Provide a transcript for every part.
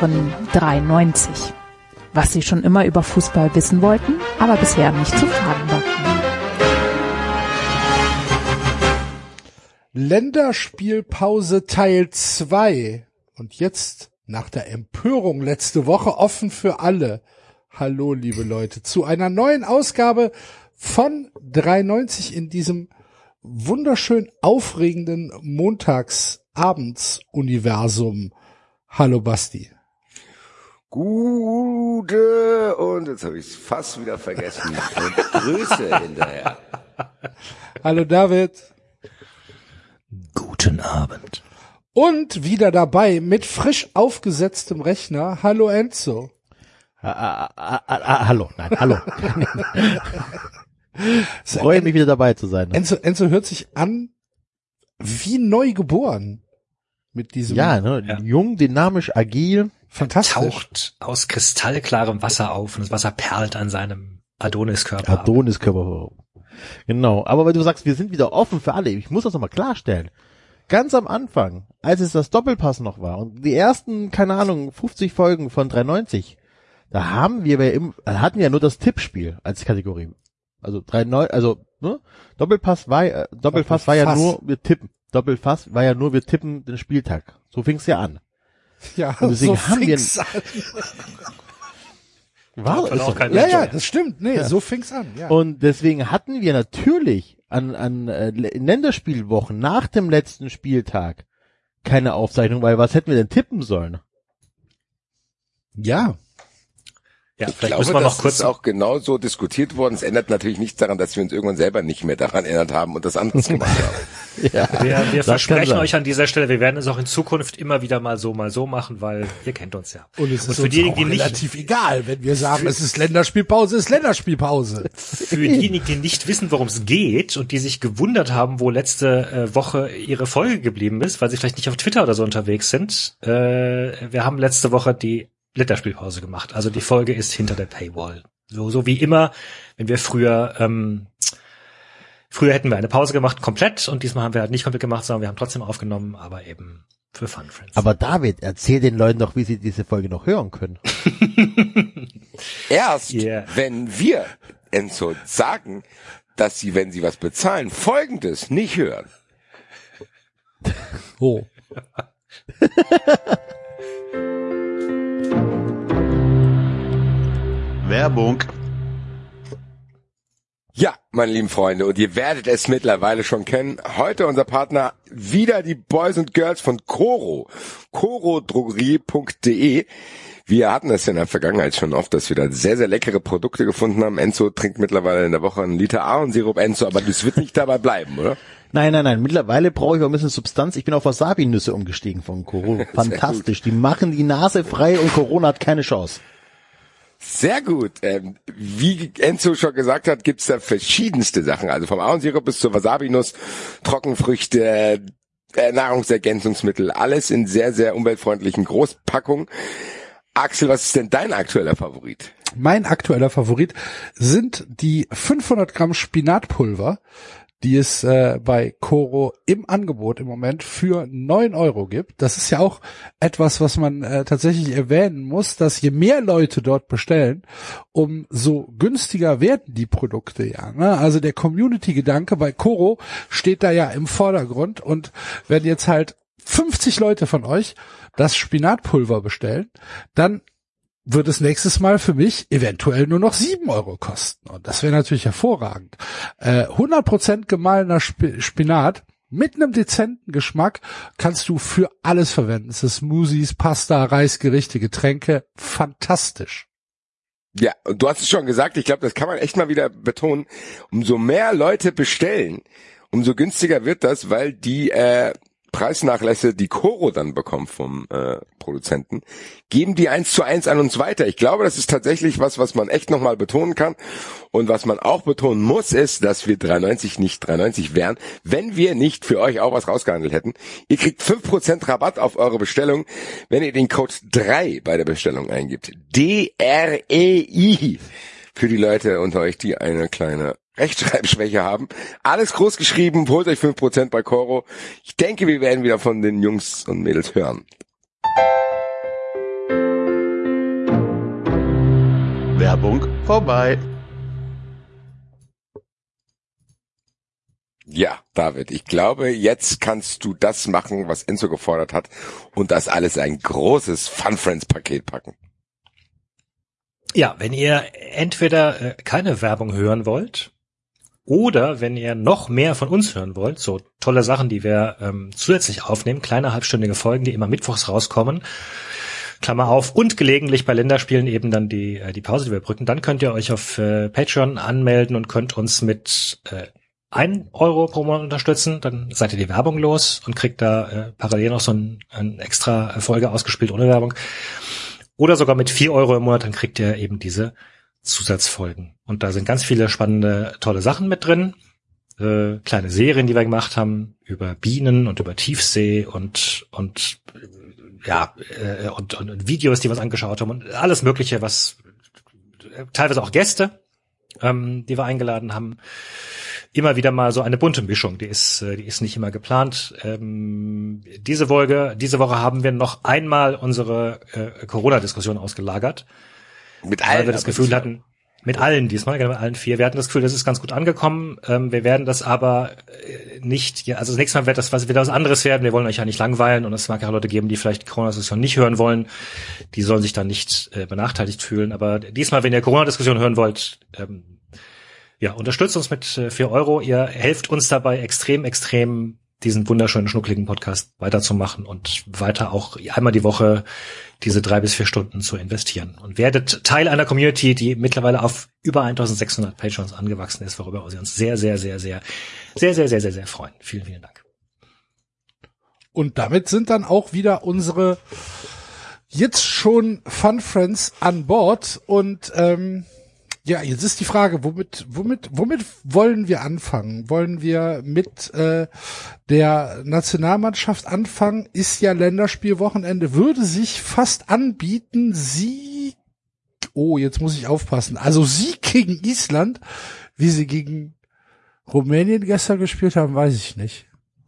Hören 93. Was Sie schon immer über Fußball wissen wollten, aber bisher nicht zu fragen war. Länderspielpause Teil 2. Und jetzt, nach der Empörung letzte Woche, offen für alle. Hallo, liebe Leute, zu einer neuen Ausgabe von 93 in diesem wunderschön aufregenden Montagsabends-Universum. Hallo Basti. Gute und jetzt habe ich es fast wieder vergessen. Und Grüße hinterher. Hallo David. Guten Abend. Und wieder dabei mit frisch aufgesetztem Rechner. Hallo Enzo. Ah, ah, ah, ah, ah, hallo, nein, hallo. Freue mich wieder dabei zu sein. Enzo, Enzo hört sich an wie neu geboren. Mit diesem Ja, ne, Ja. jung, dynamisch, agil. Fantastisch. taucht aus kristallklarem Wasser auf und das Wasser perlt an seinem Adoniskörper. Adoniskörper. Genau, aber weil du sagst, wir sind wieder offen für alle. Ich muss das nochmal klarstellen. Ganz am Anfang, als es das Doppelpass noch war und die ersten, keine Ahnung, 50 Folgen von 390, da haben wir bei im, hatten wir ja nur das Tippspiel als Kategorie. Also 39, also ne? Doppelpass war äh, Doppelpass war ja Doppelfass. nur wir tippen. Doppelpass war ja nur wir tippen den Spieltag. So fing's ja an. Ja, Und deswegen so haben wir- fing's an. War Hat auch kein Ja, ja, das stimmt. Nee, so fing's an. Ja. Und deswegen hatten wir natürlich an, an äh, Länderspielwochen nach dem letzten Spieltag keine Aufzeichnung, weil was hätten wir denn tippen sollen? ja. Ja, Ich vielleicht glaube, wir das noch kurz ist auch genau so diskutiert worden. Es ändert natürlich nichts daran, dass wir uns irgendwann selber nicht mehr daran erinnert haben und das anderes gemacht haben. Ja, Wir, wir versprechen euch an dieser Stelle, wir werden es auch in Zukunft immer wieder mal so, mal so machen, weil ihr kennt uns ja. Und es ist für uns diejenigen, auch die nicht, relativ egal, wenn wir sagen, es ist Länderspielpause, ist Länderspielpause. für diejenigen, die nicht wissen, worum es geht und die sich gewundert haben, wo letzte äh, Woche ihre Folge geblieben ist, weil sie vielleicht nicht auf Twitter oder so unterwegs sind. Äh, wir haben letzte Woche die Länderspielpause gemacht. Also die Folge ist hinter der Paywall. So, so wie immer, wenn wir früher ähm, Früher hätten wir eine Pause gemacht, komplett, und diesmal haben wir halt nicht komplett gemacht, sondern wir haben trotzdem aufgenommen, aber eben für Fun Friends. Aber David, erzähl den Leuten doch, wie sie diese Folge noch hören können. Erst, Yeah. wenn wir Enzo sagen, dass sie, wenn sie was bezahlen, Folgendes nicht hören. Oh. Werbung. Ja, meine lieben Freunde, und ihr werdet es mittlerweile schon kennen. Heute unser Partner wieder die Boys and Girls von Coro. corodrogerie.de. Wir hatten es ja in der Vergangenheit schon oft, dass wir da sehr, sehr leckere Produkte gefunden haben. Enzo trinkt mittlerweile in der Woche einen Liter Ahornsirup, Enzo, aber das wird nicht dabei bleiben, oder? Nein, nein, nein. Mittlerweile brauche ich auch ein bisschen Substanz. Ich bin auf Wasabi-Nüsse umgestiegen von Corona. Fantastisch. Die machen die Nase frei und Corona hat keine Chance. Sehr gut. Ähm, wie Enzo schon gesagt hat, gibt's da verschiedenste Sachen. Also vom Ahornsirup bis zur Wasabi-Nuss, Trockenfrüchte, äh, Nahrungsergänzungsmittel, alles in sehr, sehr umweltfreundlichen Großpackungen. Axel, was ist denn dein aktueller Favorit? Mein aktueller Favorit sind die 500 Gramm Spinatpulver, die es äh, bei Coro im Angebot im Moment für 9 Euro gibt. Das ist ja auch etwas, was man äh, tatsächlich erwähnen muss, dass je mehr Leute dort bestellen, umso günstiger werden die Produkte ja. Ne? Also der Community-Gedanke bei Coro steht da ja im Vordergrund und wenn jetzt halt 50 Leute von euch das Spinatpulver bestellen, dann wird es nächstes Mal für mich eventuell nur noch sieben Euro kosten. Und das wäre natürlich hervorragend. Äh, 100% gemahlener Sp Spinat mit einem dezenten Geschmack kannst du für alles verwenden. Es ist Smoothies, Pasta, Reisgerichte, Getränke. Fantastisch. Ja, und du hast es schon gesagt, ich glaube, das kann man echt mal wieder betonen. Umso mehr Leute bestellen, umso günstiger wird das, weil die äh, Preisnachlässe, die Coro dann bekommt vom äh, Produzenten, geben die eins zu eins an uns weiter. Ich glaube, das ist tatsächlich was, was man echt nochmal betonen kann. Und was man auch betonen muss, ist, dass wir 3,90 nicht 3,90 wären, wenn wir nicht für euch auch was rausgehandelt hätten. Ihr kriegt 5% Rabatt auf eure Bestellung, wenn ihr den Code 3 bei der Bestellung eingibt. D-R-E-I für die Leute unter euch, die eine kleine Rechtschreibschwäche haben. Alles groß geschrieben, holt euch fünf Prozent bei Coro. Ich denke, wir werden wieder von den Jungs und Mädels hören. Werbung vorbei. Ja, David, ich glaube, jetzt kannst du das machen, was Enzo gefordert hat und das alles ein großes Fun Friends Paket packen. Ja, wenn ihr entweder äh, keine Werbung hören wollt oder wenn ihr noch mehr von uns hören wollt, so tolle Sachen, die wir ähm, zusätzlich aufnehmen, kleine halbstündige Folgen, die immer mittwochs rauskommen, Klammer auf, und gelegentlich bei Länderspielen eben dann die, äh, die Pause, die wir brücken, dann könnt ihr euch auf äh, Patreon anmelden und könnt uns mit äh, ein Euro pro Monat unterstützen, dann seid ihr die Werbung los und kriegt da äh, parallel noch so ein, ein extra Folge ausgespielt ohne Werbung. Oder sogar mit vier Euro im Monat, dann kriegt ihr eben diese Zusatzfolgen. Und da sind ganz viele spannende, tolle Sachen mit drin. Äh, kleine Serien, die wir gemacht haben, über Bienen und über Tiefsee und, und ja, äh, und, und, und Videos, die wir uns angeschaut haben und alles Mögliche, was teilweise auch Gäste, ähm, die wir eingeladen haben immer wieder mal so eine bunte Mischung. Die ist, äh, die ist nicht immer geplant. Ähm, diese Folge, diese Woche haben wir noch einmal unsere äh, Corona-Diskussion ausgelagert, Mit weil allen. wir das Gefühl hatten, mit allen diesmal, genau, mit allen vier. Wir hatten das Gefühl, das ist ganz gut angekommen. Ähm, wir werden das aber äh, nicht, ja, also das nächste Mal wird das was wieder was anderes werden. Wir wollen euch ja nicht langweilen und es mag ja Leute geben, die vielleicht die Corona-Diskussion nicht hören wollen. Die sollen sich dann nicht äh, benachteiligt fühlen. Aber diesmal, wenn ihr Corona-Diskussion hören wollt, ähm, ja, unterstützt uns mit äh, 4 Euro. Ihr helft uns dabei extrem, extrem diesen wunderschönen, schnuckligen Podcast weiterzumachen und weiter auch einmal die Woche diese drei bis vier Stunden zu investieren. Und werdet Teil einer Community, die mittlerweile auf über 1600 Patrons angewachsen ist, worüber wir uns sehr, sehr, sehr, sehr, sehr, sehr, sehr, sehr, sehr freuen. Vielen, vielen Dank. Und damit sind dann auch wieder unsere jetzt schon Fun Friends an Bord. Und ähm, ja, jetzt ist die Frage, womit, womit, womit wollen wir anfangen? Wollen wir mit äh, der Nationalmannschaft anfangen? Ist ja Länderspielwochenende, würde sich fast anbieten, sie Oh, jetzt muss ich aufpassen. Also Sieg gegen Island, wie sie gegen Rumänien gestern gespielt haben, weiß ich nicht.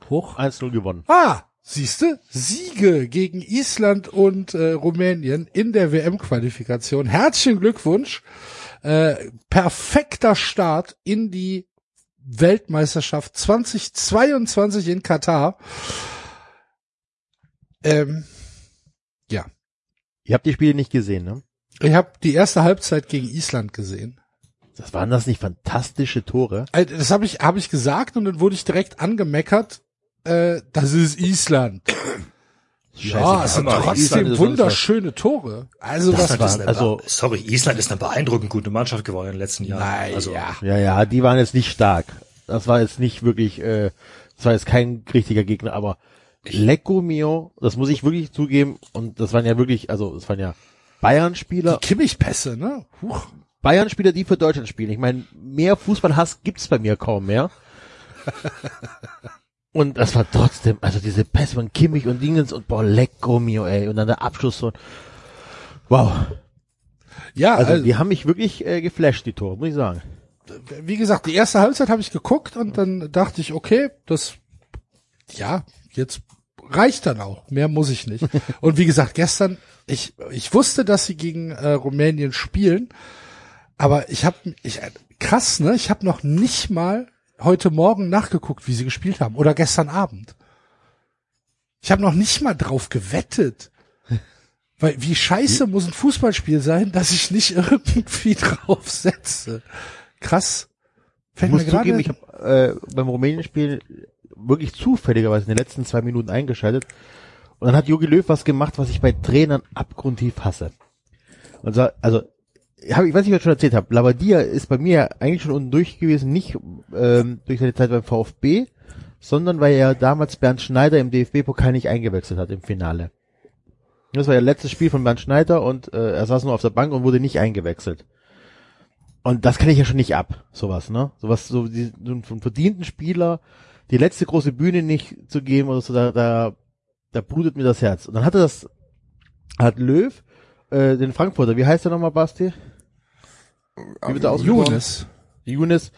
Hoch. 1-0 gewonnen. Ah, siehste, Siege gegen Island und äh, Rumänien in der WM-Qualifikation. Herzlichen Glückwunsch. Äh, perfekter Start in die Weltmeisterschaft 2022 in Katar. Ähm, ja, Ihr habt die Spiele nicht gesehen, ne? ich habe die erste Halbzeit gegen Island gesehen. Das waren das nicht fantastische Tore? Äh, Das habe ich, hab ich gesagt und dann wurde ich direkt angemeckert. Äh, das ist Island. Ja, es sind Island trotzdem wunderschöne Tore. Also Das was war- ist eine, also- sorry, Island ist eine beeindruckend gute Mannschaft geworden in den letzten Jahren. Nein, also, ja. Ja, ja, die waren jetzt nicht stark. Das war jetzt nicht wirklich, äh, das war jetzt kein richtiger Gegner, aber Lecco mio, das muss ich wirklich zugeben, und das waren ja wirklich, also das waren ja Bayern-Spieler, Kimmich-Pässe, ne? Huch. Bayern-Spieler, die für Deutschland spielen. Ich meine, mehr Fußballhass gibt's bei mir kaum mehr. und das war trotzdem, also diese Pässe von Kimmich und Dingens und boah, Lecco mio, ey, und dann der Abschluss so, wow. Ja, Also, also, die haben mich wirklich äh, geflasht, die Tore, muss ich sagen. wie gesagt, die erste Halbzeit habe ich geguckt und dann dachte ich, okay, das, ja, jetzt reicht dann auch. Mehr muss ich nicht. Und wie gesagt, gestern, ich, ich wusste, dass sie gegen äh, Rumänien spielen, aber ich habe, ich, krass, ne? Ich habe noch nicht mal heute Morgen nachgeguckt, wie sie gespielt haben oder gestern Abend. Ich habe noch nicht mal drauf gewettet. Weil wie scheiße muss ein Fußballspiel sein, dass ich nicht irgendwie drauf setze. Krass. Ich Fällt muss mir gerade- zugeben, ich habe äh, beim Rumänien-Spiel wirklich zufälligerweise in den letzten zwei Minuten eingeschaltet. Und dann hat Jogi Löw was gemacht, was ich bei Trainern abgrundtief hasse. Und so, also, hab, ich weiß nicht, was ich schon erzählt habe. Labadia ist bei mir eigentlich schon unten durch gewesen, nicht ähm, durch seine Zeit beim VfB, sondern weil er damals Bernd Schneider im DFB-Pokal nicht eingewechselt hat im Finale. Das war ja letztes Spiel von Bernd Schneider und äh, er saß nur auf der Bank und wurde nicht eingewechselt. Und das kann ich ja schon nicht ab, sowas, ne? Sowas, so, die, so einen verdienten Spieler die letzte große Bühne nicht zu geben oder so, da, da, da blutet mir das Herz. Und dann hatte das, hat Löw, äh, den Frankfurter, wie heißt der nochmal, Basti? Wie wird er ausgesprochen? Jonas. Younes,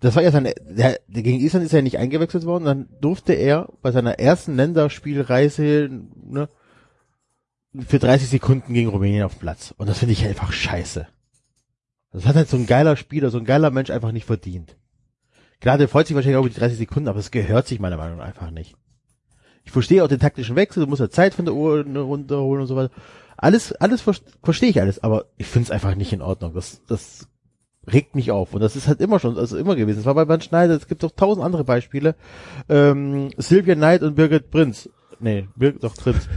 das war ja seine, der, der gegen Island ist er ja nicht eingewechselt worden, dann durfte er bei seiner ersten Länderspielreise, ne, für 30 Sekunden gegen Rumänien auf Platz. Und das finde ich einfach scheiße. Das hat halt so ein geiler Spieler, so ein geiler Mensch einfach nicht verdient. Klar, der freut sich wahrscheinlich auch über die 30 Sekunden, aber es gehört sich meiner Meinung nach einfach nicht. Ich verstehe auch den taktischen Wechsel, du musst ja Zeit von der Uhr runterholen und so weiter. Alles, alles ver verstehe ich alles, aber ich finde es einfach nicht in Ordnung. Das, das regt mich auf. Und das ist halt immer schon, also immer gewesen. Es war bei Bernd Schneider, es gibt doch tausend andere Beispiele. Ähm, Sylvia Knight und Birgit Prinz. Nee, Birgit, doch Prinz.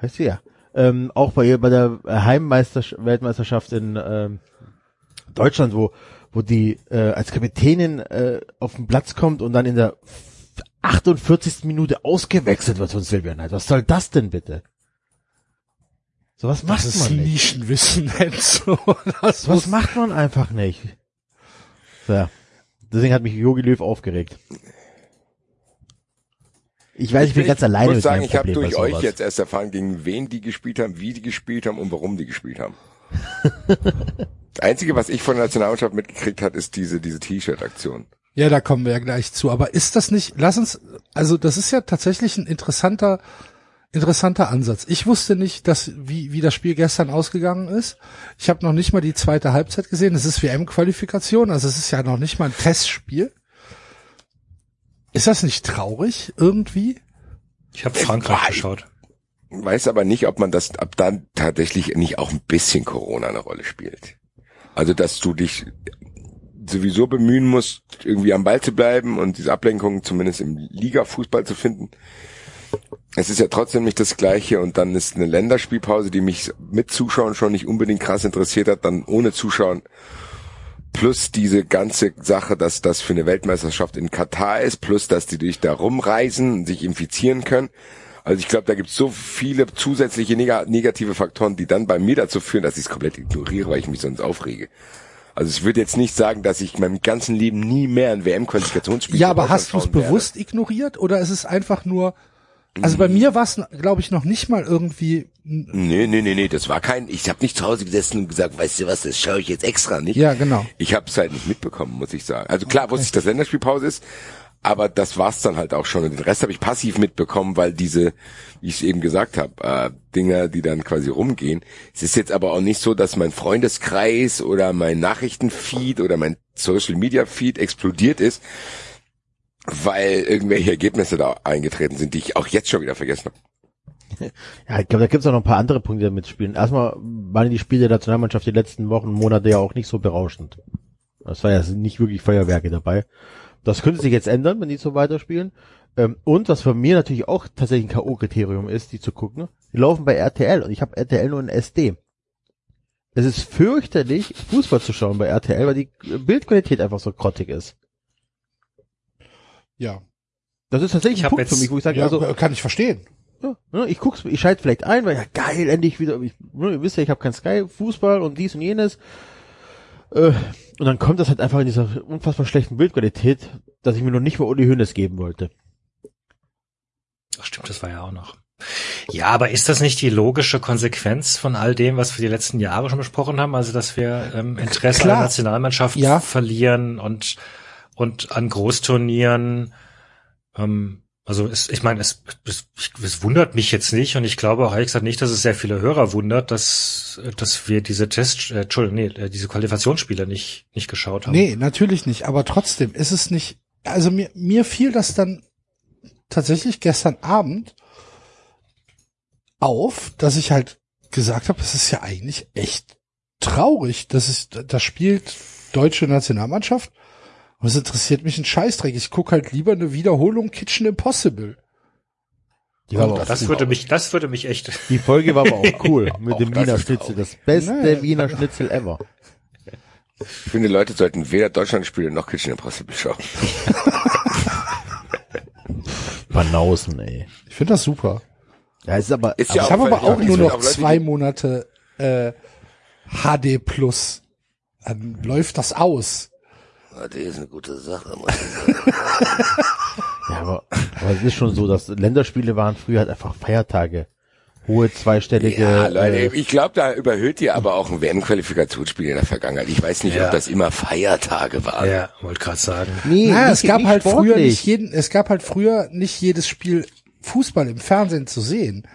Heißt sie ja. Ähm, auch bei ihr, bei der Heimmeister Weltmeisterschaft in ähm, Deutschland, wo, wo die äh, als Kapitänin äh, auf den Platz kommt und dann in der 48. Minute ausgewechselt wird von Sylvia Knight. Was soll das denn bitte? So was macht Das ist man nicht. Nischenwissen, Enzo. Das So was muss, macht man einfach nicht. So. Deswegen hat mich Jogi Löw aufgeregt. Ich weiß, ich, bin ganz alleine muss mit sagen, meinem ich habe durch euch sowas. jetzt erst erfahren, gegen wen die gespielt haben, wie die gespielt haben und warum die gespielt haben. das Einzige, was ich von der Nationalmannschaft mitgekriegt hat, ist diese, diese T-Shirt-Aktion. ja, da kommen wir ja gleich zu. Aber ist das nicht, lass uns, also das ist ja tatsächlich ein interessanter, interessanter Ansatz. Ich wusste nicht, dass, wie, wie das Spiel gestern ausgegangen ist. Ich habe noch nicht mal die zweite Halbzeit gesehen. Es ist WM-Qualifikation, also es ist ja noch nicht mal ein Testspiel. Ist das nicht traurig irgendwie? Ich habe Frankreich Wei- geschaut. Weiß aber nicht, ob man das ab dann tatsächlich nicht auch ein bisschen Corona eine Rolle spielt. Also, dass du dich sowieso bemühen musst, irgendwie am Ball zu bleiben und diese Ablenkung zumindest im Liga-Fußball zu finden. Es ist ja trotzdem nicht das Gleiche und dann ist eine Länderspielpause, die mich mit Zuschauen schon nicht unbedingt krass interessiert hat, dann ohne Zuschauen. Plus diese ganze Sache, dass das für eine Weltmeisterschaft in Katar ist, plus dass die durch da rumreisen und sich infizieren können. Also ich glaube, da gibt es so viele zusätzliche neg negative Faktoren, die dann bei mir dazu führen, dass ich es komplett ignoriere, weil ich mich sonst aufrege. Also ich würde jetzt nicht sagen, dass ich meinem ganzen Leben nie mehr ein WM-Qualifikationsspiel Ja, aber hast du es bewusst ignoriert oder ist es einfach nur, also bei mir war es, glaube ich, noch nicht mal irgendwie, Nee, nee, nee, nee, das war kein, ich habe nicht zu Hause gesessen und gesagt, weißt du was, das schaue ich jetzt extra nicht. ja, genau. Ich habe es halt nicht mitbekommen, muss ich sagen. Also klar wusste ich, dass Länderspielpause ist, aber das war's dann halt auch schon. Und den Rest habe ich passiv mitbekommen, weil diese, wie ich es eben gesagt habe, äh, Dinger, die dann quasi rumgehen. Es ist jetzt aber auch nicht so, dass mein Freundeskreis oder mein Nachrichtenfeed oder mein Social Media Feed explodiert ist, weil irgendwelche Ergebnisse da eingetreten sind, die ich auch jetzt schon wieder vergessen habe. Ja, ich glaube, da gibt es auch noch ein paar andere Punkte, die da mitspielen. Erstmal waren die Spiele der Nationalmannschaft die letzten Wochen, Monate ja auch nicht so berauschend. Das war ja nicht wirklich Feuerwerke dabei. Das könnte sich jetzt ändern, wenn die so weiterspielen. Ähm, und was für mir natürlich auch tatsächlich ein K.O.-Kriterium ist, die zu gucken, die laufen bei RTL und ich habe RTL nur in SD. Es ist fürchterlich, Fußball zu schauen bei RTL, weil die Bildqualität einfach so grottig ist. Ja. Das ist tatsächlich Ich ein Punkt für jetzt- mich, wo ich sage, ja also kann ich verstehen. ja, ne, ich guck's, ich schalte vielleicht ein, weil ja geil, endlich wieder, ich, ne, ihr wisst ja, ich habe kein Sky, Fußball und dies und jenes. Äh, und dann kommt das halt einfach in dieser unfassbar schlechten Bildqualität, dass ich mir noch nicht mal Uli Hoeneß geben wollte. Ach stimmt, das war ja auch noch. Ja, aber ist das nicht die logische Konsequenz von all dem, was wir die letzten Jahre schon besprochen haben? Also, dass wir ähm, Interesse Klar. an der Nationalmannschaft Ja. verlieren und und an Großturnieren. Ähm, also, es, ich meine, es, es, es wundert mich jetzt nicht und ich glaube auch ehrlich gesagt nicht, dass es sehr viele Hörer wundert, dass dass wir diese Test, äh, Entschuldigung, nee, äh, diese Qualifikationsspiele nicht nicht geschaut haben. Nee, natürlich nicht, aber trotzdem ist es nicht, also mir, mir fiel das dann tatsächlich gestern Abend auf, dass ich halt gesagt habe, es ist ja eigentlich echt traurig, dass es, da spielt deutsche Nationalmannschaft und es interessiert mich ein Scheißdreck. Ich guck halt lieber eine Wiederholung Kitchen Impossible. Die, war aber auch Das würde mich, das würde mich echt. die Folge war aber auch cool mit Auch dem Wiener Schnitzel, das beste Naja. Wiener Schnitzel ever. Ich finde, Leute sollten weder Deutschlandspiele noch Kitchen Impossible schauen. Banausen, ey. Ich finde das super. Ja, ist aber, Ist ja Ich habe aber auch nur aber noch zwei Monate äh, HD Plus. Dann läuft das aus. Das ist eine gute Sache, muss ich sagen. ja, aber, aber es ist schon so, dass Länderspiele waren früher halt einfach Feiertage. Hohe zweistellige, Ja, Leute, äh, ich glaube, da überhöht ihr aber auch ein WM-Qualifikationsspiel in der Vergangenheit. Ich weiß nicht, Ja. ob das immer Feiertage waren. Ja, wollte gerade sagen. nee, Naja, nicht- es gab nicht halt früher sportlich. nicht jeden, es gab halt früher nicht jedes Spiel Fußball im Fernsehen zu sehen.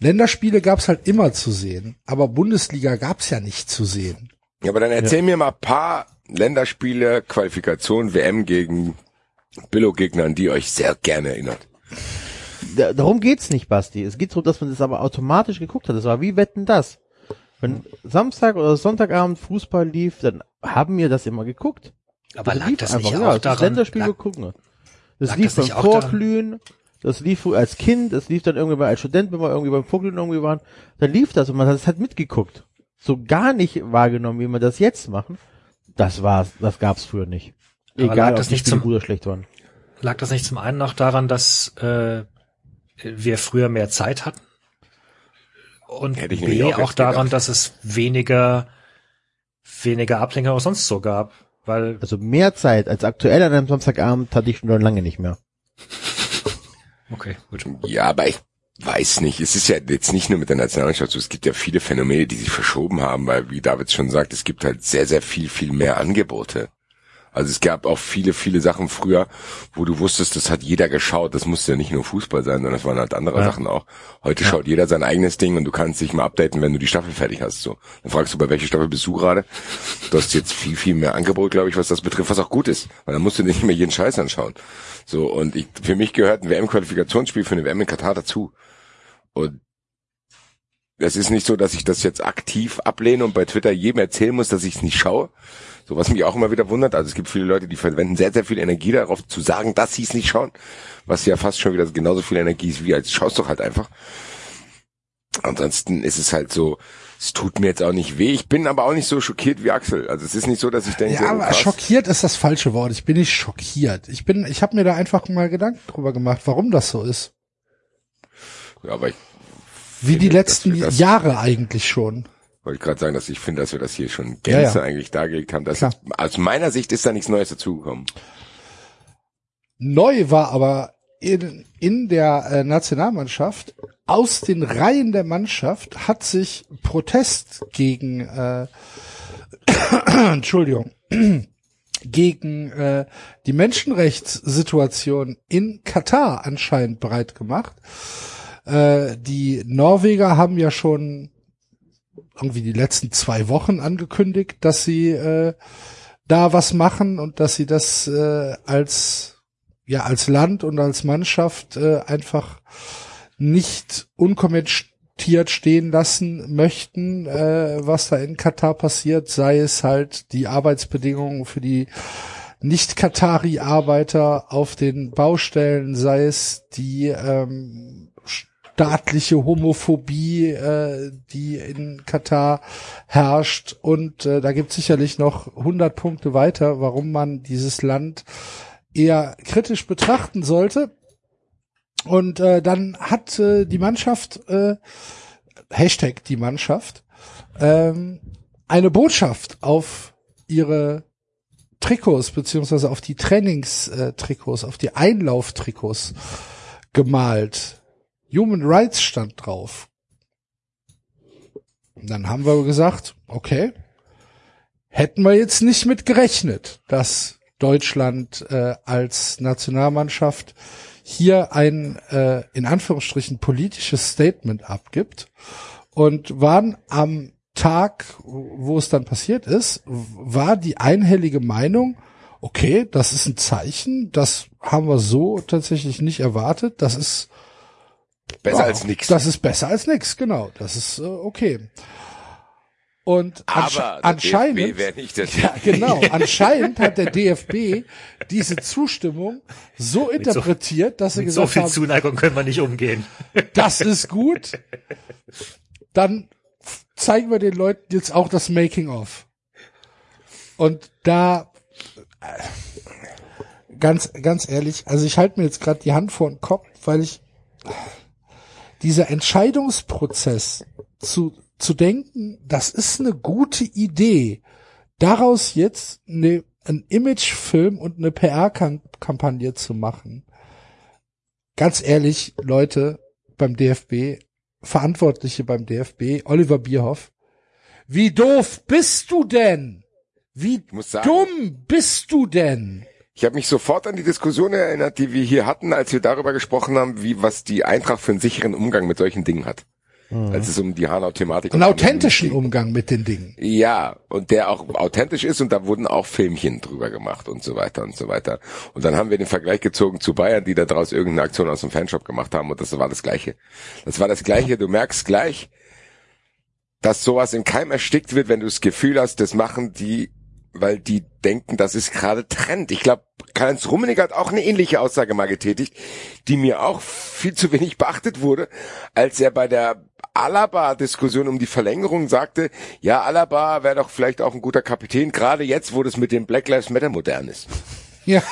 Länderspiele gab's halt immer zu sehen, aber Bundesliga gab's ja nicht zu sehen. Ja, aber dann erzähl mir mal ein paar Länderspiele, Qualifikation, WM gegen Billo-Gegner, an die ihr euch sehr gerne erinnert. Da, darum geht's nicht, Basti. Es geht darum, dass man das aber automatisch geguckt hat. Das war wie Wetten das. Wenn Samstag oder Sonntagabend Fußball lief, dann haben wir das immer geguckt. Aber Das lag lief das einfach, nicht ja, auch das daran? Länderspiel lag, geguckt. Das lag lief das beim daran? Vorglühen, das lief als Kind, das lief dann irgendwie als Student, wenn wir irgendwie beim Vorglühen irgendwie waren, dann lief das und man hat es halt mitgeguckt. So gar nicht wahrgenommen, wie wir das jetzt machen. Das war's, das gab's früher nicht. Aber Egal, lag ob das nicht zum- gut oder schlecht waren. lag das nicht zum einen noch daran, dass äh, wir früher mehr Zeit hatten? Und Hätte ich nämlich B auch auch, daran, gedacht. dass es weniger weniger Ablenkung auch sonst so gab. Weil Also mehr Zeit als aktuell an einem Samstagabend hatte ich schon lange nicht mehr. okay, gut. Ja, aber ich weiß nicht. Es ist ja jetzt nicht nur mit der Nationalmannschaft so. Es gibt ja viele Phänomene, die sich verschoben haben, weil, wie David schon sagt, es gibt halt sehr, sehr viel, viel mehr Angebote. Also es gab auch viele, viele Sachen früher, wo du wusstest, das hat jeder geschaut. Das musste ja nicht nur Fußball sein, sondern es waren halt andere Ja. Sachen auch. Heute schaut jeder sein eigenes Ding und du kannst dich mal updaten, wenn du die Staffel fertig hast. So, dann fragst du, bei welcher Staffel bist du gerade? Du hast jetzt viel, viel mehr Angebot, glaube ich, was das betrifft, was auch gut ist, weil dann musst du nicht mehr jeden Scheiß anschauen. So und ich, für mich gehört ein WM-Qualifikationsspiel für eine WM in Katar dazu. Und es ist nicht so, dass ich das jetzt aktiv ablehne und bei Twitter jedem erzählen muss, dass ich es nicht schaue. So was mich auch immer wieder wundert. Also es gibt viele Leute, die verwenden sehr, sehr viel Energie darauf zu sagen, dass sie es nicht schauen. Was ja fast schon wieder genauso viel Energie ist wie als schaust doch halt einfach. Ansonsten ist es halt so, es tut mir jetzt auch nicht weh. Ich bin aber auch nicht so schockiert wie Axel. Also es ist nicht so, dass ich denke, Ja, aber krass. schockiert ist das falsche Wort. Ich bin nicht schockiert. Ich bin, ich habe mir da einfach mal Gedanken drüber gemacht, warum das so ist. Ja, aber ich Wie die letzten Jahre eigentlich schon. Wollte gerade sagen, dass ich finde, dass wir das hier schon Ja, Gänze ja. eigentlich dargelegt haben. Dass Klar. aus meiner Sicht ist da nichts Neues dazugekommen. Neu war aber in, in der äh, Nationalmannschaft, aus den Reihen der Mannschaft hat sich Protest gegen, äh, Entschuldigung, gegen äh, die Menschenrechtssituation in Katar anscheinend breit gemacht. Äh, die Norweger haben ja schon irgendwie die letzten zwei Wochen angekündigt, dass sie äh, da was machen und dass sie das äh, als ja als Land und als Mannschaft äh, einfach nicht unkommentiert stehen lassen möchten, äh, was da in Katar passiert, sei es halt die Arbeitsbedingungen für die Nicht-Katari-Arbeiter auf den Baustellen, sei es die ähm, staatliche Homophobie, äh, die in Katar herrscht. Und äh, da gibt es sicherlich noch 100 Punkte weiter, warum man dieses Land eher kritisch betrachten sollte. Und äh, dann hat äh, die Mannschaft, äh, Hashtag die Mannschaft, ähm, eine Botschaft auf ihre Trikots beziehungsweise auf die Trainingstrikots, auf die Einlauftrikots gemalt. Human Rights stand drauf. Und dann haben wir gesagt, okay, hätten wir jetzt nicht mit gerechnet, dass Deutschland äh, als Nationalmannschaft hier ein äh, in Anführungsstrichen politisches Statement abgibt und waren am Tag, wo es dann passiert ist, war die einhellige Meinung, okay, das ist ein Zeichen, das haben wir so tatsächlich nicht erwartet, das ist Besser ja, als nichts. Das ist besser als nix, genau. Das ist äh, okay. Und ansche Aber der anscheinend, DFB wäre nicht der ja genau, anscheinend hat der DFB diese Zustimmung so interpretiert, dass sie Mit so gesagt viel haben, Zuneigung können wir nicht umgehen. das ist gut. Dann zeigen wir den Leuten jetzt auch das Making of. Und da äh, ganz ganz ehrlich, also ich halte mir jetzt gerade die Hand vor den Kopf, weil ich dieser Entscheidungsprozess zu zu denken, das ist eine gute Idee, daraus jetzt eine, ein Imagefilm und eine PR-Kampagne zu machen. Ganz ehrlich, Leute beim DFB, Verantwortliche beim DFB, Oliver Bierhoff, wie doof bist du denn? Wie dumm bist du denn? Ich habe mich sofort an die Diskussion erinnert, die wir hier hatten, als wir darüber gesprochen haben, wie was die Eintracht für einen sicheren Umgang mit solchen Dingen hat. als es um die Hanau-Thematik Einen authentischen. Umgang mit den Dingen. Ja, und der auch authentisch ist und da wurden auch Filmchen drüber gemacht und so weiter und so weiter. Und dann haben wir den Vergleich gezogen zu Bayern, die da draus irgendeine Aktion aus dem Fanshop gemacht haben und das war das Gleiche. Das war das Gleiche, du merkst gleich, dass sowas im Keim erstickt wird, wenn du das Gefühl hast, das machen die, weil die denken, das ist gerade Trend. Ich glaube, Karl-Heinz Rummenigge hat auch eine ähnliche Aussage mal getätigt, die mir auch viel zu wenig beachtet wurde, als er bei der Alaba-Diskussion um die Verlängerung sagte, ja, Alaba wäre doch vielleicht auch ein guter Kapitän, gerade jetzt, wo das mit dem Black Lives Matter modern ist. Ja,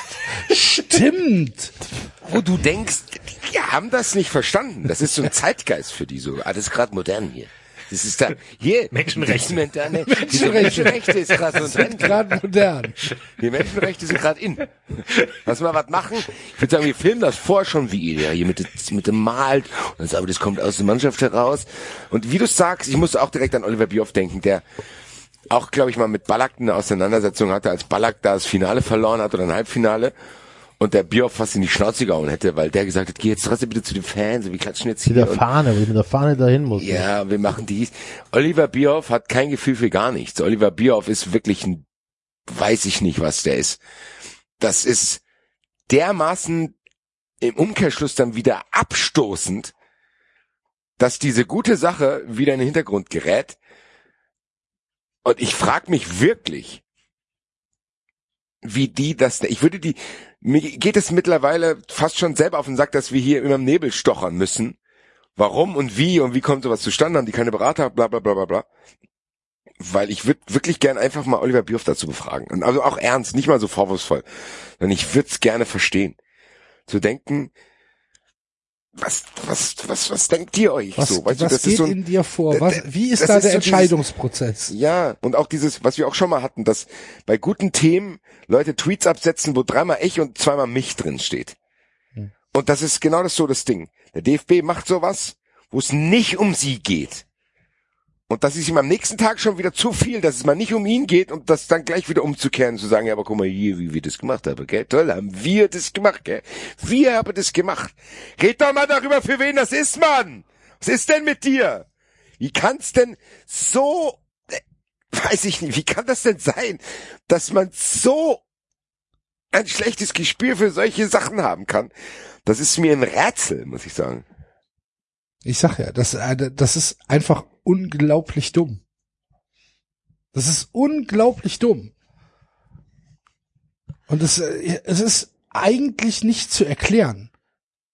stimmt. Wo du denkst, die haben das nicht verstanden. Das ist so ein Zeitgeist für die so. Ist gerade modern hier. Das ist da, hier, Menschenrechte. Die, Menschenrechte. Menschenrechte ist gerade so gerade modern. Die Menschenrechte sind gerade in. Lass mal was machen. Ich würde sagen, wir filmen das vor schon wie ihr, ja, hier mit, dem- mit dem Malt. Und dann sagen wir, das kommt aus der Mannschaft heraus. Und wie du sagst, ich musste auch direkt an Oliver Bierhoff denken, der auch, glaube ich, mal mit Ballack eine Auseinandersetzung hatte, als Ballack da das Finale verloren hat oder ein Halbfinale. Und der Bierhoff fast in die Schnauze gehauen hätte, weil der gesagt hat, geh jetzt trotzdem bitte zu den Fans, wir klatschen jetzt Mit hier. der Und Fahne, wo ich mit der Fahne dahin muss. ja, wir machen dies. Oliver Bierhoff hat kein Gefühl für gar nichts. Oliver Bierhoff ist wirklich ein, weiß ich nicht, was der ist. Das ist dermaßen im Umkehrschluss dann wieder abstoßend, dass diese gute Sache wieder in den Hintergrund gerät. Und ich frage mich wirklich, wie die das, ich würde die, mir geht es mittlerweile fast schon selber auf den Sack, dass wir hier immer im Nebel stochern müssen. Warum und wie und wie kommt sowas zustande? Haben die keine Berater? Bla bla bla bla bla. Weil ich würde wirklich gern einfach mal Oliver Bierhoff dazu befragen. Und also auch ernst, nicht mal so vorwurfsvoll. Sondern ich würde es gerne verstehen. Zu denken, was, was, was, was denkt ihr euch Was, so? Weißt du, was das geht ist so ein, in dir vor? Was, wie ist da ist der so dieses- Entscheidungsprozess? ja, und auch dieses, was wir auch schon mal hatten, dass bei guten Themen Leute Tweets absetzen, wo dreimal ich und zweimal mich drin steht. Hm. Und das ist genau das so das Ding. Der DFB macht sowas, wo es nicht um sie geht. Und das ist ihm am nächsten Tag schon wieder zu viel, dass es mal nicht um ihn geht und das dann gleich wieder umzukehren zu sagen, ja, aber guck mal hier, wie wir das gemacht haben, gell? Toll, haben wir das gemacht, gell? Wir haben das gemacht. Red doch mal darüber, für wen das ist, Mann! Was ist denn mit dir? Wie kann's denn so, äh, weiß ich nicht, wie kann das denn sein, dass man so ein schlechtes Gespür für solche Sachen haben kann? Das ist mir ein Rätsel, muss ich sagen. Ich sag ja, das, äh, das ist einfach unglaublich dumm. Das ist unglaublich dumm. Und es, äh, es ist eigentlich nicht zu erklären.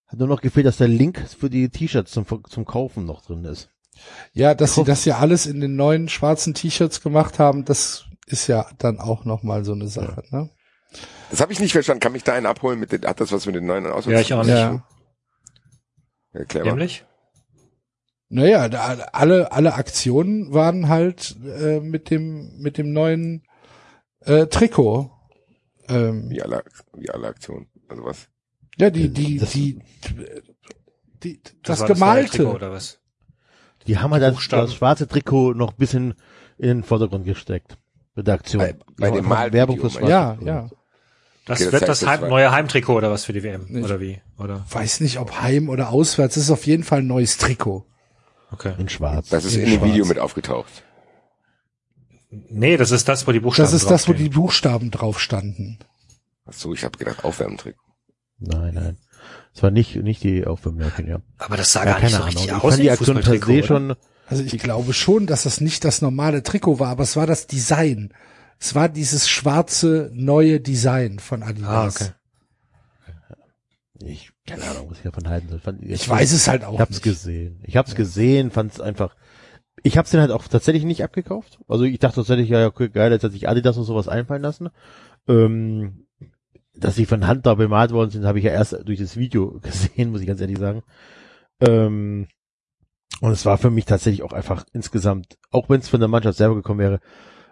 Hat nur noch gefehlt, dass der Link für die T-Shirts zum, zum Kaufen noch drin ist. Ja, dass sie das ja alles in den neuen schwarzen T-Shirts gemacht haben, das ist ja dann auch noch mal so eine Sache, ne? Das habe ich nicht verstanden. Kann mich da einen abholen mit den, hat das was mit den neuen Ausweis? Ja, ich auch nicht. Ja. Erklär mal. Nämlich? Naja, da, alle, alle Aktionen waren halt äh, mit dem, mit dem neuen äh, Trikot. Ähm, Wie alle, wie alle Aktionen. Also was? ja, die, die, Das- die, die, das, neue Gemalte. Trikot, oder was? Die haben halt das, das schwarze Trikot noch ein bisschen in den Vordergrund gesteckt. Mit der Aktion. Bei- bei dem Malvideo, Werbung fürs ja, Trikot. ja. Das Okay, das wird heißt, das das Heim, neue Heimtrikot oder was für die WM? Nicht. Oder wie? Oder? Weiß nicht, ob heim oder auswärts. Das ist auf jeden Fall ein neues Trikot. Okay. In schwarz. Das ist In in dem schwarz. Video mit aufgetaucht. Nee, das ist das, wo die Buchstaben Das ist das, wo die. Buchstaben drauf standen. Ach so, ich habe gedacht, Aufwärmtrick. Nein, nein. Das war nicht, nicht die Aufwärmmerkin, ja. Aber das sah ja gar nicht so richtig. Ich aus fand wie die Aktion per se schon, Also ich glaube schon, dass das nicht das normale Trikot war, aber es war das Design. Es war dieses schwarze neue Design von Adidas. Ah, okay. ich, keine Ahnung, was ich davon halten soll. Fand, Ich weiß es halt auch Ich hab's nicht. gesehen. Ich hab's gesehen, fand's einfach, ich hab's den halt auch tatsächlich nicht abgekauft. Also ich dachte tatsächlich, ja, okay, geil, jetzt hat sich Adidas und sowas einfallen lassen. Ähm, dass sie von Hand da bemalt worden sind, habe ich ja erst durch das Video gesehen, muss ich ganz ehrlich sagen. Ähm, und es war für mich tatsächlich auch einfach insgesamt, auch wenn es von der Mannschaft selber gekommen wäre,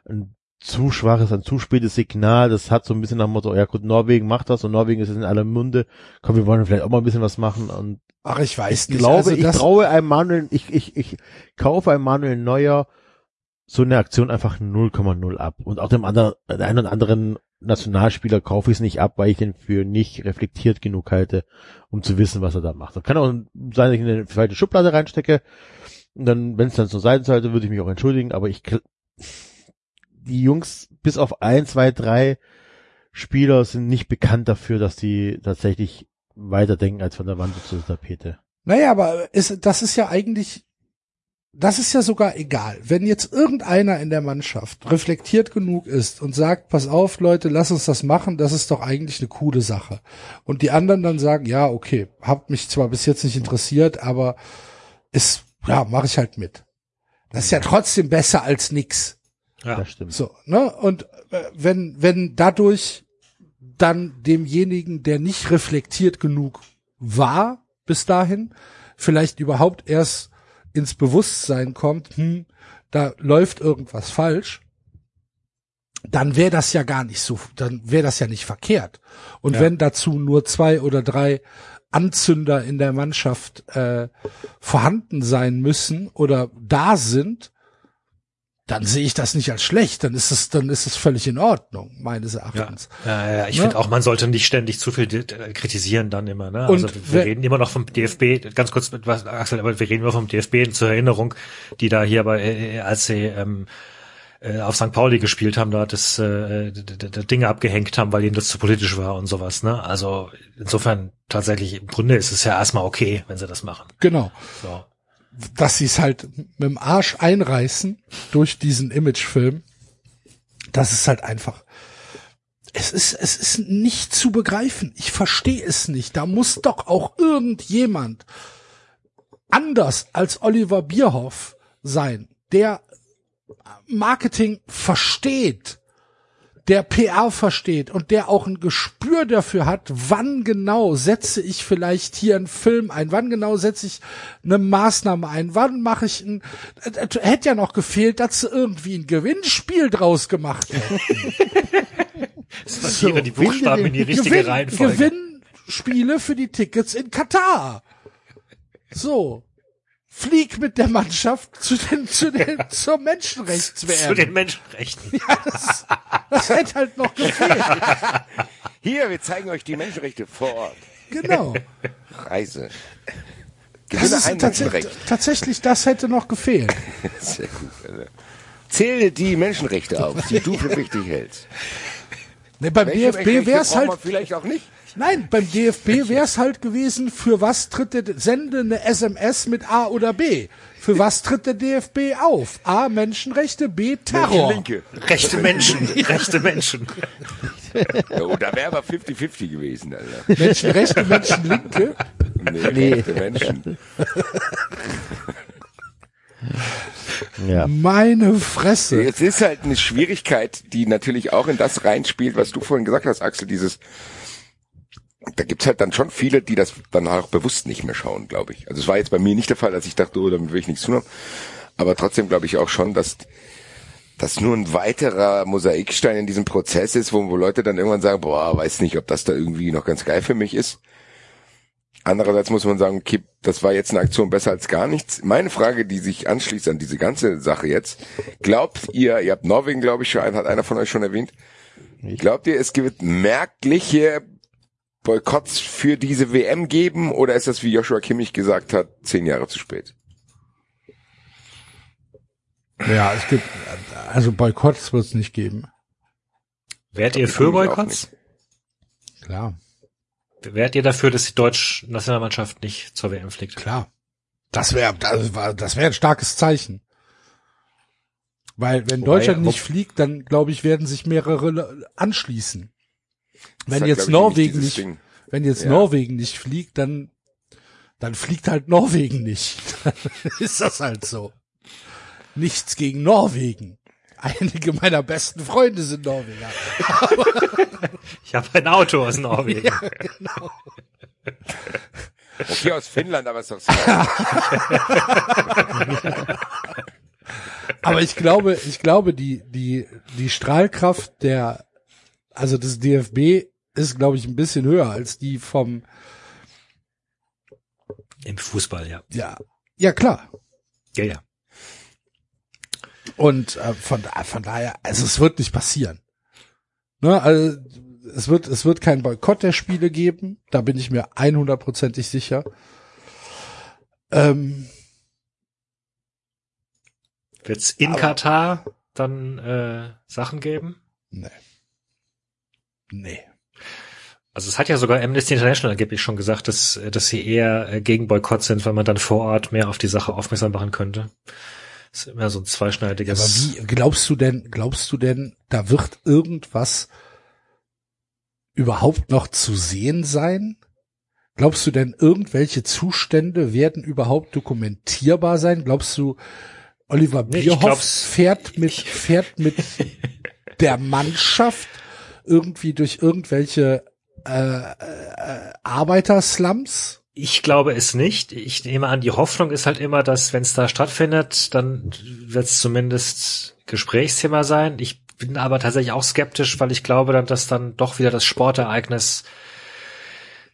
ein zu schwaches, ein zu spätes Signal. Das hat so ein bisschen nach dem Motto, ja gut, Norwegen macht das und Norwegen ist jetzt in aller Munde. Komm, wir wollen vielleicht auch mal ein bisschen was machen und Ach, ich weiß ich nicht. glaube, also ich das, traue einem Manuel, ich, ich, ich kaufe einem Manuel Neuer so eine Aktion einfach 0,0 ab. Und auch dem anderen, der einen oder anderen Nationalspieler kaufe ich es nicht ab, weil ich den für nicht reflektiert genug halte, um zu wissen, was er da macht. Das kann auch sein, dass ich in eine falsche Schublade reinstecke. Und dann, wenn es dann so sein sollte, würde ich mich auch entschuldigen, aber ich die Jungs, bis auf ein, zwei, drei Spieler sind nicht bekannt dafür, dass die tatsächlich weiterdenken als von der Wand zur Tapete. Naja, aber ist, das ist ja eigentlich, das ist ja sogar egal. Wenn jetzt irgendeiner in der Mannschaft reflektiert genug ist und sagt, pass auf, Leute, lass uns das machen, das ist doch eigentlich eine coole Sache. Und die anderen dann sagen, ja, okay, habt mich zwar bis jetzt nicht interessiert, aber ist, ja, mache ich halt mit. Das ist ja trotzdem besser als nix. Ja. Das stimmt. So, ne? Und äh, wenn, wenn dadurch dann demjenigen, der nicht reflektiert genug war bis dahin, vielleicht überhaupt erst ins Bewusstsein kommt, hm, da läuft irgendwas falsch, dann wäre das ja gar nicht so, dann wäre das ja nicht verkehrt. Und Ja. wenn dazu nur zwei oder drei Anzünder in der Mannschaft äh, vorhanden sein müssen oder da sind, dann sehe ich das nicht als schlecht, dann ist es, dann ist es völlig in Ordnung, meines Ja, Erachtens. ja, ja ich Ne? finde auch, man sollte nicht ständig zu viel äh, kritisieren dann immer. Ne? Und also wir reden immer noch vom DFB, ganz kurz mit was, Axel, aber wir reden immer vom DFB zur Erinnerung, die da hier bei, äh, als sie ähm, äh, auf St. Pauli gespielt haben, da das äh, d- d- d- Dinge abgehängt haben, weil ihnen das zu politisch war und sowas. Ne? Also insofern tatsächlich im Grunde ist es ja erstmal okay, wenn sie das machen. Genau. So. Dass sie es halt mit dem Arsch einreißen durch diesen Imagefilm. Das ist halt einfach. Es ist, es ist nicht zu begreifen. Ich verstehe es nicht. Da muss doch auch irgendjemand anders als Oliver Bierhoff sein, der Marketing versteht, der PR versteht und der auch ein Gespür dafür hat, wann genau setze ich vielleicht hier einen Film ein, wann genau setze ich eine Maßnahme ein, wann mache ich ein, äh, äh, hätte ja noch gefehlt, dass sie irgendwie ein Gewinnspiel draus gemacht hätten. Sortiere die Buchstaben in die richtige Gewinn, Reihenfolge. Gewinnspiele für die Tickets in Katar. So. Flieg mit der Mannschaft zu den, zu den, zur Zu Menschenrechtswehr. den Menschenrechten. Das, das hätte halt noch gefehlt. Hier, wir zeigen euch die Menschenrechte vor Ort. Genau. Reise. Das ist ein tatsächlich, Menschenrecht. tatsächlich, das hätte noch gefehlt. Sehr gut, Alter. Zähle die Menschenrechte auf, die du für wichtig hältst. Ne, beim Welche DFB Menschenrechte wäre es halt, vielleicht auch nicht. Nein, beim DFB wäre es halt gewesen, für was tritt der, sende eine SMS mit A oder B. Für was tritt der DFB auf? A, Menschenrechte, B, Terror. Linke. Rechte Menschen, rechte Menschen. Oh, da wäre aber 50-50 gewesen, Alter. Menschenrechte, Menschenlinke. Nee, Nee. rechte Menschen. Ja. Meine Fresse. Es ist halt eine Schwierigkeit, die natürlich auch in das reinspielt, was du vorhin gesagt hast, Axel, dieses, da gibt's halt dann schon viele, die das dann auch bewusst nicht mehr schauen, glaube ich. Also es war jetzt bei mir nicht der Fall, dass ich dachte, oh, damit will ich nichts tun haben. Aber trotzdem glaube ich auch schon, dass das nur ein weiterer Mosaikstein in diesem Prozess ist, wo, wo Leute dann irgendwann sagen, boah, weiß nicht, ob das da irgendwie noch ganz geil für mich ist. Andererseits muss man sagen, okay, das war jetzt eine Aktion besser als gar nichts. Meine Frage, die sich anschließt an diese ganze Sache jetzt, glaubt ihr, ihr habt Norwegen, glaube ich, schon, hat einer von euch schon erwähnt, glaubt ihr, es wird merkliche Boykotts für diese WM geben oder ist das, wie Joshua Kimmich gesagt hat, zehn Jahre zu spät? Ja, es gibt, also Boykotts wird es nicht geben. Wärt ihr für Boykotts? Klar, Wärt ihr dafür, dass die deutsche Nationalmannschaft nicht zur WM fliegt? klar. Das wäre, das war, das wäre ein starkes Zeichen. Weil wenn Wobei, Deutschland nicht fliegt, dann glaube ich, werden sich mehrere anschließen. Wenn hat, jetzt ich, Norwegen nicht, Ding. wenn jetzt Ja. Norwegen nicht fliegt, dann, dann fliegt halt Norwegen nicht. Dann ist das halt so. Nichts gegen Norwegen. Einige meiner besten Freunde sind Norweger. Ich habe ein Auto aus Norwegen. Okay, aus Finnland, aber ist doch so. Aber ich glaube, ich glaube, die, die, die Strahlkraft der, also des DFB ist, glaube ich, ein bisschen höher als die vom, Im Fußball, ja. ja, ja klar. Ja, ja. Und äh, von, da- von daher, also es wird nicht passieren. Ne, also es wird, es wird keinen Boykott der Spiele geben, da bin ich mir 100%ig sicher. Ähm, Wird's in Aber- Katar dann äh, Sachen geben? Nee. Nee. Also es hat ja sogar Amnesty International angeblich schon gesagt, dass, dass sie eher äh, gegen Boykott sind, weil man dann vor Ort mehr auf die Sache aufmerksam machen könnte. Das ist immer so ein Aber zweischneidiges. wie glaubst du denn, glaubst du denn, da wird irgendwas überhaupt noch zu sehen sein? Glaubst du denn, irgendwelche Zustände werden überhaupt dokumentierbar sein? Glaubst du, Oliver Nee, Bierhoff glaub's- fährt mit, fährt mit der Mannschaft irgendwie durch irgendwelche äh, äh, Arbeiterslums? Ich glaube es nicht. Ich nehme an, die Hoffnung ist halt immer, dass wenn es da stattfindet, dann wird es zumindest Gesprächsthema sein. Ich bin aber tatsächlich auch skeptisch, weil ich glaube dann, dass dann doch wieder das Sportereignis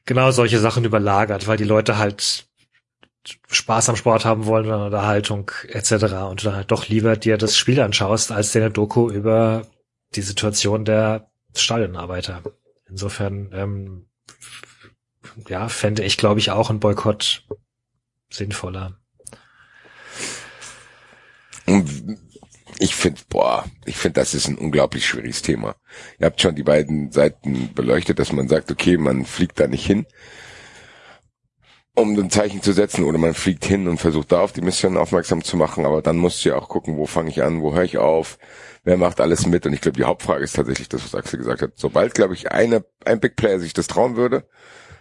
genau solche Sachen überlagert, weil die Leute halt Spaß am Sport haben wollen oder Unterhaltung etc. und dann halt doch lieber dir das Spiel anschaust, als dir eine Doku über die Situation der Stadionarbeiter. Insofern ähm, ja, fände ich, glaube ich, auch ein Boykott sinnvoller. Ich finde, boah, ich finde, das ist ein unglaublich schwieriges Thema. Ihr habt schon die beiden Seiten beleuchtet, dass man sagt, okay, man fliegt da nicht hin, um ein Zeichen zu setzen, oder man fliegt hin und versucht da auf die Mission aufmerksam zu machen, aber dann musst du ja auch gucken, wo fange ich an, wo höre ich auf, wer macht alles mit. Und ich glaube, die Hauptfrage ist tatsächlich das, was Axel gesagt hat. Sobald, glaube ich, eine, ein Big Player sich das trauen würde,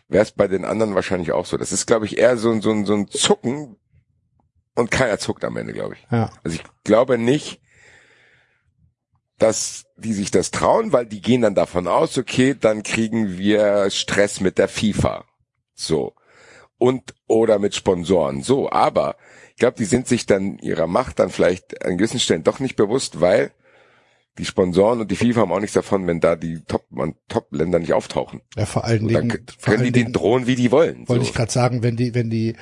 wäre es bei den anderen wahrscheinlich auch so. Das ist, glaube ich, eher so, ein so, ein so ein Zucken und keiner zuckt am Ende, glaube ich. Ja. Also ich glaube nicht, dass die sich das trauen, weil die gehen dann davon aus, okay, dann kriegen wir Stress mit der FIFA. So. Und oder mit Sponsoren. So, aber ich glaube, die sind sich dann ihrer Macht dann vielleicht an gewissen Stellen doch nicht bewusst, weil die Sponsoren und die FIFA haben auch nichts davon, wenn da die Top- Top-Länder nicht auftauchen. Ja, vor allen dann Dingen, vor können die den drohen, wie die wollen. wollte so. ich gerade sagen, wenn die, wenn die,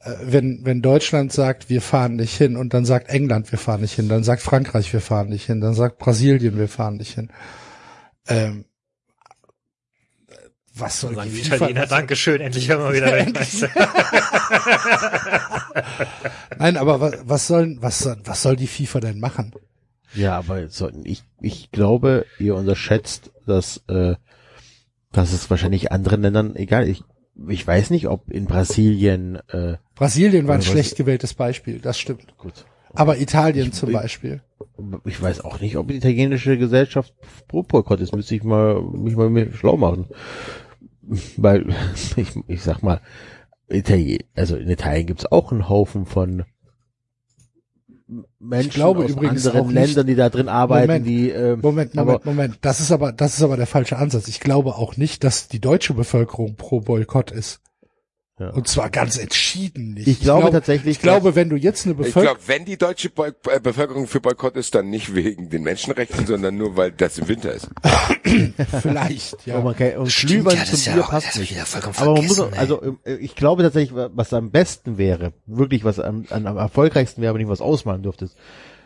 äh, wenn, wenn Deutschland sagt, wir fahren nicht hin und dann sagt England, wir fahren nicht hin, dann sagt Frankreich, wir fahren nicht hin, dann sagt Brasilien, wir fahren nicht hin. Ähm, was soll Sagen die Italiener, Dankeschön, endlich haben wir wieder Weltmeister. Nein, aber was, was soll, was soll, was soll die FIFA denn machen? Ja, aber so, ich, ich glaube, ihr unterschätzt, dass, äh, dass es wahrscheinlich anderen Ländern, egal, ich, ich weiß nicht, ob in Brasilien, äh, Brasilien war ein schlecht gewähltes Beispiel, das stimmt. gut, Aber Italien Ich- zum ich- Beispiel. ich weiß auch nicht, ob die italienische Gesellschaft pro Boykott ist, müsste ich mal, mich mal mir schlau machen. Weil, ich, ich sag mal, Italien, also in Italien gibt's auch einen Haufen von Menschen glaube aus übrigens anderen Ländern, die da drin arbeiten, Moment, die, ähm, Moment, Moment, aber- Moment. Das ist aber, das ist aber der falsche Ansatz. Ich glaube auch nicht, dass die deutsche Bevölkerung pro Boykott ist. Ja. Und zwar ganz entschieden nicht. Ich glaube tatsächlich, Ich glaube, wenn du jetzt eine Ich Bevölkerung, glaube, wenn die deutsche Boy äh, Bevölkerung für Boykott ist, dann nicht wegen den Menschenrechten, sondern nur, weil das im Winter ist. vielleicht, ja. Oh, man kann, und Stimmt, Glühwein ja, das zum ist ja Bier auch- passt das ist nicht. Aber man muss, auch- also äh, ich glaube tatsächlich, was am besten wäre, wirklich was am, am erfolgreichsten wäre, wenn ich was ausmalen dürftest,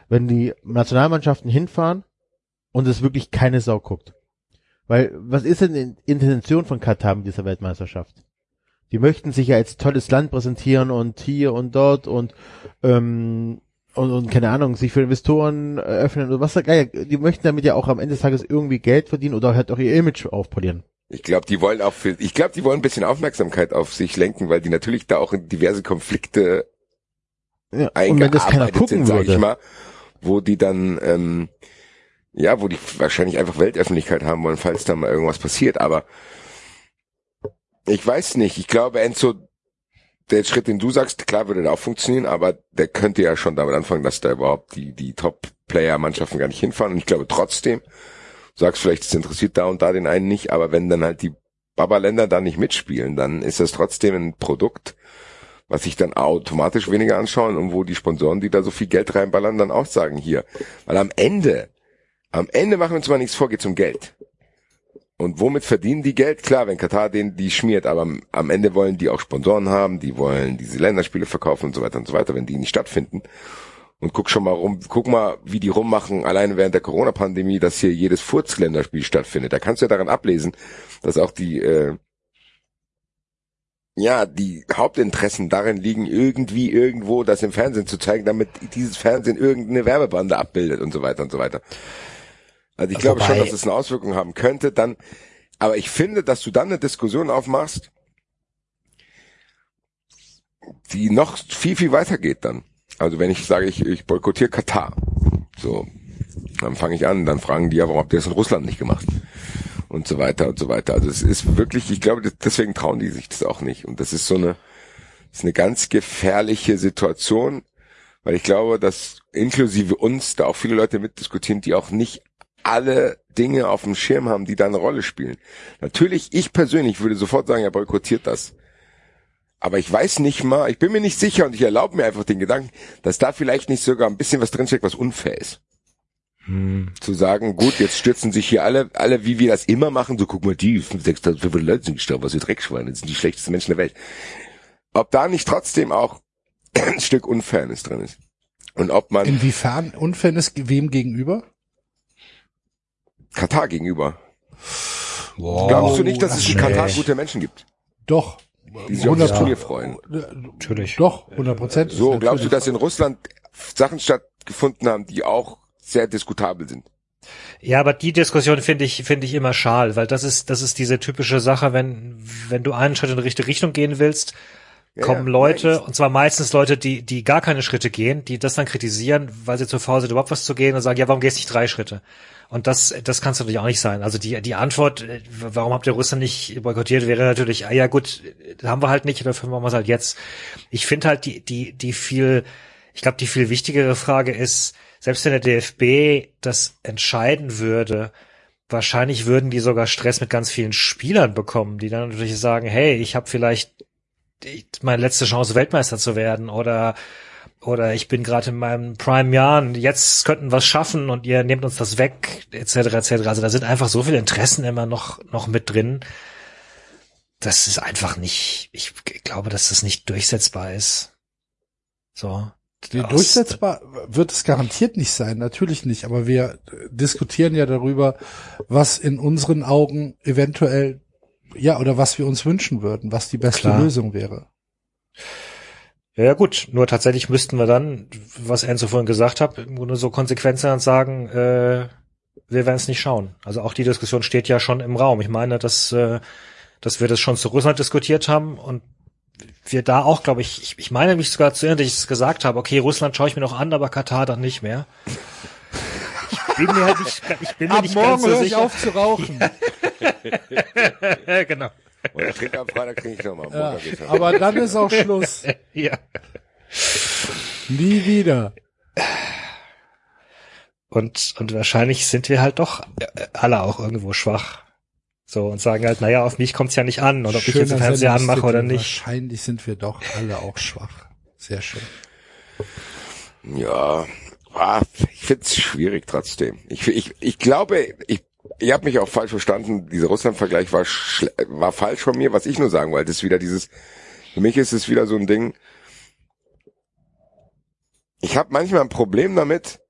wenn die Nationalmannschaften hinfahren und es wirklich keine Sau guckt. Weil, was ist denn die Intention von Katar mit dieser Weltmeisterschaft? Die möchten sich ja als tolles Land präsentieren und hier und dort und ähm, und, und keine Ahnung, sich für Investoren öffnen oder was da geil. Die möchten damit ja auch am Ende des Tages irgendwie Geld verdienen oder halt auch ihr Image aufpolieren. Ich glaube, die wollen auch für, ich glaube, die wollen ein bisschen Aufmerksamkeit auf sich lenken, weil die natürlich da auch in diverse Konflikte Ja, eingearbeitet sind, sag ich würde. mal, wo die dann, ähm, ja, wo die wahrscheinlich einfach Weltöffentlichkeit haben wollen, falls da mal irgendwas passiert, aber ich weiß nicht, ich glaube, Enzo, der Schritt, den du sagst, klar würde der auch funktionieren, aber der könnte ja schon damit anfangen, dass da überhaupt die, die Top-Player-Mannschaften gar nicht hinfahren und ich glaube trotzdem, du sagst vielleicht, es interessiert da und da den einen nicht, aber wenn dann halt die Baba-Länder da nicht mitspielen, dann ist das trotzdem ein Produkt, was sich dann automatisch weniger anschauen und wo die Sponsoren, die da so viel Geld reinballern, dann auch sagen, hier. Weil am Ende, am Ende machen wir uns mal nichts vor, geht's um Geld. Und womit verdienen die Geld? Klar, wenn Katar den die schmiert, aber am, am Ende wollen die auch Sponsoren haben, die wollen diese Länderspiele verkaufen und so weiter und so weiter, wenn die nicht stattfinden. Und guck schon mal rum, guck mal, wie die rummachen, alleine während der Corona-Pandemie, dass hier jedes Furzländerspiel stattfindet. Da kannst du ja daran ablesen, dass auch die, äh, ja, die Hauptinteressen darin liegen, irgendwie irgendwo das im Fernsehen zu zeigen, damit dieses Fernsehen irgendeine Werbebande abbildet und so weiter und so weiter. Also ich glaube Wobei- schon, dass es eine Auswirkung haben könnte, dann, aber ich finde, dass du dann eine Diskussion aufmachst, die noch viel, viel weiter geht dann. Also wenn ich sage, ich, ich boykottiere Katar, so, dann fange ich an, dann fragen die ja, warum habt ihr das in Russland nicht gemacht? Und so weiter und so weiter. Also es ist wirklich, ich glaube, deswegen trauen die sich das auch nicht. Und das ist so eine, ist eine ganz gefährliche Situation, weil ich glaube, dass inklusive uns da auch viele Leute mitdiskutieren, die auch nicht alle Dinge auf dem Schirm haben, die da eine Rolle spielen. Natürlich, ich persönlich würde sofort sagen, er boykottiert das. Aber ich weiß nicht mal, ich bin mir nicht sicher und ich erlaube mir einfach den Gedanken, dass da vielleicht nicht sogar ein bisschen was drinsteckt, was unfair ist. Zu sagen, gut, jetzt stürzen sich hier alle, alle, wie wir das immer machen, so guck mal, die 5.000, 6.500 Leute sind gestorben, was für Dreckschweine, das sind die schlechtesten Menschen der Welt. Ob da nicht trotzdem auch ein Stück Unfairness drin ist. Und ob man Inwiefern Unfairness wem gegenüber? Katar gegenüber. Wow. Glaubst du nicht, dass es in. Katar gute Menschen gibt, Doch. die sich auf das 100 Turnier freuen? Natürlich. Doch, 100 Prozent. So, glaubst du, dass in Russland Sachen stattgefunden haben, die auch sehr diskutabel sind? Ja, aber die Diskussion finde ich, finde ich immer schal, weil das ist, das ist diese typische Sache, wenn, wenn du einen Schritt in die richtige Richtung gehen willst, kommen ja, Leute, nein. und zwar meistens Leute, die, die gar keine Schritte gehen, die das dann kritisieren, weil sie zu faul sind, überhaupt was zu gehen und sagen, ja, warum gehst du nicht drei Schritte? Und das, das kann es natürlich auch nicht sein. Also die, die Antwort, äh, warum habt ihr Russland nicht boykottiert, wäre natürlich, ah ja gut, äh, haben wir halt nicht, dafür machen wir es halt jetzt. Ich finde halt die, die, die viel, ich glaube, die viel wichtigere Frage ist, selbst wenn der DFB das entscheiden würde, wahrscheinlich würden die sogar Stress mit ganz vielen Spielern bekommen, die dann natürlich sagen, hey, ich habe vielleicht ich- meine letzte Chance, Weltmeister zu werden oder oder ich bin gerade in meinem Prime-Jahren, jetzt könnten wir es schaffen und ihr nehmt uns das weg, etc., etc. Also da sind einfach so viele Interessen immer noch, noch mit drin. Das ist einfach nicht, ich glaube, dass das nicht durchsetzbar ist. So. Durchsetzbar wird es garantiert nicht sein, natürlich nicht, aber wir diskutieren ja darüber, was in unseren Augen eventuell, ja, oder was wir uns wünschen würden, was die beste Klar. Lösung wäre. Ja, gut, nur tatsächlich müssten wir dann, was Enzo vorhin gesagt hat, im Grunde so Konsequenzen dann sagen, äh, wir werden es nicht schauen. Also auch die Diskussion steht ja schon im Raum. Ich meine, dass, äh, dass wir das schon zu Russland diskutiert haben und wir da auch, glaube ich, ich, ich meine mich sogar zu erinnern, dass ich es gesagt habe, okay, Russland schaue ich mir noch an, aber Katar dann nicht mehr. Ich bin mir halt nicht, ich bin mir nicht ganz so sicher. zu rauchen. genau. Und ich trinke am Freitag trinke ich nochmal. Ja, aber dann ist auch Schluss. Ja. Nie wieder. Und, und wahrscheinlich sind wir halt doch äh, alle auch irgendwo schwach. So, und sagen halt, naja, auf mich kommt's ja nicht an. Und ob ich jetzt den Fernseher anmache oder nicht. Wahrscheinlich sind wir doch alle auch schwach. Sehr schön. Ja, ah, ich find's schwierig trotzdem. Ich, ich, ich glaube, ich, ihr habt mich auch falsch verstanden. Dieser Russland-Vergleich war, schle- war falsch von mir. Was ich nur sagen wollte, ist wieder dieses, für mich ist es wieder so ein Ding. Ich habe manchmal ein Problem damit,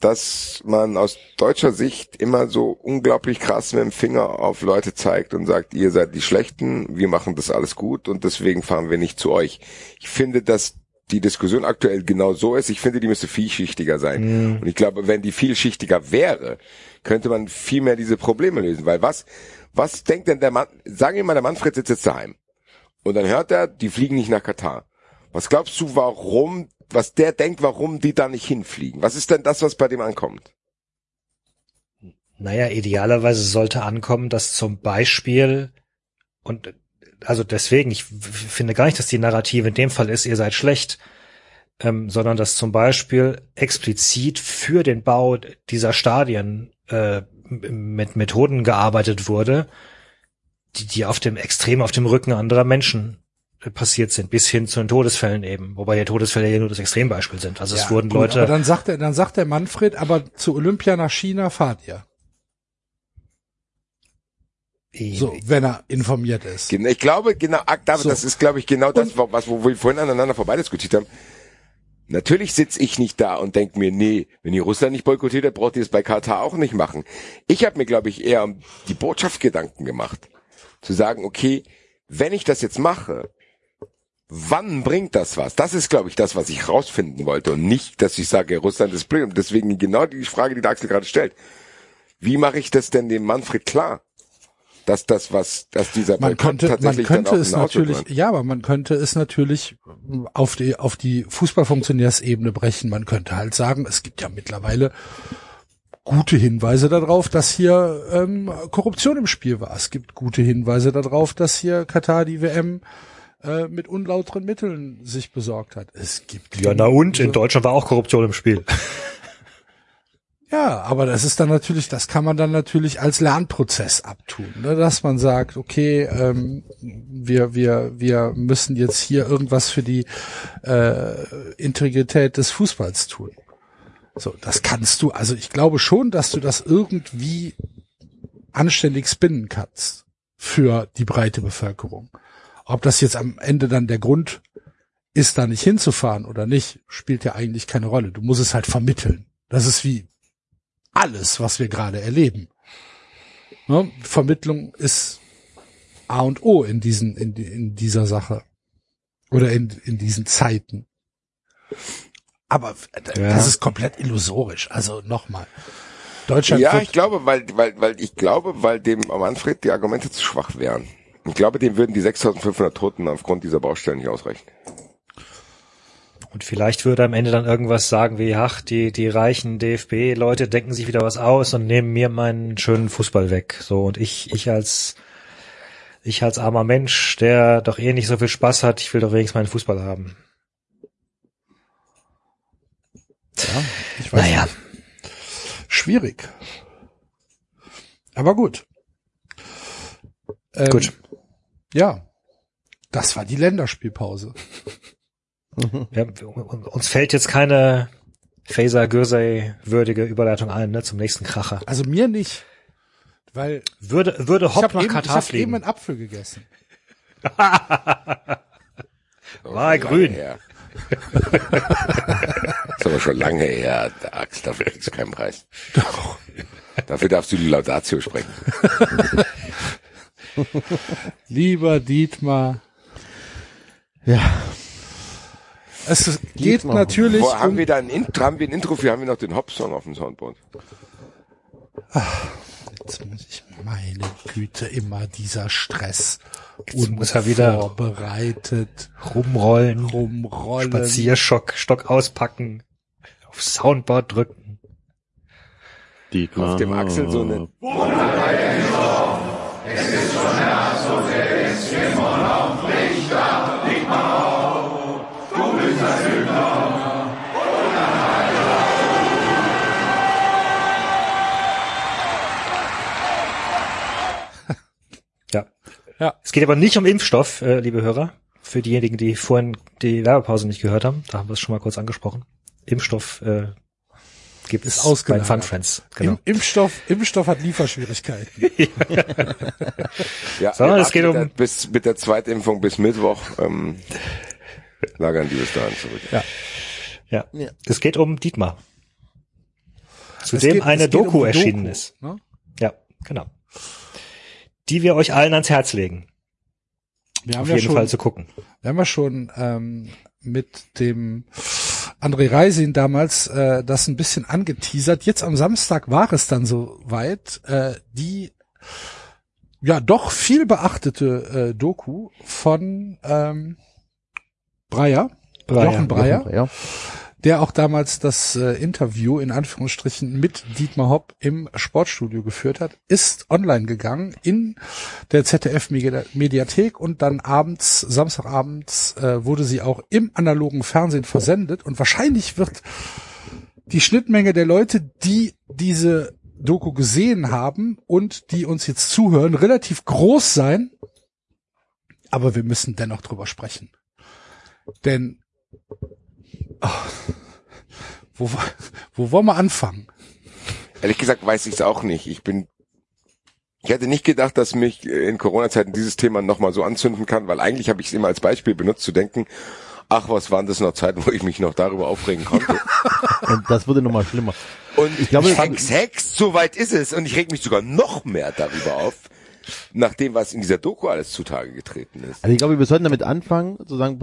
dass man aus deutscher Sicht immer so unglaublich krass mit dem Finger auf Leute zeigt und sagt, ihr seid die Schlechten, wir machen das alles gut und deswegen fahren wir nicht zu euch. Ich finde, dass die Diskussion aktuell genau so ist. Ich finde, die müsste vielschichtiger sein. Und ich glaube, wenn die vielschichtiger wäre, könnte man viel mehr diese Probleme lösen. Weil was, was denkt denn der Mann, sagen wir mal, der Manfred sitzt jetzt daheim. Und dann hört er, die fliegen nicht nach Katar. Was glaubst du, warum, was der denkt, warum die da nicht hinfliegen? Was ist denn das, was bei dem ankommt? Naja, idealerweise sollte ankommen, dass zum Beispiel, und also deswegen, ich finde gar nicht, dass die Narrative in dem Fall ist, ihr seid schlecht, ähm, sondern dass zum Beispiel explizit für den Bau dieser Stadien äh, mit Methoden gearbeitet wurde, die, die auf dem extrem auf dem Rücken anderer Menschen passiert sind, bis hin zu den Todesfällen eben. Wobei die Todesfälle ja nur das Extrembeispiel sind. Also es Ja, wurden gut, Leute. Aber dann sagt er, dann sagt der Manfred, aber zu Olympia nach China fahrt ihr. So, wenn er informiert ist. Ich glaube, genau, ah, David, So. das ist, glaube ich, genau das, was wo wir vorhin aneinander vorbei diskutiert haben. Natürlich sitz ich nicht da und denk mir, nee, wenn ihr Russland nicht boykottiert habt, braucht ihr es bei Katar auch nicht machen. Ich habe mir, glaube ich, eher um die Botschaft Gedanken gemacht. Zu sagen, okay, wenn ich das jetzt mache, wann bringt das was? Das ist, glaube ich, das, was ich rausfinden wollte und nicht, dass ich sage, Russland ist blöd. Und deswegen genau die Frage, die der Axel gerade stellt. Wie mache ich das denn dem Manfred klar? Dass das was, dass dieser Man Boykott könnte, man tatsächlich könnte dann auch es natürlich, hat? ja, aber man könnte es natürlich auf die, auf die Fußballfunktionärsebene brechen. Man könnte halt sagen, es gibt ja mittlerweile gute Hinweise darauf, dass hier ähm, Korruption im Spiel war. Es gibt gute Hinweise darauf, dass hier Katar die WM äh, mit unlauteren Mitteln sich besorgt hat. Es gibt Ja, na und? In Deutschland war auch Korruption im Spiel. Ja, aber das ist dann natürlich, das kann man dann natürlich als Lernprozess abtun, ne? dass man sagt, okay, ähm, wir wir wir müssen jetzt hier irgendwas für die äh, Integrität des Fußballs tun. So, das kannst du. Also ich glaube schon, dass du das irgendwie anständig spinnen kannst für die breite Bevölkerung. Ob das jetzt am Ende dann der Grund ist, da nicht hinzufahren oder nicht, spielt ja eigentlich keine Rolle. Du musst es halt vermitteln. Das ist wie alles, was wir gerade erleben. Ne? Vermittlung ist A und O in diesen, in, in dieser Sache. Oder in, in diesen Zeiten. Aber das Ja. ist komplett illusorisch. Also nochmal. Deutschland Ja, ich glaube, weil, weil, weil ich glaube, weil dem Manfred die Argumente zu schwach wären. Ich glaube, dem würden die 6.500 Toten aufgrund dieser Baustellen nicht ausreichen. Und vielleicht würde am Ende dann irgendwas sagen wie, ach, die, die reichen DFB-Leute denken sich wieder was aus und nehmen mir meinen schönen Fußball weg. So, und ich, ich als, ich als armer Mensch, der doch eh nicht so viel Spaß hat, ich will doch wenigstens meinen Fußball haben. ja, ich weiß Naja. nicht. Schwierig. Aber gut. Ähm, Gut. Ja. Das war die Länderspielpause. Ja, uns fällt jetzt keine Faser Gürsey würdige Überleitung ein, ne, zum nächsten Kracher. Also mir nicht. Weil Würde, würde ich Hopp habe nach eben, ich Katar hab eben fliegen. einen Apfel gegessen. War grün. Ja. ist aber schon lange her, der Axt, dafür kriegst du keinen Preis. Doch. Dafür darfst du die Laudatio sprechen. Lieber Dietmar, Ja. Es ist- geht natürlich Wo, haben um, wir da ein Intro, haben wir ein Intro für, haben wir noch den Hop-Song auf dem Soundboard? Jetzt muss ich meine Güte immer dieser Stress Jetzt muss er wieder- vorbereitet Rumrollen, rumrollen. Spazierstock, Stock auspacken, auf Soundboard drücken. Dietmar. Auf dem Axel so eine, Ja. Ja. Es geht aber nicht um Impfstoff, äh, liebe Hörer. Für diejenigen, die vorhin die Werbepause nicht gehört haben, da haben wir es schon mal kurz angesprochen. Impfstoff äh, gibt Ist es bei. Fun Friends. Genau. Im, Impfstoff, Impfstoff hat Lieferschwierigkeiten. ja, Sondern es geht um- mit der, bis, mit der Zweitimpfung bis Mittwoch, ähm, lagern die bis dahin zurück. Ja. Ja. Ja. Es geht um Dietmar. Zu Es dem geht- eine um Doku die erschienen ist. Ne? Ja, genau. Die wir euch allen ans Herz legen, Wir haben auf ja jeden schon, Fall zu gucken. wir haben ja schon ähm, mit dem André Reisin damals äh, das ein bisschen angeteasert. Jetzt am Samstag war es dann so weit, äh, die ja doch viel beachtete äh, Doku von ähm, Breyer, Jochen Breyer, Ja. Der auch damals das äh, Interview in Anführungsstrichen mit Dietmar Hopp im Sportstudio geführt hat, ist online gegangen in der ZDF Medi- Mediathek und dann abends, Samstagabends, äh, wurde sie auch im analogen Fernsehen versendet und wahrscheinlich wird die Schnittmenge der Leute, die diese Doku gesehen haben und die uns jetzt zuhören, relativ groß sein. Aber wir müssen dennoch drüber sprechen. Denn wo, wo wollen wir anfangen? Ehrlich gesagt weiß ich es auch nicht. Ich bin, ich hätte nicht gedacht, dass mich in Corona-Zeiten dieses Thema nochmal so anzünden kann, weil eigentlich habe ich es immer als Beispiel benutzt, zu denken, ach, was waren das noch Zeiten, wo ich mich noch darüber aufregen konnte. Und das wurde nochmal schlimmer. Und Ich glaube, Hex, Hex, so weit ist es. Und ich reg mich sogar noch mehr darüber auf, nach dem, was in dieser Doku alles zutage getreten ist. Also ich glaube, wir sollten damit anfangen, zu sagen,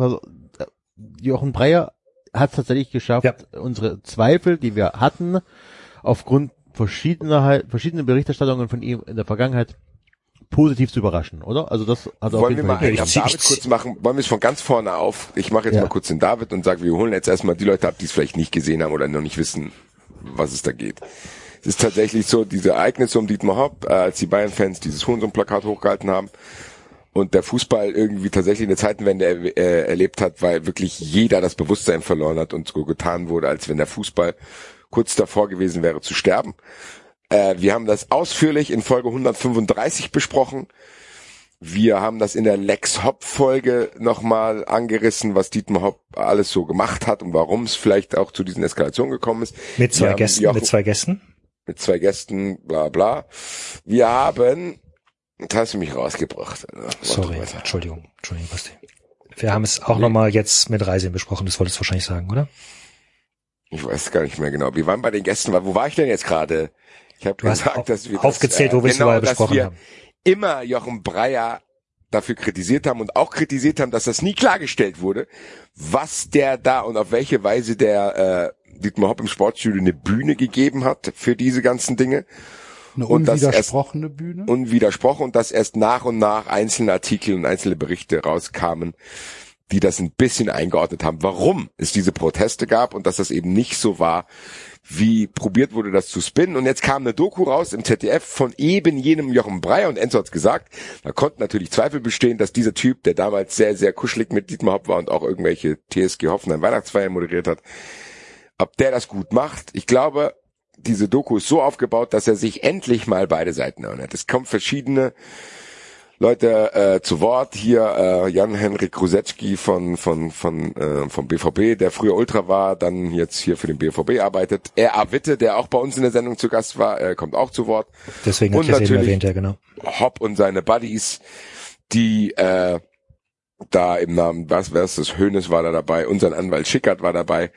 äh, Jochen Breyer hat es tatsächlich geschafft, Ja. unsere Zweifel, die wir hatten, aufgrund verschiedener, verschiedener Berichterstattungen von ihm in der Vergangenheit positiv zu überraschen, oder? Also das hat er auf Wollen wir mal einen David ich kurz machen? Wollen wir es von ganz vorne auf? Ich mache jetzt Ja. mal kurz den David und sage, wir holen jetzt erstmal die Leute ab, die es vielleicht nicht gesehen haben oder noch nicht wissen, was es da geht. Es ist tatsächlich so, diese Ereignisse um Dietmar Hopp, äh, als die Bayern-Fans dieses Hurensohn-Plakat hochgehalten haben und der Fußball irgendwie tatsächlich eine Zeitenwende er, äh, erlebt hat, weil wirklich jeder das Bewusstsein verloren hat und so getan wurde, als wenn der Fußball kurz davor gewesen wäre zu sterben. Äh, wir haben das ausführlich in Folge 135 besprochen. Wir haben das in der Lex Hopp Folge nochmal angerissen, was Dietmar Hopp alles so gemacht hat und warum es vielleicht auch zu diesen Eskalationen gekommen ist. Mit zwei Gästen, mit zwei Gästen. mit zwei Gästen, bla bla. Wir haben, jetzt hast du mich rausgebracht. Mach Sorry, weiter. Entschuldigung, Entschuldigung, Basti. Wir haben es auch nochmal jetzt mit Reising besprochen, das wolltest du wahrscheinlich sagen, oder? Ich weiß gar nicht mehr genau. Wir waren bei den Gästen, wo war ich denn jetzt gerade? Ich habe gesagt, dass wir aufgezählt, das, wo wir es genau, dass besprochen wir haben. immer Jochen Breyer dafür kritisiert haben und auch kritisiert haben, dass das nie klargestellt wurde, was der da und auf welche Weise der äh, Dietmar Hopp im Sportstudio eine Bühne gegeben hat für diese ganzen Dinge. Eine Und unwidersprochene Bühne. unwidersprochen und dass erst nach und nach einzelne Artikel und einzelne Berichte rauskamen, die das ein bisschen eingeordnet haben, warum es diese Proteste gab und dass das eben nicht so war, wie probiert wurde, das zu spinnen. Und jetzt kam eine Doku raus im ZDF von eben jenem Jochen Breyer und Enzo hat's gesagt, da konnten natürlich Zweifel bestehen, dass dieser Typ, der damals sehr, sehr kuschelig mit Dietmar Hopp war und auch irgendwelche TSG Hoffenheim Weihnachtsfeiern moderiert hat, ob der das gut macht. Ich glaube, diese Doku ist so aufgebaut, dass er sich endlich mal beide Seiten anhört. Es kommen verschiedene Leute äh, zu Wort. Hier äh, Jan-Henrik Krusecki von von von äh, vom BVB, der früher Ultra war, dann jetzt hier für den BVB arbeitet. Er Witte, der auch bei uns in der Sendung zu Gast war, er kommt auch zu Wort. Deswegen Und hat ich das eben natürlich- erwähnt, ja genau. Hopp und seine Buddies, die äh, da im Namen, was wer ist das? Hönes war da dabei, unser Anwalt Schickert war dabei.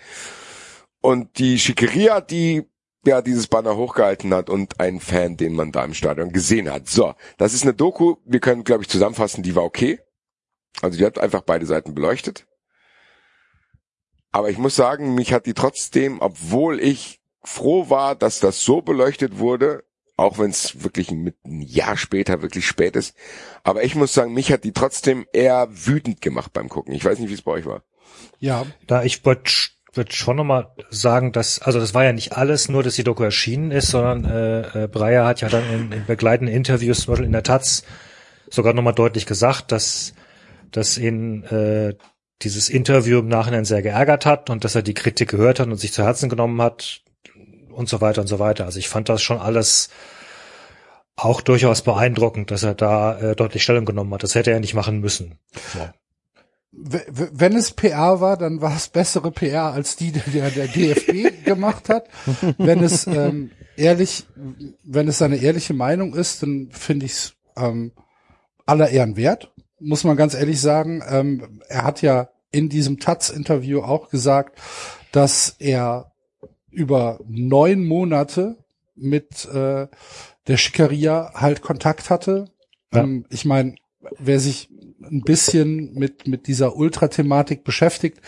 Und die Schickeria, die ja dieses Banner hochgehalten hat und ein Fan, den man da im Stadion gesehen hat. So, das ist eine Doku, wir können, glaube ich, zusammenfassen, die war okay. Also die hat einfach beide Seiten beleuchtet. Aber ich muss sagen, mich hat die trotzdem, obwohl ich froh war, dass das so beleuchtet wurde, auch wenn es wirklich mit ein Jahr später wirklich spät ist. Aber ich muss sagen, mich hat die trotzdem eher wütend gemacht beim Gucken. Ich weiß nicht, wie es bei euch war. Ja, Da ich wollte würd schon nochmal sagen, dass, also das war ja nicht alles, nur dass die Doku erschienen ist, sondern äh, äh, Breyer hat ja dann in, in begleitenden Interviews, zum Beispiel in der Taz, sogar nochmal deutlich gesagt, dass, dass ihn äh, dieses Interview im Nachhinein sehr geärgert hat und dass er die Kritik gehört hat und sich zu Herzen genommen hat und so weiter und so weiter. Also ich fand das schon alles auch durchaus beeindruckend, dass er da äh, deutlich Stellung genommen hat. Das hätte er nicht machen müssen. So. Wenn es PR war, dann war es bessere PR als die, die der, der DFB gemacht hat. Wenn es ähm, ehrlich, wenn es seine ehrliche Meinung ist, dann finde ich es ähm, aller Ehren wert, muss man ganz ehrlich sagen. Ähm, er hat ja in diesem Taz-Interview auch gesagt, dass er über neun Monate mit äh, der Schickeria halt Kontakt hatte. Ja. Ähm, ich meine, wer sich ein bisschen mit mit dieser Ultra-Thematik beschäftigt,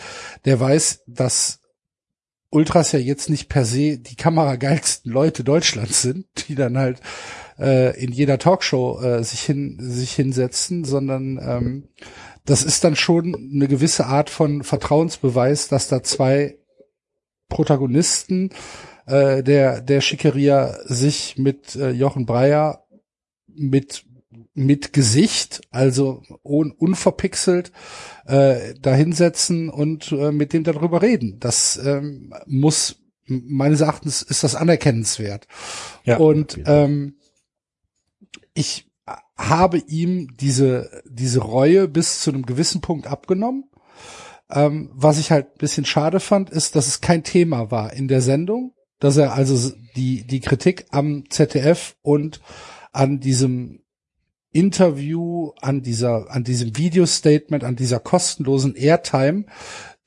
der weiß, dass Ultras ja jetzt nicht per se die kamerageilsten Leute Deutschlands sind, die dann halt äh, in jeder Talkshow äh, sich hin sich hinsetzen, sondern ähm, das ist dann schon eine gewisse Art von Vertrauensbeweis, dass da zwei Protagonisten äh, der der Schickeria sich mit äh, Jochen Breyer mit mit Gesicht, also un, unverpixelt, äh, da hinsetzen und äh, mit dem darüber reden. Das ähm, muss meines Erachtens ist das anerkennenswert. Ja. und ähm, ich habe ihm diese diese Reue bis zu einem gewissen Punkt abgenommen. Ähm, was ich halt ein bisschen schade fand, ist, dass es kein Thema war in der Sendung, dass er also die die Kritik am ZDF und an diesem Interview, an dieser, an diesem Video-Statement, an dieser kostenlosen Airtime,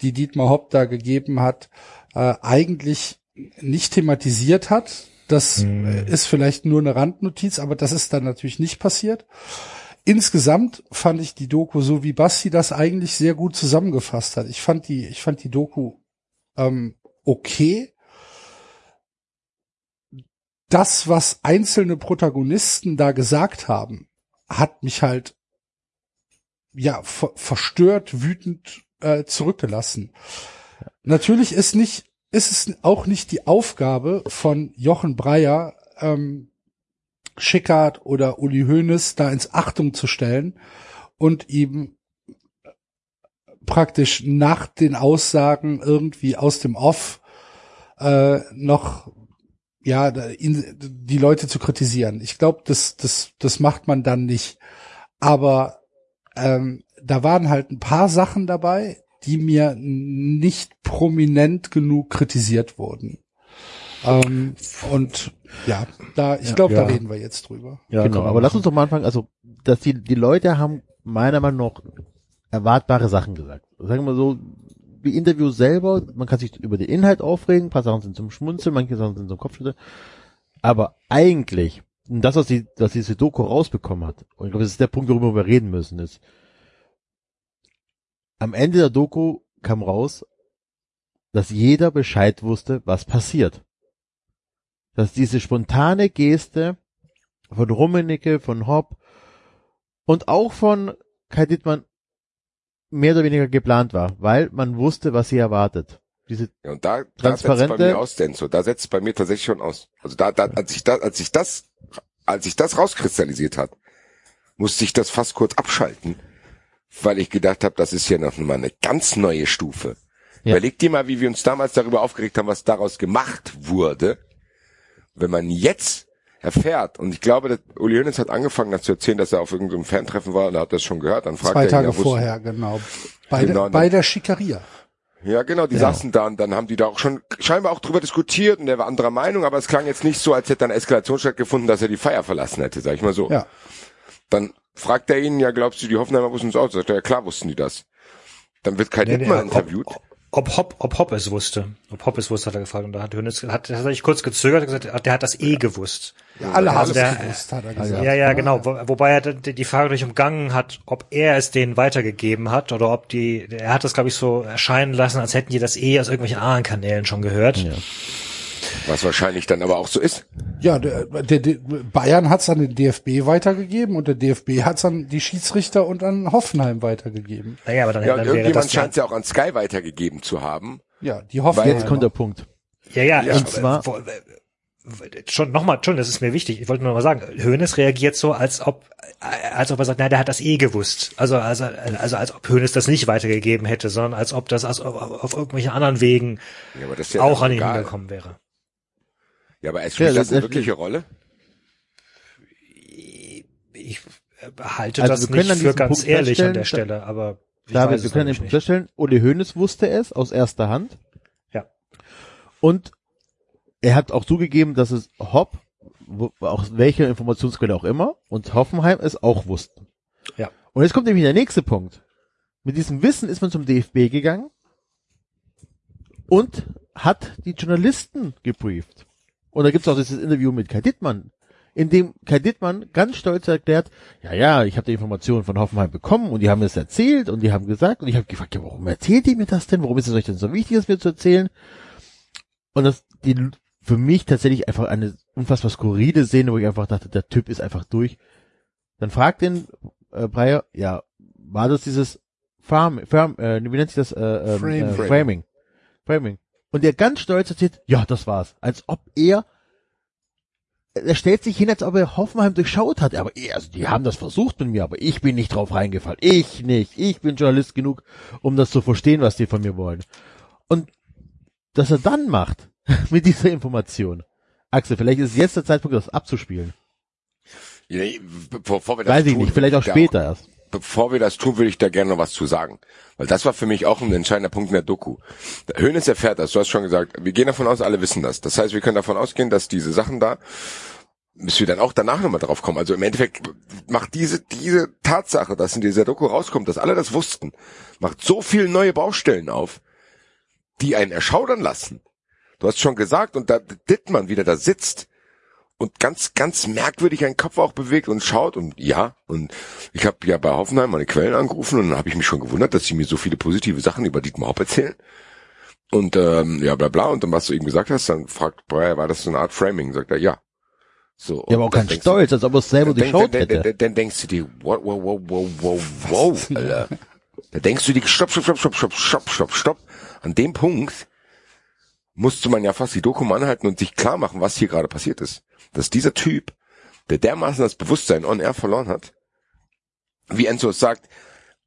die Dietmar Hopp da gegeben hat, äh, eigentlich nicht thematisiert hat. Das Hm. äh, ist vielleicht nur eine Randnotiz, aber das ist dann natürlich nicht passiert. Insgesamt fand ich die Doku, so wie Basti das eigentlich sehr gut zusammengefasst hat. Ich fand die, ich fand die Doku ähm, okay. Das, was einzelne Protagonisten da gesagt haben, hat mich halt ja ver verstört, wütend äh, zurückgelassen. Natürlich ist nicht, ist es auch nicht die Aufgabe von Jochen Breyer, ähm, Schickard oder Uli Hoeneß da ins Achtung zu stellen und ihm praktisch nach den Aussagen irgendwie aus dem Off äh, noch ja da- ihn, die Leute zu kritisieren. Ich glaube, das das das macht man dann nicht. Aber ähm, da waren halt ein paar Sachen dabei, die mir nicht prominent genug kritisiert wurden. Ähm, und ja, da ich glaube, da Ja. reden wir jetzt drüber. Ja, genau, wir aber lass uns doch mal anfangen, also, dass die, die Leute haben meiner Meinung nach erwartbare Sachen gesagt. Sagen wir mal so, die Interviews selber, man kann sich über den Inhalt aufregen, ein paar Sachen sind zum Schmunzeln, manche Sachen sind zum Kopfschütteln, aber eigentlich, und das, was die, was diese Doku rausbekommen hat, und ich glaube, das ist der Punkt, worüber wir reden müssen, ist, am Ende der Doku kam raus, dass jeder Bescheid wusste, was passiert. Dass diese spontane Geste von Rummenigge, von Hopp und auch von Kai Dittmann mehr oder weniger geplant war, weil man wusste, was sie erwartet. Diese, Ja, und da, da setzt bei mir aus, Denso. Da setzt es bei mir tatsächlich schon aus. Also da, da, als ich das, als ich das, als ich das rauskristallisiert hat, musste ich das fast kurz abschalten, weil ich gedacht habe, das ist ja noch mal eine ganz neue Stufe. Ja. Überleg dir mal, wie wir uns damals darüber aufgeregt haben, was daraus gemacht wurde. Wenn man jetzt erfährt, und ich glaube, dass Uli Hoeneß hat angefangen, das zu erzählen, dass er auf irgendeinem Fantreffen war und er hat das schon gehört, dann fragt Zwei er ihn, Tage ja, wussten- vorher, genau. Bei, Genau, der, bei der Schikaria. Ja, genau, die saßen da und dann haben die da auch schon scheinbar auch drüber diskutiert und der war anderer Meinung, aber es klang jetzt nicht so, als hätte eine Eskalation stattgefunden, dass er die Feier verlassen hätte, sag ich mal so. Ja. Dann fragt er ihn, ja, glaubst du, die Hoffenheimer wussten es auch? Sagt er, ja klar wussten die das. Dann wird Kai Nee, Dittmann interviewt. Ob Hopp, ob Hopp es wusste. Ob Hopp es wusste, hat er gefragt. Und da hat Hönes, hat, hat er sich kurz gezögert und gesagt, der hat das eh gewusst. Ja, alle haben Also es der- gewusst, hat er gesagt. Ja, ja, genau. Wo, wobei er die die Frage durch umgangen hat, ob er es denen weitergegeben hat oder ob die, er hat das, glaube ich, so erscheinen lassen, als hätten die das eh aus irgendwelchen anderen Kanälen schon gehört. ja. Was wahrscheinlich dann aber auch so ist. Ja, der, der, der Bayern hat's an den DFB weitergegeben und der DFB hat's an die Schiedsrichter und an Hoffenheim weitergegeben. Naja, aber dann, Ja, dann irgendjemand scheint es ja auch an Sky weitergegeben zu haben. Ja, die Hoffenheimer. Jetzt kommt der Punkt. ja, ja, Ja, ich, und zwar- schon nochmal, schon, das ist mir wichtig. Ich wollte nur mal sagen, Hönes reagiert so, als ob, als ob er sagt, nein, der hat das eh gewusst. Also, also, also als ob Hönes das nicht weitergegeben hätte, sondern als ob das als, auf, auf irgendwelchen anderen Wegen Ja, aber das ist ja auch an ihn egal. hingekommen wäre. Ja, aber es spielt Ja, das das- eine wirkliche Rolle? Ich äh, halte Also das wir können nicht für ganz Punkt ehrlich an der Stelle, aber ich David, weiß wir es können den Punkt feststellen, Uli Hoeneß wusste es aus erster Hand. Ja. Und er hat auch zugegeben, dass es Hopp, wo, aus welcher Informationsquelle auch immer, und Hoffenheim es auch wussten. Ja. Und jetzt kommt nämlich der nächste Punkt. Mit diesem Wissen ist man zum DFB gegangen und hat die Journalisten gebrieft. Und da gibt's auch dieses Interview mit Kai Dittmann, in dem Kai Dittmann ganz stolz erklärt, ja, ja, ich habe die Informationen von Hoffenheim bekommen und die haben es erzählt und die haben gesagt und ich habe gefragt, ja, warum erzählt ihr mir das denn? Warum ist es euch denn so wichtig, das mir zu erzählen? Und das die für mich tatsächlich einfach eine unfassbar skurrile Szene, wo ich einfach dachte, der Typ ist einfach durch. Dann fragt den äh, Breyer, ja, war das dieses Farm, Farm äh, wie nennt sich das? Äh, ähm, Frame. äh, Framing. Framing. Und der ganz stolz erzählt, ja, das war's. Als ob er er stellt sich hin, als ob er Hoffenheim durchschaut hat. Aber er, also die haben das versucht mit mir, aber ich bin nicht drauf reingefallen. Ich nicht. Ich bin Journalist genug, um das zu verstehen, was die von mir wollen. Und dass er dann macht, mit dieser Information. Axel, vielleicht ist jetzt der Zeitpunkt, das abzuspielen. Ja, bevor wir das Weiß ich tun, nicht, vielleicht auch später erst. Bevor wir das tun, würde ich da gerne noch was zu sagen. Weil das war für mich auch ein entscheidender Punkt in der Doku. Hönes erfährt das, du hast schon gesagt, wir gehen davon aus, alle wissen das. Das heißt, wir können davon ausgehen, dass diese Sachen da, bis wir dann auch danach nochmal drauf kommen. Also im Endeffekt macht diese, diese Tatsache, dass in dieser Doku rauskommt, dass alle das wussten, macht so viele neue Baustellen auf, die einen erschaudern lassen. Du hast schon gesagt, und da Dittmann wieder da sitzt und ganz, ganz merkwürdig einen Kopf auch bewegt und schaut und ja, und ich habe ja bei Hoffenheim meine Quellen angerufen und dann habe ich mich schon gewundert, dass sie mir so viele positive Sachen über Dietmar Hopp erzählen. Und ähm, ja, bla bla, und dann was du eben gesagt hast, dann fragt Breyer, war das so eine Art Framing? Sagt er, ja. So, Ja, aber auch kein Stolz, als ob er es selber geschaut dann, dann, hätte. dann, dann denkst du dir, wow, wow, wow, wow, wow, wow, Alter. Da denkst du dir, stopp, stopp, stopp, stopp, stopp, stopp, stopp, stopp. An dem Punkt musste man ja fast die Doku anhalten und sich klar machen, was hier gerade passiert ist. Dass dieser Typ, der dermaßen das Bewusstsein on air verloren hat, wie Enzo es sagt,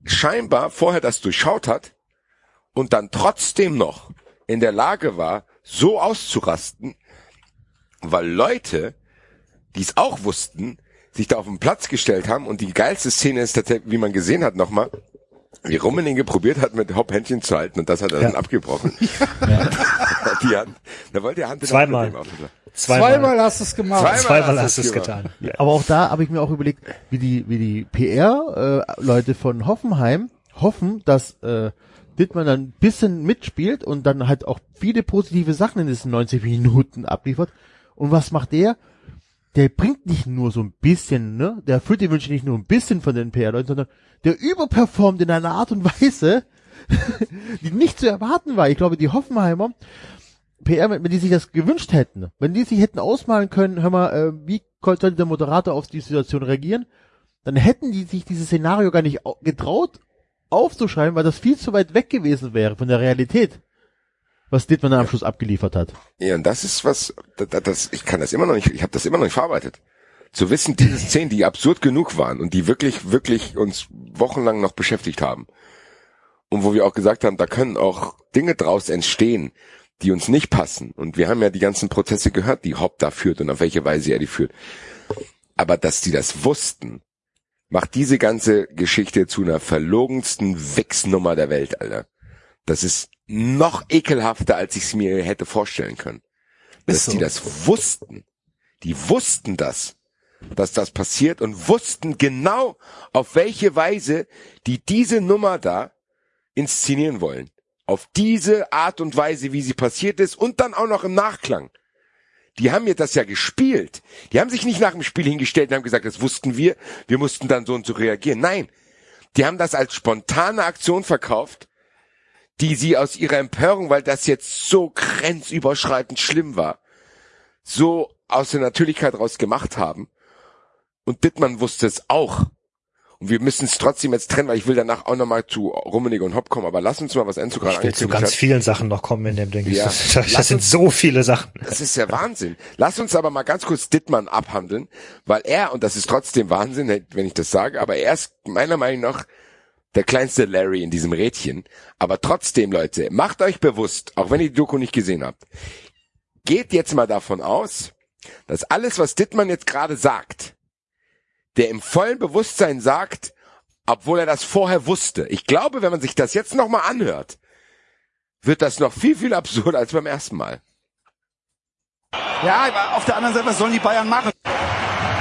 scheinbar vorher das durchschaut hat und dann trotzdem noch in der Lage war, so auszurasten, weil Leute, die es auch wussten, sich da auf den Platz gestellt haben und die geilste Szene ist tatsächlich, wie man gesehen hat nochmal, wie Rummenigge probiert hat, mit Hopp Händchen zu halten und das hat er dann abgebrochen. die Hand, da wollte er Hand in Hand Zweimal. mit dem Aufhören. Zweimal hast du es gemacht. Zweimal Zweimal hast du du's es getan. Ja. Aber auch da habe ich mir auch überlegt, wie die, wie die PR-Leute von Hoffenheim hoffen, dass äh, Dittmann dann ein bisschen mitspielt und dann halt auch viele positive Sachen in diesen 90 Minuten abliefert. Und was macht der? Der bringt nicht nur so ein bisschen, ne? Der erfüllt die Wünsche nicht nur ein bisschen von den PR-Leuten, sondern der überperformt in einer Art und Weise, die nicht zu erwarten war. Ich glaube, die Hoffenheimer PR, wenn die sich das gewünscht hätten, wenn die sich hätten ausmalen können, hör mal, äh, wie sollte der Moderator auf die Situation reagieren, dann hätten die sich dieses Szenario gar nicht au- getraut aufzuschreiben, weil das viel zu weit weg gewesen wäre von der Realität, was Dittmann dann am Schluss abgeliefert hat. Ja, und das ist was, das, das, ich kann das immer noch nicht, ich habe das immer noch nicht verarbeitet. Zu wissen, diese Szenen, die absurd genug waren und die wirklich, wirklich uns wochenlang noch beschäftigt haben. Und wo wir auch gesagt haben, da können auch Dinge draus entstehen, die uns nicht passen. Und wir haben ja die ganzen Prozesse gehört, die Hopp da führt und auf welche Weise er die führt. Aber dass die das wussten, macht diese ganze Geschichte zu einer verlogensten Wichsnummer der Welt, Alter. Das ist noch ekelhafter, als ich es mir hätte vorstellen können. Dass so. die das wussten. Die wussten das, dass das passiert und wussten genau, auf welche Weise die diese Nummer da inszenieren wollen. Auf diese Art und Weise, wie sie passiert ist und dann auch noch im Nachklang. Die haben mir das ja gespielt. Die haben sich nicht nach dem Spiel hingestellt und haben gesagt, das wussten wir, wir mussten dann so und so reagieren. Nein, die haben das als spontane Aktion verkauft, die sie aus ihrer Empörung, weil das jetzt so grenzüberschreitend schlimm war, so aus der Natürlichkeit raus gemacht haben. Und Dittmann wusste es auch. Wir müssen es trotzdem jetzt trennen, weil ich will danach auch nochmal zu Rummenigge und Hopp kommen. Aber lass uns mal was Enzo gerade Ich will zu ganz hat. vielen Sachen noch kommen in dem Ding. Ja. Das, das, das sind uns- so viele Sachen. Das ist ja Wahnsinn. Lass uns aber mal ganz kurz Dittmann abhandeln, weil er, und das ist trotzdem Wahnsinn, wenn ich das sage, aber er ist meiner Meinung nach der kleinste Larry in diesem Rädchen. Aber trotzdem, Leute, macht euch bewusst, auch wenn ihr die Doku nicht gesehen habt, geht jetzt mal davon aus, dass alles, was Dittmann jetzt gerade sagt, der im vollen Bewusstsein sagt, obwohl er das vorher wusste. Ich glaube, wenn man sich das jetzt nochmal anhört, wird das noch viel, viel absurder als beim ersten Mal. Ja, auf der anderen Seite, was sollen die Bayern machen?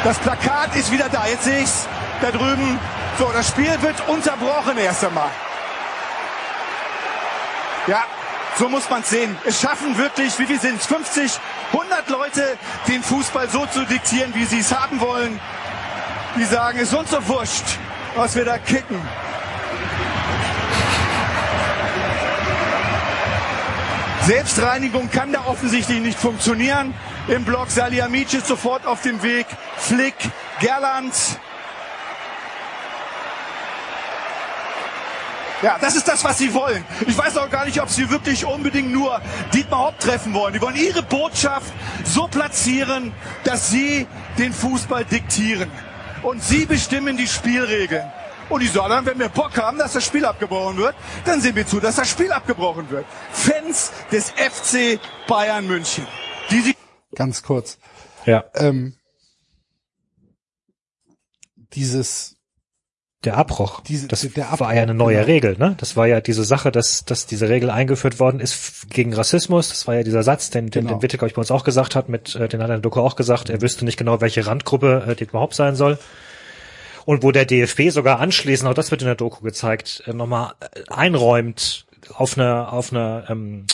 Das Plakat ist wieder da. Jetzt sehe ich's da drüben. So, das Spiel wird unterbrochen erst einmal. Ja, so muss man's sehen. Es schaffen wirklich, wie viel sind's? 50, 100 Leute, den Fußball so zu diktieren, wie sie es haben wollen. Die sagen, es ist uns so wurscht, was wir da kicken. Selbstreinigung kann da offensichtlich nicht funktionieren. Im Block Salihamidzic sofort auf dem Weg. Flick, Gerland. Ja, das ist das, was sie wollen. Ich weiß auch gar nicht, ob sie wirklich unbedingt nur Dietmar Hopp treffen wollen. Die wollen ihre Botschaft so platzieren, dass sie den Fußball diktieren. Und sie bestimmen die Spielregeln. Und die sagen, wenn wir Bock haben, dass das Spiel abgebrochen wird, dann sehen wir zu, dass das Spiel abgebrochen wird. Fans des FC Bayern München, die sie Ganz kurz. Ja. Ähm, dieses, Der Abbruch. Diese- das der Abbruch, war ja eine neue genau. Regel, ne? Das war ja diese Sache, dass, dass diese Regel eingeführt worden ist gegen Rassismus. Das war ja dieser Satz, den, den, Genau. den glaube ich, bei uns auch gesagt hat, mit, äh, den hat er der Doku auch gesagt, er wüsste nicht genau, welche Randgruppe äh, Dietmar Hopp sein soll. Und wo der DFB sogar anschließend, auch das wird in der Doku gezeigt, äh, nochmal äh, einräumt auf eine, auf eine ähm,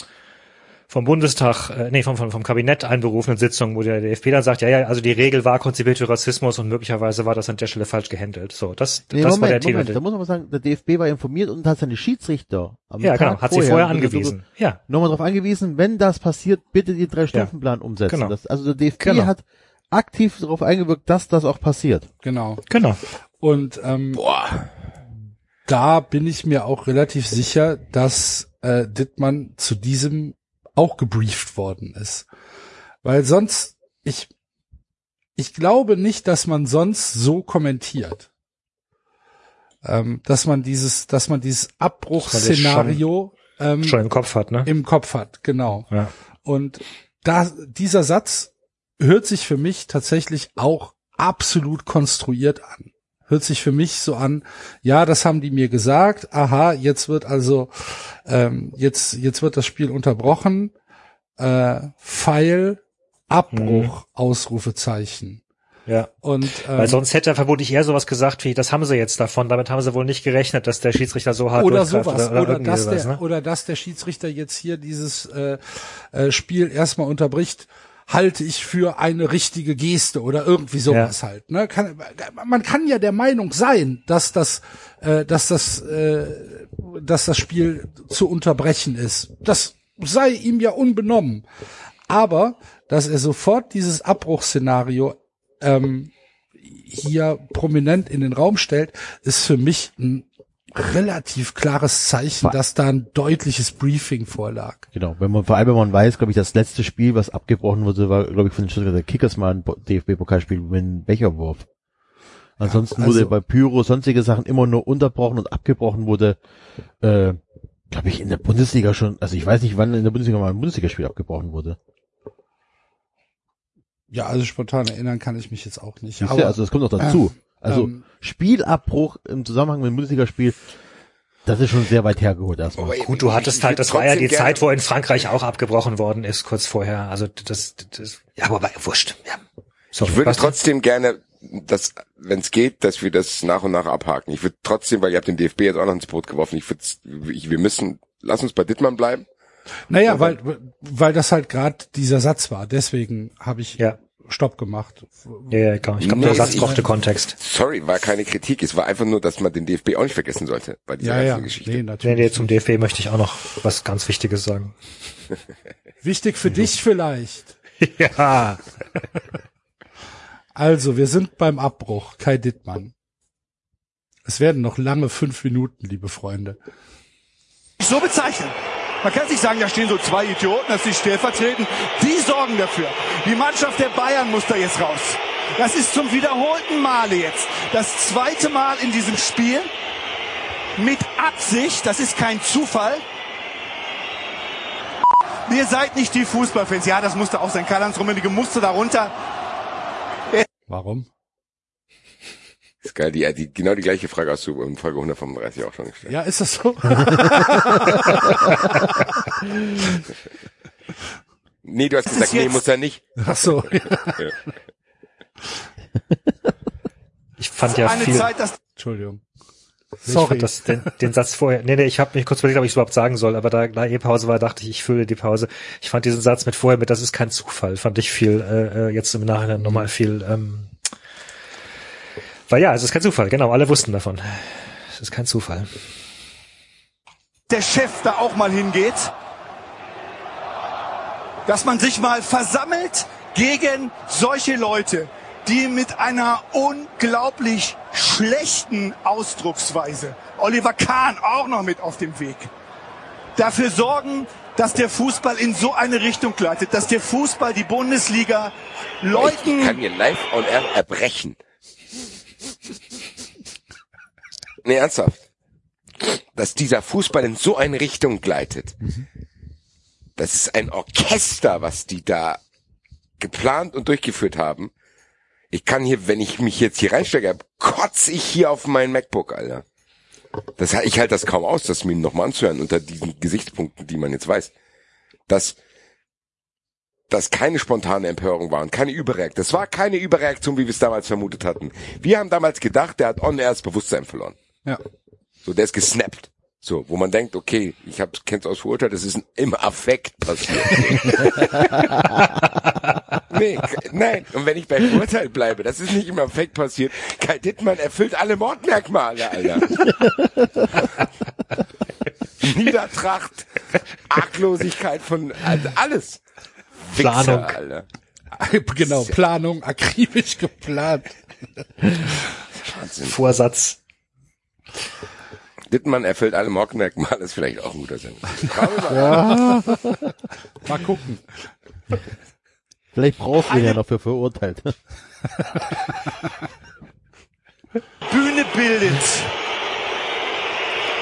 vom Bundestag, äh, nee, vom, vom, vom Kabinett einberufenen Sitzung, wo der DFB dann sagt, ja, ja, also die Regel war konzipiert für Rassismus und möglicherweise war das an der Stelle falsch gehandelt. So, das, Nee, das Moment, war der Moment, Titel. da muss man mal sagen, der DFB war informiert und hat seine Schiedsrichter am Ja, Tag genau, hat sie vorher angewiesen. Ja, Nochmal darauf angewiesen, wenn das passiert, bitte den Drei-Stufen-Plan umsetzen. genau. Das, also der DFB Genau. hat aktiv darauf eingewirkt, dass das auch passiert. Genau. genau. Und ähm, Boah. da bin ich mir auch relativ sicher, dass äh, Dittmann zu diesem auch gebrieft worden ist. Weil sonst, ich, ich glaube nicht, dass man sonst so kommentiert. Ähm, dass man dieses, dass man dieses Abbruchsszenario ähm, Schon im Kopf hat, ne? im Kopf hat, genau. Ja. Und da, dieser Satz hört sich für mich tatsächlich auch absolut konstruiert an. Hört sich für mich so an, ja, das haben die mir gesagt, aha, jetzt wird also, ähm, jetzt, jetzt wird das Spiel unterbrochen, äh, Pfeil, Abbruch, Ausrufezeichen. Ja. Und, ähm, Weil sonst hätte er vermutlich eher sowas gesagt wie, das haben sie jetzt davon, damit haben sie wohl nicht gerechnet, dass der Schiedsrichter so hart oder sowas, oder, irgendwie dass sowas, der, ne? oder dass der Schiedsrichter jetzt hier dieses äh, äh, Spiel erstmal unterbricht, halte ich für eine richtige Geste oder irgendwie sowas halt. Ne? Kann, man kann ja der Meinung sein, dass das, äh, dass das, äh, dass das Spiel zu unterbrechen ist. Das sei ihm ja unbenommen. Aber dass er sofort dieses Abbruchsszenario ähm, hier prominent in den Raum stellt, ist für mich ein relativ klares Zeichen, dass da ein deutliches Briefing vorlag. Genau, wenn man, vor allem wenn man weiß, glaube ich, das letzte Spiel, was abgebrochen wurde, war, glaube ich, von den Stuttgarter Kickers mal ein DFB-Pokalspiel mit einem Becherwurf. Ansonsten also- wurde bei Pyro sonstige Sachen immer nur unterbrochen und abgebrochen wurde, äh, glaube ich, in der Bundesliga schon, also ich weiß nicht, wann in der Bundesliga mal ein Bundesligaspiel abgebrochen wurde. Ja, also spontan erinnern kann ich mich jetzt auch nicht. Siehst du? also das kommt noch dazu. Also ähm, Spielabbruch im Zusammenhang mit dem Bundesligaspiel, das ist schon sehr weit hergeholt erstmal. Aber Gut, du hattest halt, das war ja die gerne- Zeit, wo in Frankreich auch abgebrochen worden ist, kurz vorher. Also das, das ja, aber bei- wurscht. Ja. So, Ich würde trotzdem gerne, dass, wenn es geht, dass wir das nach und nach abhaken. Ich würde trotzdem, weil ihr habt den DFB jetzt auch noch ins Boot geworfen, ich würde, ich, wir müssen, lass uns bei Dittmann bleiben. naja, weil, weil das halt gerade dieser Satz war. Deswegen habe ich Ja. Stopp gemacht. Ja, ja, klar. Ich glaube, Nee, der Satz brauchte Kontext. Sorry, war keine Kritik. Es war einfach nur, dass man den DFB auch nicht vergessen sollte bei dieser Ja, ja, ganzen Geschichte. nee, Nee, natürlich. nee, zum DFB möchte ich auch noch was ganz Wichtiges sagen. Wichtig für dich vielleicht. ja. Also, wir sind beim Abbruch. Kai Dittmann. Es werden noch lange fünf Minuten, liebe Freunde. so bezeichnen. Man kann sich sagen, da stehen so zwei Idioten, das ist stellvertretend. Die sorgen dafür. Die Mannschaft der Bayern muss da jetzt raus. Das ist zum wiederholten Male jetzt. Das zweite Mal in diesem Spiel. Mit Absicht, das ist kein Zufall. Ihr seid nicht die Fußballfans. Ja, das musste auch sein. Karl-Heinz Rummenigge musste darunter. Warum? Ist geil, die, die, genau die gleiche Frage hast du in Folge 135 auch schon gestellt. Ja, ist das so? Nee, du hast gesagt, nee, muss er nicht. Ach so. Ich fand ja Eine viel. Zeit, dass Entschuldigung. Ich Sorry. fand das, den, den Satz vorher, nee, nee, ich habe mich kurz überlegt, ob ich es überhaupt sagen soll, aber da, da eh Pause war, dachte ich, ich fülle die Pause. Ich fand diesen Satz mit vorher mit, das ist kein Zufall, fand ich viel, äh, äh, jetzt im Nachhinein nochmal viel, ähm, weil ja, es ist kein Zufall, genau, alle wussten davon. Es ist kein Zufall. der Chef da auch mal hingeht. Dass man sich mal versammelt gegen solche Leute, die mit einer unglaublich schlechten Ausdrucksweise, Oliver Kahn auch noch mit auf dem Weg, dafür sorgen, dass der Fußball in so eine Richtung gleitet, dass der Fußball, die Bundesliga Ich Leuten kann mir live on air erbrechen. Nee, ernsthaft. Dass dieser Fußball in so eine Richtung gleitet. Das ist ein Orchester, was die da geplant und durchgeführt haben. Ich kann hier, wenn ich mich jetzt hier reinstecke, kotze ich hier auf mein MacBook, Alter. Das, ich halte das kaum aus, das mir nochmal anzuhören unter diesen Gesichtspunkten, die man jetzt weiß. Dass das keine spontane Empörung war und keine Überreaktion. Das war keine Überreaktion, wie wir es damals vermutet hatten. Wir haben damals gedacht, der hat on air das Bewusstsein verloren. Ja. So, der ist gesnappt. So, wo man denkt, okay, ich hab's, kenn's aus verurteilt, das ist im Affekt passiert. nee, nein, und wenn ich bei verurteilt bleibe, das ist nicht im Affekt passiert. Kai Dittmann erfüllt alle Mordmerkmale, Alter. Niedertracht, Arglosigkeit von, also alles. Wichser, Planung. Alter. genau, Planung, akribisch geplant. Wahnsinn. Vorsatz. Dittmann erfüllt alle Mordmerkmale, ist vielleicht auch ein guter Sinn. Mal. Mal gucken. Vielleicht brauchst du ihn ja noch für verurteilt. Bühne bildet.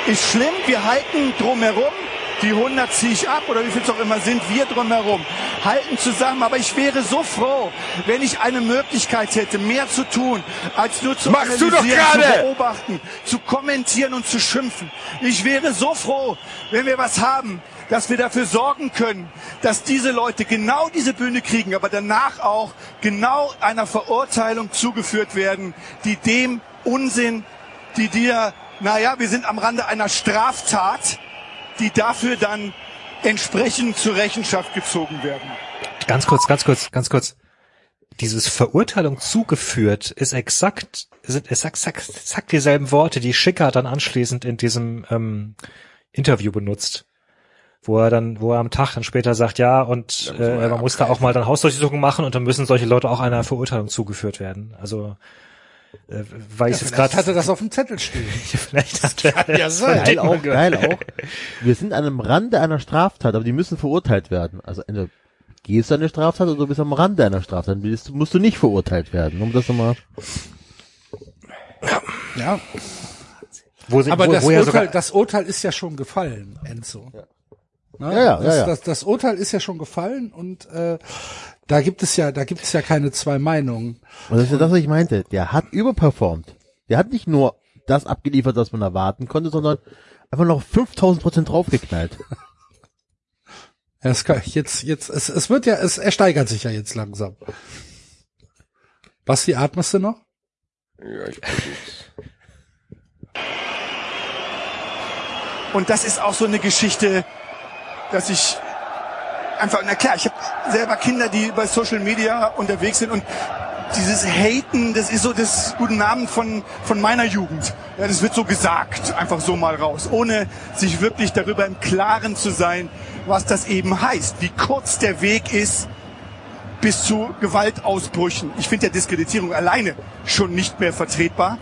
Ist schlimm, wir halten drumherum. Die 100 ziehe ich ab oder wie viel es auch immer sind, wir drumherum. Halten zusammen, aber ich wäre so froh, wenn ich eine Möglichkeit hätte, mehr zu tun, als nur zu Machst analysieren, zu beobachten, zu kommentieren und zu schimpfen. Ich wäre so froh, wenn wir was haben, dass wir dafür sorgen können, dass diese Leute genau diese Bühne kriegen, aber danach auch genau einer Verurteilung zugeführt werden, die dem Unsinn, die dir, naja, wir sind am Rande einer Straftat, die dafür dann entsprechend zur Rechenschaft gezogen werden. Ganz kurz, ganz kurz, ganz kurz. Dieses Verurteilung zugeführt ist exakt, sind exakt, exakt, exakt dieselben Worte, die Schicker dann anschließend in diesem ähm, Interview benutzt. Wo er dann, wo er am Tag dann später sagt, ja, und äh, man muss da auch mal dann Hausdurchsuchungen machen und dann müssen solche Leute auch einer Verurteilung zugeführt werden. Also äh, weil ich jetzt Vielleicht gerade hatte das auf dem Zettel stehen. vielleicht hat er ja sein. Geil auch, geil auch. Wir sind an einem Rande einer Straftat, aber die müssen verurteilt werden. Also entweder gehst du an eine Straftat oder du bist am Rande einer Straftat. Dann bist- musst du nicht verurteilt werden. Um das nochmal. Ja, wo sind, aber wo, das, wo ja Urteil, sogar, das Urteil ist ja schon gefallen, Enzo. Ne? Ja, ja, das, ja, ja. Das, das Urteil ist ja schon gefallen und äh, da gibt es ja, da gibt es ja keine zwei Meinungen. Und das ist ja das, was ich meinte. Der hat überperformt. Der hat nicht nur das abgeliefert, was man erwarten konnte, sondern einfach noch 5000 Prozent draufgeknallt. Ja, Es kann, jetzt, jetzt, es, es wird ja, es er steigert sich ja jetzt langsam. Basti, atmest du noch? Ja, ich. Und das ist auch so eine Geschichte, dass ich einfach, na klar, ich habe selber Kinder, die bei Social Media unterwegs sind und dieses Haten, das ist so das guten Namen von, von meiner Jugend. Ja, das wird so gesagt, einfach so mal raus, ohne sich wirklich darüber im Klaren zu sein, was das eben heißt, wie kurz der Weg ist bis zu Gewaltausbrüchen. Ich finde ja Diskreditierung alleine schon nicht mehr vertretbar.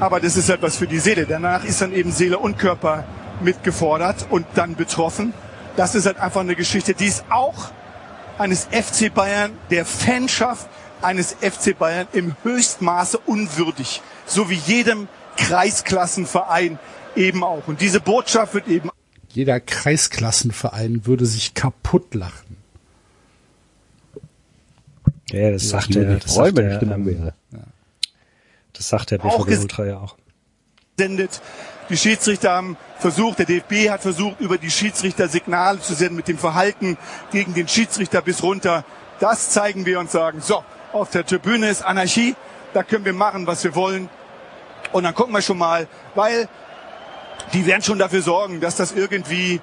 Aber das ist etwas für die Seele. Danach ist dann eben Seele und Körper mitgefordert und dann betroffen. Das ist halt einfach eine Geschichte, die ist auch eines FC Bayern, der Fanschaft eines FC Bayern im Höchstmaße unwürdig. So wie jedem Kreisklassenverein eben auch. Und diese Botschaft wird eben Jeder Kreisklassenverein würde sich kaputt lachen. ja, das sagt der, die das sagt der, Stimmung ähm, wäre. das sagt der Auch BVB Ultra ja auch. sendet. Die Schiedsrichter haben versucht, der DFB hat versucht, über die Schiedsrichter Signale zu senden mit dem Verhalten gegen den Schiedsrichter bis runter. Das zeigen wir und sagen, so, auf der Tribüne ist Anarchie, da können wir machen, was wir wollen. Und dann gucken wir schon mal, weil die werden schon dafür sorgen, dass das irgendwie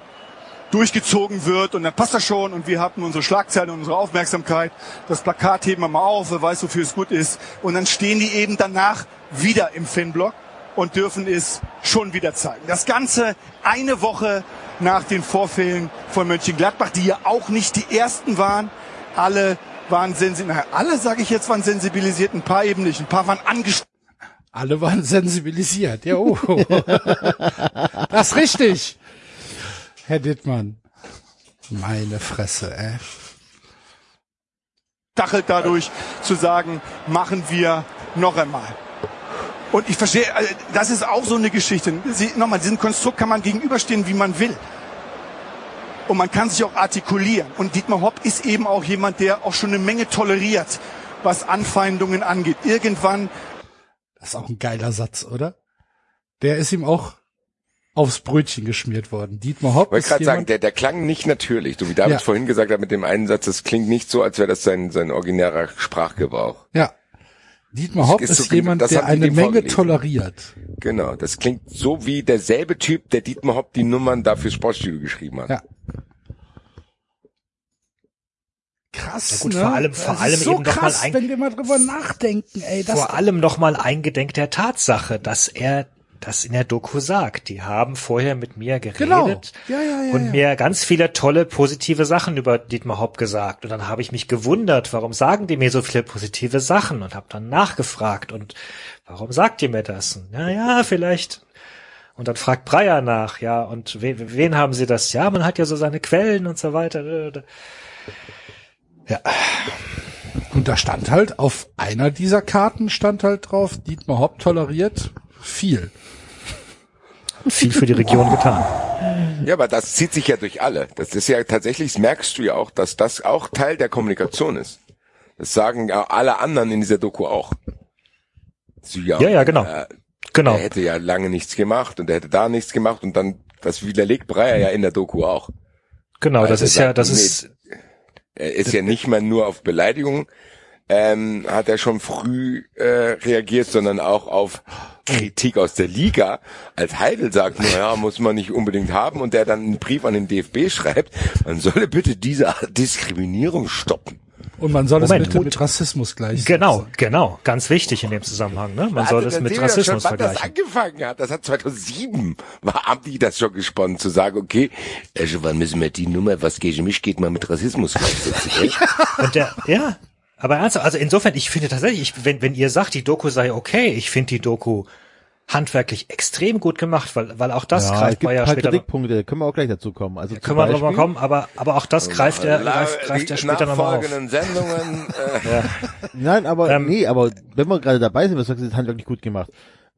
durchgezogen wird und dann passt das schon und wir hatten unsere Schlagzeile und unsere Aufmerksamkeit. Das Plakat heben wir mal auf, wer weiß, wofür es gut ist. Und dann stehen die eben danach wieder im Fanblock und dürfen es schon wieder zeigen. Das Ganze eine Woche nach den Vorfällen von Mönchengladbach, die ja auch nicht die ersten waren. Alle waren sensibilisiert. Alle, sage ich jetzt, waren sensibilisiert, ein paar eben nicht. Ein paar waren angestoßen. Alle waren sensibilisiert. Ja, oh. das ist richtig. Herr Dittmann. Meine Fresse, ey. stachelt dadurch zu sagen, machen wir noch einmal. Und ich verstehe, also das ist auch so eine Geschichte. Sie, nochmal, diesem Konstrukt kann man gegenüberstehen, wie man will. Und man kann sich auch artikulieren. Und Dietmar Hopp ist eben auch jemand, der auch schon eine Menge toleriert, was Anfeindungen angeht. Irgendwann Das ist auch ein geiler Satz, oder? Der ist ihm auch aufs Brötchen geschmiert worden. Dietmar Hopp Ich wollte gerade sagen, der, der klang nicht natürlich, so wie David Ja. vorhin gesagt hat mit dem einen Satz, das klingt nicht so, als wäre das sein, sein originärer Sprachgebrauch. ja. Dietmar Hopp ist ist, so- jemand, das der eine Menge vorgelesen. toleriert. Genau, das klingt so wie derselbe Typ, der Dietmar Hopp die Nummern da fürs Sportstudio geschrieben hat. Ja. Krass, Ja gut, ne? vor allem- Das vor ist allem so eben noch mal krass, ein- wenn wir mal drüber nachdenken, ey. Das Vor allem nochmal eingedenk der Tatsache, dass er das in der Doku sagt. Die haben vorher mit mir geredet Genau. Ja, ja, ja, und ja. mir ganz viele tolle positive Sachen über Dietmar Hopp gesagt. Und dann habe ich mich gewundert, warum sagen die mir so viele positive Sachen und habe dann nachgefragt und warum sagt ihr mir das? Und, ja, ja, vielleicht. Und dann fragt Breyer nach, ja, und wen, wen haben sie das? Ja, man hat ja so seine Quellen und so weiter. Und da stand halt auf einer dieser Karten stand halt drauf, Dietmar Hopp toleriert viel. Viel für die Region getan. Ja, aber das zieht sich ja durch alle. Das ist ja tatsächlich, das merkst du ja auch, dass das auch Teil der Kommunikation ist. Das sagen ja alle anderen in dieser Doku auch. Sie Ja, ja, genau. Äh, Genau. Er hätte ja lange nichts gemacht und er hätte da nichts gemacht und dann, das widerlegt Breyer ja in der Doku auch. Genau, das Also ist ja, sagt, das nee, ist, Er ist ja nicht mehr nur auf Beleidigung, ähm, hat er schon früh äh, reagiert, sondern auch auf Kritik aus der Liga. Als Heidel sagt, naja, muss man nicht unbedingt haben und der dann einen Brief an den DFB schreibt, man solle bitte diese Diskriminierung stoppen. Und man soll Moment, es bitte mit Rassismus gleichsetzen. Genau, genau. Ganz wichtig in dem Zusammenhang, ne? Man soll Also, das dann mit sehen wir doch Rassismus schon, wann das vergleichen. angefangen hat. Das hat 2007, war, die das schon gesponnen, zu sagen, okay, also wann müssen wir die Nummer, was gegen mich geht, mal mit Rassismus gleichsetzen. gell? Und der, ja. Aber ernsthaft, also insofern, ich finde tatsächlich, ich, wenn, wenn ihr sagt, die Doku sei okay, ich finde die Doku handwerklich extrem gut gemacht, weil, weil auch das ja, es greift gibt bei ja halt später Kritikpunkte, können wir auch gleich dazu kommen. Also zum können wir drauf mal Beispiel- kommen, aber, aber auch das greift er, greift, greift die er später nochmal auf. Sendungen, äh, Nein, aber Ähm, nee, aber wenn wir gerade dabei sind, was sagst du, das handwerklich gut gemacht.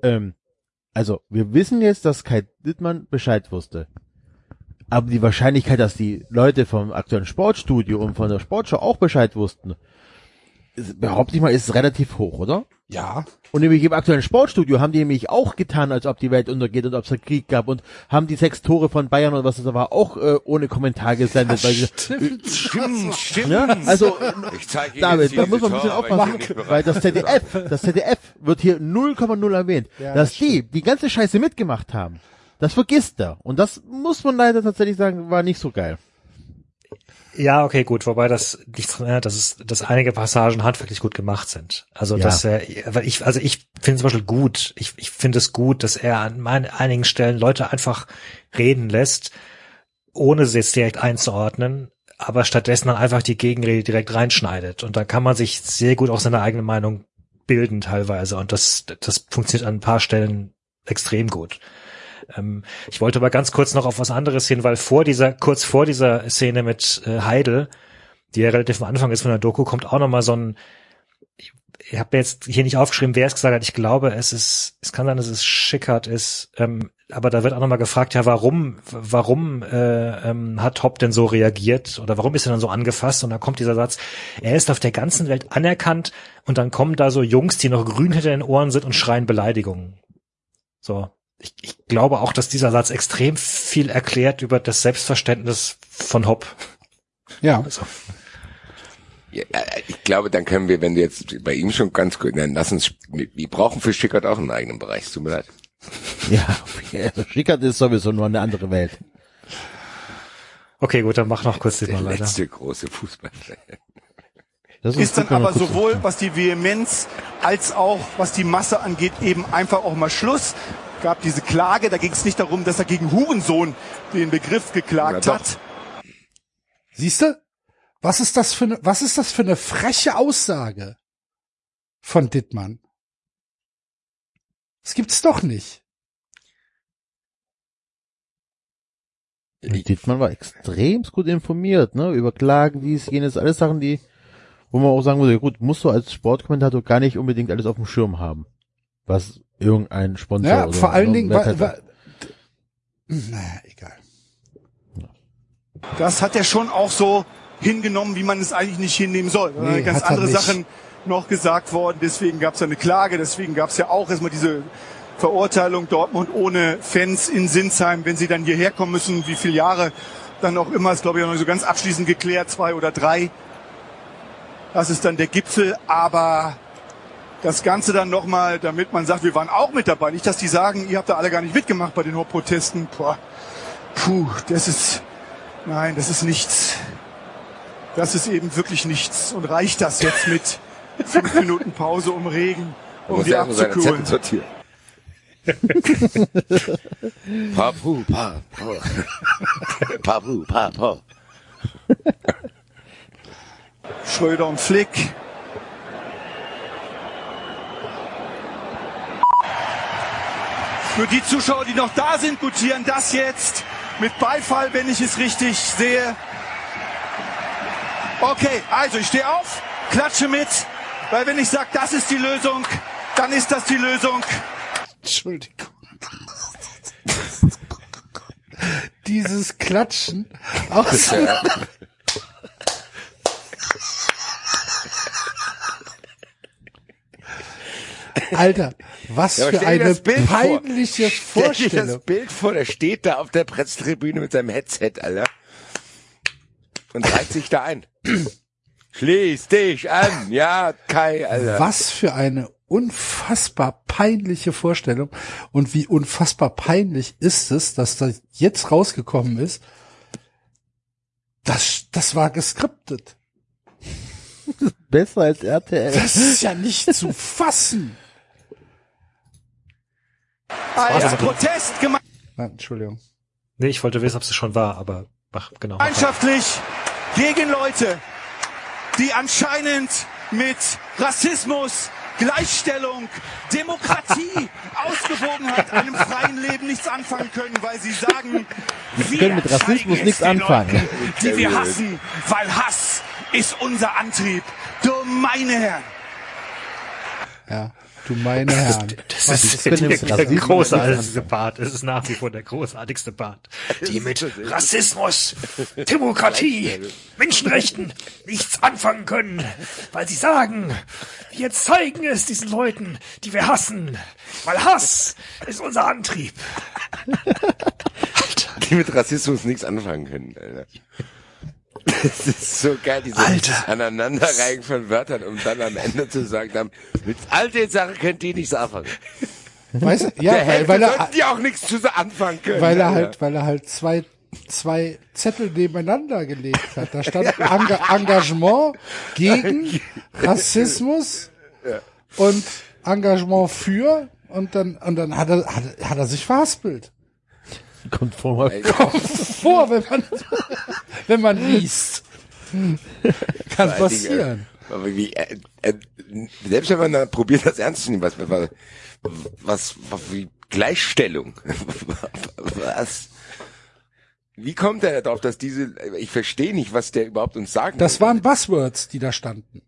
Ähm, also, wir wissen jetzt, dass Kai Dittmann Bescheid wusste. Aber die Wahrscheinlichkeit, dass die Leute vom aktuellen Sportstudio und von der Sportschau auch Bescheid wussten, ist, behaupte ich mal, ist relativ hoch, oder? Ja. Und nämlich im aktuellen Sportstudio haben die nämlich auch getan, als ob die Welt untergeht und ob es einen Krieg gab und haben die sechs Tore von Bayern oder was es da war auch äh, ohne Kommentar gesendet. weil sie, stimmt, stimmt. ja, also Ich David, da muss man ein bisschen ich aufpassen, weil das ZDF, das ZDF wird hier 0,0 erwähnt. dass die die ganze Scheiße mitgemacht haben, das vergisst er. Und das muss man leider tatsächlich sagen, war nicht so geil. Ja, okay, gut, wobei das nicht, äh, das ist, dass einige Passagen handwerklich gut gemacht sind. Also Ja. dass er, weil ich, also ich finde zum Beispiel gut, ich, ich finde es gut, dass er an mein, einigen Stellen Leute einfach reden lässt, ohne sie jetzt direkt einzuordnen, aber stattdessen dann einfach die Gegenrede direkt reinschneidet. Und dann kann man sich sehr gut auch seine eigene Meinung bilden teilweise. Und das, das funktioniert an ein paar Stellen extrem gut. Ähm, ich wollte aber ganz kurz noch auf was anderes hin, weil vor dieser, kurz vor dieser Szene mit äh, Heidel, die ja relativ am Anfang ist von der Doku, kommt auch noch mal so ein, ich, ich habe jetzt hier nicht aufgeschrieben, wer es gesagt hat. Ich glaube, es ist, es kann sein, dass es Schickert ist, ähm, aber da wird auch noch mal gefragt, ja, warum, warum äh, ähm, hat Hopp denn so reagiert oder warum ist er dann so angefasst? Und da kommt dieser Satz, er ist auf der ganzen Welt anerkannt und dann kommen da so Jungs, die noch grün hinter den Ohren sind und schreien Beleidigungen. So, ich, ich glaube auch, dass dieser Satz extrem viel erklärt über das Selbstverständnis von Hopp. Ja. Also, Ja, äh, ich glaube, dann können wir, wenn du jetzt bei ihm schon ganz gut, dann lass uns, wir brauchen für Schickert auch einen eigenen Bereich, es tut mir leid. Ja, also Schickert ist sowieso nur eine andere Welt. okay, gut, dann mach noch kurz den mal weiter. letzte große Fußballfan. Das Ist dann wenn man aber sowohl was die Vehemenz als auch was die Masse angeht eben einfach auch mal Schluss. Gab diese Klage, da ging es nicht darum, dass er gegen Hurensohn den Begriff geklagt hat. Siehst du? Was ist das für eine, was ist das für eine freche Aussage von Dittmann? Das gibt's doch nicht. Und Dietmann war extrem gut informiert, ne, über Klagen, dies, jenes, alles Sachen, die, wo man auch sagen würde, gut, musst du als Sportkommentator gar nicht unbedingt alles auf dem Schirm haben. Was irgendein Sponsor Ja, oder vor allen Dingen, wer weil, weil, naja, egal. Das hat er schon auch so hingenommen, wie man es eigentlich nicht hinnehmen soll. Nee, Ganz er andere. Sachen noch gesagt worden. Deswegen gab es ja eine Klage. Deswegen gab es ja auch erstmal diese Verurteilung Dortmund ohne Fans in Sinsheim, wenn sie dann hierher kommen müssen, wie viele Jahre dann auch immer, ist glaube ich auch noch nicht so ganz abschließend geklärt, zwei oder drei. Das ist dann der Gipfel, aber das Ganze dann nochmal, damit man sagt, wir waren auch mit dabei. Nicht, dass die sagen, ihr habt da alle gar nicht mitgemacht bei den Hauptprotesten. Boah. Puh, das ist, nein, das ist nichts. Das ist eben wirklich nichts. Und reicht das jetzt mit fünf Minuten Pause um Regen, um die abzukühlen? Papu, pa, pa. Papu, pa, pa. Schröder und Flick. Für die Zuschauer, die noch da sind, gutieren das jetzt mit Beifall, wenn ich es richtig sehe. Okay, also ich stehe auf, klatsche mit, weil wenn ich sage, das ist die Lösung, dann ist das die Lösung. Entschuldigung. Dieses Klatschen aus Alter, was Ja, für eine Bild vor. peinliche Stell dir das Vorstellung. Bild vor, der steht da auf der Pressetribüne mit seinem Headset, Alter. Und reiht sich da ein. Schließ dich an, ja, Kai, Alter. Was für eine unfassbar peinliche Vorstellung. Und wie unfassbar peinlich ist es, dass das jetzt rausgekommen ist. Das, das war geskriptet. Besser als RTL. Das ist ja nicht zu fassen. Als Protest Nein, Entschuldigung. Nee, ich wollte wissen, ob es schon war, aber mach genau. gemeinschaftlich gegen Leute, die anscheinend mit Rassismus, Gleichstellung, Demokratie, Ausgewogenheit, einem freien Leben nichts anfangen können, weil sie sagen, wir können mit Rassismus nichts anfangen. Leuten, die wir hassen, weil Hass ist unser Antrieb. Du meine Herren. Ja, du meine Herren. Das ist können der, mit der Rassismus großartigste Part. Es ist nach wie vor der großartigste Part. Die mit Rassismus, Demokratie, Menschenrechten nichts anfangen können, weil sie sagen, wir zeigen es diesen Leuten, die wir hassen, weil Hass ist unser Antrieb. Die mit Rassismus nichts anfangen können, Alter. Das ist so geil, diese Alter. Aneinanderreihen von Wörtern, um dann am Ende zu sagen, dann, mit all den Sachen könnt ihr nichts anfangen. Weißt du, Der ja, weil, Hälfte weil er, sollten die auch nichts zu anfangen können. weil er halt, weil er halt zwei, zwei Zettel nebeneinander gelegt hat. Da stand Enga Engagement gegen Rassismus und Engagement für und dann, und dann hat er, hat, er- hat er sich verhaspelt. Kommt vor mal Vor, wenn man, wenn man liest. Kann Vor allen Dingen, passieren. äh, Aber wie, äh, äh, selbst wenn man da probiert, das ernst zu nehmen, was, was, was, was wie Gleichstellung, was, wie kommt er darauf, dass diese, ich verstehe nicht, was der überhaupt uns sagen Das will. waren Buzzwords, die da standen.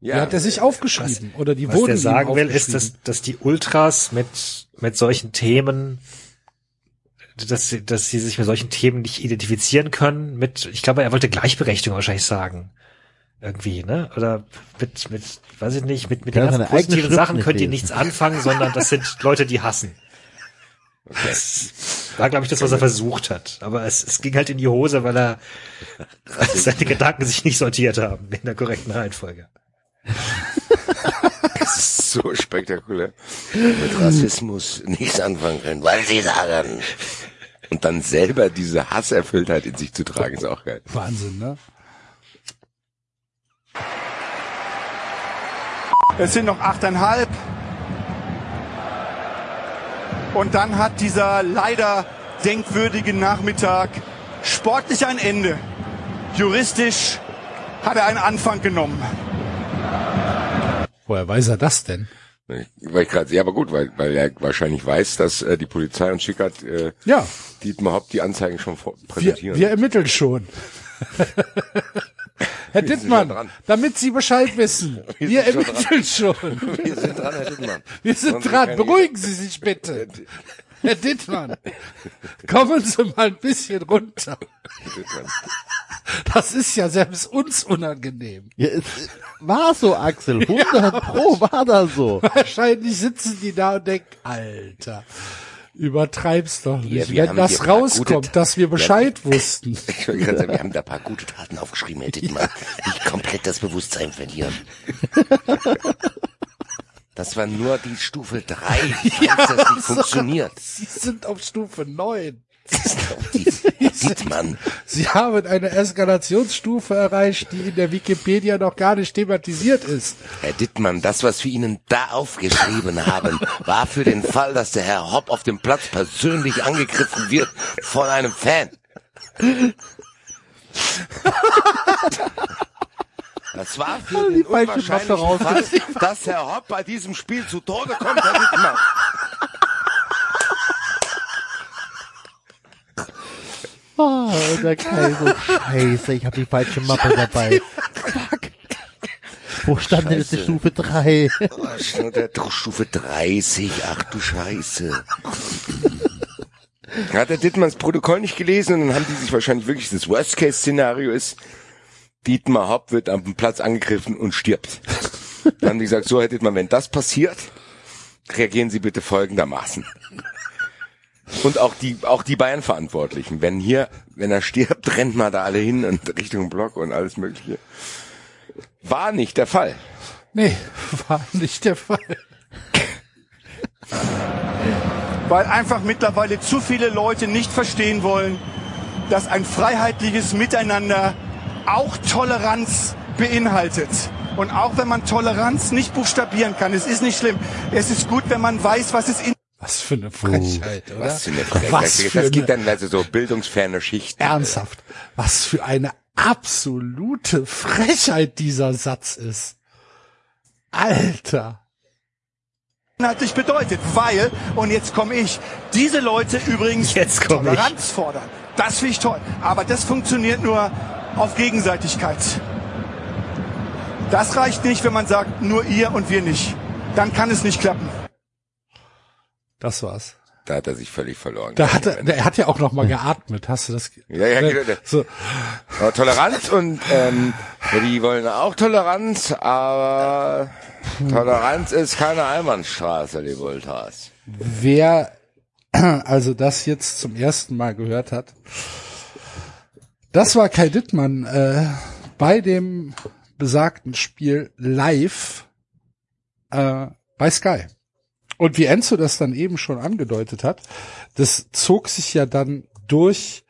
ja, Die hat er sich aufgeschrieben. Oder die Was wurden der ihm sagen will, ist, dass, dass die Ultras mit, mit solchen Themen, dass, sie- dass sie sich mit solchen Themen nicht identifizieren können mit, ich glaube, er wollte Gleichberechtigung wahrscheinlich sagen. Irgendwie, ne? Oder mit, mit, weiß ich nicht, mit, mit den seine eigene positiven Sachen könnt ihr nichts anfangen, sondern das sind Leute, die hassen. Das war, glaube ich, das, was er versucht hat. Aber es, es ging halt in die Hose, weil er seine Gedanken sich nicht sortiert haben in der korrekten Reihenfolge. das ist so spektakulär. Mit Rassismus nichts anfangen können, weil sie sagen. Und dann selber diese Hasserfülltheit in sich zu tragen, ist auch geil. Wahnsinn, ne? Es sind noch achteinhalb. Und dann hat dieser leider denkwürdige Nachmittag sportlich ein Ende. Juristisch hat er einen Anfang genommen. Woher weiß er das denn? Weil ich gerade, ja, aber gut, weil, weil er wahrscheinlich weiß, dass äh, die Polizei und Schickert äh, Ja, Dietmar Hopp die Anzeigen schon vor, wir, präsentieren. wir ermitteln schon. Herr Wir Dittmann, damit Sie Bescheid wissen, wir, Wir sind schon ermitteln schon. wir sind dran, Herr Dittmann. Wir sind Sie dran. Beruhigen Sie sich bitte. Herr Dittmann, kommen Sie mal ein bisschen runter. Das ist ja selbst uns unangenehm. Ja, es war so, Axel. 100 Pro war das so. Wahrscheinlich sitzen die da und denken, Alter, übertreib's doch nicht. Ja, wir Wenn das rauskommt, dass wir Bescheid wussten. Ich wollte gerade sagen, wir haben da ein paar gute Taten aufgeschrieben, Herr Dittmann. Nicht komplett das Bewusstsein verlieren. Das war nur die Stufe 3. Falls das nicht funktioniert. Sie sind auf Stufe 9. Dietmann. Sie haben eine Eskalationsstufe erreicht, die in der Wikipedia noch gar nicht thematisiert ist. Herr Dittmann, das, was wir Ihnen da aufgeschrieben haben, war für den Fall, dass der Herr Hopp auf dem Platz persönlich angegriffen wird von einem Fan. Das war für den falsche Mappe unwahrscheinlichen. Fall, dass Herr Hopp bei diesem Spiel zu Tode kommt, Herr Dittmann. Ah, der Kai so scheiße, ich habe die falsche Mappe dabei. Fuck. Wo stand denn jetzt die Scheiße. Stufe 3? Oh, schon der Stufe 30, ach du Scheiße. Hat der Dittmann das Protokoll nicht gelesen und dann haben die sich wahrscheinlich wirklich das Worst-Case-Szenario ist, Dietmar Hopp wird am Platz angegriffen und stirbt. Dann haben die gesagt, so Herr Dittmann, wenn das passiert, reagieren Sie bitte folgendermaßen. Und auch die, auch die Bayern-Verantwortlichen. Wenn hier, wenn er stirbt, rennt mal da alle hin und Richtung Block und alles mögliche. War nicht der Fall. Nee, war nicht der Fall. weil einfach mittlerweile zu viele Leute nicht verstehen wollen, dass ein freiheitliches Miteinander auch Toleranz beinhaltet. Und auch wenn man Toleranz nicht buchstabieren kann, es ist nicht schlimm. Es ist gut, wenn man weiß, was es in Was für eine Frechheit, oder? Was für eine Frechheit. Was für das geht eine, dann also so bildungsferne Schichten. ernsthaft, was für eine absolute Frechheit dieser Satz ist. Alter. inhaltlich bedeutet, weil, und jetzt komme ich, diese Leute übrigens Jetzt komm ich. Toleranz fordern. Das finde ich toll. Aber das funktioniert nur auf Gegenseitigkeit. Das reicht nicht, wenn man sagt, nur ihr und wir nicht. Dann kann es nicht klappen. Das war's. Da hat er sich völlig verloren. Da hat er, er hat ja auch noch mal geatmet. Hast du das? Ja, ja, Ne? genau. So, Toleranz und ähm, die wollen auch Toleranz, aber Toleranz ist keine Einbahnstraße, die Voltas. wer also das jetzt zum ersten Mal gehört hat, das war Kai Dittmann äh, bei dem besagten Spiel live äh, bei Sky. Und wie Enzo das dann eben schon angedeutet hat, das zog sich ja dann durch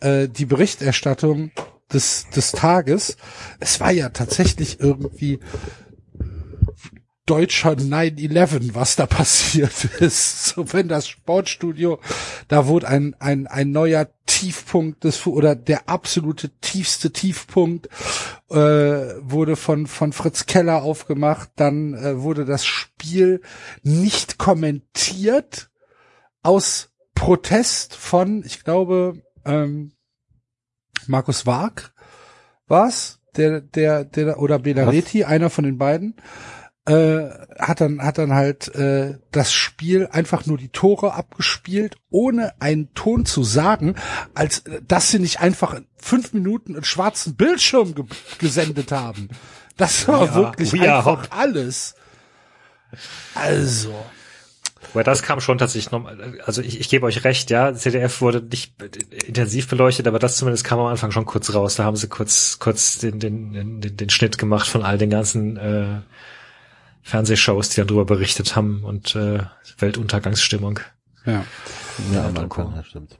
äh, die Berichterstattung des, des Tages. Es war ja tatsächlich irgendwie deutscher 9-11, was da passiert ist. So, wenn das Sportstudio, da wurde ein, ein, ein neuer Tiefpunkt des, oder der absolute tiefste Tiefpunkt, äh, wurde von, von Fritz Keller aufgemacht. Dann äh, wurde das Spiel nicht kommentiert aus Protest von, ich glaube, ähm, Markus Wag war's, der, der, der, oder Belareti, einer von den beiden äh, hat dann hat dann halt äh, das Spiel einfach nur die Tore abgespielt, ohne einen Ton zu sagen, als äh, dass sie nicht einfach fünf Minuten einen schwarzen Bildschirm ge gesendet haben. Das war Ja, wirklich are einfach alles. Also, Weil das kam schon tatsächlich noch, also ich, ich gebe euch recht, ja, CDF wurde nicht intensiv beleuchtet, aber das zumindest kam am Anfang schon kurz raus. Da haben sie kurz, kurz den, den, den, den Schnitt gemacht von all den ganzen äh, Fernsehshows, die dann darüber berichtet haben und äh, Weltuntergangsstimmung. ja. Ja, am Doku. Anfang, ja, stimmt.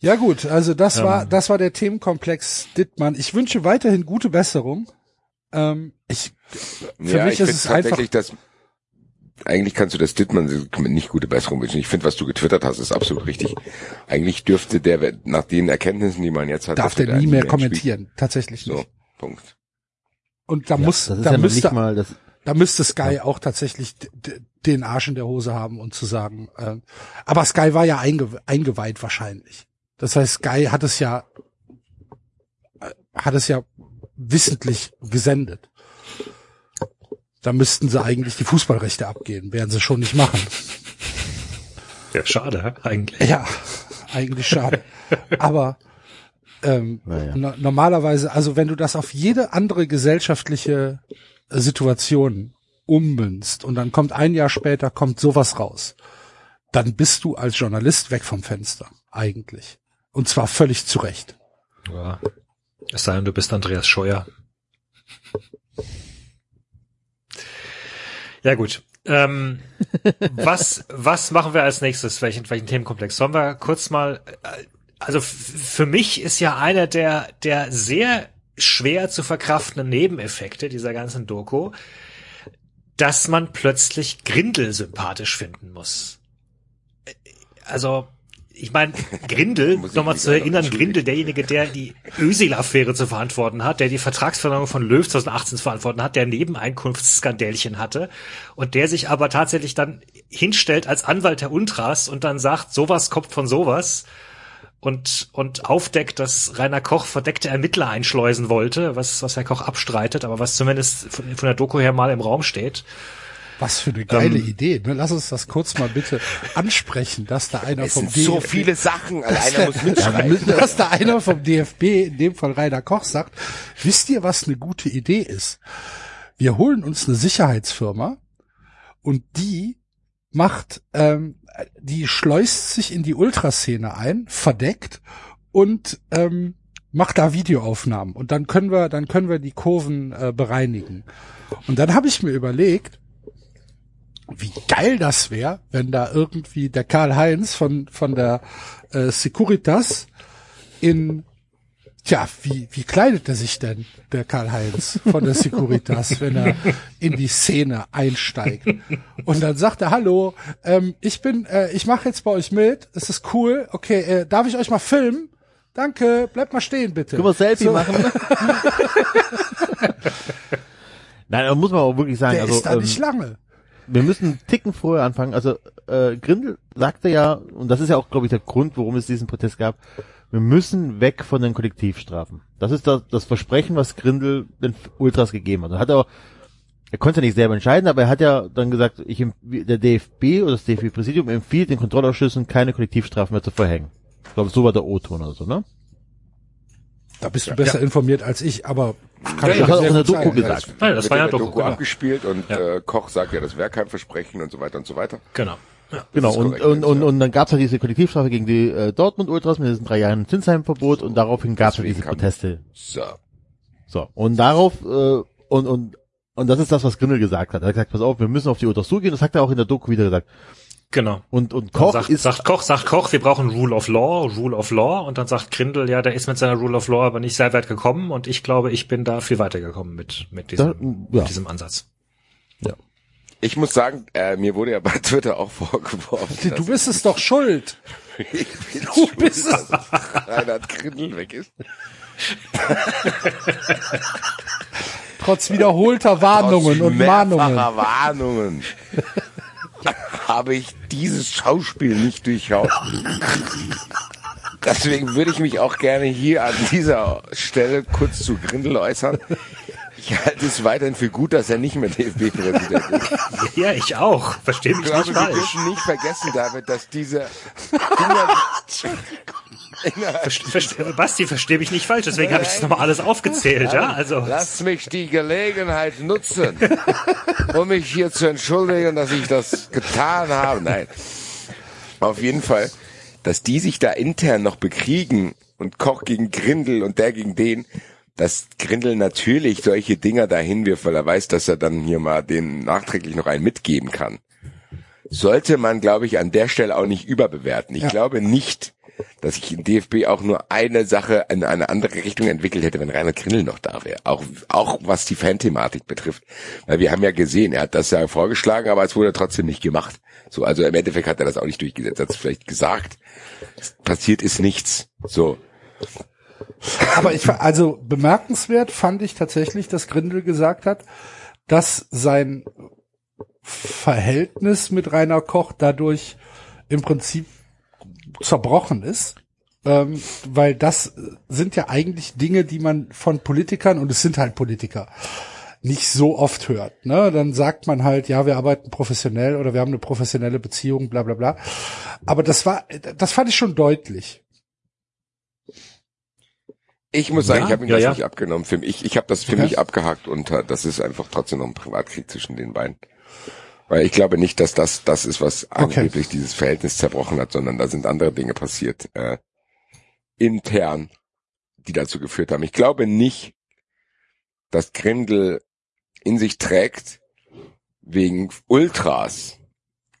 Ja gut, also das Ähm. war das war der Themenkomplex Dittmann. Ich wünsche weiterhin gute Besserung. Ähm, ich für ja, mich ich ist es einfach tatsächlich, dass eigentlich kannst du das Dittmann nicht gute Besserung wünschen. Ich finde, was du getwittert hast, ist absolut richtig. Eigentlich dürfte der, nach den Erkenntnissen, die man jetzt hat, darf der nie mehr kommentieren, tatsächlich So, nicht. Punkt. Und da Ja, muss das ist da ja müsste nicht mal das. Da müsste Sky auch tatsächlich den Arsch in der Hose haben und zu sagen, äh, aber Sky war ja einge eingeweiht wahrscheinlich. Das heißt, Sky hat es ja, äh, hat es ja wissentlich gesendet. Da müssten sie eigentlich die Fußballrechte abgeben, werden sie schon nicht machen. Ja, schade, eigentlich. Ja, eigentlich schade. Aber ähm, Naja. no normalerweise, also wenn du das auf jede andere gesellschaftliche äh, Situation ummünzt und dann kommt ein Jahr später kommt sowas raus, dann bist du als Journalist weg vom Fenster, eigentlich. Und zwar völlig zu Recht. Ja. Es sei denn, du bist Andreas Scheuer. Ja gut. Ähm, was, was machen wir als nächstes? Welchen, welchen Themenkomplex? Sollen wir kurz mal, äh, also für mich ist ja einer der, der sehr schwer zu verkraftenden Nebeneffekte dieser ganzen Doku, dass man plötzlich Grindel sympathisch finden muss. Äh, Also, ich meine, Grindel, nochmal zu erinnern. Grindel, derjenige, der die Özil-Affäre zu verantworten hat, der die Vertragsverlängerung von Löw 2018 zu verantworten hat, der Nebeneinkunftsskandälchen hatte und der sich aber tatsächlich dann hinstellt als Anwalt der Untras und dann sagt, sowas kommt von sowas und, und aufdeckt, dass Rainer Koch verdeckte Ermittler einschleusen wollte, was, was Herr Koch abstreitet, aber was zumindest von, von der Doku her mal im Raum steht. Was für eine geile Ähm, Idee. Ne? Lass uns das kurz mal bitte ansprechen, dass da einer Es vom sind so DFB viele Sachen, also einer muss mitschreiben. dass da einer vom DFB, in dem Fall Rainer Koch, sagt, wisst ihr, was eine gute Idee ist? Wir holen uns eine Sicherheitsfirma und die macht, ähm, die schleust sich in die Ultraszene ein, verdeckt und ähm, macht da Videoaufnahmen und dann können wir, dann können wir die Kurven äh, bereinigen. Und dann habe ich mir überlegt, wie geil das wäre, wenn da irgendwie der Karl Heinz von von der äh, Securitas in Tja, wie, wie kleidet er sich denn, der Karl-Heinz von der Securitas, wenn er in die Szene einsteigt? Und dann sagt er, hallo, ähm, ich bin, äh, ich mache jetzt bei euch mit, es ist cool, okay, äh, darf ich euch mal filmen? Danke, bleibt mal stehen, bitte. Können wir Selfie So, machen? Nein, da muss man auch wirklich sagen, Der also ist da ähm, nicht lange. wir müssen einen Ticken vorher anfangen. Also äh, Grindel sagte ja, und das ist ja auch, glaube ich, der Grund, warum es diesen Protest gab, wir müssen weg von den Kollektivstrafen. Das ist das, das Versprechen, was Grindel den Ultras gegeben hat. Er hat auch, er konnte ja nicht selber entscheiden, aber er hat ja dann gesagt, ich, der DFB oder das DFB-Präsidium empfiehlt den Kontrollausschüssen keine Kollektivstrafen mehr zu verhängen. Ich glaube, so war der O-Ton oder so, ne? Da bist du besser informiert als ich, aber kann Ja, schon das hat auch in der gut Doku sein. gesagt. Nein, das Wird war ja Doku, Doku genau. abgespielt und Ja. äh, Koch sagt ja, das wäre kein Versprechen und so weiter und so weiter. Genau. Ja. Genau, und, korrekt, und, und, ja. und dann gab's halt diese Kollektivstrafe gegen die äh, Dortmund-Ultras mit diesen drei Jahren Zinsheimverbot und daraufhin gab's halt Deswegen diese Proteste. So. So, und darauf, äh, und, und, und das ist das, was Grindel gesagt hat. Er hat gesagt, pass auf, wir müssen auf die Ultras zugehen, das hat er auch in der Doku wieder gesagt. Genau. Und, und Koch sagt, ist, sagt Koch, sagt Koch, wir brauchen Rule of Law, Rule of Law, und dann sagt Grindel, ja, der ist mit seiner Rule of Law aber nicht sehr weit gekommen, und ich glaube, ich bin da viel weiter gekommen mit, mit diesem, Da- ja. mit diesem Ansatz. Ich muss sagen, äh, mir wurde ja bei Twitter auch vorgeworfen, Du bist es doch schuld. ich bin Du schuld, bist es. dass Reinhard Grindel weg ist. Trotz wiederholter Warnungen Aus und Mahnungen. Warnungen habe ich dieses Schauspiel nicht durchschaut. Deswegen würde ich mich auch gerne hier an dieser Stelle kurz zu Grindel äußern. Ich halte es weiterhin für gut, dass er nicht mehr DFB-Präsident ist. Ja, ich auch. Versteh Ich mich glaube, nicht wir falsch. dürfen nicht vergessen, David, dass diese Verste, verste, Basti, versteh mich nicht falsch, deswegen habe ich das nochmal alles aufgezählt, ja? Also, Lass mich die Gelegenheit nutzen, um mich hier zu entschuldigen, dass ich das getan habe. Nein. Auf jeden Fall, dass die sich da intern noch bekriegen und Koch gegen Grindel und der gegen den, dass Grindel natürlich solche Dinger dahin wirft, weil er weiß, dass er dann hier mal den nachträglich noch einen mitgeben kann. Sollte man, glaube ich, an der Stelle auch nicht überbewerten. Ich glaube nicht, dass sich in DFB auch nur eine Sache in eine andere Richtung entwickelt hätte, wenn Rainer Grindel noch da wäre. Auch, auch was die Fan-Thematik betrifft. Weil wir haben ja gesehen, er hat das ja vorgeschlagen, aber es wurde trotzdem nicht gemacht. So, also im Endeffekt hat er das auch nicht durchgesetzt. Er hat es vielleicht gesagt. Passiert ist nichts. So. Aber ich, also bemerkenswert fand ich tatsächlich, dass Grindel gesagt hat, dass sein Verhältnis mit Rainer Koch dadurch im Prinzip zerbrochen ist. Ähm, weil das sind ja eigentlich Dinge, die man von Politikern, und es sind halt Politiker, nicht so oft hört. Ne? Dann sagt man halt, ja, wir arbeiten professionell oder wir haben eine professionelle Beziehung, bla bla bla. Aber das war, das fand ich schon deutlich. Ich muss sagen, Ja, ich habe ihm ja, das ja. nicht abgenommen. Für mich, ich ich habe das für Okay. mich abgehakt und äh, das ist einfach trotzdem noch ein Privatkrieg zwischen den beiden. Weil ich glaube nicht, dass das das ist, was angeblich dieses Verhältnis zerbrochen hat, sondern da sind andere Dinge passiert äh, intern, die dazu geführt haben. Ich glaube nicht, dass Grindel in sich trägt, wegen Ultras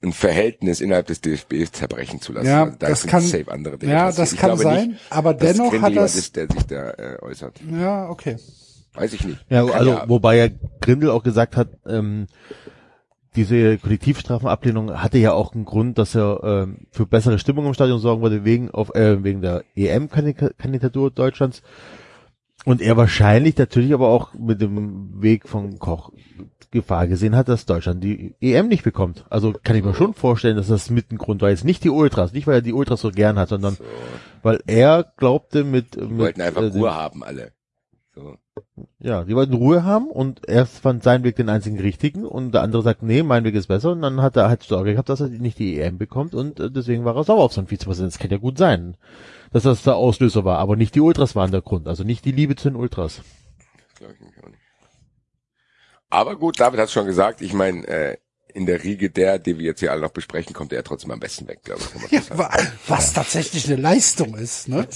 ein Verhältnis innerhalb des DFB zerbrechen zu lassen. Ja, Also da das kann- safe andere Dinge ja, das Ich kann sein, nicht, aber dass dennoch Grindel hat das- ist, der sich da äh, äußert. Ja, okay. Weiß ich nicht. Ja, Kann also ja- wobei ja Grindel auch gesagt hat, ähm, diese Kollektivstrafenablehnung hatte ja auch einen Grund, dass er ähm, für bessere Stimmung im Stadion sorgen wollte wegen auf äh, wegen der EM-Kandidatur Deutschlands und er wahrscheinlich natürlich aber auch mit dem Weg von Koch Gefahr gesehen hat, dass Deutschland die EM nicht bekommt. Also kann ich mir schon vorstellen, dass das mit ein Grund war. Jetzt nicht die Ultras, nicht weil er die Ultras so gern hat, sondern weil er glaubte mit, Die mit wollten einfach äh, Ruhe haben, alle. So. ja, die wollten Ruhe haben und er fand seinen Weg den einzigen richtigen und der andere sagt, nee, mein Weg ist besser und dann hat er halt Sorge gehabt, dass er nicht die EM bekommt und äh, deswegen war er sauer auf seinen Vizepräsidenten. Das kann ja gut sein, dass das der Auslöser war, aber nicht die Ultras waren der Grund, also nicht die Liebe zu den Ultras. Glaub ich nicht auch nicht. Aber gut, David hat schon gesagt, ich meine, äh, in der Riege der, die wir jetzt hier alle noch besprechen, kommt er trotzdem am besten weg, glaube ich. kann man Ja, so was tatsächlich eine Leistung ist, ne?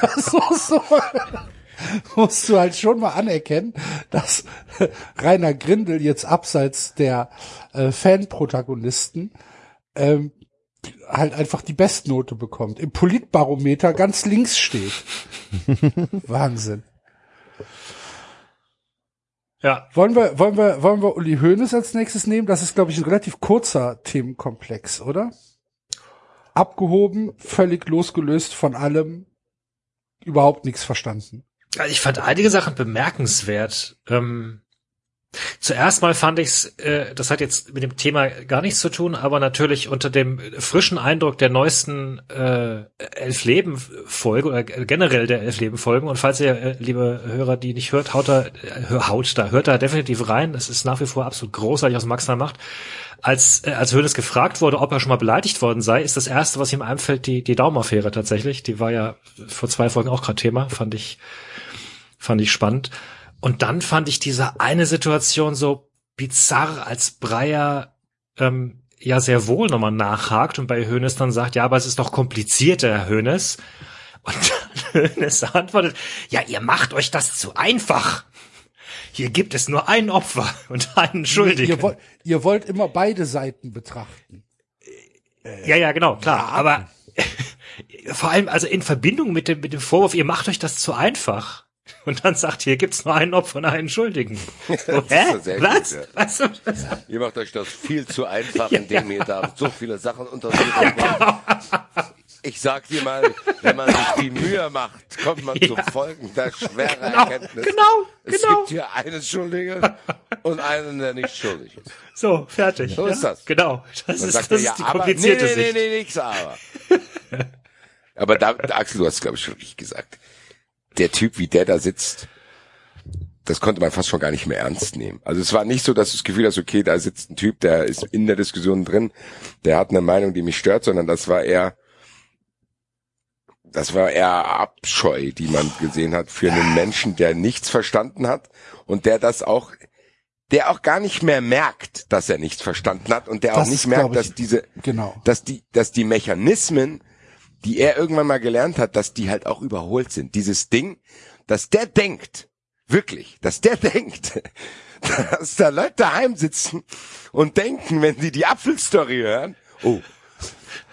Das muss so, musst du halt schon mal anerkennen, dass Rainer Grindel jetzt abseits der äh, Fanprotagonisten ähm, halt einfach die Bestnote bekommt. Im Politbarometer ganz links steht. Wahnsinn. Ja, Wollen wir, wollen wir, wollen wir Uli Hoeneß als nächstes nehmen? Das ist, glaube ich, ein relativ kurzer Themenkomplex, oder? Abgehoben, völlig losgelöst von allem, überhaupt nichts verstanden. Also ich fand einige Sachen bemerkenswert. Ähm, zuerst mal fand ich's, äh, das hat jetzt mit dem Thema gar nichts zu tun, aber natürlich unter dem frischen Eindruck der neuesten äh, elf Leben Folge oder generell der elf Leben Folgen. Und falls ihr, äh, liebe Hörer, die nicht hört, haut da, äh, hör- haut da, hört da definitiv rein. Das ist nach wie vor absolut großartig, was Max da macht. Als, äh, als Hönes gefragt wurde, ob er schon mal beleidigt worden sei, ist das erste, was ihm einfällt, die, die Daumaffäre tatsächlich. Die war ja vor zwei Folgen auch gerade Thema, fand ich, fand ich spannend. Und dann fand ich diese eine Situation so bizarr, als Breyer ähm, ja sehr wohl nochmal nachhakt und bei Hönes dann sagt, ja, aber es ist doch komplizierter, Herr Hönes. Und dann Hönes antwortet, ja, ihr macht euch das zu einfach. Hier gibt es nur ein Opfer und einen Schuldigen. Ihr wollt, ihr wollt immer beide Seiten betrachten. Ja, ja, genau, klar. Aber vor allem also in Verbindung mit dem, mit dem Vorwurf, ihr macht euch das zu einfach. Und dann sagt, hier gibt's nur einen Opfer und einen Schuldigen. So, hä? Was? gut, ja. Was? Was? Ihr macht euch das viel zu einfach, Ja, indem ihr da so viele Sachen untersucht habt. Ich sag dir mal, wenn man sich die Mühe macht, kommt man zum folgender schweren Genau, Erkenntnis. genau, Es genau. gibt hier einen Schuldigen und einen, der nicht schuldig ist. So, fertig. So ja? ist das. Genau. Das Dann ist, sagt das ja, ist die aber, nee, komplizierte nee, nee, Sicht. nee, nix aber. aber da, Axel, du hast glaube ich schon richtig gesagt. Der Typ, wie der da sitzt, das konnte man fast schon gar nicht mehr ernst nehmen. Also es war nicht so, dass du das Gefühl hast, okay, da sitzt ein Typ, der ist in der Diskussion drin, der hat eine Meinung, die mich stört, sondern das war eher, das war eher Abscheu, die man gesehen hat für einen Menschen, der nichts verstanden hat und der das auch, der auch gar nicht mehr merkt, dass er nichts verstanden hat und der Das auch nicht merkt, dass diese, Genau. dass die, dass die Mechanismen, die er irgendwann mal gelernt hat, dass die halt auch überholt sind. Dieses Ding, dass der denkt, wirklich, dass der denkt, dass da Leute daheim sitzen und denken, wenn sie die Apfelstory hören, oh,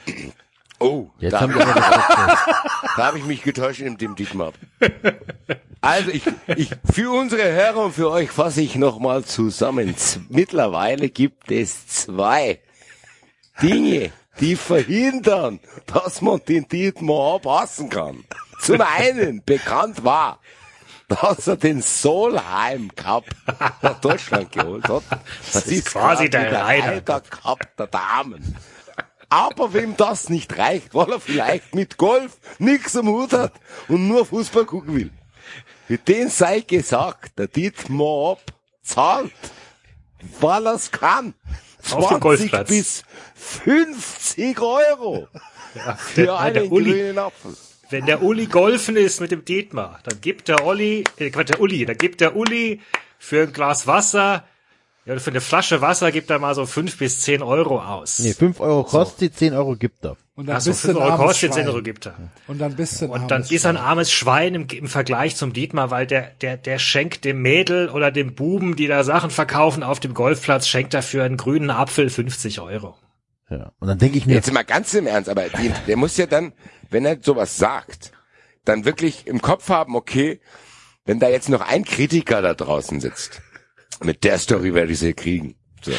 oh, Jetzt da haben habe ich, da mich getäuscht in dem Dietmar. Also ich, ich, für unsere Hörer und für euch fasse ich nochmal zusammen. Mittlerweile gibt es zwei Dinge, die verhindern, dass man den Dietmar abhassen kann. Zum einen bekannt war, dass er den Solheim Cup nach Deutschland geholt hat. Das, ist quasi der Reiter. Cup der Damen. Aber wem das nicht reicht, weil er vielleicht mit Golf nichts am Hut hat und nur Fußball gucken will. Mit denen sei gesagt, der Dietmar ab zahlt, weil er's kann. Auf dem 20 Golfplatz. bis 50 Euro Der, für der, einen der Uli, grünen Apfel. wenn der Uli golfen ist mit dem Dietmar, dann gibt der Uli, äh, Quatsch, der Uli, dann gibt der Uli für ein Glas Wasser Ja, für eine Flasche Wasser gibt er mal so fünf bis zehn Euro aus. Nee, 5 Euro kostet, 10 Euro gibt er. Und dann Ach so, bist du fünf ein Euro armes kostet, zehn Schwein. Euro gibt er. Und dann bist du ein Und dann armes ist er ein Schwein. armes Schwein im, im Vergleich zum Dietmar, weil der, der, der schenkt dem Mädel oder dem Buben, die da Sachen verkaufen auf dem Golfplatz, schenkt dafür einen grünen Apfel 50 Euro. Ja. Und dann denke ich mir, Jetzt mal ganz im Ernst, aber die, der muss ja dann, wenn er sowas sagt, dann wirklich im Kopf haben, okay, wenn da jetzt noch ein Kritiker da draußen sitzt, mit der Story werde ich sie kriegen. So.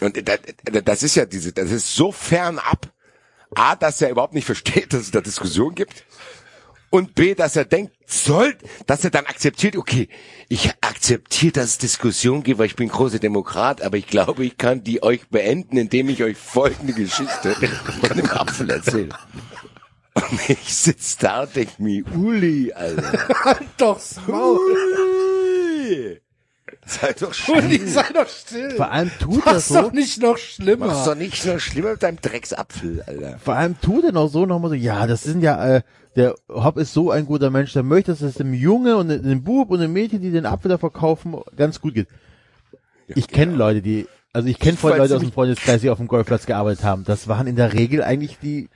Und das, das ist ja diese, das ist so fernab. A, dass er überhaupt nicht versteht, dass es da Diskussion gibt. Und B, dass er denkt, soll, dass er dann akzeptiert, okay, ich akzeptiere, dass es Diskussion gibt, weil ich bin großer Demokrat, aber ich glaube, ich kann die euch beenden, indem ich euch folgende Geschichte von dem Apfel erzähle. Und ich sitz da und denk mir, Uli, Alter. Doch, Maul. Uli. Sei doch still. sei doch still. vor allem tut er Mach's so, doch nicht noch Mach's schlimmer. doch nicht so schlimmer mit deinem Drecksapfel, Alter. vor allem tut er noch so nochmal so, ja, das sind ja, äh, der Hopp ist so ein guter Mensch, der möchte, dass es dem Junge und dem Bub und dem Mädchen, die den Apfel da verkaufen, ganz gut geht. Ich kenne Leute, die, also ich kenne voll Leute aus dem. Freundeskreis, die auf dem Golfplatz gearbeitet haben. Das waren in der Regel eigentlich die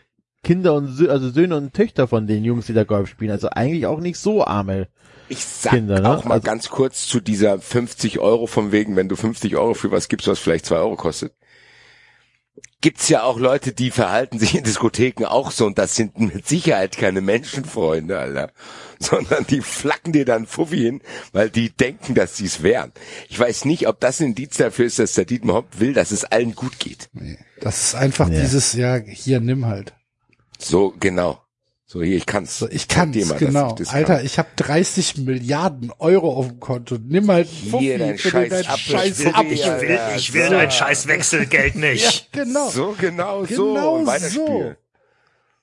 Kinder und Sö also Söhne und Töchter von den Jungs, die da Golf spielen. Also eigentlich auch nicht so arme. Ich sag Kinder, ne? auch mal Also- ganz kurz zu dieser 50 Euro von wegen, wenn du 50 Euro für was gibst, was vielleicht 2 Euro kostet. Gibt's ja auch Leute, die verhalten sich in Diskotheken auch so und das sind mit Sicherheit keine Menschenfreunde, Alter. Sondern die flacken dir dann Fuffi hin, weil die denken, dass sie's wären. Ich weiß nicht, ob das ein Indiz dafür ist, dass der Dietmar Hopp will, dass es allen gut geht. Nee, das ist einfach Ja. dieses, ja, hier, nimm halt. So, genau. So, hier, ich kann's. So, ich kann's, dir mal, dass genau. ich Alter, kann. ich habe 30 Milliarden Euro auf dem Konto. Nimm halt einen Fuffi Hier, dein für scheiß dein Apfel. scheiß Ich will- ich will- Ich will so. dein scheiß Wechselgeld Ja, nicht. genau. So, genau, so. Genau und weiterspielen.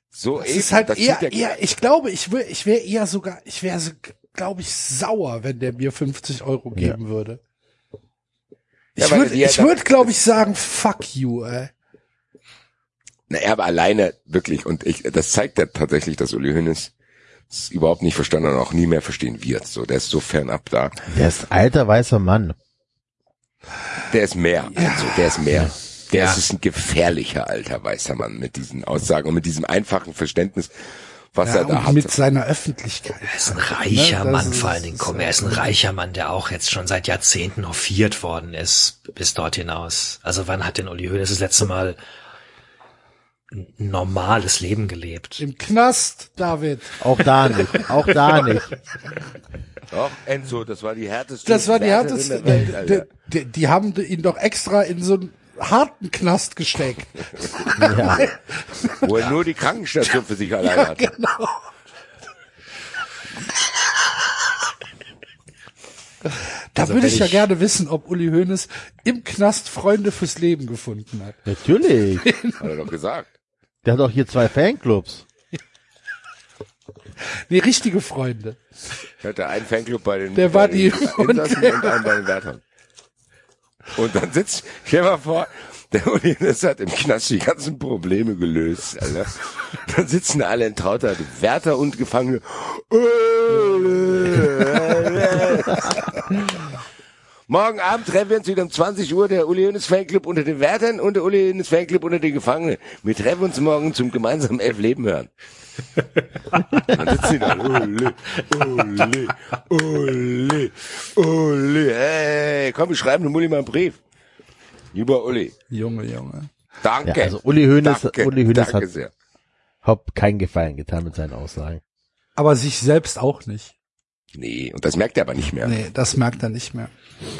So, Es eben, ist halt eher, ja- eher, ich glaube, ich will, ich wäre eher sogar, ich wäre, so, glaube ich, sauer, wenn der mir 50 Euro geben würde. Ja, Ich würde, die ja ich dann- würde, glaube ich, sagen, fuck you, ey. Naja, aber alleine wirklich, und ich, das zeigt ja tatsächlich, dass Uli Hoeneß es überhaupt nicht verstanden und auch nie mehr verstehen wird. So, der ist so fernab da. Der ist alter weißer Mann. Der ist mehr. Also, der ist mehr. Der Ja. ist ein gefährlicher alter weißer Mann mit diesen Aussagen und mit diesem einfachen Verständnis, was Ja, er da und hat. mit seiner Öffentlichkeit. Er ist ein reicher Ne, Mann ist- vor allen Dingen. Komm, er ist ein reicher Mann, der auch jetzt schon seit Jahrzehnten hofiert worden ist, bis dort hinaus. Also wann hat denn Uli Hoeneß das letzte Mal normales Leben gelebt? Im Knast, David. Auch da nicht. Auch da nicht. Doch, Enzo, das war die härteste. Das war die härteste. Welt. Die, die, die haben ihn doch extra in so einen harten Knast gesteckt. Ja. Wo er nur die Krankenstation für sich allein hat. Genau. Da Also würde wenn ich ja ich- gerne wissen, ob Uli Hoeneß im Knast Freunde fürs Leben gefunden hat. Natürlich. Hat er doch gesagt. Der hat auch hier zwei Fanclubs. Nee, richtige Freunde. Ich hatte einen Fanclub bei den, Der war bei die- den Insassen und einen bei den Wärtern. Und dann sitzt, stell dir mal vor, der Uli Hoeneß hat im Knast die ganzen Probleme gelöst, Alter. Dann sitzen alle in Trauter, die Wärter und Gefangene. Morgen Abend treffen wir uns wieder um 20 Uhr, der Uli Hoeneß Fanclub unter den Wärtern und der Uli Hoeneß Fanclub unter den Gefangenen. Wir treffen uns morgen zum gemeinsamen Elf Leben hören. Dann sitzen die da, Uli, Uli, Uli, Uli, hey, komm, wir schreiben dem Uli mal einen Brief. Lieber Uli, Junge, Junge. danke. Ja, also Uli Hoeneß, danke, Uli Hoeneß danke hat sehr. Hopp keinen Gefallen getan mit seinen Aussagen. Aber sich selbst auch nicht. Nee, und das merkt er aber nicht mehr. Nee, das merkt er nicht mehr.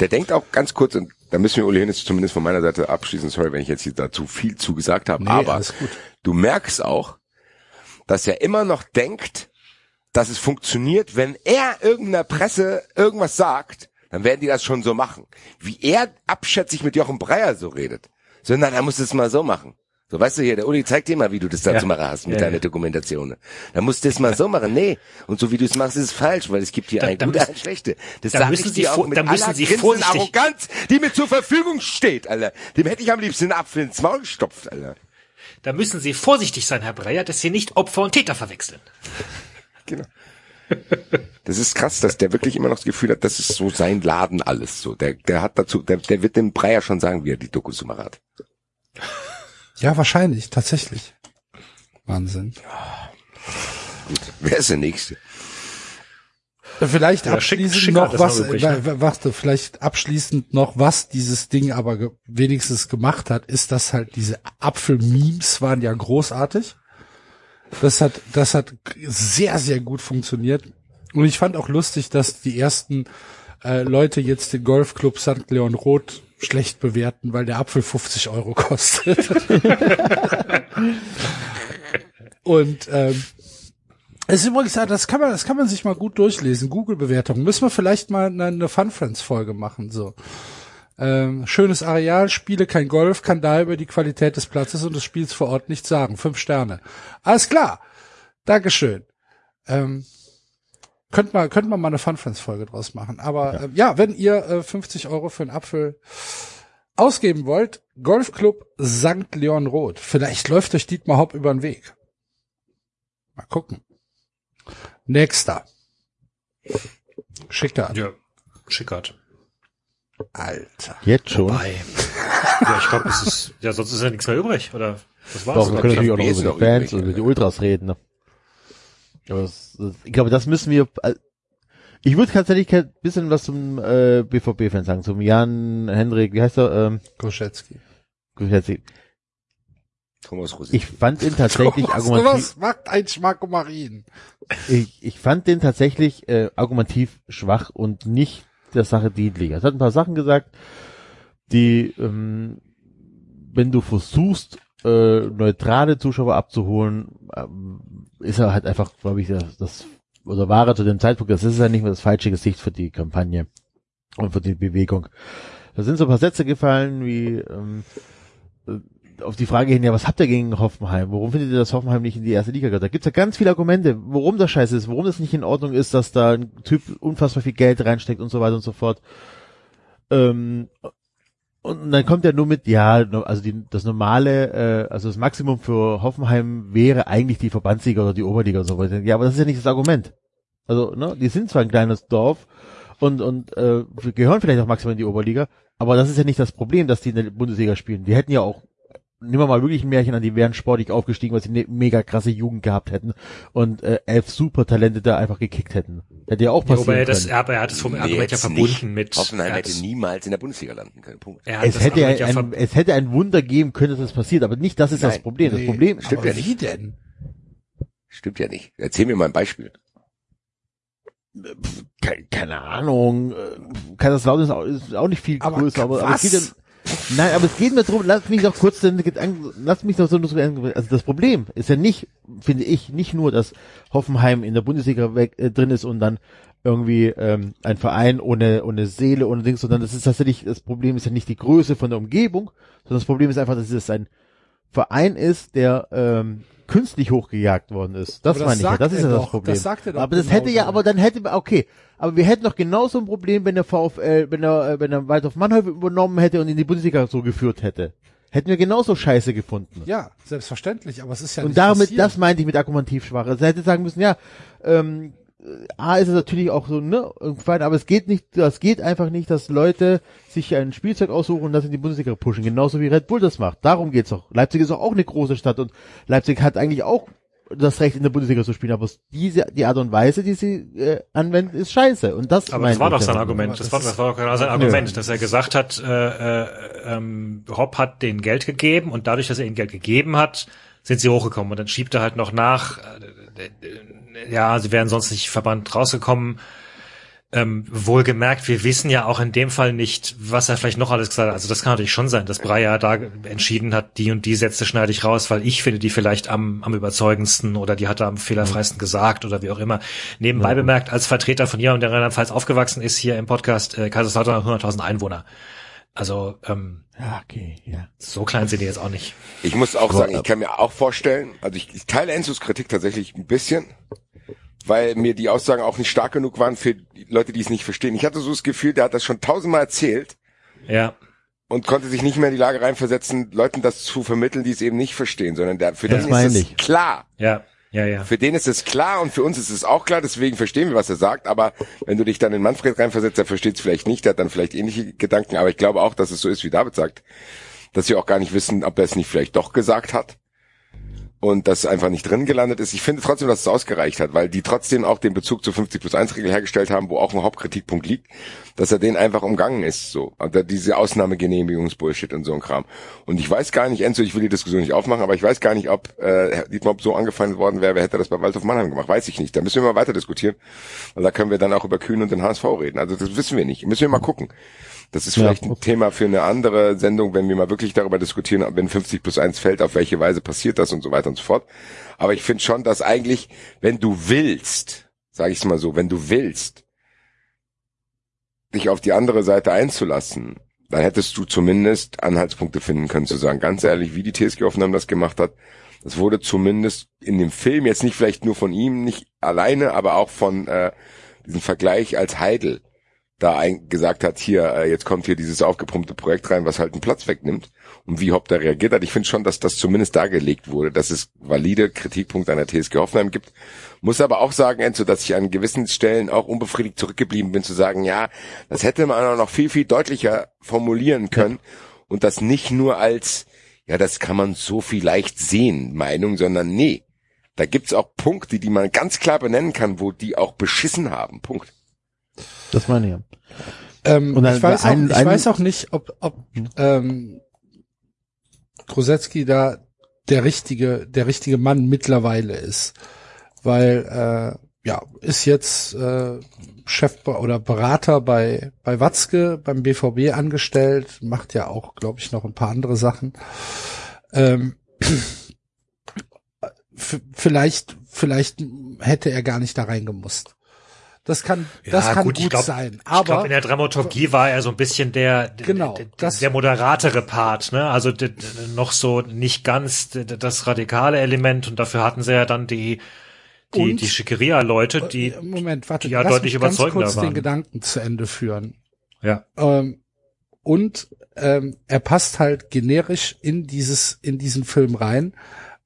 Der denkt auch ganz kurz, und da müssen wir Uli Hoeneß zumindest von meiner Seite abschließen, sorry, wenn ich jetzt hier dazu viel zugesagt habe, Nee, aber du merkst auch, dass er immer noch denkt, dass es funktioniert, wenn er irgendeiner Presse irgendwas sagt, dann werden die das schon so machen. Wie er abschätzig mit Jochen Breyer so redet. Sondern er muss es mal so machen. So, weißt du hier, der Uli zeigt dir mal, wie du das da Ja. zu machen hast mit Ja, deiner ja. Dokumentation. Da musst du das mal so machen. Nee. Und so wie du es machst, ist es falsch, weil es gibt hier Da- ein gute, ein schlechte. Das da sag müssen ich Sie dir auch mit da müssen aller Sie Grinsen Arroganz, die mir zur Verfügung steht, Alter. Dem hätte ich am liebsten einen Apfel ins Maul gestopft, Alter. Da müssen Sie vorsichtig sein, Herr Breyer, dass Sie nicht Opfer und Täter verwechseln. Genau. Das ist krass, dass der wirklich immer noch das Gefühl hat, das ist so sein Laden alles so. Der, der hat dazu, der, der wird dem Breyer schon sagen, wie er die Dokus hat. Ja, wahrscheinlich, tatsächlich. Wahnsinn. Gut. Wer ist der Nächste? Vielleicht Ja, abschließend schick noch was, noch übrig, äh, ne? warte, vielleicht abschließend noch, was dieses Ding aber ge wenigstens gemacht hat, ist, dass halt diese Apfel-Memes waren ja großartig. Das hat, das hat sehr, sehr gut funktioniert. Und ich fand auch lustig, dass die ersten äh, Leute jetzt den Golfclub St. Leon Roth schlecht bewerten, weil der Apfel 50 Euro kostet. Und ähm, es ist übrigens, das kann man, das kann man sich mal gut durchlesen. Google-Bewertung. Müssen wir vielleicht mal eine, eine Fun Friends-Folge machen, so. Ähm, schönes Areal, spiele kein Golf, kann daher über die Qualität des Platzes und des Spiels vor Ort nichts sagen. Fünf Sterne. Alles klar. Dankeschön. Ähm, könnt mal, könnt man mal eine Fun Friends Folge draus machen. Aber ja, äh, ja wenn ihr äh, 50 Euro für einen Apfel ausgeben wollt, Golfclub St. Leon Roth. Vielleicht läuft euch Dietmar Hopp über den Weg. Mal gucken. Nächster. Schickert. Ja, Schickert. Alter. Jetzt schon. Ja, ich glaube, es ist, ja, sonst ist ja nichts mehr übrig, oder? Das war's. Doch, wir können natürlich auch noch über die Fans und über die. Ultras reden. Ne? Aber das, das, ich glaube, das müssen wir. Ich würde tatsächlich kein bisschen was zum äh, BVB-Fan sagen, zum Jan Hendrik, wie heißt er? Ähm, Koschetzky. Kuchelski. Thomas Rossi. ich fand ihn tatsächlich Was, argumentativ. was macht ein Schmacko Marin? Ich, ich fand den tatsächlich äh, argumentativ schwach und nicht der Sache dienlich. Er hat ein paar Sachen gesagt, die, ähm, wenn du versuchst, äh, neutrale Zuschauer abzuholen, ähm, ist er halt einfach, glaube ich, das, das oder war er zu dem Zeitpunkt, das ist ja nicht mehr das falsche Gesicht für die Kampagne und für die Bewegung. Da sind so ein paar Sätze gefallen, wie ähm, äh, auf die Frage hin, ja, was habt ihr gegen Hoffenheim? Warum findet ihr, dass Hoffenheim nicht in die erste Liga gehört? Da gibt's ja ganz viele Argumente, warum das scheiße ist, warum das nicht in Ordnung ist, dass da ein Typ unfassbar viel Geld reinsteckt und so weiter und so fort. Ähm, und dann kommt er nur mit, ja, also die, das normale, äh, also das Maximum für Hoffenheim wäre eigentlich die Verbandsliga oder die Oberliga und so weiter. Ja, aber das ist ja nicht das Argument. Also, ne, die sind zwar ein kleines Dorf und, und äh, gehören vielleicht auch maximal in die Oberliga, aber das ist ja nicht das Problem, dass die in der Bundesliga spielen. Die hätten ja auch, nehmen wir mal wirklich ein Märchen an, die wären sportlich aufgestiegen, weil sie eine mega krasse Jugend gehabt hätten und äh, elf Supertalente da einfach gekickt hätten. Hätte ja auch Ja, passieren wobei er das, können. aber er hat es vom Nee, Argument ja verbunden nicht. mit. Hoffenheim er hätte niemals in der Bundesliga landen können. Punkt. er hat es das hätte, ja ein, ver- es hätte ein Wunder geben können, dass das passiert, aber nicht das ist das Nein. Problem. Das Nee, Problem stimmt aber ja nicht. wie denn? Stimmt ja nicht. Erzähl mir mal ein Beispiel. keine, keine Ahnung, äh, Kaiserslautern ist auch, ist auch nicht viel Aber größer, aber, aber es was? geht ja, nein, aber es geht mir drum, lass mich doch kurz lass mich doch so, so also das Problem ist ja nicht, finde ich, nicht nur, dass Hoffenheim in der Bundesliga weg, äh, drin ist und dann irgendwie ähm, ein Verein ohne ohne Seele ohne Dings, sondern das ist tatsächlich das Problem ist ja nicht die Größe von der Umgebung, sondern das Problem ist einfach, dass es ein Verein ist, der ähm, künstlich hochgejagt worden ist. Das das meine ich ja, das ist ja das doch, Problem. das sagt er doch aber das genau hätte ja, aber dann hätte okay, aber wir hätten doch genauso ein Problem, wenn der VfL, wenn er äh, wenn er Waldhof Mannheim übernommen hätte und in die Bundesliga so geführt hätte. Hätten wir genauso Scheiße gefunden. Ja, selbstverständlich, aber es ist ja und damit, passiert. das meinte ich mit argumentativ schwach. Also hätte sagen müssen, ja, ähm, A ist es natürlich auch so, ne, irgendwann, aber es geht nicht, das geht einfach nicht, dass Leute sich ein Spielzeug aussuchen und das in die Bundesliga pushen, genauso wie Red Bull das macht. Darum geht's doch. Leipzig ist auch eine große Stadt und Leipzig hat eigentlich auch das Recht in der Bundesliga zu spielen, aber es- diese, die Art und Weise, die sie äh, anwenden, ist scheiße. Und das Aber das war doch sein. Argument. Das war, das war doch genau sein Argument, dass er gesagt hat, äh, äh, ähm, Hopp hat denen Geld gegeben und dadurch, dass er ihnen Geld gegeben hat, sind sie hochgekommen. Und dann schiebt er halt noch nach, äh, ja, sie wären sonst nicht verbannt rausgekommen. Ähm, wohlgemerkt, wir wissen ja auch in dem Fall nicht, was er vielleicht noch alles gesagt hat. Also das kann natürlich schon sein, dass Breyer da entschieden hat, die und die Sätze schneide ich raus, weil ich finde die vielleicht am, am überzeugendsten oder die hat er am fehlerfreisten gesagt oder wie auch immer. Nebenbei bemerkt, als Vertreter von jemandem, der Rheinland-Pfalz aufgewachsen ist, hier im Podcast, äh, Kaiserslautern hat 100.000 Einwohner. Also ähm, Ja, okay, ja. so klein sind die jetzt auch nicht. Ich muss auch sagen, ich kann mir auch vorstellen, also ich, ich teile Enzos Kritik tatsächlich ein bisschen, weil mir die Aussagen auch nicht stark genug waren für die Leute, die es nicht verstehen. Ich hatte so das Gefühl, der hat das schon tausendmal erzählt Ja, und konnte sich nicht mehr in die Lage reinversetzen, Leuten das zu vermitteln, die es eben nicht verstehen, sondern der, für Das den meine ist es ich. klar. ja. Ja, ja. Für den ist es klar und für uns ist es auch klar, deswegen verstehen wir, was er sagt. Aber wenn du dich dann in Manfred reinversetzt, der versteht es vielleicht nicht, der hat dann vielleicht ähnliche Gedanken. Aber ich glaube auch, dass es so ist, wie David sagt, dass sie auch gar nicht wissen, ob er es nicht vielleicht doch gesagt hat und das einfach nicht drin gelandet ist. Ich finde trotzdem, dass es ausgereicht hat, weil die trotzdem auch den Bezug zur 50 plus 1 Regel hergestellt haben, wo auch ein Hauptkritikpunkt liegt, dass er den einfach umgangen ist, so. Und diese Ausnahmegenehmigungsbullshit und so ein Kram. Und ich weiß gar nicht, Enzo, ich will die Diskussion nicht aufmachen, aber ich weiß gar nicht, ob äh, Dietmar so angefeindet worden wäre, wer hätte das bei Waldhof Mannheim gemacht. Weiß ich nicht. Da müssen wir mal weiter diskutieren. Weil da können wir dann auch über Kühn und den HSV reden. Also das wissen wir nicht. Müssen wir mal gucken. Das ist vielleicht Ja. ein Thema für eine andere Sendung, wenn wir mal wirklich darüber diskutieren, wenn 50 plus 1 fällt, auf welche Weise passiert das und so weiter und so fort. Aber ich finde schon, dass eigentlich, wenn du willst, sage ich es mal so, wenn du willst, dich auf die andere Seite einzulassen, dann hättest du zumindest Anhaltspunkte finden können zu sagen, ganz ehrlich, wie die TSG Hoffenheim das gemacht hat, das wurde zumindest in dem Film, jetzt nicht vielleicht nur von ihm, nicht alleine, aber auch von äh, diesem Vergleich als Heidel da ein, gesagt hat, hier, äh, jetzt kommt hier dieses aufgepumpte Projekt rein, was halt einen Platz wegnimmt und wie Hopp da reagiert hat. Ich finde schon, dass das zumindest dargelegt wurde, dass es valide Kritikpunkte an der TSG Hoffenheim gibt. Muss aber auch sagen, Enzo, dass ich an gewissen Stellen auch unbefriedigt zurückgeblieben bin, zu sagen, ja, das hätte man auch noch viel, viel deutlicher formulieren können und das nicht nur als, ja, das kann man so vielleicht sehen, Meinung, sondern nee, da gibt's auch Punkte, die man ganz klar benennen kann, wo die auch beschissen haben. Punkt. Das meine ich. ja. Ähm, Und dann ich weiß, ein- auch, ich ein- weiß auch nicht, ob, ob ähm, Grosetzky da der richtige, der richtige Mann mittlerweile ist. Weil, äh, ja, ist jetzt äh, Chef oder Berater bei, bei Watzke, beim BVB angestellt, macht ja auch, glaube ich, noch ein paar andere Sachen. Ähm, vielleicht, vielleicht hätte er gar nicht da reingemusst. Das kann, das kann gut, ich glaub, sein. ich Aber glaube, in der Dramaturgie war er so ein bisschen der, Genau, der, das- der moderatere Part, ne? Also d- d- noch so nicht ganz d- d- das radikale Element und dafür hatten sie ja dann die die, Und- die Schickeria-Leute, die, Äh, Moment, warte, die ja lass deutlich mich ganz überzeugender kurz den waren. Gedanken zu Ende führen. ja, Ähm, und ähm, er passt halt generisch in dieses in diesen Film rein,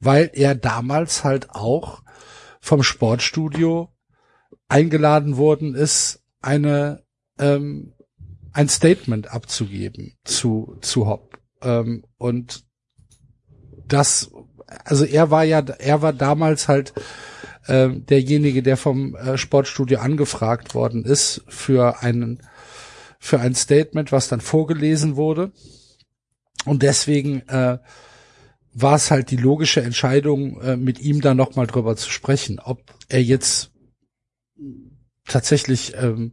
weil er damals halt auch vom Sportstudio eingeladen worden ist, eine ähm, ein Statement abzugeben zu zu Hopp ähm, und das also er war ja er war damals halt ähm, derjenige, der vom äh, Sportstudio angefragt worden ist für einen für ein Statement, was dann vorgelesen wurde. Und deswegen äh, war es halt die logische Entscheidung, äh, mit ihm da nochmal drüber zu sprechen, ob er jetzt tatsächlich, ähm,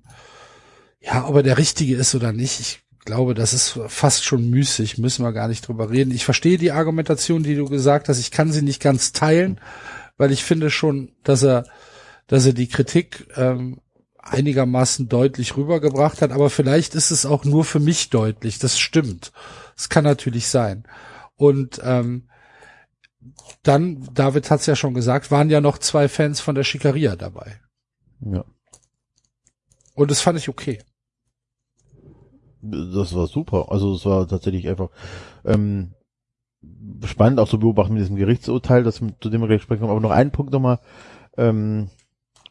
ja, ob er der Richtige ist oder nicht. Ich glaube, das ist fast schon müßig, müssen wir gar nicht drüber reden. Ich verstehe die Argumentation, die du gesagt hast. Ich kann sie nicht ganz teilen, weil ich finde schon, dass er, dass er die Kritik ähm, einigermaßen deutlich rübergebracht hat, aber vielleicht ist es auch nur für mich deutlich. Das stimmt. Das kann natürlich sein. Und ähm, dann, David hat's ja schon gesagt, waren ja noch zwei Fans von der Schikaria dabei. Ja. Und das fand ich okay. Das war super. Also es war tatsächlich einfach ähm, spannend auch zu beobachten mit diesem Gerichtsurteil, das, zu dem wir gleich sprechen. Aber noch einen Punkt nochmal ähm,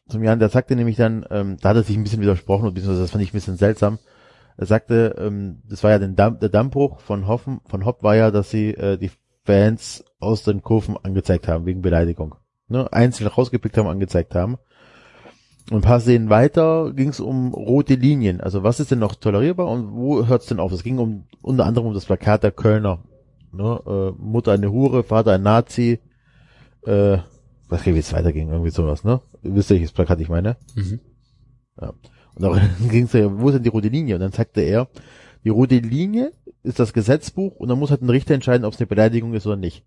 zum Jan, der sagte nämlich dann, ähm, da hat er sich ein bisschen widersprochen, beziehungsweise das fand ich ein bisschen seltsam. Er sagte, ähm, das war ja Damm, der Dammbruch von Hoffen, von Hopp war ja, dass sie äh, die Fans aus den Kurven angezeigt haben, wegen Beleidigung. Ne? Einzeln rausgepickt haben, angezeigt haben. Und ein paar Szenen weiter ging es um rote Linien. Also was ist denn noch tolerierbar und wo hört es denn auf? Es ging um unter anderem um das Plakat der Kölner. Ne? Äh, Mutter eine Hure, Vater ein Nazi. Äh, was wie es weiterging, irgendwie sowas, ne? Ihr wisst ja, welches Plakat ich meine? Mhm. Ja. Und auch ging es ja, wo ist denn die rote Linie? Und dann sagte er, die rote Linie ist das Gesetzbuch und dann muss halt ein Richter entscheiden, ob es eine Beleidigung ist oder nicht.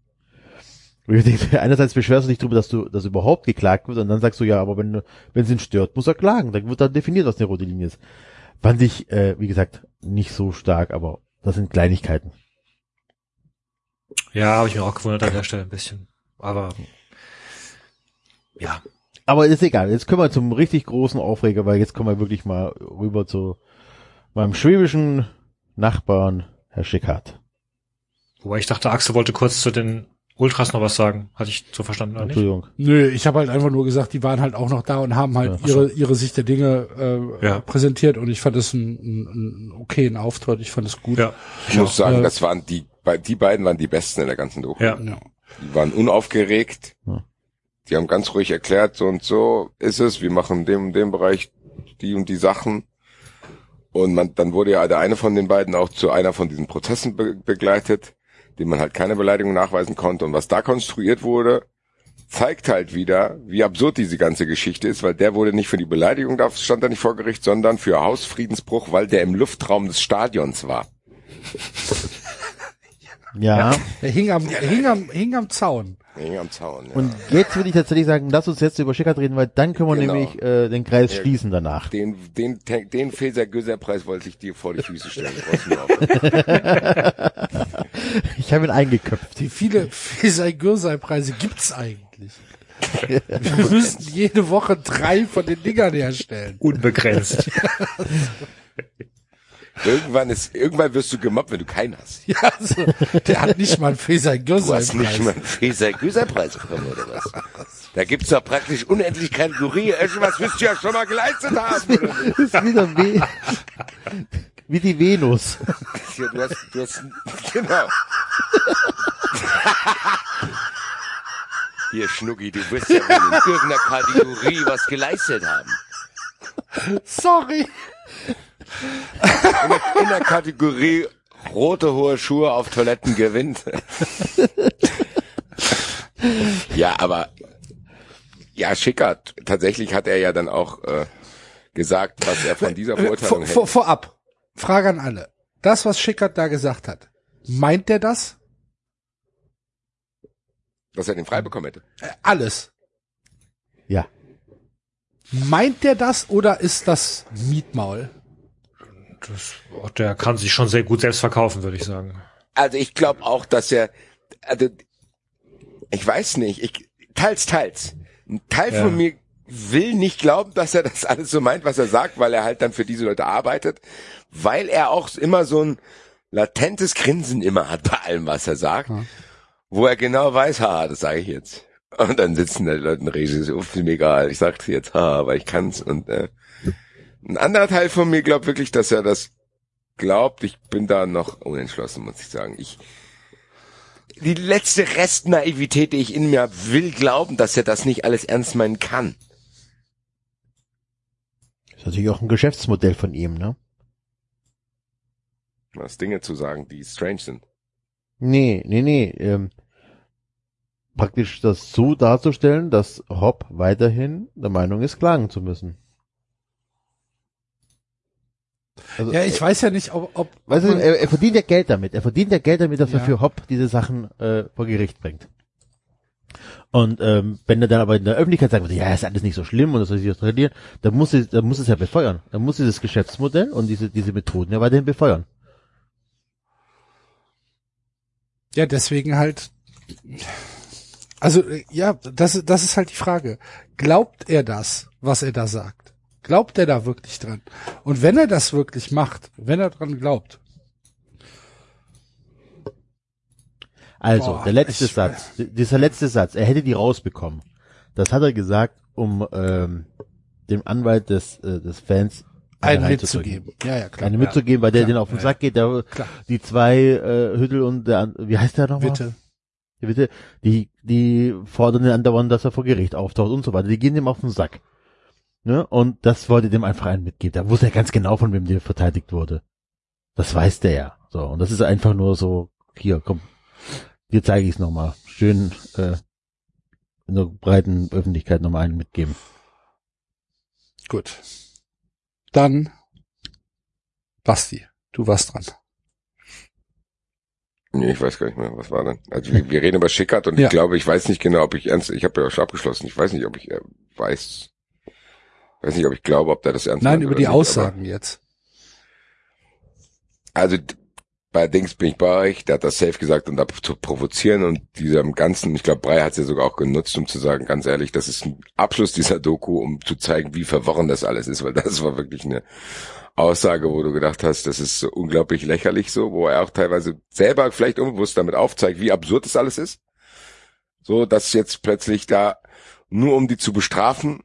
Denke, einerseits beschwerst du dich darüber, dass du, dass überhaupt geklagt wird und dann sagst du, ja, aber wenn, wenn es ihn stört, muss er klagen. Dann wird dann definiert, was eine rote Linie ist. Fand ich, äh, wie gesagt, nicht so stark, aber das sind Kleinigkeiten. ja, habe ich mir auch gewundert an der Stelle ein bisschen. Aber ja, Aber ist egal. Jetzt können wir zum richtig großen Aufreger, weil jetzt kommen wir wirklich mal rüber zu meinem schwäbischen Nachbarn, Herr Schickhardt. wobei ich dachte, Axel wollte kurz zu den Ultras noch was sagen. Hatte ich so verstanden, oder nicht? Entschuldigung. Nö, ich habe halt einfach nur gesagt, die waren halt auch noch da und haben halt ihre, ihre Sicht der Dinge äh, Ja. präsentiert und ich fand es einen, einen, einen okayen Auftritt, ich fand es gut. Ja. Ich muss sagen, Äh, das waren die, die beiden waren die besten in der ganzen Doku. Ja. Ja. Die waren unaufgeregt. Ja. Die haben ganz ruhig erklärt, so und so ist es. Wir machen in dem und dem Bereich die und die Sachen. Und man, dann wurde ja der eine von den beiden auch zu einer von diesen Prozessen be begleitet, dem man halt keine Beleidigung nachweisen konnte. Und was da konstruiert wurde, zeigt halt wieder, wie absurd diese ganze Geschichte ist, weil der wurde nicht für die Beleidigung, da stand er nicht vor Gericht, sondern für Hausfriedensbruch, weil der im Luftraum des Stadions war. Ja. Er hing am, er hing am, hing am Zaun. Hing am Zaun. Ja. Und jetzt würde ich tatsächlich sagen, lass uns jetzt über Schickert reden, weil dann können wir Genau. nämlich äh, den Kreis Ja. schließen danach. Den, den, den Feser-Göser-Preis wollte ich dir vor die Füße stellen. Ich habe ihn eingeköpft. Wie viele Fesai-Gürsei-Preise gibt's eigentlich? Wir müssten jede Woche drei von den Dingern herstellen. Unbegrenzt. Irgendwann ist, irgendwann wirst du gemobbt, wenn du keinen hast. Ja, also, der hat nicht mal einen Du hast nicht mal einen Feser-Göser-Preis bekommen, oder was? Da gibt's doch praktisch unendlich Kategorie. Irgendwas wirst du ja schon mal geleistet haben, oder nicht? Das ist wieder wie, wie die Venus. Ja, du hast, du hast, genau. Hier, Schnucki, du wirst ja wohl in irgendeiner Kategorie was geleistet haben. Sorry. In der, in der Kategorie rote hohe Schuhe auf Toiletten gewinnt. ja, aber ja, Schickert, tatsächlich hat er ja dann auch äh, gesagt, was er von dieser Verurteilung Vor, vor, hält. vorab, Frage an alle. Das, was Schickert da gesagt hat, meint der das? Dass er den frei bekommen hätte. Äh, alles. Ja. Meint der das oder ist das Mietmaul? Das, der kann sich schon sehr gut selbst verkaufen, würde ich sagen. Also ich glaube auch, dass er, also ich weiß nicht, ich teils, teils. Ein Teil Ja. von mir will nicht glauben, dass er das alles so meint, was er sagt, weil er halt dann für diese Leute arbeitet, weil er auch immer so ein latentes Grinsen immer hat bei allem, was er sagt, wo er genau weiß, haha, das sage ich jetzt. Und dann sitzen da die Leute und reden ist mir egal, ich sag's jetzt, haha, aber ich kann's. Und äh, ein anderer Teil von mir glaubt wirklich, dass er das glaubt. Ich bin da noch unentschlossen, muss ich sagen. Ich die letzte Restnaivität, die ich in mir hab, will glauben, dass er das nicht alles ernst meinen kann. Das ist natürlich auch ein Geschäftsmodell von ihm, ne? Was Dinge zu sagen, die strange sind. Nee, nee, nee. Ähm, praktisch das so darzustellen, dass Hopp weiterhin der Meinung ist, klagen zu müssen. Also, Ja, ich weiß ja nicht, ob, ob, Weißt du, er, er verdient ja Geld damit. Er verdient ja Geld damit, dass er Ja. für Hopp diese Sachen äh, vor Gericht bringt. Und ähm, wenn er dann aber in der Öffentlichkeit sagt, ja, ist alles nicht so schlimm und das soll sich das trainieren, dann muss es, dann muss es ja befeuern. Dann muss dieses Geschäftsmodell und diese diese Methoden ja weiterhin befeuern. ja, deswegen halt, also, äh, ja, das, ist- das ist halt die Frage. Glaubt er das, was er da sagt? Glaubt er da wirklich dran? Und wenn er das wirklich macht, wenn er dran glaubt, Also, Boah, der letzte ich- Satz, dieser letzte Satz, er hätte die rausbekommen. Das hat er gesagt, um ähm, dem Anwalt des, äh, des Fans einen mitzugeben. Ja, ja, klar. Eine mitzugeben, weil der Klar, den auf den ja, Sack geht, der, Klar. die zwei äh, Hüttel und der, wie heißt der nochmal? Bitte. Ja, bitte, die, die fordern den andauernd, dass er vor Gericht auftaucht und so weiter. Die gehen dem auf den Sack. Ne? Und das wollte dem einfach einen mitgeben. Da wusste er ganz genau, von wem der verteidigt wurde. Das weiß der ja. So, und das ist einfach nur so, hier, komm, dir zeige ich es nochmal. Schön äh, in der breiten Öffentlichkeit nochmal einen mitgeben. Gut. Dann, Basti, du warst dran. Nee, ich weiß gar nicht mehr, was war denn? Also wir, wir reden über Schickert und Ja. ich glaube, ich weiß nicht genau, ob ich ernst, ich habe ja schon abgeschlossen, ich weiß nicht, ob ich äh, weiß, weiß nicht, ob ich glaube, ob der das ernst Nein, über die nicht, Aussagen jetzt. Also bei Dings bin ich bei euch, der hat das safe gesagt, um da zu provozieren und diesem ganzen, ich glaube, Brei hat es ja sogar auch genutzt, um zu sagen, ganz ehrlich, das ist ein Abschluss dieser Doku, um zu zeigen, wie verworren das alles ist, weil das war wirklich eine Aussage, wo du gedacht hast, das ist so unglaublich lächerlich so, wo er auch teilweise selber vielleicht unbewusst damit aufzeigt, wie absurd das alles ist. So, dass jetzt plötzlich da, nur um die zu bestrafen,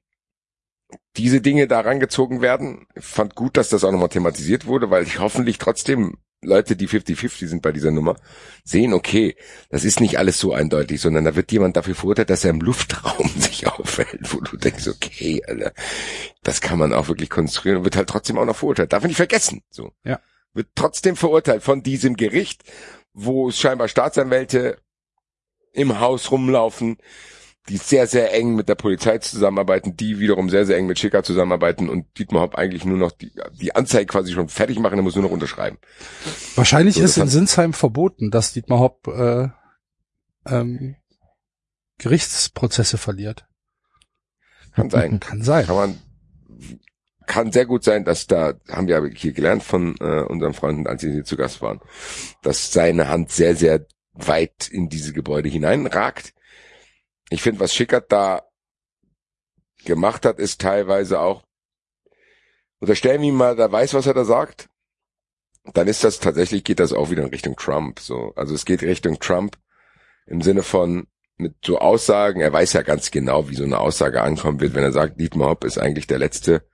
diese Dinge da rangezogen werden. Ich fand gut, dass das auch nochmal thematisiert wurde, weil ich hoffentlich trotzdem Leute, die 50-50 sind bei dieser Nummer, sehen, okay, das ist nicht alles so eindeutig, sondern da wird jemand dafür verurteilt, dass er im Luftraum sich aufhält, wo du denkst, okay, Alter, das kann man auch wirklich konstruieren und wird halt trotzdem auch noch verurteilt. Darf man nicht vergessen, so. Ja. Wird trotzdem verurteilt von diesem Gericht, wo scheinbar Staatsanwälte im Haus rumlaufen, die sehr, sehr eng mit der Polizei zusammenarbeiten, die wiederum sehr, sehr eng mit Schicker zusammenarbeiten und Dietmar Hopp eigentlich nur noch die, die Anzeige quasi schon fertig machen, er muss nur noch unterschreiben. Wahrscheinlich So, ist in Sinsheim verboten, dass Dietmar Hopp äh, ähm, Gerichtsprozesse verliert. Kann sein. Kann sein. Kann man, kann sehr gut sein, dass da, haben wir hier gelernt von äh, unseren Freunden, als sie hier zu Gast waren, dass seine Hand sehr, sehr weit in diese Gebäude hineinragt. Ich finde, was Schickert da gemacht hat, ist teilweise auch, unterstellen wir ihm mal, der weiß, was er da sagt, dann ist das tatsächlich, geht das auch wieder in Richtung Trump. So, also es geht Richtung Trump im Sinne von mit so Aussagen. Er weiß ja ganz genau, wie so eine Aussage ankommen wird, wenn er sagt, Dietmar Hopp ist eigentlich der letzte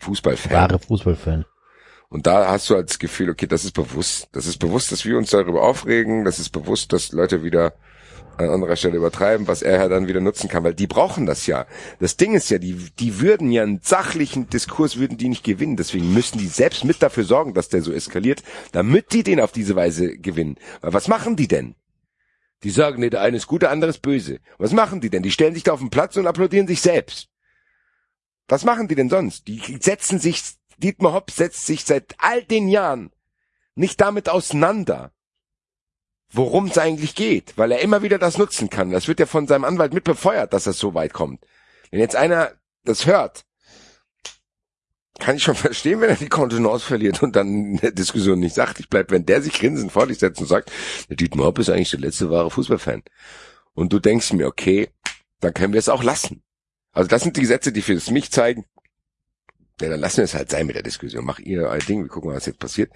Fußballfan. Wahre Fußballfan. Und da hast du halt das Gefühl, okay, das ist bewusst. Das ist bewusst, dass wir uns darüber aufregen. Das ist bewusst, dass Leute wieder an anderer Stelle übertreiben, was er ja dann wieder nutzen kann, weil die brauchen das ja. Das Ding ist ja, die, die würden ja einen sachlichen Diskurs würden die nicht gewinnen. Deswegen müssen die selbst mit dafür sorgen, dass der so eskaliert, damit die den auf diese Weise gewinnen. Weil was machen die denn? Die sagen, nee, der eine ist gut, der andere ist böse. Was machen die denn? Die stellen sich da auf den Platz und applaudieren sich selbst. Was machen die denn sonst? Die setzen sich, Dietmar Hopp setzt sich seit all den Jahren nicht damit auseinander, worum es eigentlich geht, weil er immer wieder das nutzen kann. Das wird ja von seinem Anwalt mit befeuert, dass das so weit kommt. Wenn jetzt einer das hört, kann ich schon verstehen, wenn er die Kontenance verliert und dann in der Diskussion nicht sachlich bleibt, wenn der sich grinsend vor dich setzt und sagt, der Dietmar Hopp ist eigentlich der letzte wahre Fußballfan. Und du denkst mir, okay, dann können wir es auch lassen. Also das sind die Gesetze, die für mich zeigen, ja, dann lassen wir es halt sein mit der Diskussion. Mach ihr euer Ding, wir gucken mal, was jetzt passiert.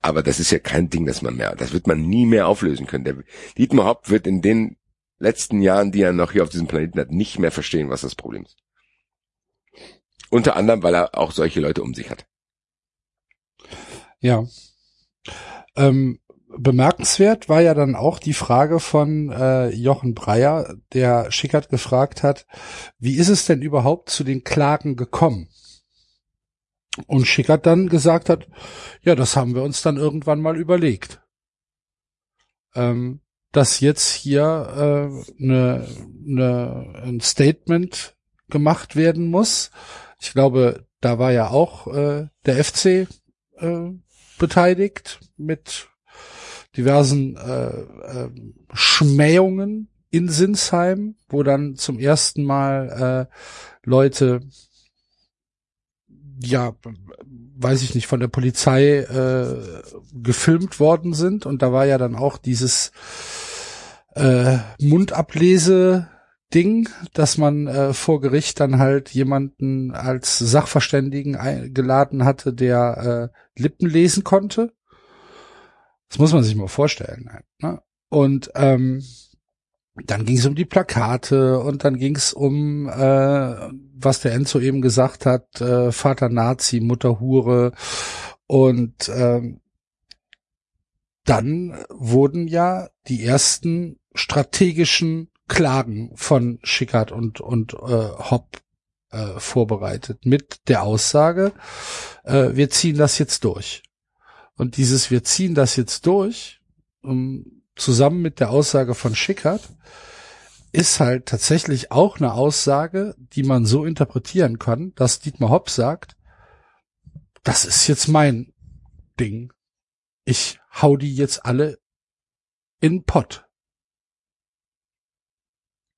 Aber das ist ja kein Ding, das man mehr, das wird man nie mehr auflösen können. Der Dietmar Hopp wird in den letzten Jahren, die er noch hier auf diesem Planeten hat, nicht mehr verstehen, was das Problem ist. Unter anderem, weil er auch solche Leute um sich hat. Ja. Ähm, bemerkenswert war ja dann auch die Frage von äh, Jochen Breyer, der Schickert gefragt hat, wie ist es denn überhaupt zu den Klagen gekommen? Und Schickert dann gesagt hat, ja, das haben wir uns dann irgendwann mal überlegt. Ähm, dass jetzt hier äh, ne, ne, ein Statement gemacht werden muss. Ich glaube, da war ja auch äh, der FC äh, beteiligt mit diversen äh, äh, Schmähungen in Sinsheim, wo dann zum ersten Mal äh, Leute, ja, weiß ich nicht, von der Polizei äh, gefilmt worden sind. Und da war ja dann auch dieses äh, Mundablese Ding, dass man äh, vor Gericht dann halt jemanden als Sachverständigen eingeladen hatte, der äh, Lippen lesen konnte. Das muss man sich mal vorstellen. Halt, ne? Und ähm, dann ging es um die Plakate und dann ging es um, äh, was der Enzo eben gesagt hat, äh, Vater Nazi, Mutter Hure und ähm, dann wurden ja die ersten strategischen Klagen von Schickert und, und äh, Hopp äh, vorbereitet mit der Aussage, äh, wir ziehen das jetzt durch. Und dieses wir ziehen das jetzt durch, um, zusammen mit der Aussage von Schickert, ist halt tatsächlich auch eine Aussage, die man so interpretieren kann, dass Dietmar Hopp sagt, das ist jetzt mein Ding. Ich hau die jetzt alle in Pott.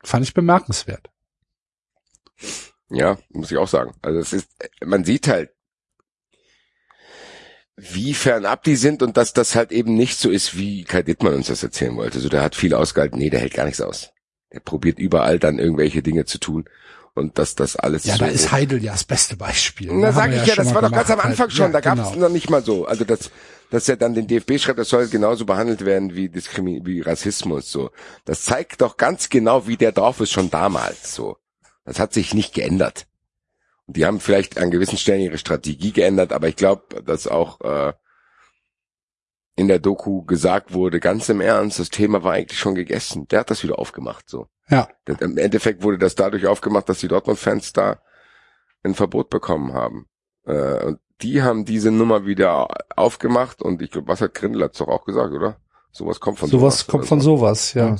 Fand ich bemerkenswert. Ja, muss ich auch sagen. Also es ist, man sieht halt, wie fernab die sind und dass das halt eben nicht so ist, wie Kai Dittmann uns das erzählen wollte. So, der hat viel ausgehalten. Nee, der hält gar nichts aus. Der probiert überall dann irgendwelche Dinge zu tun, und dass das alles Ja, so da ist Heidel ja das beste Beispiel. Na, Haben sag ich ja, schon das war doch ganz am Anfang halt. schon, Ja, da gab es genau. noch nicht mal so. Also das, dass er dann den DFB schreibt, das soll genauso behandelt werden wie Diskrimi wie Rassismus, so. Das zeigt doch ganz genau, wie der drauf ist schon damals, so. Das hat sich nicht geändert. Die haben vielleicht an gewissen Stellen ihre Strategie geändert, aber ich glaube, dass auch äh, in der Doku gesagt wurde, ganz im Ernst, das Thema war eigentlich schon gegessen. Der hat das wieder aufgemacht, so. Ja, Das- Im Endeffekt wurde das dadurch aufgemacht, dass die Dortmund-Fans da ein Verbot bekommen haben. Äh, und die haben diese Nummer wieder aufgemacht und ich glaube, was hat Grindel hat's doch auch gesagt, oder? Sowas kommt von sowas sowas kommt von so. sowas, ja.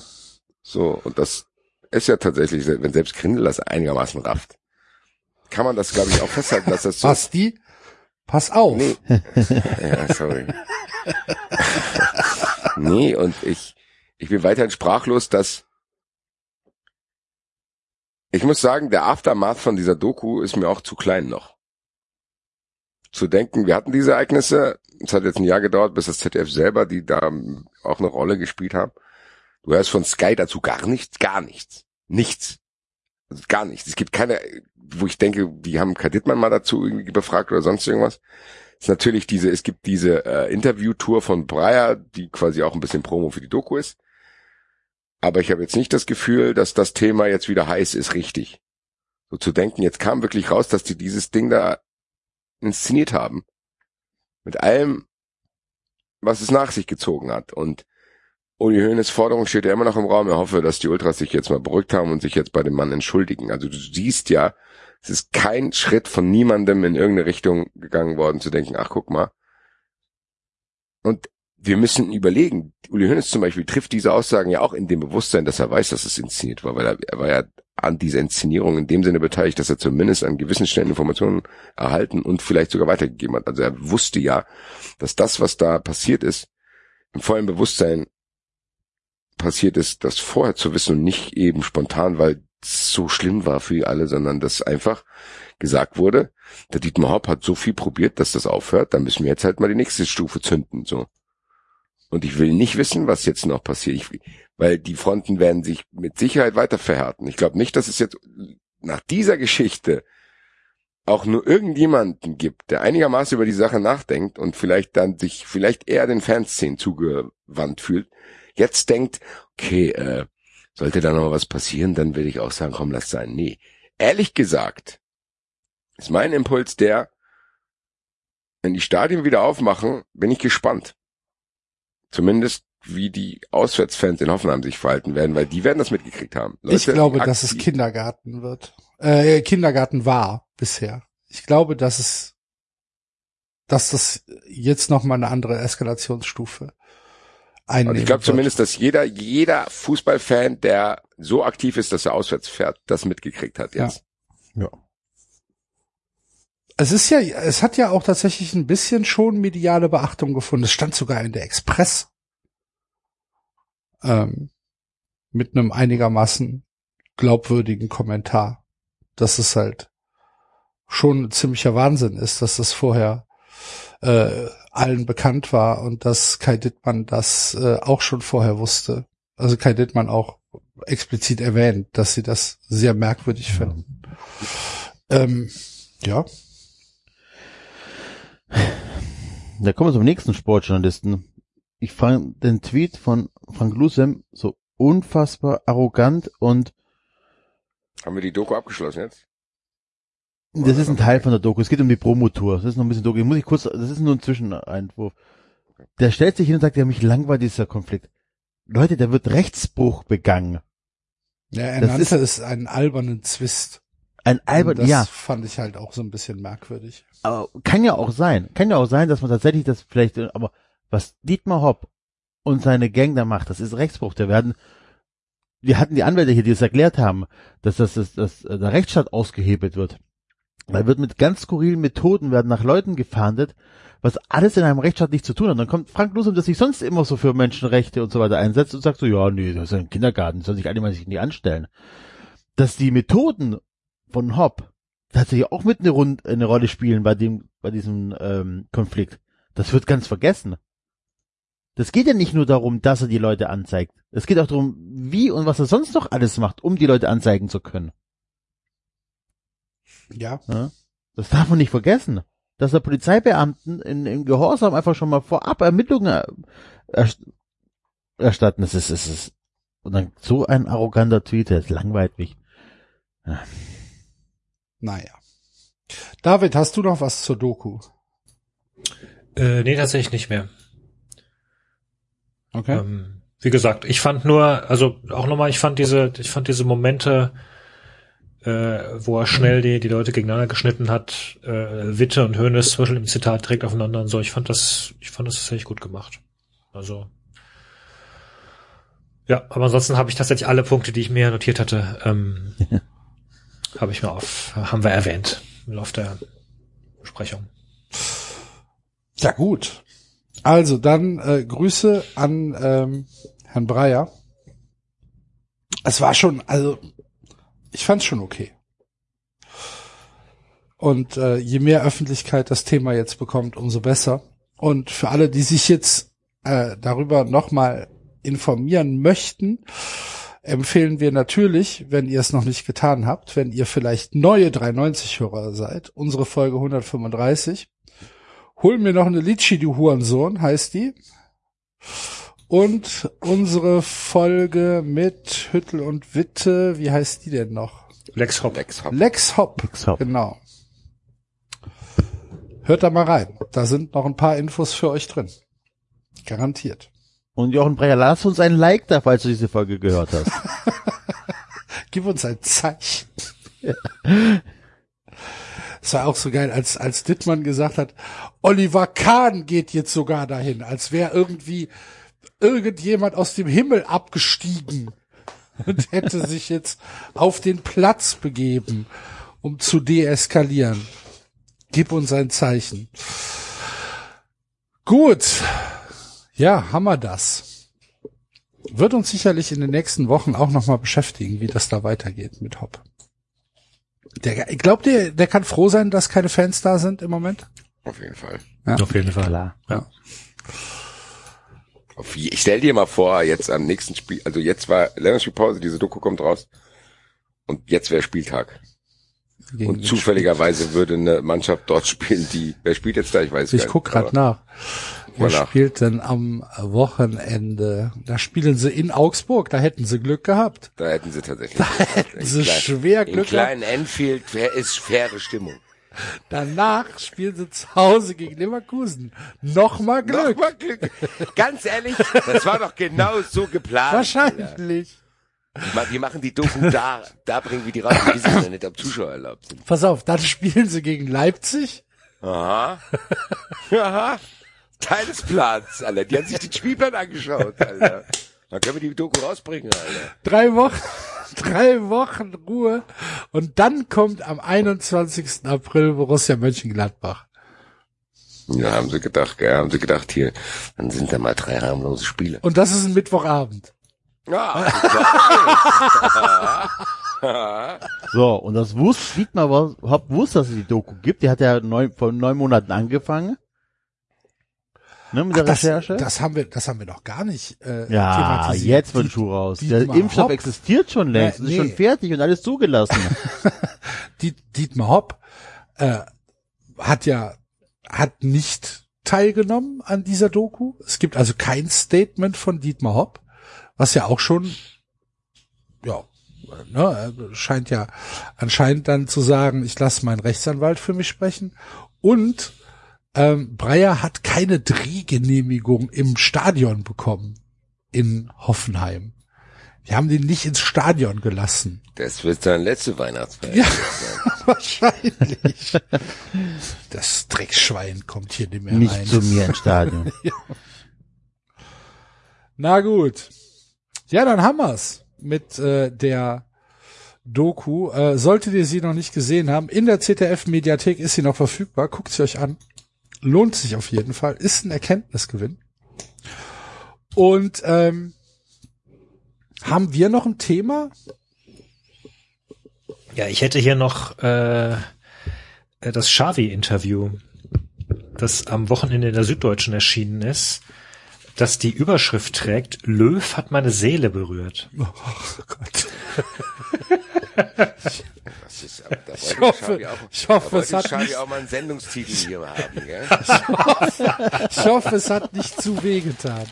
So, und das ist ja tatsächlich, wenn selbst Grindel das einigermaßen rafft, kann man das, glaube ich, auch festhalten, dass das so Basti, pass auf. Nee. ja, sorry. nee, und ich, ich bin weiterhin sprachlos, dass ich muss sagen, der Aftermath von dieser Doku ist mir auch zu klein noch. Zu denken, wir hatten diese Ereignisse, es hat jetzt ein Jahr gedauert, bis das ZDF selber, die da auch eine Rolle gespielt haben. Du hörst von Sky dazu gar nichts, gar nichts. Nichts. Also gar nichts. Es gibt keine, wo ich denke, die haben Kai Dittmann mal dazu irgendwie befragt oder sonst irgendwas. Ist natürlich diese, es gibt diese äh, Interview-Tour von Breyer, die quasi auch ein bisschen Promo für die Doku ist. Aber ich habe jetzt nicht das Gefühl, dass das Thema jetzt wieder heiß ist, richtig. So zu denken, jetzt kam wirklich raus, dass die dieses Ding da inszeniert haben. Mit allem, was es nach sich gezogen hat. Und Uli Hoeneß Forderung steht ja immer noch im Raum. Er hoffe, dass die Ultras sich jetzt mal beruhigt haben und sich jetzt bei dem Mann entschuldigen. Also du siehst ja, es ist kein Schritt von niemandem in irgendeine Richtung gegangen worden, zu denken, ach guck mal. Und wir müssen überlegen, Uli Hoeneß zum Beispiel trifft diese Aussagen ja auch in dem Bewusstsein, dass er weiß, dass es inszeniert war, weil er, er war ja an dieser Inszenierung in dem Sinne beteiligt, dass er zumindest an gewissen Stellen Informationen erhalten und vielleicht sogar weitergegeben hat. Also er wusste ja, dass das, was da passiert ist, im vollen Bewusstsein passiert ist, das vorher zu wissen und nicht eben spontan, weil so schlimm war für alle, sondern dass einfach gesagt wurde, der Dietmar Hopp hat so viel probiert, dass das aufhört, dann müssen wir jetzt halt mal die nächste Stufe zünden, so. Und ich will nicht wissen, was jetzt noch passiert, ich, weil die Fronten werden sich mit Sicherheit weiter verhärten. Ich glaube nicht, dass es jetzt nach dieser Geschichte auch nur irgendjemanden gibt, der einigermaßen über die Sache nachdenkt und vielleicht dann sich vielleicht eher den Fanszenen zugewandt fühlt, jetzt denkt, okay, äh, sollte da noch mal was passieren, dann würde ich auch sagen, komm, lass sein. Nee. Ehrlich gesagt, ist mein Impuls der, wenn die Stadien wieder aufmachen, bin ich gespannt. Zumindest wie die Auswärtsfans in Hoffenheim sich verhalten werden, weil die werden das mitgekriegt haben. ich Leute, glaube, die dass es Kindergarten wird. Äh, Kindergarten war bisher. Ich glaube, dass es, dass das jetzt noch mal eine andere Eskalationsstufe einnehmen Und ich glaube zumindest, dass jeder, jeder Fußballfan, der so aktiv ist, dass er auswärts fährt, das mitgekriegt hat jetzt. Ja. Es ist ja, es hat ja auch tatsächlich ein bisschen schon mediale Beachtung gefunden. Es stand sogar in der Express. Ähm, mit einem einigermaßen glaubwürdigen Kommentar. Dass es halt schon ein ziemlicher Wahnsinn ist, dass das vorher äh, allen bekannt war und dass Kai Dittmann das äh, auch schon vorher wusste. Also Kai Dittmann auch explizit erwähnt, dass sie das sehr merkwürdig finden. Ähm, ja, Da kommen wir zum nächsten Sportjournalisten. Ich fand den Tweet von Frank Lusem so unfassbar arrogant und Haben wir die Doku abgeschlossen jetzt? Das ist ein Teil von der Doku. Es geht um die Promotour. Das ist noch ein bisschen Doku. Muss ich kurz, das ist nur ein Zwischeneinwurf. Der stellt sich hin und sagt, ja, mich langweilt dieser Konflikt. Leute, da wird Rechtsbruch begangen. Ja, er Das nannte ist- es einen albernen Zwist. Ein Und albert, das ja, fand ich halt auch so ein bisschen merkwürdig. aber kann ja auch sein. Kann ja auch sein, dass man tatsächlich das vielleicht, aber was Dietmar Hopp und seine Gang da macht, das ist Rechtsbruch. Da werden, wir hatten die Anwälte hier, die es erklärt haben, dass das, dass, dass der Rechtsstaat ausgehebelt wird. Da wird mit ganz skurrilen Methoden werden nach Leuten gefahndet, was alles in einem Rechtsstaat nichts zu tun hat. Dann kommt Frank Lusum, der sich sonst immer so für Menschenrechte und so weiter einsetzt und sagt so, ja, nee, das ist ein Kindergarten, soll sich alle mal sich nicht anstellen. Dass die Methoden von Hopp tatsächlich auch mit eine, Rund eine Rolle spielen bei dem, bei diesem ähm, Konflikt. Das wird ganz vergessen. Das geht ja nicht nur darum, dass er die Leute anzeigt. Es geht auch darum, wie und was er sonst noch alles macht, um die Leute anzeigen zu können. Ja. Ja? Das darf man nicht vergessen. Dass der Polizeibeamten in, im Gehorsam einfach schon mal vorab Ermittlungen erst- erstatten. Das ist, das ist, und dann so ein arroganter Tweet, das ist langweilig. Naja. David, hast du noch was zur Doku? Äh, nee, tatsächlich nicht mehr. Okay. Ähm, wie gesagt, ich fand nur, also auch nochmal, ich fand diese, ich fand diese Momente, äh, wo er schnell die, die Leute gegeneinander geschnitten hat, äh, Witte und Hönes zwischen im Zitat direkt aufeinander und so. Ich fand das, ich fand das tatsächlich gut gemacht. Also ja, aber ansonsten habe ich tatsächlich alle Punkte, die ich mir notiert hatte, ähm, habe ich mir auf, haben wir erwähnt im Laufe der Besprechung. Ja gut. Also dann äh, Grüße an ähm, Herrn Breyer. Es war schon, also ich fand es schon okay. Und äh, je mehr Öffentlichkeit das Thema jetzt bekommt, umso besser. Und für alle, die sich jetzt äh, darüber nochmal informieren möchten, empfehlen wir natürlich, wenn ihr es noch nicht getan habt, wenn ihr vielleicht neue 390-Hörer seid, unsere Folge 135. Hol mir noch eine Litschi, du Hurensohn, heißt die. Und unsere Folge mit Hüttel und Witte, wie heißt die denn noch? Lex Hopp. Lex Hop. Lex Hop. Lex Hop. Genau. Hört da mal rein. Da sind noch ein paar Infos für euch drin. Garantiert. Und Jochen Breyer, lass uns ein Like da, falls du diese Folge gehört hast. Gib uns ein Zeichen. Es war auch so geil, als, als Dittmann gesagt hat, Oliver Kahn geht jetzt sogar dahin, als wäre irgendwie irgendjemand aus dem Himmel abgestiegen und hätte sich jetzt auf den Platz begeben, um zu deeskalieren. Gib uns ein Zeichen. Gut. Ja, haben wir das. Wird uns sicherlich in den nächsten Wochen auch nochmal beschäftigen, wie das da weitergeht mit Hopp. Der, glaubt ihr, der kann froh sein, dass keine Fans da sind im Moment? Auf jeden Fall. Ja. Auf jeden Fall. Klar. Ja. Ich stell dir mal vor, jetzt am nächsten Spiel, also jetzt war Länderspielpause, diese Doku kommt raus. Und jetzt wäre Spieltag. Gegen Und zufälligerweise würde eine Mannschaft dort spielen, die, wer spielt jetzt da? Ich weiß Spiel. gar Ich guck nicht, aber nach. Wer nach. spielt denn am Wochenende? Da spielen sie in Augsburg, da hätten sie Glück gehabt. Da hätten sie tatsächlich. Da hätten sie schwer Glück In kleinen Enfield wär- ist faire Stimmung. Danach spielen sie zu Hause gegen Leverkusen. Nochmal Glück. Nochmal Glück. Ganz ehrlich, das war doch genau so geplant. Wahrscheinlich. Ma- Wir machen die Doku da, da bringen wir die raus. Wir wissen ja nicht, ob Zuschauer erlaubt sind. Pass auf, dann spielen sie gegen Leipzig. Aha. Aha. Teil des Plans, Alter. Die haben sich den Spielplan angeschaut, Alter. Dann können wir die Doku rausbringen, Alter. Drei Wochen, drei Wochen Ruhe. Und dann kommt am 21. April Borussia Mönchengladbach. Ja, haben sie gedacht, gell, haben sie gedacht, hier, dann sind da mal drei harmlose Spiele. Und das ist ein Mittwochabend. Ja, So, und das wusste, Dietmar war- Hopp wusste, dass es die Doku gibt. Die hat ja neun, vor neun Monaten angefangen. Ne, mit der das, Recherche. das haben wir, das haben wir noch gar nicht. Äh, ja, jetzt wird Schuh raus. Dietmar Der Impfstoff Hopp. existiert schon längst, Nee, ist schon fertig und alles zugelassen. Diet, Dietmar Hopp äh, hat ja hat nicht teilgenommen an dieser Doku. Es gibt also kein Statement von Dietmar Hopp, was ja auch schon ja ne, er scheint ja anscheinend dann zu sagen, ich lasse meinen Rechtsanwalt für mich sprechen und ähm, Breyer hat keine Drehgenehmigung im Stadion bekommen in Hoffenheim. Wir haben den nicht ins Stadion gelassen. das wird sein letzte Weihnachtsfeier. Ja. Wahrscheinlich. Das Dreckschwein kommt hier nicht mehr Nicht rein. zu mir ins Stadion. Na gut. Ja, dann haben wir's mit äh, der Doku. Äh, solltet ihr sie noch nicht gesehen haben, in der ZDF-Mediathek ist sie noch verfügbar. Guckt sie euch an. Lohnt sich auf jeden Fall. Ist ein Erkenntnisgewinn. Und ähm, haben wir noch ein Thema? Ja, ich hätte hier noch äh, das Xavi-Interview, das am Wochenende in der Süddeutschen erschienen ist, das die Überschrift trägt, Löw hat meine Seele berührt. Oh Gott. Das ist, da Ich hoffe- Xavi auch, ich hoffe, es hat nicht- auch mal einen Sendungstitel hier haben, gell? Ich hoffe, es hat nicht zu weh getan.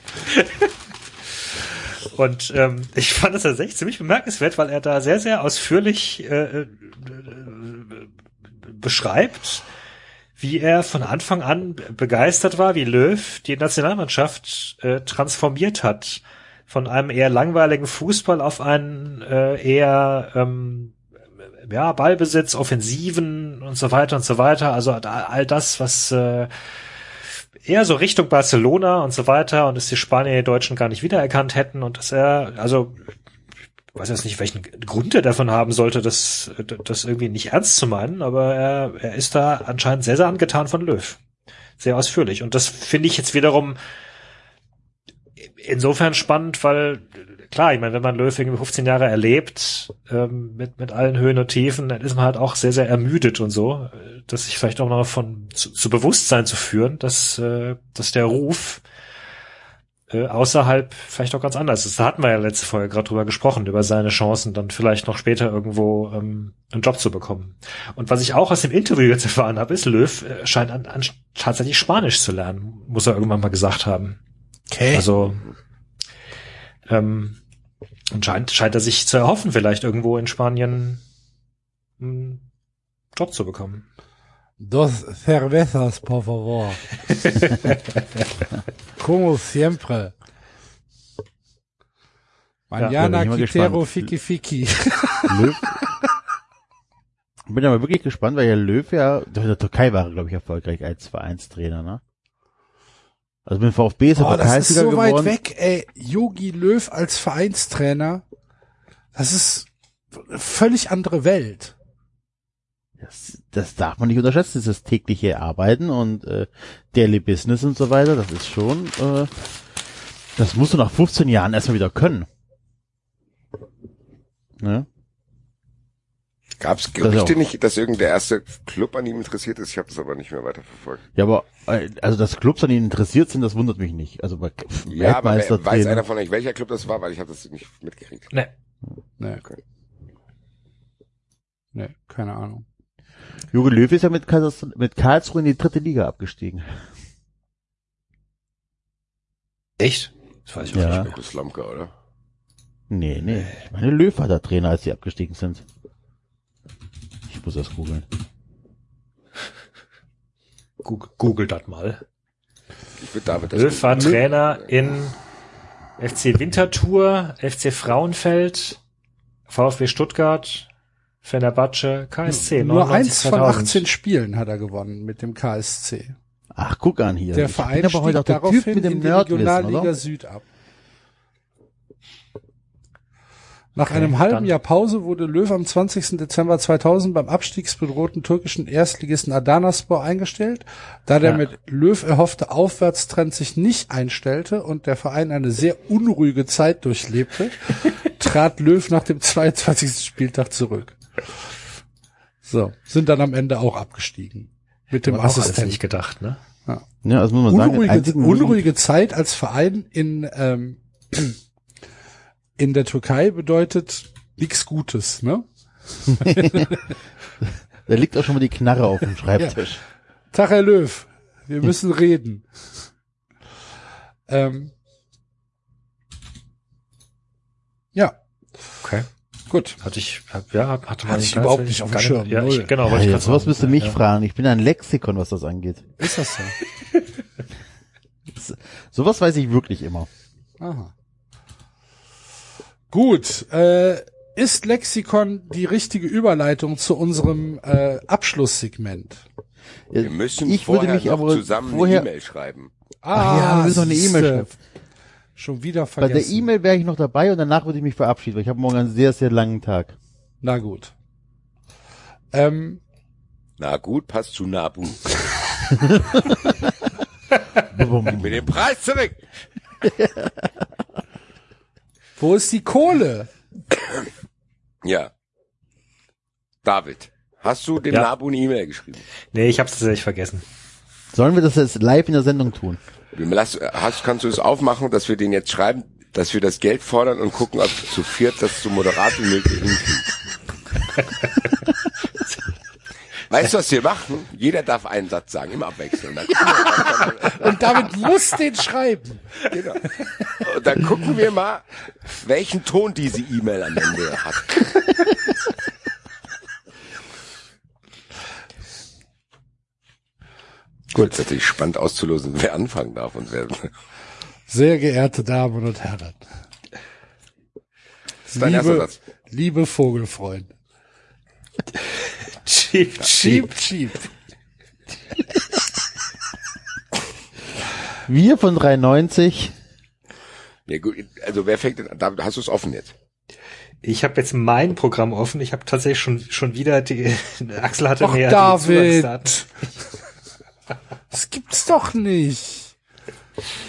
Und ähm, ich fand es tatsächlich ziemlich bemerkenswert, weil er da sehr, sehr ausführlich äh, äh, beschreibt, wie er von Anfang an begeistert war, wie Löw die Nationalmannschaft äh, transformiert hat. Von einem eher langweiligen Fußball auf einen äh, eher ähm, ja, Ballbesitz, Offensiven und so weiter und so weiter. Also all das, was äh, eher so Richtung Barcelona und so weiter und dass die Spanier die Deutschen gar nicht wiedererkannt hätten und dass er, also ich weiß jetzt nicht, welchen Grund er davon haben sollte, das, das irgendwie nicht ernst zu meinen, aber er, er ist da anscheinend sehr, sehr angetan von Löw. Sehr ausführlich. Und das finde ich jetzt wiederum insofern spannend, weil klar, ich meine, wenn man Löw irgendwie 15 Jahre erlebt, ähm, mit, mit allen Höhen und Tiefen, dann ist man halt auch sehr, sehr ermüdet und so, dass sich vielleicht auch noch von zu, zu Bewusstsein zu führen, dass, äh, dass der Ruf äh, außerhalb vielleicht auch ganz anders ist. Da hatten wir ja letzte Folge gerade drüber gesprochen, über seine Chancen, dann vielleicht noch später irgendwo ähm, einen Job zu bekommen. Und was ich auch aus dem Interview jetzt erfahren habe, ist, Löw äh, scheint an, an, tatsächlich Spanisch zu lernen, muss er irgendwann mal gesagt haben. Okay. Also ähm, scheint, scheint er sich zu erhoffen, vielleicht irgendwo in Spanien einen Job zu bekommen. Dos cervezas, por favor. Como siempre. Ja, mal quitero gespannt. fiki fiki. Löw. Bin aber wirklich gespannt, weil ja Löw ja, in der Türkei war er, glaube ich, erfolgreich als Vereinstrainer, ne? Also mit dem VfB ist er Oh, das ist so weit geworden. weg, ey. Yogi Löw als Vereinstrainer. Das ist eine völlig andere Welt. Das, das darf man nicht unterschätzen, dieses tägliche Arbeiten und äh, Daily Business und so weiter, das ist schon, äh, das musst du nach 15 Jahren erstmal wieder können. Ne? Gab es Gerüchte auch. nicht, dass irgendein erste Club an ihm interessiert ist? Ich habe das aber nicht mehr weiterverfolgt. Ja, aber äh, also dass Clubs an ihn interessiert sind, das wundert mich nicht. Also bei Ja, aber wer, weiß einer von euch, welcher Club das war? Weil ich habe das nicht mitgekriegt. Ne. Nee. Okay. Nee, keine Ahnung. Jogi Löw ist ja mit, Karls mit Karlsruhe in die dritte Liga abgestiegen. Echt? Das weiß ich auch Ja. nicht. Markus Lamke, oder? Nee, nee. Ich meine, Löw war der Trainer, als sie abgestiegen sind. Ich muss das googeln. Google, Google das mal. Ich würde David das war Trainer in FC Winterthur, FC Frauenfeld, VfB Stuttgart, Fenerbahce, KSC. Nur 99, eins von 2000. 18 Spielen hat er gewonnen mit dem KSC. Ach, guck an hier. Der Ich Verein bin aber heute auch der Typ mit dem Nerdwissen, Regionalliga oder? Süd ab. Nach Okay, einem halben dann- Jahr Pause wurde Löw am 20. Dezember 2000 beim abstiegsbedrohten türkischen Erstligisten Adanaspor eingestellt. Da der Ja. mit Löw erhoffte Aufwärtstrend sich nicht einstellte und der Verein eine sehr unruhige Zeit durchlebte, trat Löw nach dem 22. Spieltag zurück. So, sind dann am Ende auch abgestiegen. Mit dem Assistenten. nicht gedacht, ne? Ja, also muss man sagen, unruhige, einzigen- unruhige Zeit als Verein in, ähm, in der Türkei bedeutet nichts Gutes, ne? Da liegt auch schon mal die Knarre auf dem Schreibtisch. Tag, Herr Löw, wir müssen reden. Ähm, ja, Okay. gut. Hatte ich, ja, hatte man Hatte ich überhaupt nicht auf dem Schirm, Ja, ich, genau, Ja, jetzt sagen. müsst ihr mich ja. fragen. Ich bin ein Lexikon, was das angeht. Ist das so? Sowas weiß ich wirklich immer. Aha. Gut, äh, ist Lexikon die richtige Überleitung zu unserem äh, Abschlusssegment? Wir müssen ich würde vorher mich noch aber zusammen vorher, eine E-Mail schreiben. Ach ja, wir müssen noch eine. E-Mail schreiben. Schon wieder Bei vergessen. der E-Mail wäre ich noch dabei und danach würde ich mich verabschieden, weil ich habe morgen einen sehr, sehr langen Tag. Na gut. Ähm, Na gut, passt zu Nabu. Mit dem Preis zurück. wo ist die Kohle? Ja. David, hast du dem Ja. Nabu eine E-Mail geschrieben? Nee, ich hab's tatsächlich vergessen. Sollen wir das jetzt live in der Sendung tun? Lass, hast, kannst du es aufmachen, dass wir den jetzt schreiben, dass wir das Geld fordern und gucken, ob zu viert das so moderat wie möglich hinkriegen? Weißt du, was wir machen? Jeder darf einen Satz sagen, im Abwechseln. Und David muss den schreiben. genau. Und dann gucken wir mal, welchen Ton diese E-Mail am Ende hat. Gut. Es ist natürlich spannend auszulosen, wer anfangen darf und wer. Sehr geehrte Damen und Herren. Das ist dein erster Liebe, Satz. liebe Vogelfreunde. Cheap, cheap. Cheap. Wir von 390. Ja, gut, also wer fängt denn an? Da hast du es offen jetzt. Ich habe jetzt mein Programm offen. Ich habe tatsächlich schon schon wieder die Axel hatte Ach, mir die David. Das gibt's doch nicht.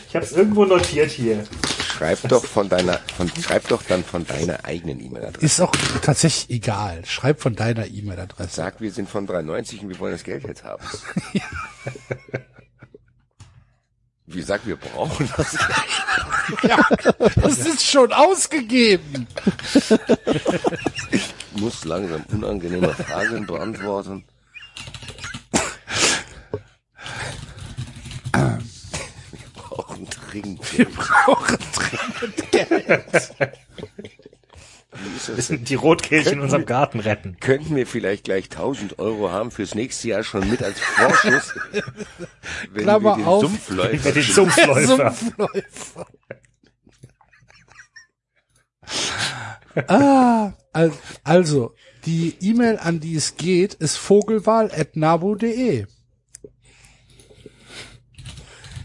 Ich habe es irgendwo notiert hier. Schreib doch von deiner, von, schreib doch dann von deiner eigenen E-Mail-Adresse. Ist auch tatsächlich egal. Schreib von deiner E-Mail-Adresse. Sag, wir sind von 390 und wir wollen das Geld jetzt haben. Wie sag, wir brauchen das. Ja, das ist schon ausgegeben. Ich muss langsam unangenehme Fragen beantworten. Wir brauchen dringend. Wir brauchen dringend Geld. Wie ist das Müssen die Rotkehlchen in unserem Garten retten. Könnten wir vielleicht gleich 1000 Euro haben fürs nächste Jahr schon mit als Vorschuss, wenn Klammer wir den auf. Sumpfläufer den Sumpfläufer. Sumpfläufer. ah, al- also, die E-Mail, an die es geht, ist vogelwahl.nabu.de.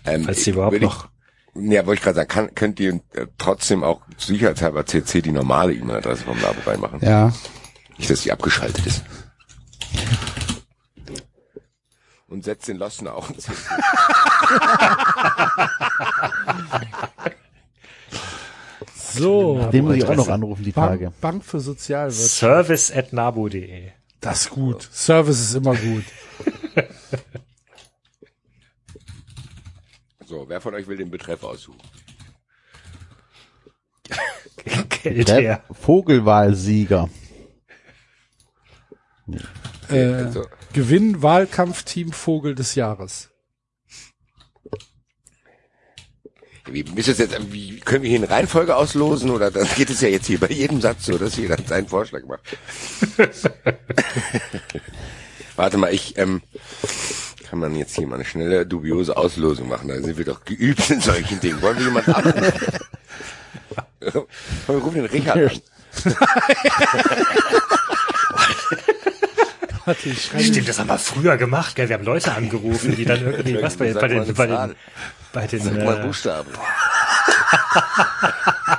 ähm, Falls sie überhaupt ich- noch. Ja, wollte ich gerade sagen, kann, könnt ihr äh, trotzdem auch sicherheitshalber CC die normale E-Mail-Adresse vom Labo reinmachen. Ja. Nicht, dass die abgeschaltet ist. Und setzt den Lossner auch in CC. So. Den muss ich auch noch anrufen, die Tage. Bank, Bank für Sozialwirtschaft. Service at nabu.de. Das ist gut. Service ist immer gut. So, wer von euch will den Betreff aussuchen? Geld Der her. Vogelwahlsieger. Äh, Also, Gewinn Wahlkampfteam Vogel des Jahres. wie, ist das jetzt, wie, können wir hier eine Reihenfolge auslosen oder dann geht es ja jetzt hier bei jedem Satz so, dass jeder seinen Vorschlag macht. Warte mal, ich, ähm, kann man jetzt hier mal eine schnelle, dubiose Auslosung machen, da sind wir doch geübt in solchen Dingen. Wollen wir jemanden abrufen? wir rufen den Richard an. Warte, Stimmt, das haben wir früher gemacht, gell? Wir haben Leute angerufen, die dann irgendwie, was bei, bei den, bei den, bei den, Sag mal äh, Buchstaben.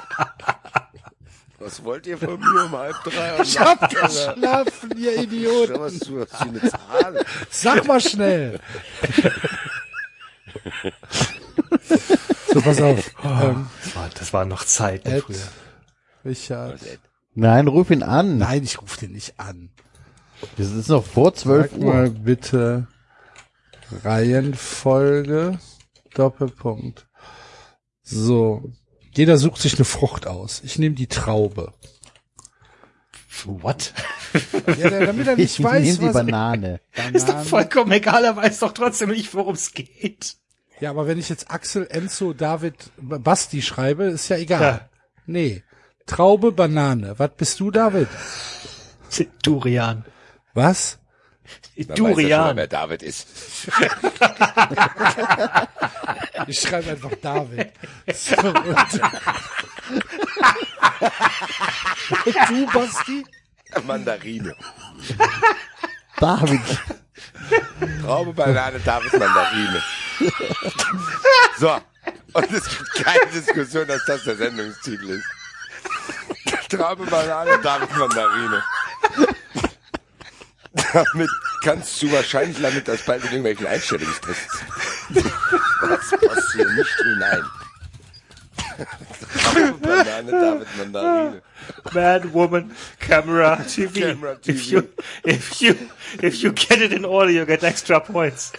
Was wollt ihr von mir um halb drei? Ich hab geschlafen, ihr Idiot. Schau, was du hast hier eine Zahl. Sag mal schnell. so, pass auf. Ähm, das war- das waren noch Zeiten Ed, früher. Richard. Nein, ruf ihn an. Nein, ich rufe den nicht an. Das ist noch vor 12 Sag mal Uhr. bitte Reihenfolge Doppelpunkt. So. Jeder sucht sich eine Frucht aus. Ich nehme die Traube. What? Ja, damit er nicht Ich weiß, nehme die was Banane. Ist doch vollkommen egal, er weiß doch trotzdem nicht, worum es geht. Ja, aber wenn ich jetzt Axel, Enzo, David, Basti schreibe, ist ja egal. Ja. Nee. Traube, Banane. Was bist du, David? Durian. Was? Dann weiß er schon mal, Durian. wer David ist. Ich schreibe einfach David. So, und, und du, Basti? Mandarine. David. Traube, Banane, David, Mandarine. So. Und es gibt keine Diskussion, dass das der Sendungstitel ist. Traube, Banane, David, Mandarine. Damit kannst du wahrscheinlich damit das bald in irgendwelchen Einstellungstests. Was passt hier nicht hinein? Traube, Banane, David, Mandarine. Man, woman, camera, TV. Camera, TV. If you, if you, if you get it in order, you get extra points.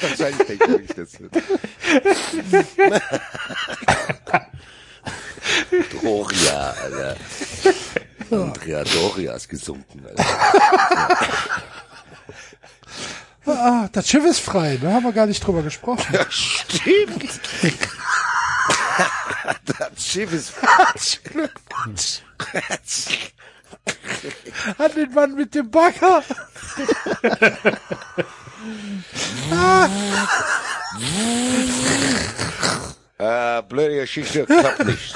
Wahrscheinlich denkt er nicht, das wird. Doria, Alter. Andrea Doria ist gesunken. Ah, das Schiff ist frei, da haben wir gar nicht drüber gesprochen. Stimmt. das Schiff ist Glückwunsch. An den Mann mit dem Bagger. Äh, blöde Geschichte, klappt nicht.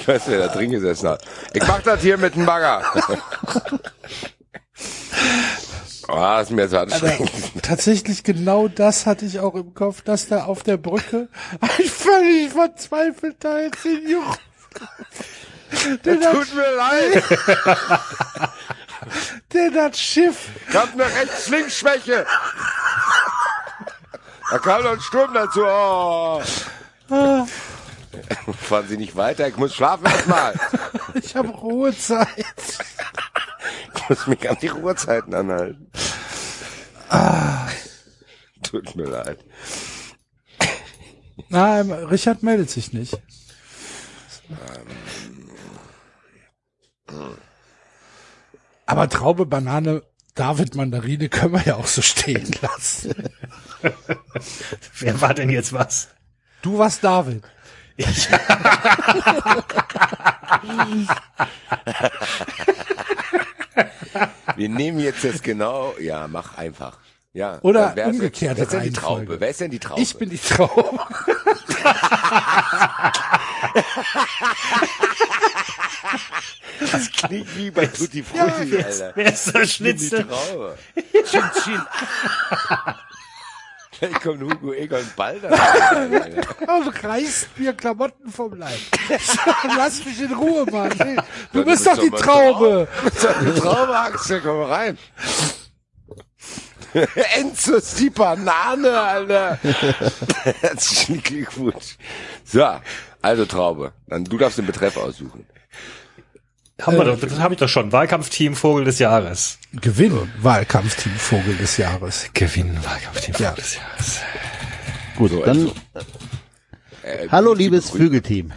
Ich weiß, wer da drin gesessen hat. Ich mach das hier mit dem Bagger. Ah, ist mir jetzt anstrengend. Tatsächlich genau das hatte ich auch im Kopf, dass da auf der Brücke ein völlig verzweifelter Juch. Der das, Tut mir leid. der das Schiff Ich hab eine Rechts-Links-Schwäche. Da kam noch ein Sturm dazu. Oh. Fahren Sie nicht weiter, ich muss schlafen erstmal. Ich habe Ruhezeit. Ich muss mich an die Ruhezeiten anhalten. Tut mir leid. Nein, Richard meldet sich nicht. Aber Traube, Banane, David, Mandarine können wir ja auch so stehen lassen. Wer war denn jetzt was? Du warst David. Wir nehmen jetzt das genau, ja, mach einfach. Ja. Oder umgekehrte Wer ist denn die. Traube? Wer ist denn die Traube? Ich bin die Traube. das klingt wie bei Tutti Frutti, Alter. Wer ist der Ich bin die Schnitzel? Traube. Chin Chin. Vielleicht kommt Hugo Egon Balder. Und reißt mir Klamotten vom Leib. Lass mich in Ruhe, Mann. Du bist doch die Traube. Die Traube, Axel, komm rein. Enzo ist die Banane, Alter. Herzlichen Glückwunsch. So, also Traube. Dann du darfst den Betreff aussuchen. Haben wir doch, das habe ich doch schon. Wahlkampfteam Vogel des Jahres. Gewinn, Wahlkampfteam Vogel des Jahres. Gewinnen Wahlkampfteam Ja. Vogel des Jahres. Gut, So, dann Äh, hallo liebes. Flügelteam.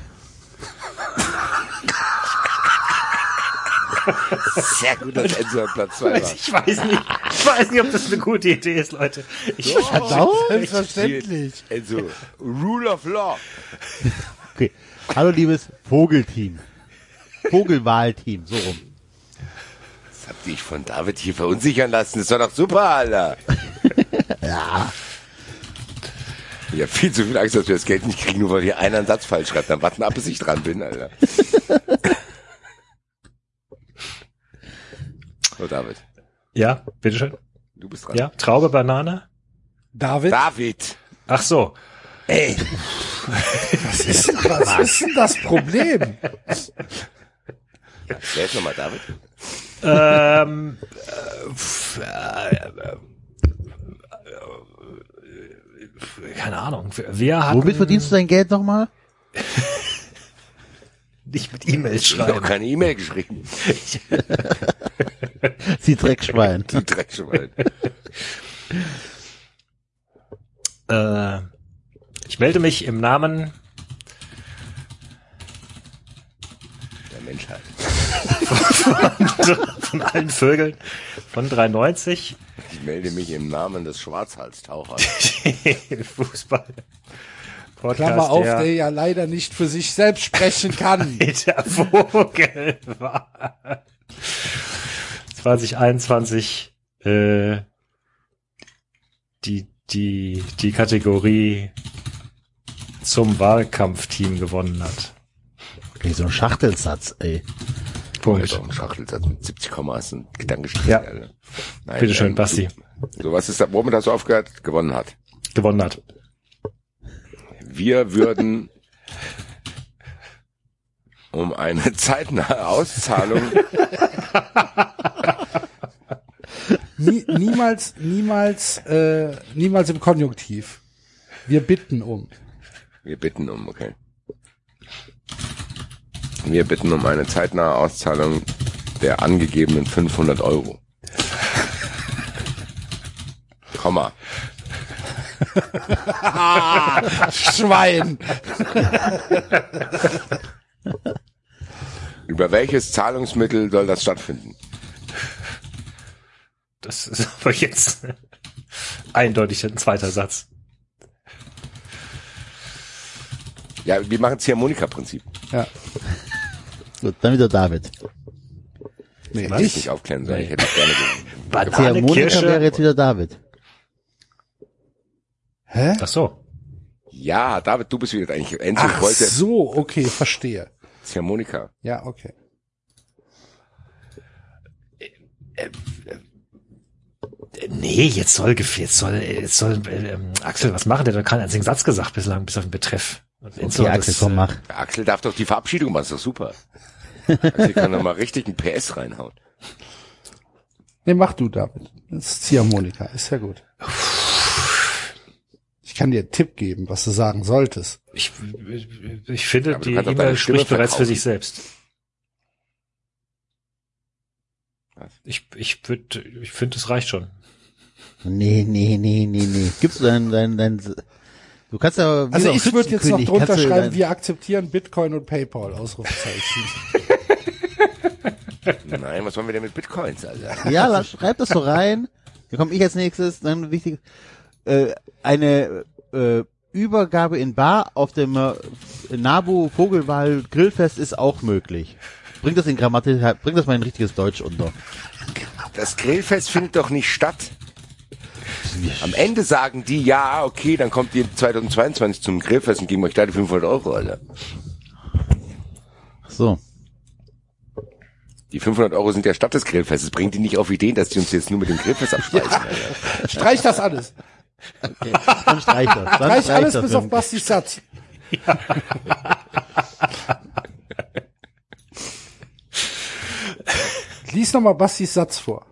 Sehr gut, dass Enzo an Platz zwei war. Ich weiß nicht, ich weiß nicht, ob das eine gute Idee ist, Leute. Ich, Selbstverständlich. Enzo, Rule of Law. Okay. Hallo liebes Vogelteam. Vogelwahlteam, so rum. Das hab dich von David hier verunsichern lassen. Das war doch super, Alter. Ja. Ich hab viel zu viel Angst, dass wir das Geld nicht kriegen, nur weil hier einer einen Satz falsch schreibt. Dann warten ab, bis ich dran bin, Alter. So, David, ja, bitteschön. du bist dran. Ja, Traube, Banane. David, David. Ach so. was ist, was ist denn das Problem? Wer ist nochmal David? ähm, äh, äh, äh, äh, keine Ahnung. Wir hatten Womit verdienst du dein Geld nochmal? nicht mit E-Mails Ich hab noch schreiben. keine E-Mail geschrieben. Sie Dreckschwein. Die Dreckschwein. Äh, ich melde mich im Namen Der Menschheit. von allen Vögeln von 390 Ich melde mich im Namen des Schwarzhalstauchers. Fußball. Podcast Klammer auf, der, der ja leider nicht für sich selbst sprechen kann. der Vogel war 2021 äh, die die die Kategorie zum Wahlkampfteam gewonnen hat. Okay, so ein Schachtelsatz, ey. Punkt. Doch, ein Schachtelsatz mit 70 Komma ist ein Gedankenstrich. Ja. Nein, Bitteschön, ähm, Basti. So, was ist da, womit hast du aufgehört? Gewonnen hat. Gewonnen hat. Wir würden um eine zeitnahe Auszahlung Nie, niemals, niemals, äh, niemals im Konjunktiv. Wir bitten um. Wir bitten um, okay. Wir bitten um eine zeitnahe Auszahlung der angegebenen 500 Euro. Komma. Schwein. Über welches Zahlungsmittel soll das stattfinden? Das ist aber jetzt eindeutig ein zweiter Satz. Ja, wir machen Ziehharmonika-Prinzip. Ja. Gut, dann wieder David. Nee, Hätte ich ich. nicht aufklären sollen. Ich hätte es gerne. Banane, Monika Kirsche. wäre jetzt wieder David. Hä? Ach so. Ja, David, du bist wieder eigentlich. Enzo Ach wollte so, okay, verstehe. Ziehharmonika. Ja, okay. Nee, jetzt soll, jetzt soll, jetzt soll ähm, Axel was machen. Der hat doch keinen einzigen Satz gesagt bislang, bis auf den Betreff. Und Okay, Axel, das, komm, äh, mach. Axel darf doch die Verabschiedung machen, ist doch super. Axel kann doch mal richtig ein PS reinhauen. Nee, mach du, David. Das ist Ziehharmonika, ist ja gut. Ich kann dir einen Tipp geben, was du sagen solltest. Ich, ich finde, die E-Mail spricht bereits für sich selbst. Was? Ich, ich würde, ich finde, es reicht schon. Nee, nee, nee, nee, nee. Gibst du dein, dein, dein, du kannst ja, Also ich würde jetzt noch drunter schreiben, wir akzeptieren Bitcoin und PayPal, Ausrufezeichen. Nein, was wollen wir denn mit Bitcoins, Alter? Ja, la- schreib das so rein. Dann komme ich als nächstes. Dann wichtig, äh, eine äh, Übergabe in Bar auf dem äh, Nabu Vogelwald Grillfest ist auch möglich. Bringt das in Grammatik, bringt das mal in richtiges Deutsch unter. Das Grillfest findet doch nicht statt. Am Ende sagen die, ja, okay, dann kommt ihr 2022 zum Grillfest und geben euch da die 500 Euro, Alter. So. Die 500 Euro sind ja statt des Grillfestes. Bringt die nicht auf Ideen, dass die uns jetzt nur mit dem Grillfest abspeisen, Alter. Streich das alles. Dann streich das. Dann Streich streich alles das bis auf dann. Bastis Satz. Lies nochmal Bastis Satz vor.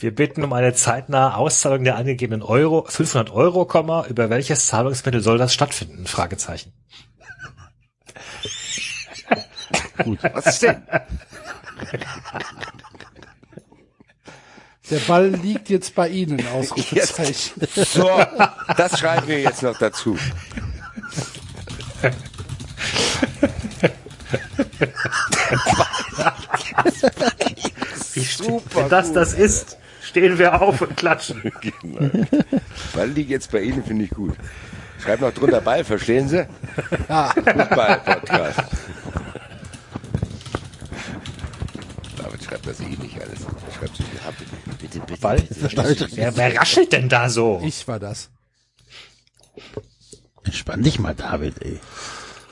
Wir bitten um eine zeitnahe Auszahlung der angegebenen Euro, 500 Euro, Komma, über welches Zahlungsmittel soll das stattfinden? Fragezeichen. Was ist denn? Der Ball liegt jetzt bei Ihnen, Ausrufezeichen. So, das schreiben wir jetzt noch dazu. Super Wenn das das ist, stehen wir auf und klatschen. Ball liegt jetzt bei Ihnen, finde ich gut. Schreibt noch drunter Ball, verstehen Sie? Fußball-Podcast. David schreibt das eh nicht alles. Schreibt so viel ab. Bitte, bitte, Weil, bitte. wer, wer raschelt denn da so? Ich war das. Entspann dich mal, David, ey.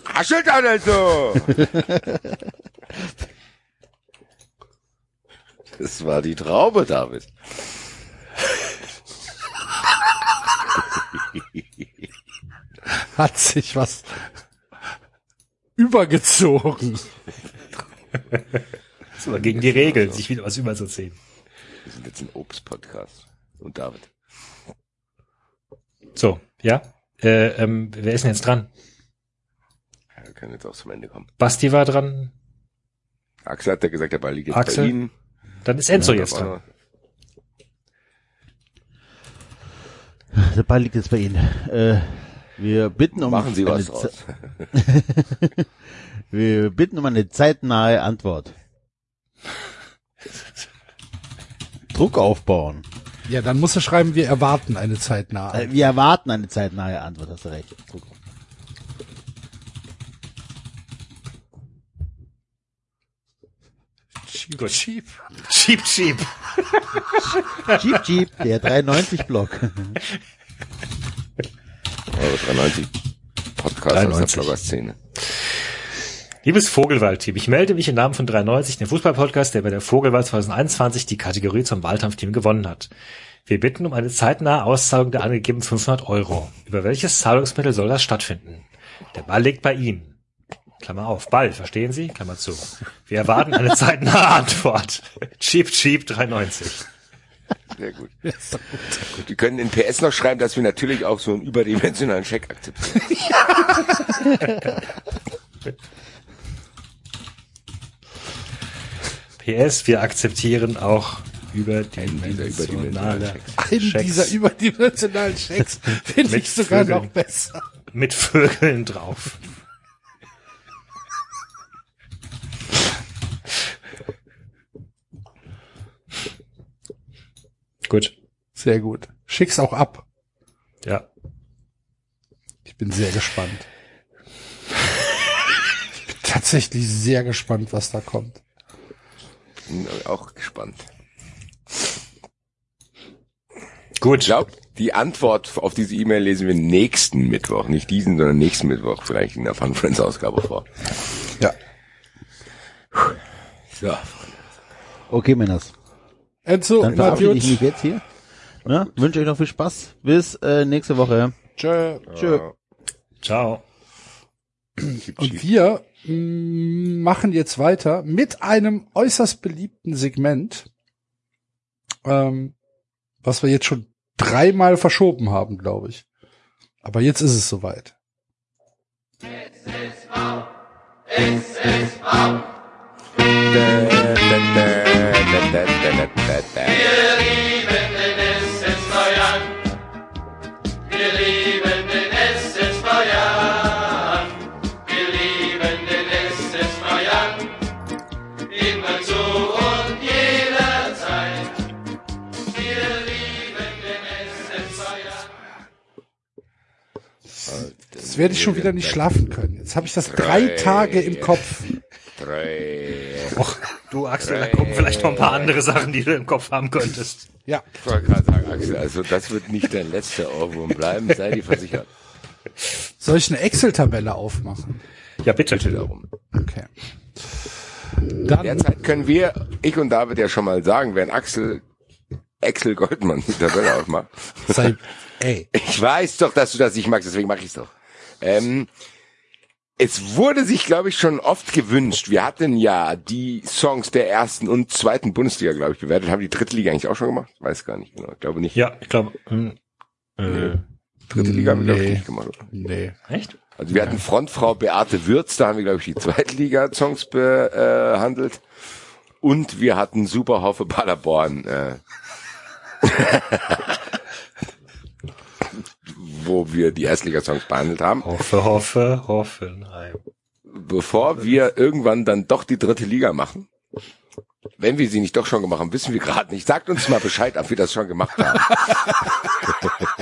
Raschelt doch nicht so! Das war die Traube, David. Hat sich was übergezogen. Das ist aber gegen die Regeln, sich wieder was überzuziehen. Wir sind jetzt ein Obst-Podcast. Und David. So, ja. Äh, ähm, wer ist denn jetzt dran? Ja, wir können jetzt auch zum Ende kommen. Basti war dran, Axel hat ja gesagt, der Ball liegt jetzt Axel? bei Ihnen. Dann ist Enzo Ja, jetzt da dran. Der Ball liegt jetzt bei Ihnen. Äh, wir bitten um Machen Sie eine was. Wir bitten um eine zeitnahe Antwort. Druck aufbauen. Ja, dann musst du schreiben, wir erwarten eine Zeit nah. Äh, Wir erwarten eine zeitnahe Antwort, hast du recht. Druck. Gut. Cheap. Cheap, cheap. Jeep, Jeep, der 93-Block. Euro 93 Podcast 93. aus der Blogger-Szene. Liebes Vogelwald-Team, ich melde mich im Namen von 93, dem Fußballpodcast, der bei der Vogelwald 2021 die Kategorie zum Wahlkampfteam gewonnen hat. Wir bitten um eine zeitnahe Auszahlung der angegebenen 500 Euro. Über welches Zahlungsmittel soll das stattfinden? Der Ball liegt bei Ihnen. Klammer auf, Ball, verstehen Sie? Klammer zu. Wir erwarten eine zeitnahe Antwort. Cheap, cheap, 93. Sehr gut. gut. Wir können in PS noch schreiben, dass wir natürlich auch so einen überdimensionalen Scheck akzeptieren. PS, wir akzeptieren auch überdimensionale überdimensionalen In Schecks dieser überdimensionalen Schecks finde ich sogar Vögeln. noch besser. mit Vögeln drauf. Gut. Sehr gut. Schick's auch ab. Ja. Ich bin sehr gespannt. Ich bin tatsächlich sehr gespannt, was da kommt. Bin auch gespannt. Gut. Ich glaube, die Antwort auf diese E-Mail lesen wir nächsten Mittwoch. Nicht diesen, sondern nächsten Mittwoch vielleicht in der Fun Friends Ausgabe vor. Ja. So. Okay, Männers. Enzo, Dann verabschiede ich mich jetzt hier. Ne? Wünsche euch noch viel Spaß. Bis äh, nächste Woche. Tschö. Tschö. Ciao. Und wir mh, machen jetzt weiter mit einem äußerst beliebten Segment, ähm, was wir jetzt schon dreimal verschoben haben, glaube ich. Aber jetzt ist es soweit. Jetzt werde ich schon wieder nicht schlafen können. Jetzt habe ich das drei Tage im Kopf. Drei. Och, du Axel, da kommen vielleicht noch ein paar andere Sachen, die du im Kopf haben könntest. Ja, Ich wollte gerade sagen, Axel, also das wird nicht dein letzter Ohrwurm bleiben, sei dir versichert. soll ich eine Excel-Tabelle aufmachen? Ja, bitte. Bitte darum. Okay. Dann, Derzeit können wir, ich und David ja schon mal sagen, wenn Axel Axel Goldmann die Tabelle aufmacht. sei, ey, Ich weiß doch, dass du das nicht magst, deswegen mache ich es doch. Ähm, es wurde sich, glaube ich, schon oft gewünscht. Wir hatten ja die Songs der ersten und zweiten Bundesliga, glaube ich, bewertet. Haben die dritte Liga eigentlich auch schon gemacht? Weiß gar nicht genau. Ich glaube nicht. Ja, ich glaube. hm, Äh, Dritte Liga haben wir, glaube ich, Nee. nicht gemacht. Oder? nee. echt? Also wir hatten Frontfrau Beate Würz, da haben wir, glaube ich, die Zweitliga-Songs behandelt. Und wir hatten Superhoffe Paderborn, äh, wo wir die Erstliga-Songs behandelt haben. Hoffe, hoffe, Hoffenheim. Bevor wir irgendwann dann doch die dritte Liga machen, wenn wir sie nicht doch schon gemacht haben, wissen wir gerade nicht. Sagt uns mal Bescheid, ob wir das schon gemacht haben.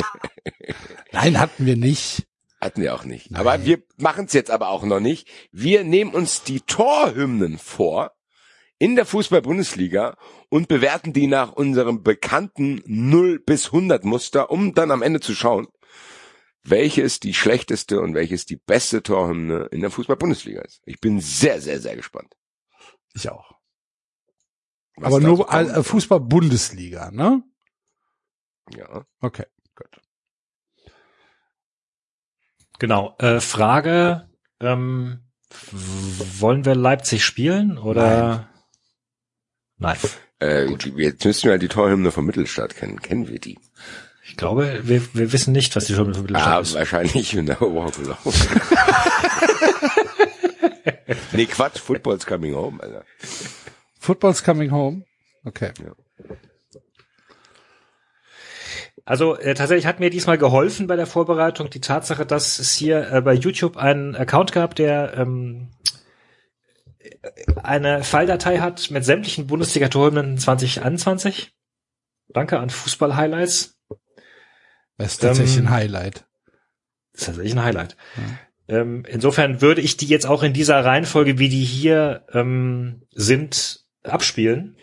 Nein, hatten wir nicht. Hatten wir auch nicht. Aber wir machen es jetzt aber auch noch nicht. Wir nehmen uns die Torhymnen vor in der Fußball-Bundesliga und bewerten die nach unserem bekannten 0 bis 100 Muster, um dann am Ende zu schauen, welche ist die schlechteste und welche ist die beste Torhymne in der Fußball-Bundesliga ist. Ich bin sehr, sehr, sehr gespannt. Ich auch. was Aber nur so äh, Fußball-Bundesliga, ne? Ja. Okay, gut. Genau. Äh, Frage, ähm, wollen wir Leipzig spielen oder? Nein. Äh, die- jetzt müssen wir halt die Torhymne vom Mittelstadt kennen. Kennen wir die? Ich glaube, wir, wir wissen nicht, was die schon für Ah, ist. wahrscheinlich in der Walk Nee, Quatsch, Football's coming home, Alter. Football's coming home. Okay. Also äh, tatsächlich hat mir diesmal geholfen bei der Vorbereitung die Tatsache, dass es hier äh, bei YouTube einen Account gab, der ähm, eine Falldatei hat mit sämtlichen Bundesliga-Torhymnen 2021. Danke an Fußball-Highlights. Das ist tatsächlich Ähm, ein Highlight. Das ist tatsächlich ein Highlight. Ähm, insofern würde ich die jetzt auch in dieser Reihenfolge, wie die hier ähm, sind, abspielen.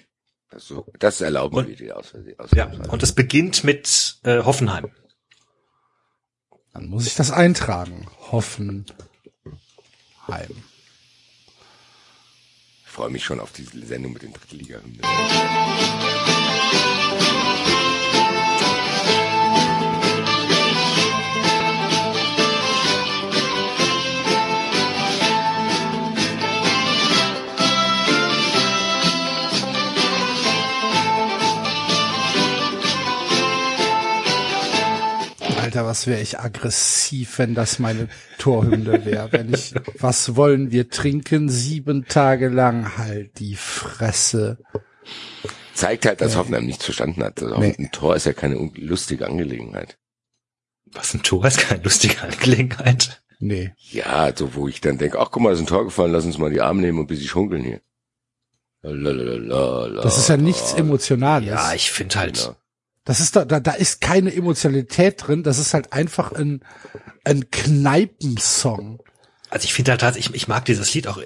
Das, so, das erlauben Und- wir dir aus, aus Ja. Und es beginnt mit äh, Hoffenheim. Dann muss ich das eintragen. Hoffenheim. Ich freue mich schon auf diese Sendung mit den Drittliga-Hymnen. Alter, was wäre ich aggressiv, wenn das meine Torhymne wäre. Wenn ich, was wollen wir trinken? Sieben Tage lang. Halt die Fresse. Zeigt halt, dass Hoffenheim nichts verstanden hat. Also Nee. Ein Tor ist ja keine lustige Angelegenheit. Was ein Tor ist keine lustige Angelegenheit. Nee. Ja, so wo ich dann denke, ach guck mal, ist ein Tor gefallen, lass uns mal die Arme nehmen und ein bisschen schunkeln hier. Lalalala. Das ist ja nichts Emotionales. Ja, ich finde halt, Genau. Das ist da, da, da ist keine Emotionalität drin. Das ist halt einfach ein, ein Kneipensong. Also ich finde halt tatsächlich, ich, mag dieses Lied auch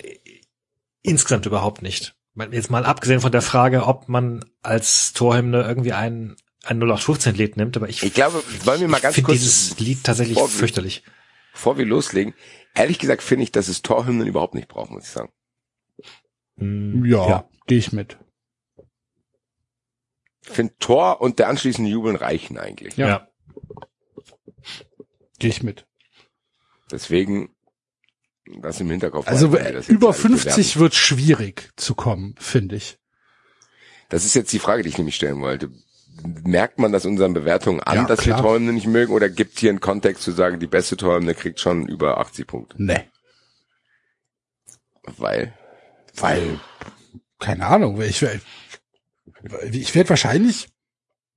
insgesamt überhaupt nicht. Jetzt mal abgesehen von der Frage, ob man als Torhymne irgendwie ein, ein 0815-Lied nimmt, aber ich, Ich glaube, wollen wir mal ganz finde kurz, dieses Lied tatsächlich vor- fürchterlich. bevor wir loslegen, ehrlich gesagt finde ich, dass es Torhymnen überhaupt nicht braucht, muss ich sagen. Hm, Ja, ja. gehe ich mit. Ich finde Tor und der anschließende Jubeln reichen eigentlich. Ja. ja. Gehe ich mit. Deswegen das im Hinterkopf. Also jetzt über alles 50 wird schwierig zu kommen, finde ich. Das ist jetzt die Frage, die ich nämlich stellen wollte. Merkt man das unseren Bewertungen an, Ja, dass klar. wir Torhymne nicht mögen, oder gibt hier einen Kontext zu sagen, die beste Torhymne kriegt schon über 80 Punkte? Nee. Weil, Weil, keine Ahnung, ich, ich werde wahrscheinlich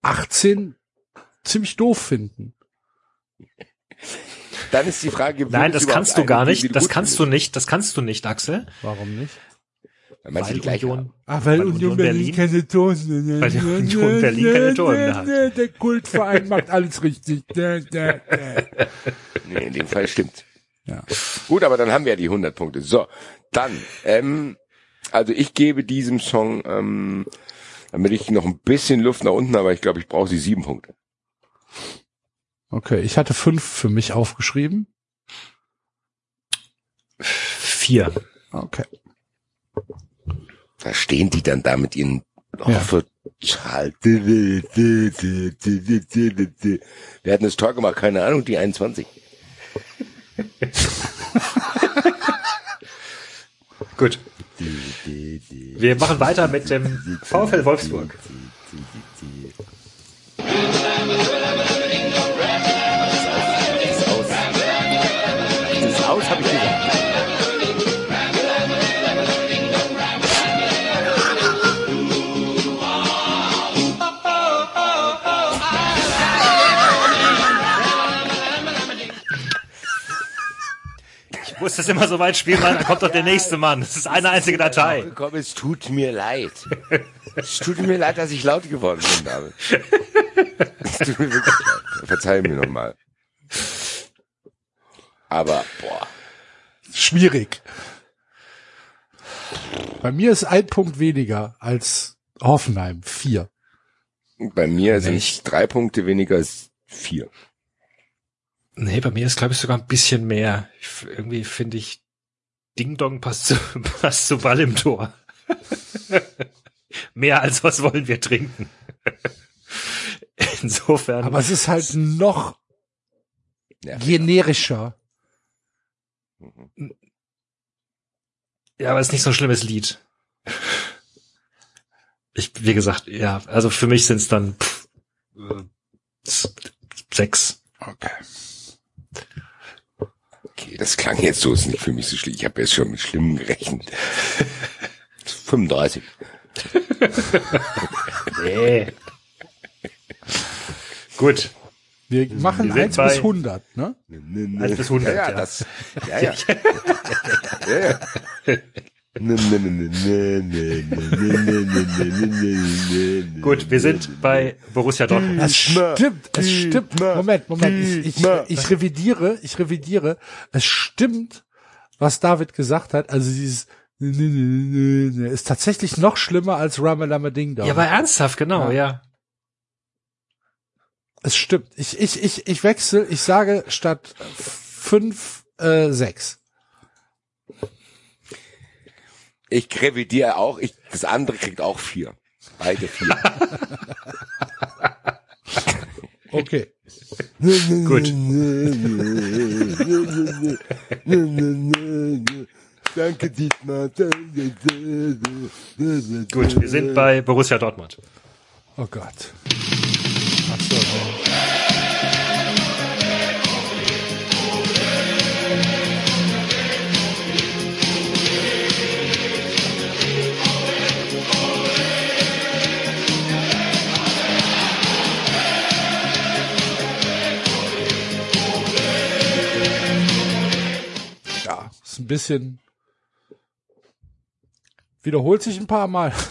18 ziemlich doof finden. dann ist die Frage, Nein, das kannst du gar nicht. Das kannst du nicht. Das kannst du nicht, Axel. Warum nicht? Weil die Weil gleich Union, haben. Ah, weil, Weil Union Berlin- keine Tore. Weil die Union Berlin keine Tore hat. Der Kultverein macht alles richtig. Nee, in dem Fall stimmt. Ja. Gut, aber dann haben wir ja die 100 Punkte. So, dann, ähm, also ich gebe diesem Song, ähm, damit ich noch ein bisschen Luft nach unten, aber ich glaube, ich brauche die sieben Punkte. Okay, ich hatte fünf für mich aufgeschrieben. Vier. Okay. Da stehen die dann da mit ihren Ja. Hoffe, Schal- Wir hatten das Tor gemacht, keine Ahnung, die 21. Gut. Wir machen weiter mit dem VfL Wolfsburg. Muss das immer so weit spielen, weil dann kommt doch der nächste Mann. Das ist eine einzige Datei. Komm, es tut mir leid. Es tut mir leid, dass ich laut geworden bin, David. Es tut mir wirklich leid. Verzeih mir nochmal. Aber, boah. Schwierig. Bei mir ist ein Punkt weniger als Hoffenheim. Vier. Bei mir sind drei Punkte weniger als vier. Nee, bei mir ist, glaube ich, sogar ein bisschen mehr. Ich, irgendwie finde ich, Ding Dong passt zu, passt zu Ball im Tor. mehr als was wollen wir trinken. Insofern. Aber es ist halt noch Ja, generischer. Ja, aber es ist nicht so ein schlimmes Lied. Ich, wie gesagt, ja, also für mich sind es dann pff, äh, sechs. Okay. Okay, das klang jetzt so, ist nicht für mich so schlimm. Ich habe jetzt schon mit Schlimmem gerechnet. 35. Nee. Gut. Wir machen Wir sind 1 bei- bis 100, ne? 1 bis 100, Ja, ja. ja, das, ja, ja. ja, ja. Gut, wir sind bei Borussia Dortmund. Das hm. stimmt, es hm. stimmt. Hm. Moment, Moment, ich, ich, ich revidiere, ich revidiere. Es stimmt, was David gesagt hat. Also dieses ist tatsächlich noch schlimmer als Ramalama Ding Dong. Ja, aber ernsthaft, genau, ja. ja. Es stimmt. Ich, ich, ich, ich wechsle, ich sage statt fünf, äh, sechs. Ich revidiere auch, ich, das andere kriegt auch vier. Beide vier. Okay. Gut. Danke, Dietmar. Gut, wir sind bei Borussia Dortmund. Oh Gott. Ach ein bisschen wiederholt sich ein paar Mal.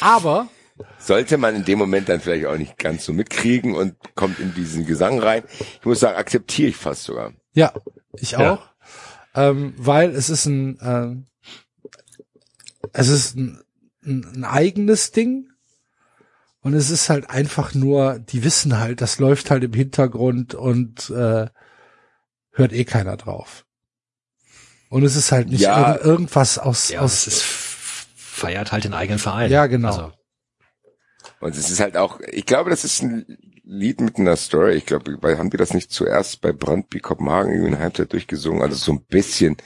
Aber Sollte man in dem Moment dann vielleicht auch nicht ganz so mitkriegen und kommt in diesen Gesang rein. Ich muss sagen, akzeptiere ich fast sogar. ja, ich Ja. auch, ähm, weil es ist ein, ähm, es ist ein, ein, ein eigenes Ding. Und es ist halt einfach nur, die wissen halt, das läuft halt im Hintergrund und äh, hört eh keiner drauf. Und es ist halt nicht Ja. irgend, irgendwas aus, Ja, aus es ist, feiert halt den eigenen Verein. Ja, genau. Also, Und es ist halt auch, ich glaube, das ist ein Lied mit einer Story. Ich glaube, weil haben die das nicht zuerst bei Brandby Kopenhagen irgendwie in Halbzeit durchgesungen? Also so ein bisschen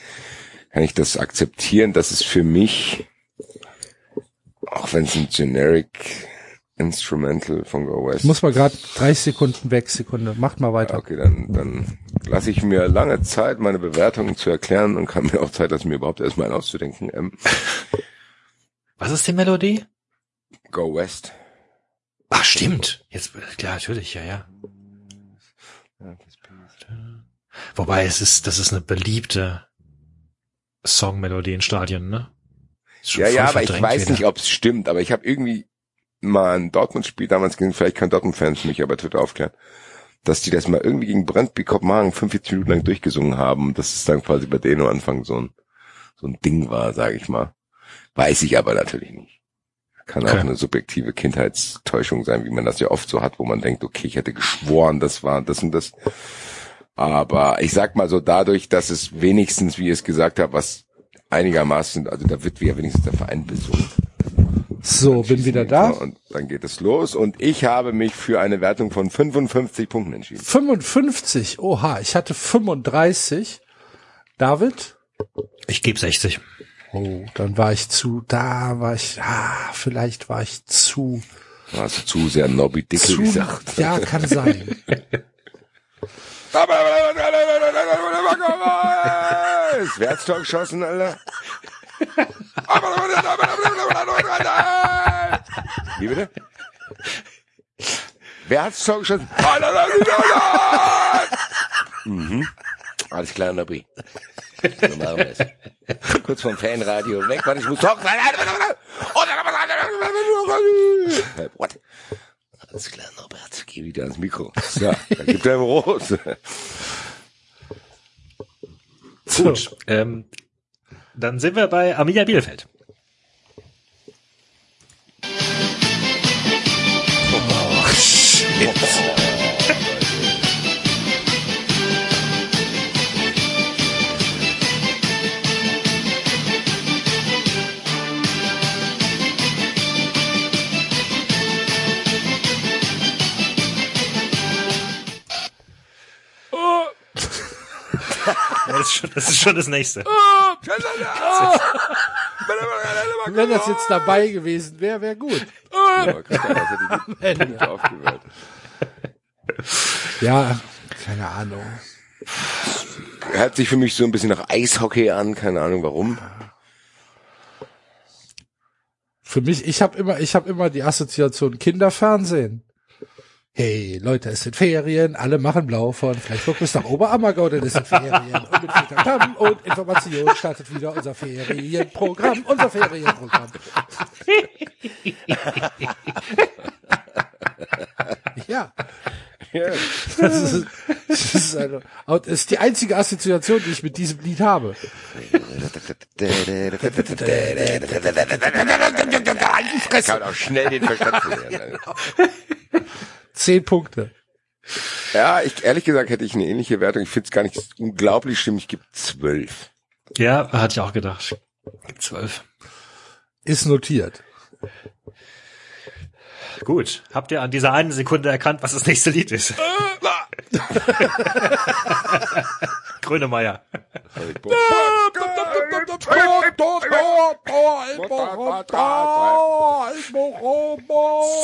kann ich das akzeptieren. Das ist für mich, auch wenn es ein generic Instrumental von Go West. Ich muss mal gerade 30 Sekunden weg, Sekunde. Macht mal weiter. Okay, dann, dann lasse ich mir lange Zeit, meine Bewertungen zu erklären und kann mir auch Zeit lassen, mir überhaupt erstmal einen auszudenken. Ähm, was ist die Melodie? Go West. Ach, stimmt. Jetzt, klar, natürlich, ja, ja. Wobei es ist, das ist eine beliebte Songmelodie in Stadien, ne? Ja, ja, aber ich weiß wieder. nicht, ob es stimmt, aber ich habe irgendwie mal ein Dortmund-Spiel damals gesehen, vielleicht kann Dortmund-Fans mich aber Twitter aufklären, dass die das mal irgendwie gegen Brandby Kopenhagen 45 Minuten lang durchgesungen haben dass es dann quasi bei denen am Anfang so ein, so ein Ding war, sage ich mal. Weiß ich aber natürlich nicht. Kann Okay. auch eine subjektive Kindheitstäuschung sein, wie man das ja oft so hat, wo man denkt, okay, ich hätte geschworen, das war das und das. Aber ich sag mal so, dadurch, dass es wenigstens, wie ihr es gesagt habt, was einigermaßen, also da wird ja wenigstens der Verein besungen. So, bin wieder da. Und dann geht es los und ich habe mich für eine Wertung von 55 Punkten entschieden. 55. Oha, ich hatte 35. David? Ich gebe 60. Oh, dann war ich zu, da war ich, ah, vielleicht war ich zu, Du hast zu sehr Nobby Dickel zu, gesagt. ja, kann sein. Wer hat's Tor geschossen, Alter? Wie bitte? Wer hat's Tor geschossen? mhm. Alles klar, Nobby. So machen wir's. Kurz vom Fanradio weg, warte, ich muss talken. What? Alles klar, Norbert, geh wieder ans Mikro. So, da gibt er Rose. Gut. Ähm, dann sind wir bei Arminia Bielefeld. Das ist schon das, ist schon das nächste. Wenn das jetzt dabei gewesen wäre, wäre gut. Aber das die Punkte. Ja, keine Ahnung. Hört sich für mich so ein bisschen nach Eishockey an, keine Ahnung warum. Für mich, ich habe immer, ich habe immer die Assoziation Kinderfernsehen. Hey, Leute, es sind Ferien, alle machen blau von Flensburg bis nach Oberammergau, denn es sind Ferien. Und mit Peter Kamm und Information startet wieder unser Ferienprogramm, unser Ferienprogramm. ja, Ja. das ist, das ist, eine, das ist die einzige Assoziation, die ich mit diesem Lied habe. Kann auch schnell den Verstand verlieren. Zehn Punkte. Ja, ich, ehrlich gesagt hätte ich eine ähnliche Wertung. Ich finde es gar nicht unglaublich schlimm. Ich gebe zwölf. Ja, hatte ich auch gedacht. Zwölf. Ist notiert. Gut. Habt ihr an dieser einen Sekunde erkannt, was das nächste Lied ist? Grönemeyer.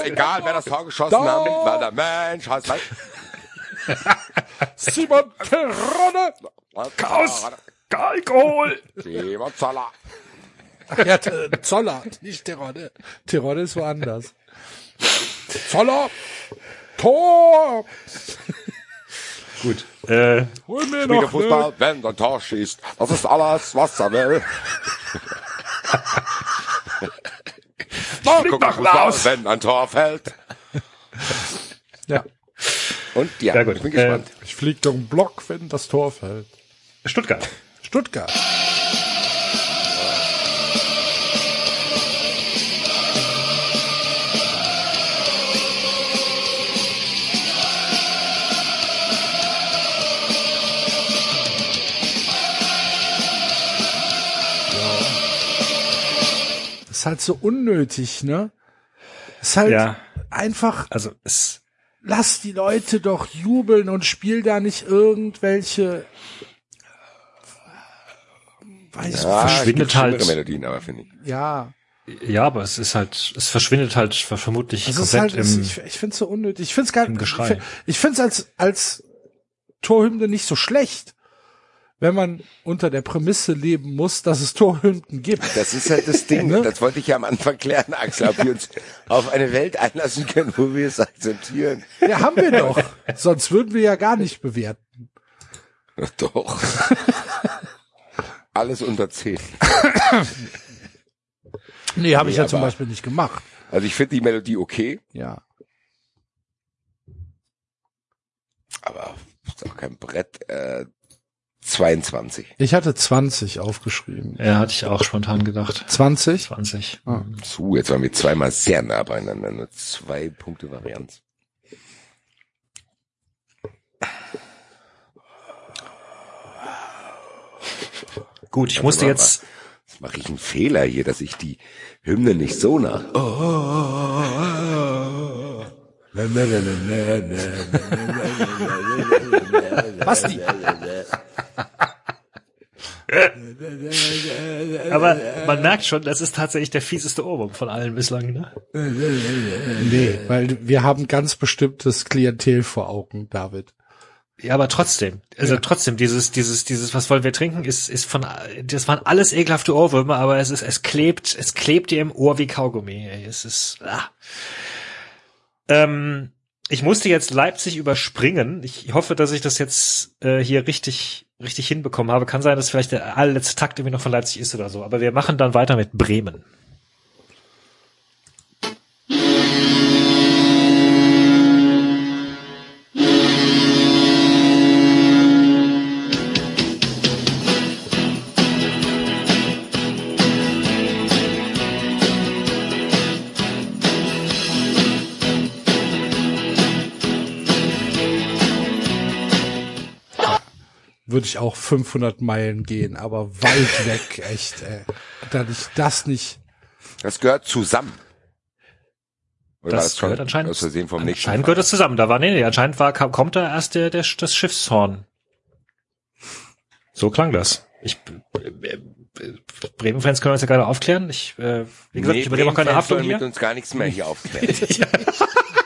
Egal, wer das Tor geschossen hat, war der Mensch. Heißt halt. Simon Terodde. Chaos. Alkohol! Simon Zoller. Ja, Zoller, nicht Terodde. Terodde ist woanders. Zoller. Tor. Gut. Äh, Hol mir noch Fußball, ne, wenn der Tor schießt. Das ist alles, was er will. Fußball, guck mal Fußball, wenn ein Tor fällt. Ja. Und ja, Ja, gut. ich bin gespannt. Ich flieg durch den Block, wenn das Tor fällt. Stuttgart. Stuttgart. Ist halt so unnötig, ne? Ist halt Ja. einfach Also es, lass die Leute doch jubeln und spiel da nicht irgendwelche weiß Ja, verschwindet es halt- Melodien, aber finde ich. ja, ja, aber es ist halt, es verschwindet halt vermutlich es ist komplett halt es, im, ich, ich find's so unnötig. Ich find's gar im ich, Geschrei. find- ich find's als als Torhymne nicht so schlecht, wenn man unter der Prämisse leben muss, dass es Torhymnen gibt. Das ist halt das Ding, Ne? das wollte ich ja am Anfang klären, Axel, ob wir uns auf eine Welt einlassen können, wo wir es akzeptieren. Ja, haben wir doch. Sonst würden wir ja gar nicht bewerten. Doch. Alles unter 10. Nee, habe ich Nee, ja zum Beispiel nicht gemacht. Also ich finde die Melodie okay, Ja. aber ist auch kein Brett. Äh, 22. Ich hatte 20 aufgeschrieben. ja, hatte ich auch spontan gedacht. 20? 20. Ah. Zu, jetzt waren wir zweimal sehr nah beieinander. Nur zwei Punkte Varianz. Gut, ich musste mal, jetzt, Jetzt mache ich einen Fehler hier, dass ich die Hymne nicht so nach. Basti. aber man merkt schon, das ist tatsächlich der fieseste Ohrwurm von allen bislang, ne? Nee, weil wir haben ganz bestimmtes Klientel vor Augen, David. Ja, aber trotzdem, also trotzdem, dieses, dieses, dieses, was wollen wir trinken, ist, ist von, das waren alles ekelhafte Ohrwürmer, aber es ist, es klebt, es klebt dir im Ohr wie Kaugummi. ey. Es ist, ah. Ähm, ich musste jetzt Leipzig überspringen. Ich hoffe, dass ich das jetzt äh, hier richtig, richtig hinbekommen habe. Kann sein, dass vielleicht der allerletzte Takt irgendwie noch von Leipzig ist oder so. Aber wir machen dann weiter mit Bremen. Würde ich auch 500 Meilen gehen, aber weit weg, echt, ey. Da ich das nicht, Das gehört zusammen. Oder Das das schon gehört anscheinend- aus Versehen vom nächsten Anscheinend gehört das zusammen. Da war, nee, nee, anscheinend war, kam, kommt da erst der, der, das Schiffshorn. So klang das. Ich, äh, äh, Bremen-Fans können wir uns ja gerade aufklären. Ich, äh, wie gesagt, ich übernehme auch keine Haftung hier. mit uns gar nichts mehr hier aufklären.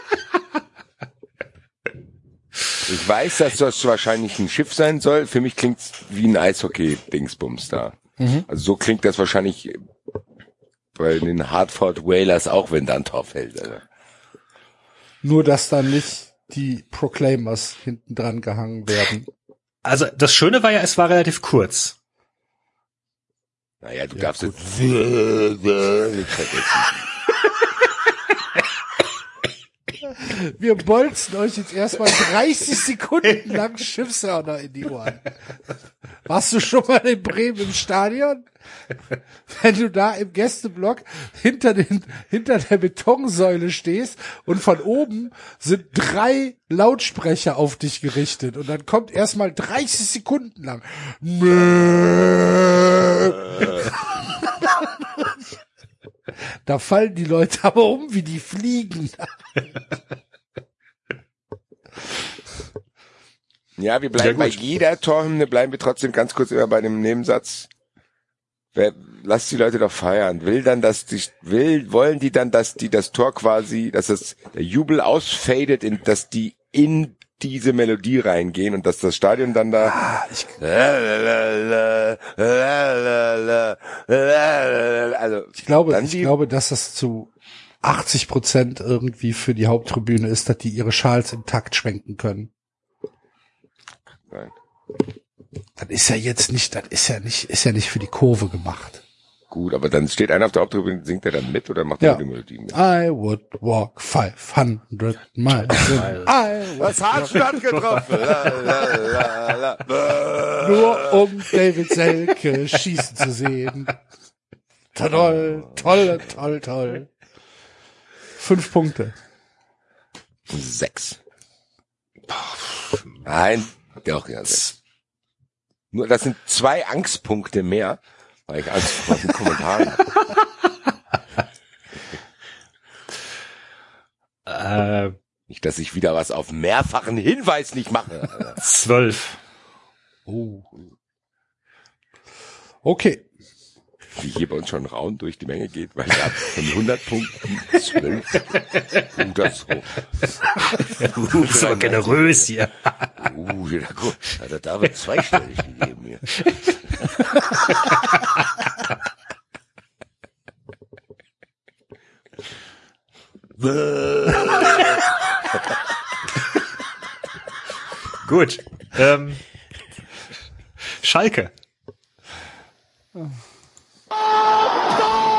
Ich weiß, dass das wahrscheinlich ein Schiff sein soll. Für mich klingt's wie ein Eishockey-Dingsbums da. Mhm. Also so klingt das wahrscheinlich bei den Hartford Whalers auch, wenn da ein Tor fällt. Also. nur dass da nicht die Proclaimers hinten dran gehangen werden. Also, das Schöne war ja, es war relativ kurz. Naja, du Ja, darfst gut. jetzt nicht vergessen. Wir bolzen euch jetzt erstmal 30 Sekunden lang Schiffshörner in die Ohren. Warst du schon mal in Bremen im Stadion? Wenn du da im Gästeblock hinter den, hinter der Betonsäule stehst und von oben sind drei Lautsprecher auf dich gerichtet und dann kommt erstmal 30 Sekunden lang. Da fallen die Leute aber um wie die Fliegen. Ja, wir bleiben Ja, bei jeder Torhymne, bleiben wir trotzdem ganz kurz immer bei dem Nebensatz. Wer, lasst die Leute doch feiern. Will dann, dass die, will, wollen die dann, dass die das Tor quasi, dass das, der Jubel ausfadet, in, dass die in diese Melodie reingehen und dass das Stadion dann da, also, Ich glaube, ich die- glaube, dass das zu 80 Prozent irgendwie für die Haupttribüne ist, dass die ihre Schals intakt schwenken können. Nein. Das ist ja jetzt nicht, das ist ja nicht, ist ja nicht für die Kurve gemacht. Gut, aber dann steht einer auf der Haupttribüne, singt er dann mit oder macht Ja. er die Melodie mit? I would walk 500 miles. I would Das hat getroffen. La, la, la, la. nur um David Selke schießen zu sehen. Toll, toll, toll, toll. Fünf Punkte. Sechs. Nein, doch, ja, sechs. Nur, das sind zwei Angstpunkte mehr, weil ich Angst vor den Kommentaren habe. Äh, Nicht, dass ich wieder was auf mehrfachen Hinweis nicht mache. Zwölf. Oh. Okay. Wie hier bei uns schon Raun durch die Menge geht, weil er von 100 Punkten 12. Uh, das ist hoch. Du bist aber generös hier. Uh, hier, guck, hat der David zweistellig gegeben hier. Gut. Ähm, Schalke. Oh,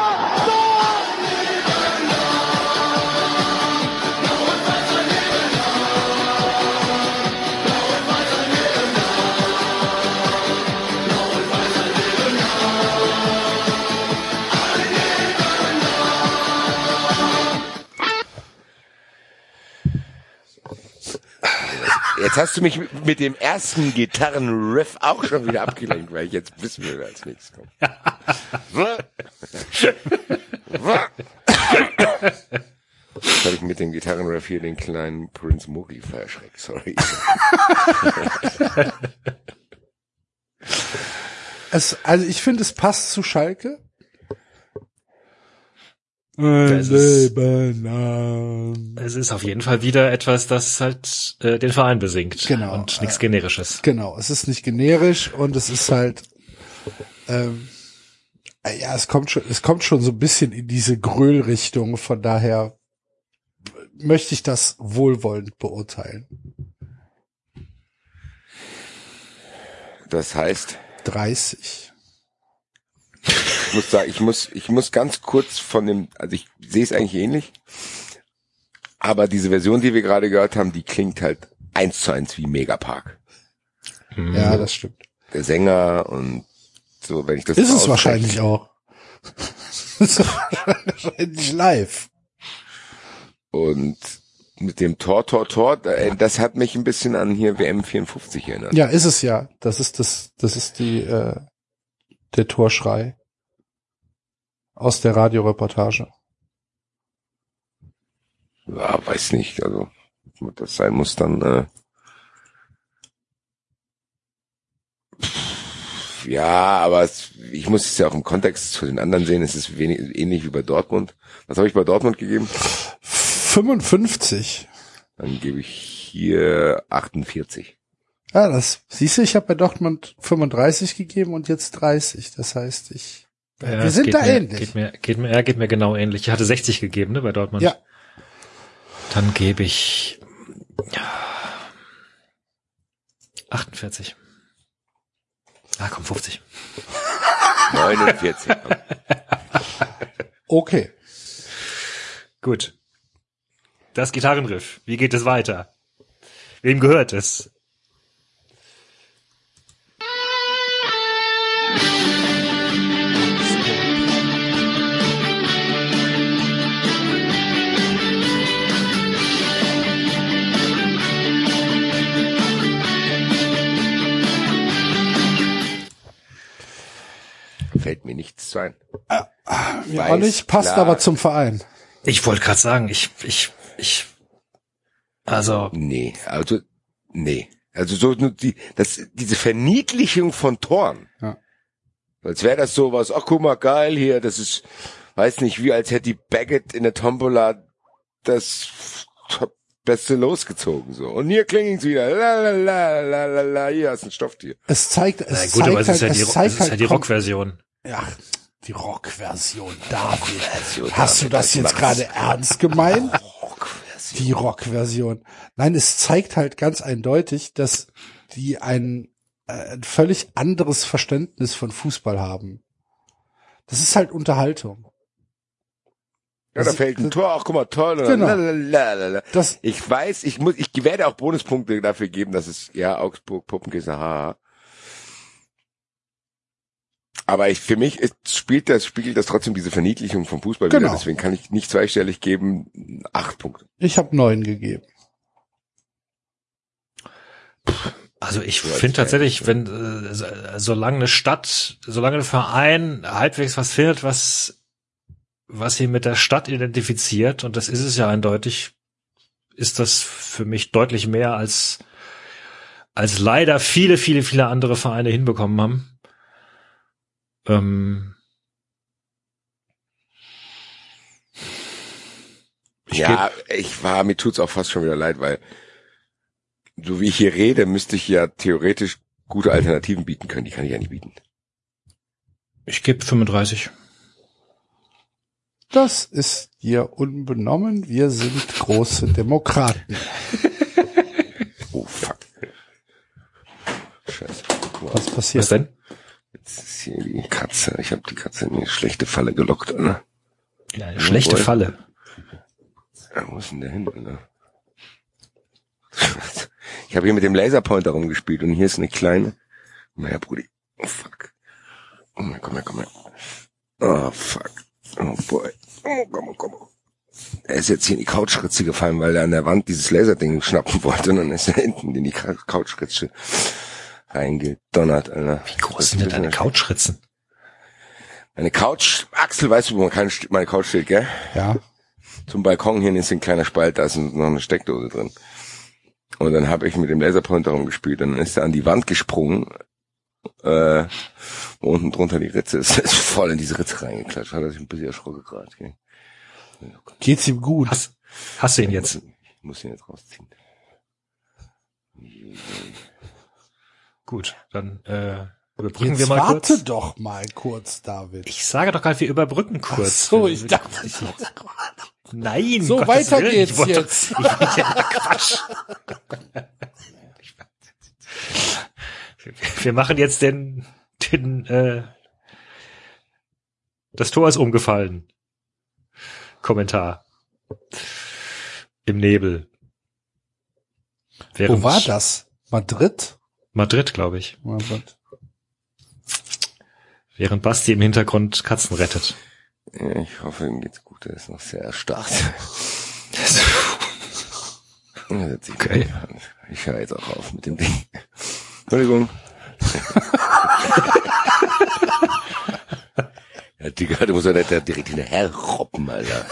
Jetzt hast du mich mit dem ersten Gitarrenriff auch schon wieder abgelenkt, weil ich jetzt wissen will, wer als nächstes kommt. Jetzt habe ich mit dem Gitarrenriff hier den kleinen Prince Mookie verschreckt, sorry. Es, also ich finde, es passt zu Schalke. Das ist- Leben lang. Es ist auf jeden Fall wieder etwas, das halt äh, den Verein besingt. Genau, Und nichts äh, Generisches. Genau, es ist nicht generisch und es ist halt, ähm, äh, ja, es kommt schon, es kommt schon so ein bisschen in diese Gröl-Richtung, von daher möchte ich das wohlwollend beurteilen. Das heißt, 30. ich muss sagen, ich muss, ich muss ganz kurz von dem, also ich sehe es eigentlich ähnlich, aber diese Version, die wir gerade gehört haben, die klingt halt eins zu eins wie Megapark. Ja, das stimmt. Der Sänger und so, wenn ich das Ist es wahrscheinlich auch. ist wahrscheinlich live. Und mit dem Tor, Tor, Tor, äh, das hat mich ein bisschen an hier WM 54 erinnert. Ja, ist es ja. Das ist das, das ist die, äh, der Torschrei aus der Radioreportage. Ja, weiß nicht, also, das sein muss, dann, äh, ja, aber es, ich muss es ja auch im Kontext zu den anderen sehen, es ist wenig, ähnlich wie bei Dortmund. Was habe ich bei Dortmund gegeben? 55. Dann gebe ich hier 48. Ja, das siehst du, ich habe bei Dortmund 35 gegeben und jetzt 30. Das heißt, ich Ja, wir sind geht da mir, ähnlich. Geht mir, geht mir, ja, geht mir genau ähnlich. Ich hatte 60 gegeben, ne, bei Dortmund. Ja. Dann gebe ich ja, 48. Ah, komm, 50. 49. okay. Gut. Das Gitarrenriff. Wie geht es weiter? Wem gehört es? Fällt mir nichts zu ein. Mir Weiß, auch nicht, passt klar. aber zum Verein. Ich wollte gerade sagen, ich, ich, ich, also, Nee, also, nee. Also so nur die, das, diese Verniedlichung von Toren. Ja. Als wäre das sowas, ach guck mal, geil hier, das ist, weiß nicht, wie als hätte die Baggett in der Tombola das top- Beste losgezogen, so. Und hier klingelt's wieder, la, la, la, la, la, la, hier hast ein Stofftier. Es zeigt, na es gut, aber zeigt es ist ja halt, die, es es ist ja halt die Rockversion. Ach, die Rockversion, David. Version, Hast du David, das das jetzt gerade ernst gemeint? Rockversion. Die Rockversion. Nein, es zeigt halt ganz eindeutig, dass die ein, äh, ein völlig anderes Verständnis von Fußball haben. Das ist halt Unterhaltung. Ja, da Das- fällt ein Tor, auch guck mal, toll. Genau. Lalalala. Das, Ich weiß, ich muss, ich werde auch Bonuspunkte dafür geben, dass es, ja, Augsburg, Puppenkiste, haha. Aber ich, für mich ist, spielt das, spiegelt das trotzdem diese Verniedlichung vom Fußball Genau. wieder. Deswegen kann ich nicht zweistellig geben, acht Punkte. ich habe neun gegeben. Also ich finde tatsächlich, wenn äh, so- solange eine Stadt, solange ein Verein halbwegs was findet, was was sie mit der Stadt identifiziert, und das ist es ja eindeutig, ist das für mich deutlich mehr als als leider viele, viele, viele andere Vereine hinbekommen haben. Ähm, ich ja, ich war, mir tut's auch fast schon wieder leid, weil so wie ich hier rede, müsste ich ja theoretisch gute Alternativen bieten können. Die kann ich ja nicht bieten. Ich gebe 35. Das ist dir unbenommen. Wir sind große Demokraten. Oh fuck. Scheiße. Was passiert? Was denn? Jetzt ist hier die Katze. Ich habe die Katze in eine schlechte Falle gelockt, Alter. Ja, eine schlechte Jawohl. Falle. Ja, wo ist denn der hin, Alter? Ich habe hier mit dem Laserpointer rumgespielt und hier ist eine kleine. Komm her, Brudi. Oh fuck. Komm her, komm her, komm her. Oh fuck. Oh boy. Oh, komm, komm. Er ist jetzt hier in die Couchritze gefallen, weil er an der Wand dieses Laserding schnappen wollte und dann ist er hinten in die Couchritze reingedonnert, Alter. Wie groß sind denn deine Couchritzen? Eine Couch, Axel, weißt du, wo meine meine Couch steht, gell? Ja. zum Balkon hin ist ein kleiner Spalt, da ist noch eine Steckdose drin. Und dann habe ich mit dem Laserpointer rumgespielt und dann ist er an die Wand gesprungen, äh, wo unten drunter die Ritze ist, ist voll in diese Ritze reingeklatscht, hat er sich ein bisschen erschrocken gerade. gell. Geht's ihm gut? Hast, hast du ihn jetzt? Ich muss ihn jetzt rausziehen. Gut, dann äh, überbrücken Jetzt wir mal warte kurz. doch mal kurz, David. Ich sage doch gerade, wir überbrücken kurz. Ach so, ich dachte, Nein, So, Gottes weiter Willen, geht's ich wollte, jetzt. Ich, ich, ja, Quatsch. Wir machen jetzt den, den, äh, das Tor ist umgefallen. Kommentar. Im Nebel. Wo war das? Madrid? Madrid, glaube ich. Madrid. Während Basti im Hintergrund Katzen rettet. Ja, ich hoffe, ihm geht's gut, er ist noch sehr erstarrt. Okay. Ich höre jetzt auch auf mit dem Ding. Entschuldigung. ja, Digga, du musst ja nicht direkt hinterher robben, Alter.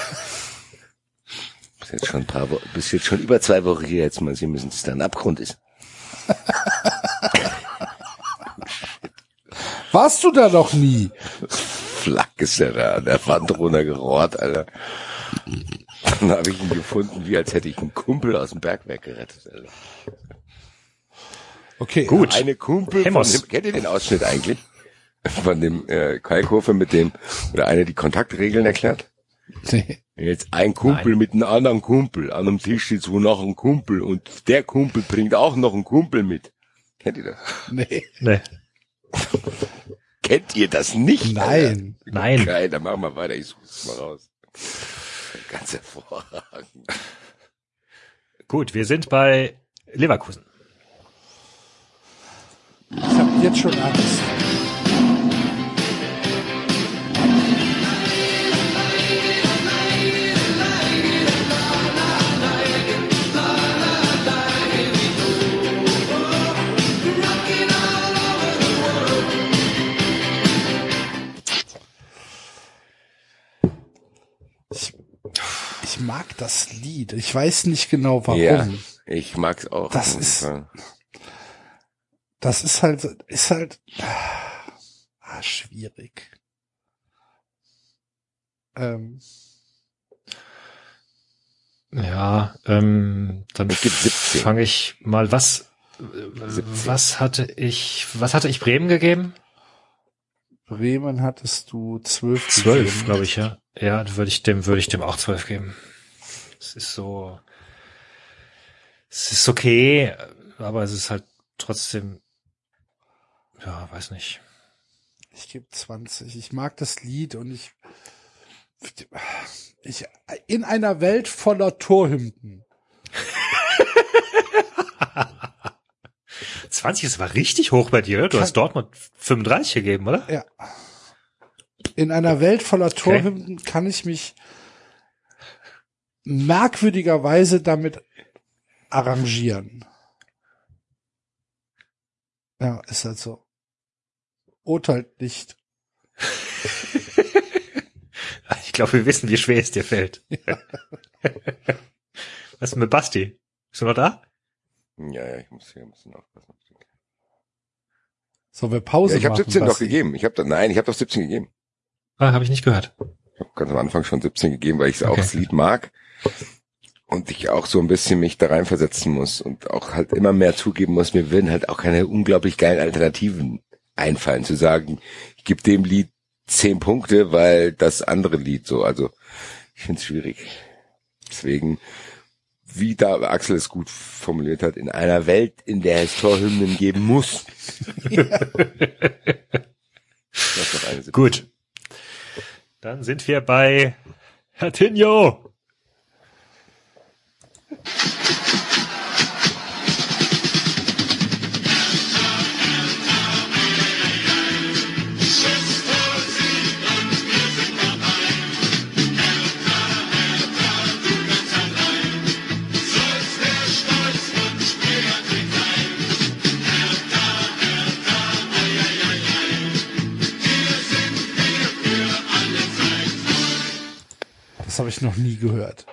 Bist jetzt schon ein paar Wochen, bist jetzt schon über zwei Wochen hier, jetzt mal sehen müssen, dass da ein Abgrund ist. Warst du da noch nie? Flack ist er da an der Wand runtergerohrt, Alter. Dann habe ich ihn gefunden, wie als hätte ich einen Kumpel aus dem Bergwerk gerettet, Alter. Okay. Gut. Eine Kumpel von dem, kennt ihr den Ausschnitt eigentlich? Von dem äh, Kalkofe mit dem, oder einer die Kontaktregeln erklärt? Nee. Jetzt ein Kumpel Nein. mit einem anderen Kumpel. An einem Tisch sitzt wo noch ein Kumpel und der Kumpel bringt auch noch einen Kumpel mit. Kennt ihr das? Nee. Nee. Kennt ihr das nicht? Nein. Alter? Nein. Geil, dann machen wir weiter. Ich suche es mal raus. Ganz hervorragend. Gut, wir sind bei Leverkusen. Ich habe jetzt schon Angst. Ich mag das Lied. Ich weiß nicht genau warum. Ja, ich mag's auch. Das ist-. Das ist halt, ist halt ah, schwierig. Ähm, Ja, ähm, dann Es gibt 17. fange ich mal was. äh, 17. Was hatte ich? Was hatte ich Bremen gegeben? Bremen hattest du zwölf. Zwölf, glaube ich ja. Ja, dann würde ich dem würde ich dem auch zwölf geben. Es ist so. Es ist okay, aber es ist halt trotzdem. Ja, weiß nicht. Ich gebe 20. Ich mag das Lied und ich, ich, in einer Welt voller Torhymnen. 20, das war richtig hoch bei dir? Du Kann- hast Dortmund 35 gegeben, oder? Ja. In einer Welt voller Torhymnen kann ich mich merkwürdigerweise damit arrangieren. Ja, ist halt so. Urteilt nicht. Ich glaube, wir wissen, wie schwer es dir fällt. Was ist mit Basti? Bist du noch da? Ja, ja, ich muss hier ein bisschen aufpassen. So, wir Pause Ja, ich habe machen, 17 doch Basti. gegeben. Ich habe da, nein, ich habe doch 17 gegeben. Ah, habe ich nicht gehört. Ich habe ganz am Anfang schon 17 gegeben, weil ich auch Okay. das Lied mag und ich auch so ein bisschen mich da reinversetzen muss und auch halt immer mehr zugeben muss, mir würden halt auch keine unglaublich geilen Alternativen einfallen, zu sagen, ich gebe dem Lied 10 Punkte, weil das andere Lied so, also ich finde es schwierig. Deswegen, wie da Axel es gut formuliert hat, in einer Welt, in der es Torhymnen geben muss. Sekunde. Gut. Dann sind wir bei Hertinho. Das habe ich noch nie gehört.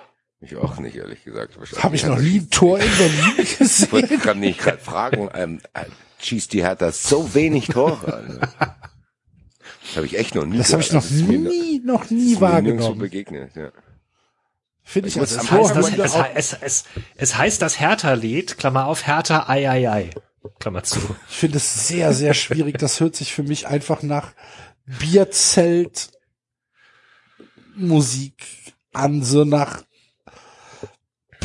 Ich auch nicht, ehrlich gesagt. Habe ich noch nie ein Tor in Berlin Ich wollte gesehen. gerade nicht gerade fragen, ähm, äh, schießt die Hertha so wenig Tore an? Das habe ich echt noch nie Das habe ich noch Also, mir nie, noch nie ist mir wahrgenommen. begegnet, ja. Finde ich Ich als muss Es heißt, das, wieder es, es, es, es heißt das Hertha-Lied, Klammer auf, Hertha, ei, ei, ei. Klammer zu. ich finde es sehr, sehr schwierig. Das hört sich für mich einfach nach Bierzelt Musik an, so nach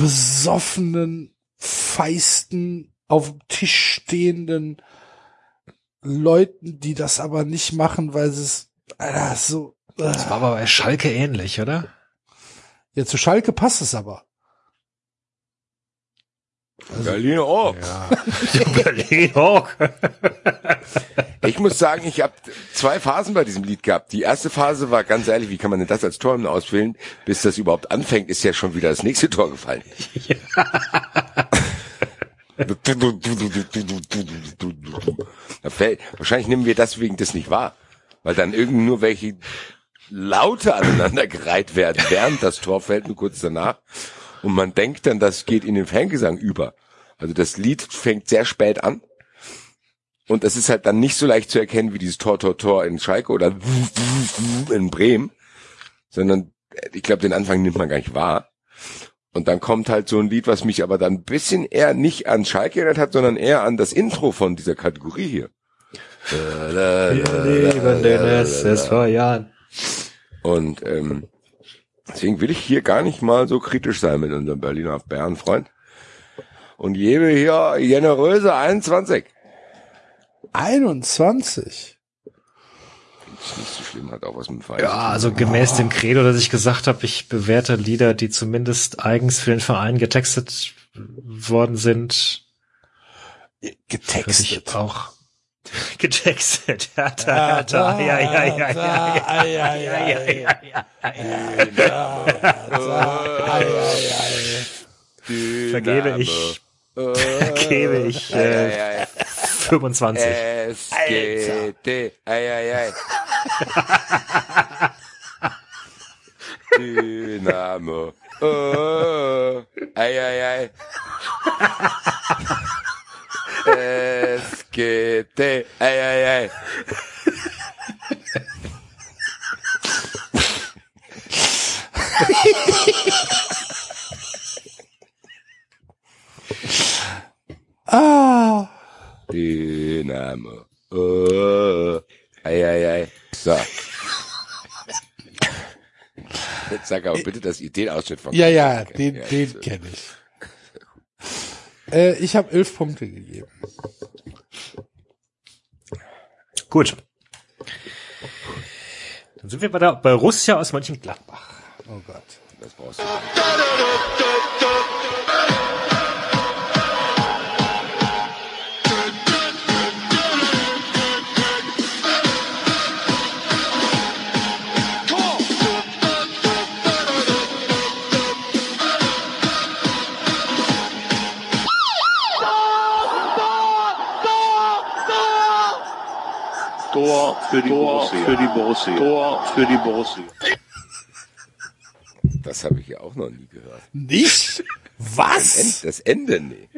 besoffenen, feisten, auf dem Tisch stehenden Leuten, die das aber nicht machen, weil sie es, Alter, so, Das äh. war aber bei Schalke ähnlich, oder? ja, zu Schalke passt es aber. Berlin auch. Berlin auch. Ich muss sagen, ich habe zwei Phasen bei diesem Lied gehabt. Die erste Phase war ganz ehrlich, wie kann man denn das als Tor auswählen? Bis das überhaupt anfängt, ist ja schon wieder das nächste Tor gefallen. Da fällt, wahrscheinlich nehmen wir das nicht wahr, weil dann irgendwie nur welche Laute aneinandergereiht werden, während das Tor fällt, nur kurz danach. Und man denkt dann, das geht in den Fangesang über. Also das Lied fängt sehr spät an. Und es ist halt dann nicht so leicht zu erkennen wie dieses Tor, Tor, Tor in Schalke oder in Bremen, sondern äh, ich glaube, den Anfang nimmt man gar nicht wahr. Und dann kommt halt so ein Lied, was mich aber dann ein bisschen eher nicht an Schalke erinnert hat, sondern eher an das Intro von dieser Kategorie hier. Wir lieben den SSV Jahren. Und ähm, deswegen will ich hier gar nicht mal so kritisch sein mit unserem Berliner Bärenfreund. Und gebe hier generöse 21. 21. Ist nicht so schlimm, hat auch was mit dem Verein Ja, zu tun. also gemäß dem Credo, dass ich gesagt habe, ich bewerte Lieder, die zumindest eigens für den Verein getextet worden sind, dass ich Getextet. auch Gejackset. Hertha, Hertha. Ja, ja, ja, ja, ja, ja, ja, ja, Vergebe ich, vergebe ich äh, äh 25. SGT. Ei, ei, ei. Dynamo. Oh, äh. ei, ei, ei. SGT. Ei, ei, ei. Ah. Dynamo. Oh, ei, ei, ei. So. Jetzt sag aber bitte das Ideenausschnitt von Ja, ja, den, ja, den kenne ich. Äh, ich habe elf Punkte gegeben. Gut. Dann sind wir bei, der, bei Russia aus Mönchengladbach. Oh Gott. Das brauchst du. Tor für die Borussia. Für die Borussia. Tor für die Borussia. Das habe ich ja auch noch nie gehört. Nicht? Was? das Ende, nee.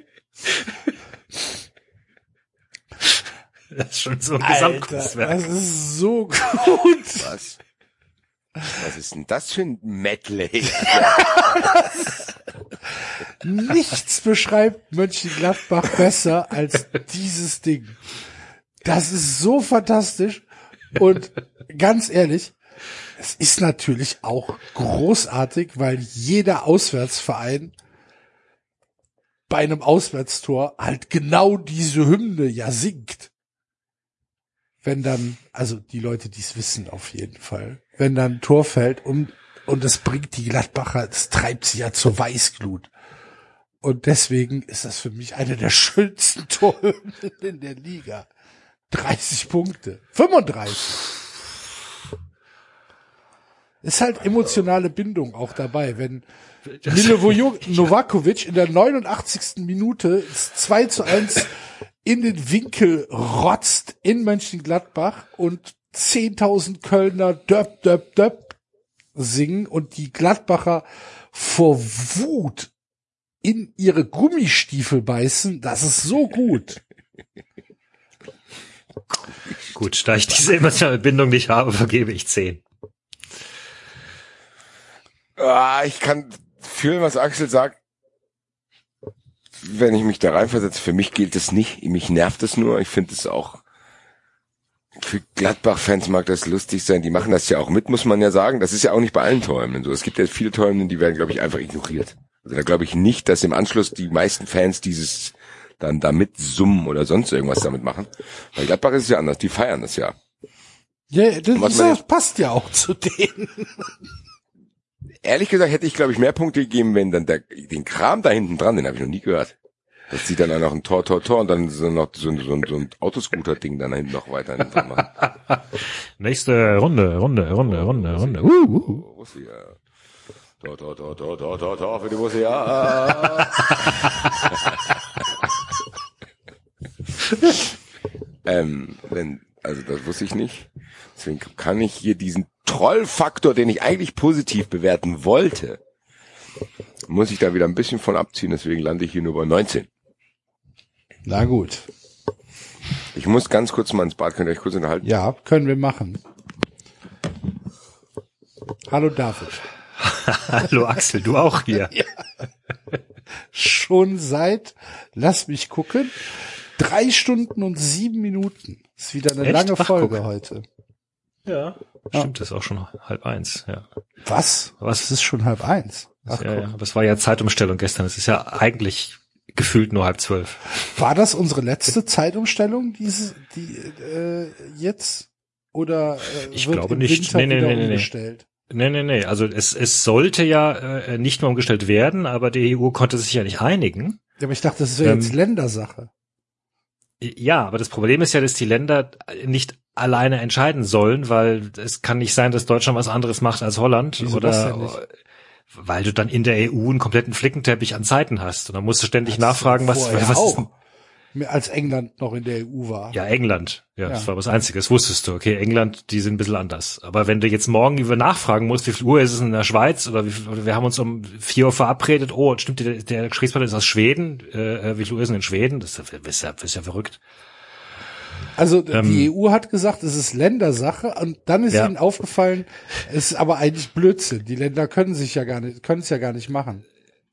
Das ist schon so ein Alter, Gesamtkunstwerk. das ist so gut. Was? Was ist denn das für ein Medley? Nichts beschreibt Mönchengladbach besser als dieses Ding. Das ist so fantastisch. Und ganz ehrlich, es ist natürlich auch großartig, weil jeder Auswärtsverein bei einem Auswärtstor halt genau diese Hymne ja singt. Wenn dann, also die Leute, die es wissen auf jeden Fall, wenn dann ein Tor fällt und, und es bringt die Gladbacher, es treibt sie ja zur Weißglut. Und deswegen ist das für mich eine der schönsten Torhymnen in der Liga. 30 Punkte. 35. Ist halt emotionale Bindung auch dabei, wenn Milivoje Novakovic in der 89. Minute das 2 zu 1 in den Winkel rotzt in Mönchengladbach und 10.000 Kölner döp, döp, döp singen und die Gladbacher vor Wut in ihre Gummistiefel beißen, das ist so gut. Gut, da ich diese emotionale Bindung nicht habe, vergebe ich zehn. Ah, ich kann fühlen, was Axel sagt. Wenn ich mich da reinversetze, für mich gilt es nicht. Mich nervt es nur. Ich finde es auch, für Gladbach-Fans mag das lustig sein. Die machen das ja auch mit, muss man ja sagen. Das ist ja auch nicht bei allen Träumen so. Es gibt ja viele Träume, die werden, glaube ich, einfach ignoriert. Also da glaube ich nicht, dass im Anschluss die meisten Fans dieses dann damit summen oder sonst irgendwas damit machen. Bei Gladbach ist es ja anders. Die feiern das ja. Ja, das, jetzt- passt ja auch zu denen. Ehrlich gesagt hätte ich, glaube ich, mehr Punkte gegeben, wenn dann der, den Kram da hinten dran, den habe ich noch nie gehört. Das sieht dann auch noch ein Tor, Tor, Tor und dann so noch so, ein- so, ein- so ein Autoscooter-Ding dann da hinten noch weiter hinten dran machen. Nächste Runde, Runde, Runde, Runde, Runde. Uh, uh. Tor, Tor, Tor, Tor, Tor, Tor, Tor für die Borussia. ähm, wenn, also das wusste ich nicht. Deswegen kann ich hier diesen Trollfaktor, den ich eigentlich positiv bewerten wollte, muss ich da wieder ein bisschen von abziehen. Deswegen lande ich hier nur bei 19. Na gut. Ich muss ganz kurz mal ins Bad, könnt ihr euch kurz unterhalten? Ja, können wir machen. Hallo David. Hallo Axel, du auch hier. Schon seit, lass mich gucken, drei Stunden und sieben Minuten. Ist wieder eine Echt? lange Ach, Folge guck. heute. Ja. Stimmt, das ist auch schon halb eins, ja. Was? Was? Es ist schon halb eins. Ach, ja, ja, aber es war ja Zeitumstellung gestern. Es ist ja eigentlich gefühlt nur halb zwölf. War das unsere letzte Zeitumstellung, diese, die äh, jetzt? Oder äh, Ich wird glaube im nicht. Winter Nee, nee, nee, nee, nee. umgestellt? Nee, nee, nee. Also es, es sollte ja äh, nicht mehr umgestellt werden, aber die EU konnte sich ja nicht einigen. Ja, aber ich dachte, das wäre Ähm, jetzt Ländersache. Ja, aber das Problem ist ja, dass die Länder nicht alleine entscheiden sollen, weil es kann nicht sein, dass Deutschland was anderes macht als Holland Wieso das oder weil du dann in der EU einen kompletten Flickenteppich an Zeiten hast. Und dann musst du ständig nachfragen, was, Vorher was ist Als England noch in der EU war. ja England, ja, das Ja. war das Einzige, das wusstest du, okay, England, die sind ein bisschen anders, aber wenn du jetzt morgen über nachfragen musst, wie viel Uhr ist es in der Schweiz oder wie viel, oder wir haben uns um vier Uhr verabredet, oh, stimmt, der, der Gesprächspartner ist aus Schweden, äh, wie viel Uhr ist denn in Schweden, das ist ja, das ist ja, das ist ja verrückt. Also Ähm, die EU hat gesagt, es ist Ländersache und dann ist Ja. ihnen aufgefallen, es ist aber eigentlich Blödsinn. Die Länder können sich ja gar nicht, können es ja gar nicht machen.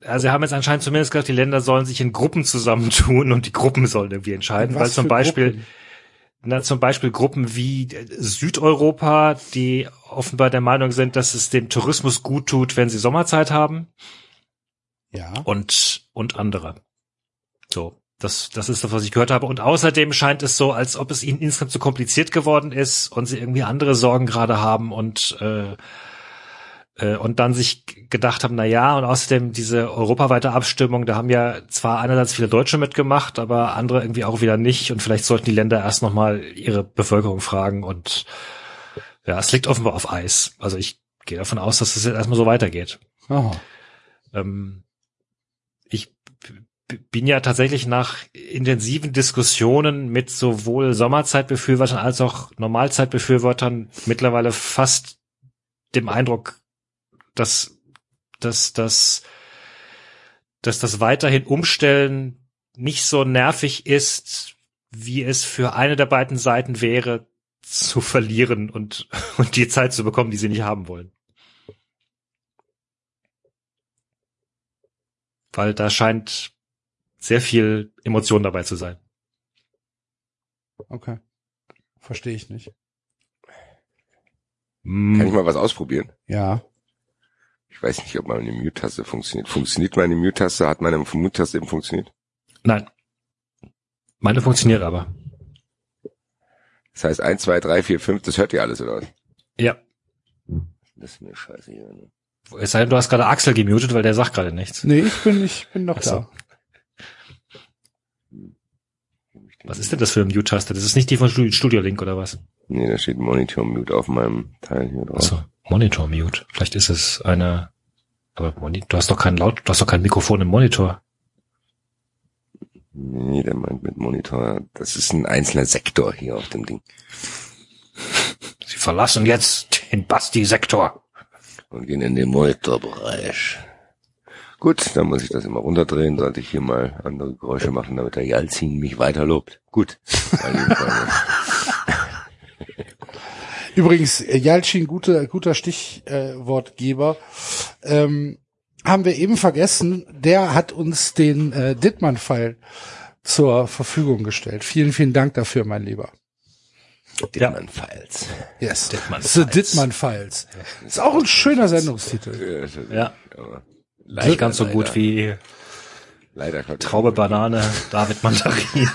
Also sie haben jetzt anscheinend zumindest gesagt, die Länder sollen sich in Gruppen zusammentun und die Gruppen sollen irgendwie entscheiden, weil zum Beispiel, Gruppen? na, zum Beispiel Gruppen wie äh, Südeuropa, die offenbar der Meinung sind, dass es dem Tourismus gut tut, wenn sie Sommerzeit haben Ja. und, und andere. So. Das, das ist das, was ich gehört habe. Und außerdem scheint es so, als ob es ihnen insgesamt zu kompliziert geworden ist und sie irgendwie andere Sorgen gerade haben und äh, äh, und dann sich gedacht haben, na ja, und außerdem diese europaweite Abstimmung, da haben ja zwar einerseits viele Deutsche mitgemacht, aber andere irgendwie auch wieder nicht und vielleicht sollten die Länder erst nochmal ihre Bevölkerung fragen und ja, es liegt offenbar auf Eis. Also ich gehe davon aus, dass es jetzt erstmal so weitergeht. Oh. Ähm, ich bin ja tatsächlich nach intensiven Diskussionen mit sowohl Sommerzeitbefürwortern als auch Normalzeitbefürwortern mittlerweile fast dem Eindruck, dass, dass, dass, dass das weiterhin Umstellen nicht so nervig ist, wie es für eine der beiden Seiten wäre, zu verlieren und, und die Zeit zu bekommen, die sie nicht haben wollen. Weil da scheint sehr viel Emotion dabei zu sein. Okay. Verstehe ich nicht. Kann ich mal was ausprobieren? Ja. Ich weiß nicht, ob meine Mute-Taste funktioniert. Funktioniert meine Mute-Taste? Hat meine Mute-Taste eben funktioniert? Nein. Meine funktioniert aber. Das heißt 1, 2, 3, 4, 5, das hört ihr alles, oder was? Ja. Das ist mir scheiße hier. Ne? Es sei denn, du hast gerade Axel gemutet, weil der sagt gerade nichts. Nee, ich bin, ich bin noch Ach so. da. Was ist denn das für eine Mute-Taste? Das ist nicht die von Studio, Studio Link oder was? Nee, da steht Monitor Mute auf meinem Teil hier drauf. Achso, Monitor Mute. Vielleicht ist es eine, aber Moni du hast doch kein Laut, du hast doch kein Mikrofon im Monitor. Nee, der meint mit Monitor. Das ist ein einzelner Sektor hier auf dem Ding. Sie verlassen jetzt den Basti-Sektor. Und gehen in den Monitorbereich. Gut, dann muss ich das immer runterdrehen, sollte ich hier mal andere Geräusche machen, damit der Jalzin mich weiter lobt. Gut. Übrigens, äh, Jalcin, guter, guter Stichwortgeber. Ähm, haben wir eben vergessen, der hat uns den äh, Dittmann-File zur Verfügung gestellt. Vielen, vielen Dank dafür, mein Lieber. Dittmann Files. Yes. Dittmann The Files. Dittmann Files. Ist auch ein schöner Sendungstitel. Ja. Aber Nicht ganz so leider, gut wie Leider Traube, Banane, David Mandarin.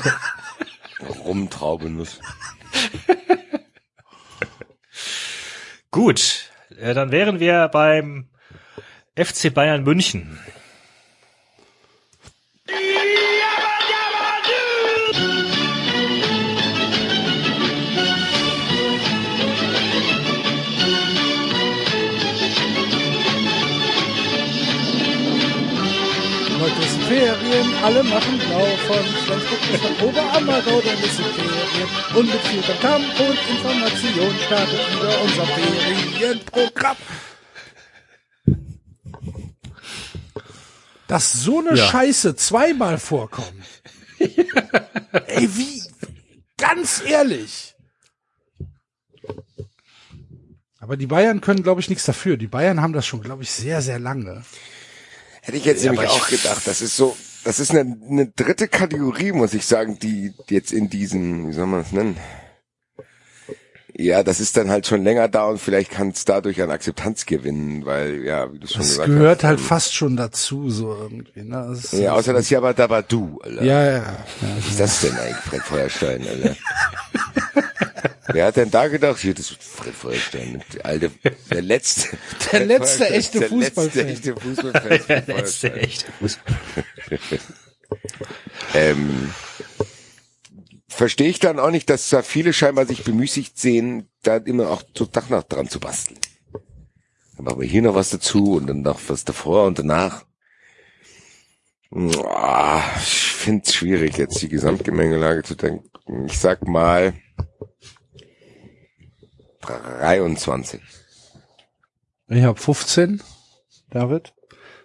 Rumtraubenuss. Gut, äh, dann wären wir beim FC Bayern München. Ferien, alle machen blau von Flensburg bis nach Oberammergau, denn es sind Ferien. Und mit viel Tamtam und Information startet wieder unser Ferienprogramm. Dass so eine Ja. Scheiße zweimal vorkommt. Ey, wie? Ganz ehrlich. Aber die Bayern können, glaube ich, nichts dafür. Die Bayern haben das schon, glaube ich, sehr, sehr lange. Hätte ich jetzt Ja, nämlich aber ich- auch gedacht. Das ist so, das ist eine, eine dritte Kategorie, muss ich sagen, die jetzt in diesen, wie soll man es nennen? Ja, das ist dann halt schon länger da und vielleicht kann es dadurch an Akzeptanz gewinnen, weil, ja, wie du schon Das gesagt gehört hast. halt ähm, fast schon dazu, so irgendwie. Ne? Das Ja, außer das Jabba Dabba Du, Alter. Ja, ja. ja. Was ist das denn eigentlich, Fred Feuerstein, Alter? Wer hat denn da gedacht, hier, das ist Fred Feuerstein, der alte, der letzte, Der letzte Feuerstein, echte der Fußballfan. letzte echte Fußballfan. Fred Letzte echte Fußball. Ähm, verstehe ich dann auch nicht, dass da viele scheinbar sich bemüßigt sehen, da immer auch zu Tag nach dran zu basteln. Dann machen wir hier noch was dazu und dann noch was davor und danach. Ich finde es schwierig, jetzt die Gesamtgemengelage zu denken. Ich sag mal 23. Ich habe 15, David.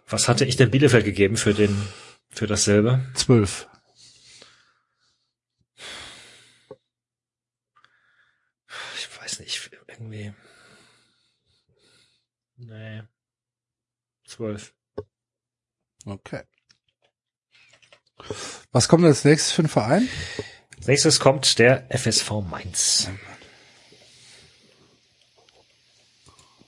Was hatte ich denn Bielefeld gegeben für den, für dasselbe? 12. Ich weiß nicht, irgendwie. Nee. Zwölf. Okay. Was kommt als nächstes für ein Verein? Als nächstes kommt der FSV Mainz.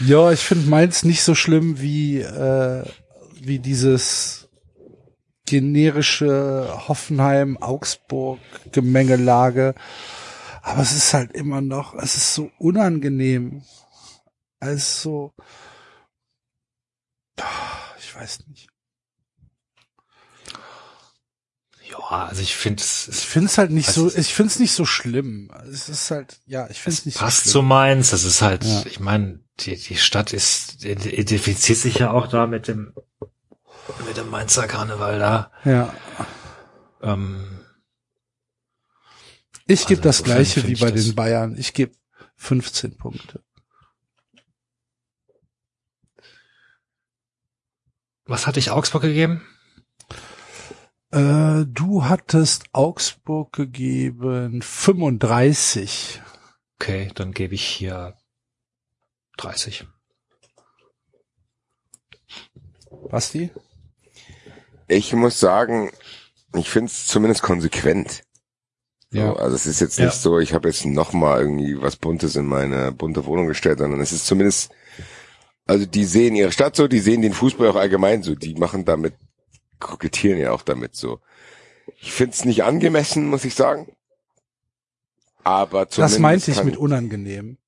Ja, ich finde meins nicht so schlimm wie, äh, wie dieses generische Hoffenheim-Augsburg-Gemengelage. Aber es ist halt immer noch, es ist so unangenehm. Also, ich weiß nicht. Ja, also ich finde es, Ich finde es halt nicht Also so, ich finde es nicht so schlimm. Es ist halt, ja, ich finde es nicht passt so zu schlimm. Mainz. Das ist halt, Ja. ich meine, die, die Stadt ist, identifiziert sich ja auch da mit dem, mit dem Mainzer Karneval da. Ja. Ähm, Ich Also gebe das gleiche wie bei den Bayern. Ich gebe 15 Punkte. was hatte ich Augsburg gegeben? Äh, du hattest Augsburg gegeben 35. Okay, dann gebe ich hier 30. Basti? Ich muss sagen, ich finde es zumindest konsequent. So, Ja. Also es ist jetzt Ja. nicht so, ich habe jetzt noch mal irgendwie was Buntes in meine bunte Wohnung gestellt, sondern es ist zumindest, also die sehen ihre Stadt so, die sehen den Fußball auch allgemein so, die machen damit, kokettieren ja auch damit so. Ich finde es nicht angemessen, muss ich sagen. Aber zumindest Das meinte ich kann, mit unangenehm.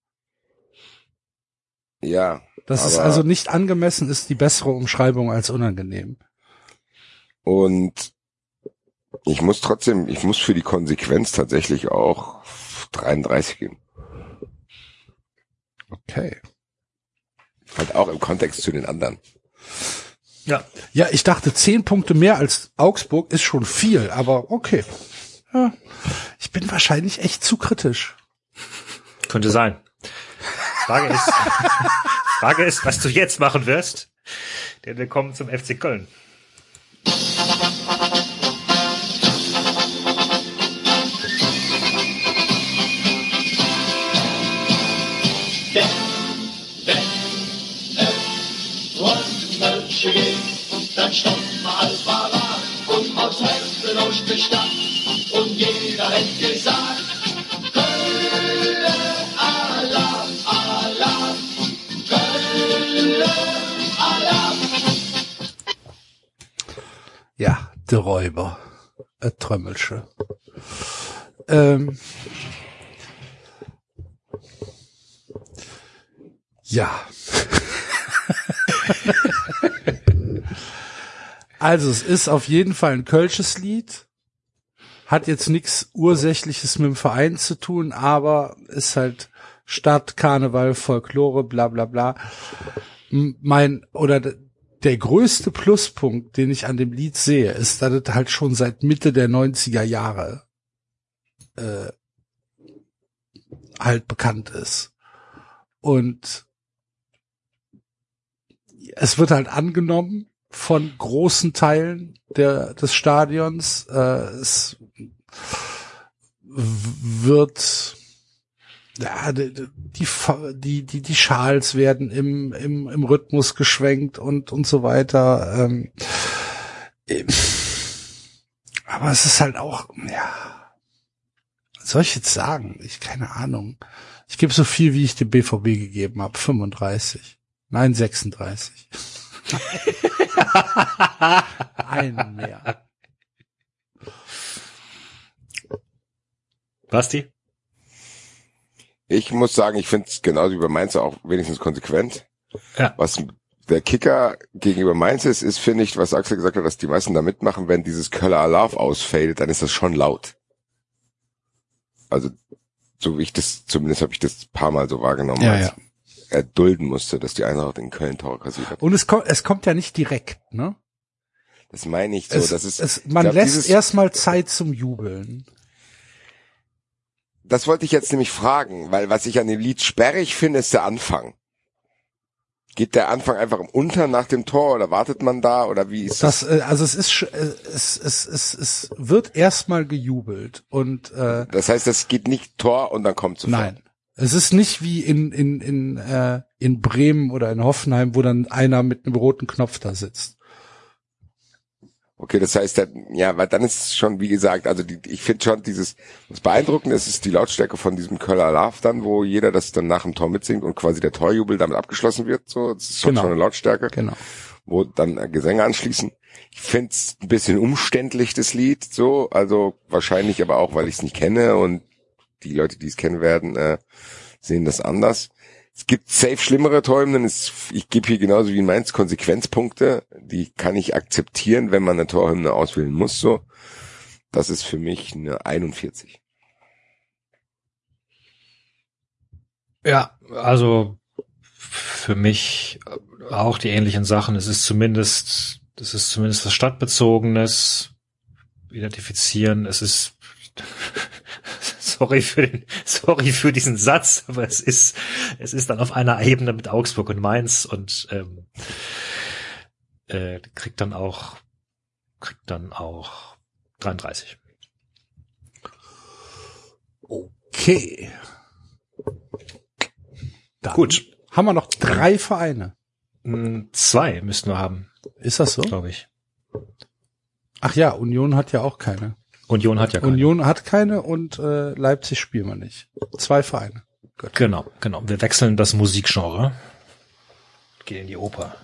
Ja, Das ist also nicht angemessen, ist die bessere Umschreibung als unangenehm. und ich muss trotzdem, ich muss für die Konsequenz tatsächlich auch 33 geben. Okay. Halt auch im Kontext zu den anderen. Ja. Ja, ich dachte, zehn Punkte mehr als Augsburg ist schon viel, aber okay. Ja, ich bin wahrscheinlich echt zu kritisch. Könnte sein. Frage ist, Frage ist, was du jetzt machen wirst. Denn wir kommen zum FC Köln. Dann stoppt man als Ballad und man den aus der Stadt und jeder hat gesagt, Ja, der Räuber. Äh, Trömmelsche. Ähm. Ja. also es ist auf jeden Fall ein kölsches Lied. Hat jetzt nichts Ursächliches mit dem Verein zu tun, aber ist halt Stadt, Karneval, Folklore, bla bla bla. Mein, oder der größte Pluspunkt, den ich an dem Lied sehe, ist, dass es halt schon seit Mitte der 90er Jahre äh, halt bekannt ist. Und es wird halt angenommen von großen Teilen der, des Stadions. Äh, es wird ja, die, die, die, die, Schals werden im, im, im Rhythmus geschwenkt und, und so weiter. Ähm, aber es ist halt auch, ja, was soll ich jetzt sagen? Ich, keine Ahnung. Ich gebe so viel, wie ich dem BVB gegeben habe. 35. Nein, 36. Einen mehr. Basti? Ich muss sagen, ich finde es genauso wie bei Mainz auch wenigstens konsequent. Ja. Was der Kicker gegenüber Mainz ist, ist, finde ich, was Axel gesagt hat, dass die meisten da mitmachen, wenn dieses Köller Alarv ausfällt, dann ist das schon laut. Also, so wie ich das, zumindest habe ich das ein paar Mal so wahrgenommen, Ja, als ja. er dulden musste, dass die Eintracht in Köln Tore kassiert hat. Und es kommt, es kommt ja nicht direkt, ne? Das meine ich so, es, das ist, es, man glaub, lässt erstmal Zeit zum Jubeln. Das wollte ich jetzt nämlich fragen, weil was ich an dem Lied sperrig finde, ist der Anfang. Geht der Anfang einfach unter nach dem Tor oder wartet man da oder wie ist das? Das, äh, also es ist, äh, es, es, es, es wird erstmal gejubelt und äh, Das heißt, das geht nicht Tor und dann kommt sofort. nein, es ist nicht wie in in in äh, in Bremen oder in Hoffenheim, wo dann einer mit einem roten Knopf da sitzt. Okay, das heißt, dann, ja, weil dann ist es schon, wie gesagt, also die, ich finde schon dieses, was beeindruckend ist, ist die Lautstärke von diesem Köller Love dann, wo jeder das dann nach dem Tor mitsingt und quasi der Torjubel damit abgeschlossen wird, so, das ist schon, Genau. schon eine Lautstärke, Genau. wo dann äh, Gesänge anschließen. Ich finde es ein bisschen umständlich, das Lied, so, also wahrscheinlich aber auch, weil ich es nicht kenne und die Leute, die es kennen werden, äh, sehen das anders. Es gibt safe schlimmere. Es- Ich gebe hier genauso wie in Mainz Konsequenzpunkte. Die kann ich akzeptieren, wenn man eine Torhymne auswählen muss. So, das ist für mich eine 41. Ja, also für mich auch die ähnlichen Sachen. Es ist zumindest, es ist zumindest was Stadtbezogenes, identifizieren. Es ist, sorry für den, sorry für diesen Satz, aber es ist, es ist dann auf einer Ebene mit Augsburg und Mainz und ähm, äh, kriegt dann auch, kriegt dann auch 33. Okay. Dann Gut. Haben wir noch drei Vereine. Mm, Zwei müssten wir haben, Ist das so? glaube ich. Ach ja, Union hat ja auch keine. Union hat ja keine. Union hat keine und äh, Leipzig spielen wir nicht. Zwei Vereine. Gut. Genau, genau. Wir wechseln das Musikgenre. Gehen in die Oper.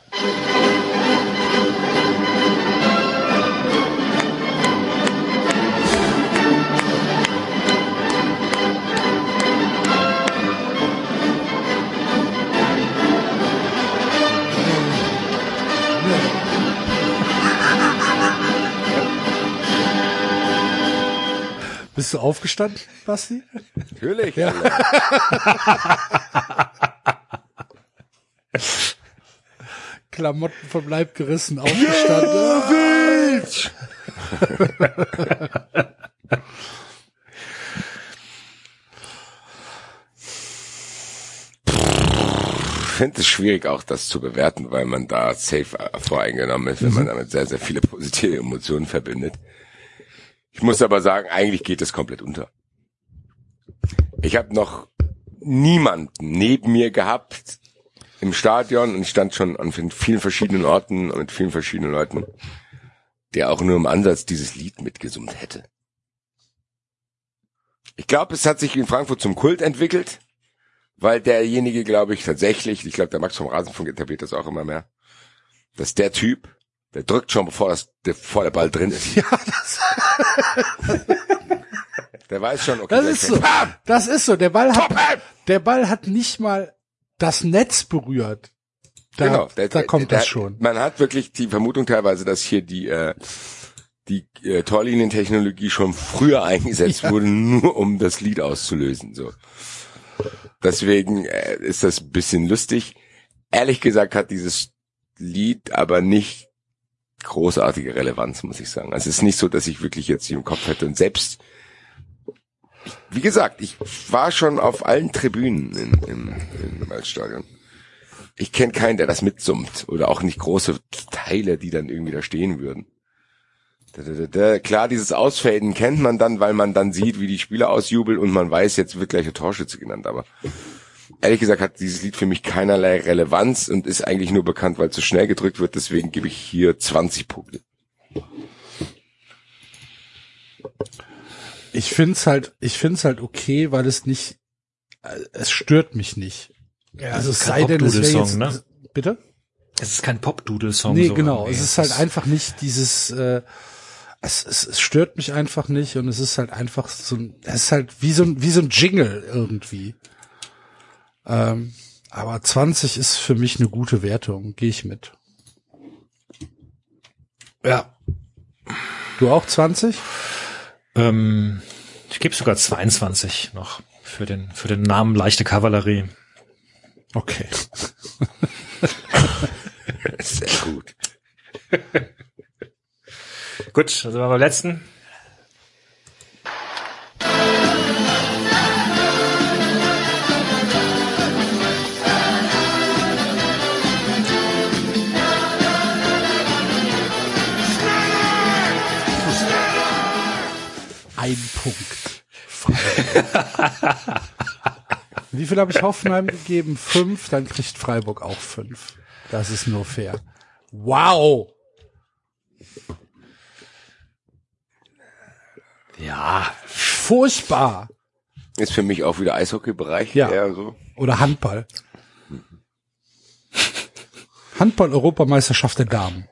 Bist du aufgestanden, Basti? Natürlich. Ja. Klamotten vom Leib gerissen, aufgestanden. Ich finde es schwierig, auch das zu bewerten, weil man da safe voreingenommen ist, wenn man damit sehr, sehr viele positive Emotionen verbindet. Ich muss aber sagen, eigentlich geht es komplett unter. Ich habe noch niemanden neben mir gehabt im Stadion und ich stand schon an vielen verschiedenen Orten und mit vielen verschiedenen Leuten, der auch nur im Ansatz dieses Lied mitgesummt hätte. Ich glaube, es hat sich in Frankfurt zum Kult entwickelt weil derjenige, glaube ich, tatsächlich, ich glaube, der Max vom Rasenfunk etabliert das auch immer mehr, dass der Typ, der drückt schon, bevor, das, bevor der Ball drin ist. Ja, das, Der weiß schon, okay, das ist so. Bam! Das ist so. Der Ball hat, Top, der Ball hat nicht mal das Netz berührt. Da, genau, der, da kommt der, das schon. Man hat wirklich die Vermutung teilweise, dass hier die, äh, die äh, Torlinientechnologie schon früher eingesetzt Ja. wurde, nur um das Lied auszulösen. So. Deswegen äh, ist das ein bisschen lustig. Ehrlich gesagt hat dieses Lied aber nicht großartige Relevanz, muss ich sagen. Also es ist nicht so, dass ich wirklich jetzt die im Kopf hätte. Und selbst, wie gesagt, ich war schon auf allen Tribünen in, im, im Waldstadion. Ich kenne keinen, der das mitsummt. Oder auch nicht große Teile, die dann irgendwie da stehen würden. Da, da, da. Klar, dieses Ausfaden kennt man dann, weil man dann sieht, wie die Spieler ausjubeln und man weiß, jetzt wird gleich eine Torschütze genannt. Aber ehrlich gesagt hat dieses Lied für mich keinerlei Relevanz und ist eigentlich nur bekannt, weil es so schnell gedrückt wird. Deswegen gebe ich hier 20 Punkte. Ich find's halt, ich find's halt okay, weil es nicht, äh, es stört mich nicht. Ja, also es es ist kein sei denn, es wäre Pop-Doodle-Song, jetzt, ne? bitte? Es ist kein Pop-Doodle-Song. Nee, so genau. irgendwie. Es ist halt Es einfach nicht dieses, äh, es, es, es stört mich einfach nicht und es ist halt einfach so ein, es ist halt wie so ein, wie so ein Jingle irgendwie. Ähm, aber 20 ist für mich eine gute Wertung, gehe ich mit. Ja. Du auch 20? Ähm, ich gebe sogar 22 noch für den, für den Namen Leichte Kavallerie. Okay. Sehr gut. Gut, sind wir beim letzten. Ein Punkt. Wie viel habe ich Hoffenheim gegeben? Fünf, dann kriegt Freiburg auch fünf. Das ist nur fair. Wow. Ja, Furchtbar. Ist für mich auch wieder Eishockey-Bereich. Ja. eher so. Oder Handball. Handball-Europameisterschaft der Damen.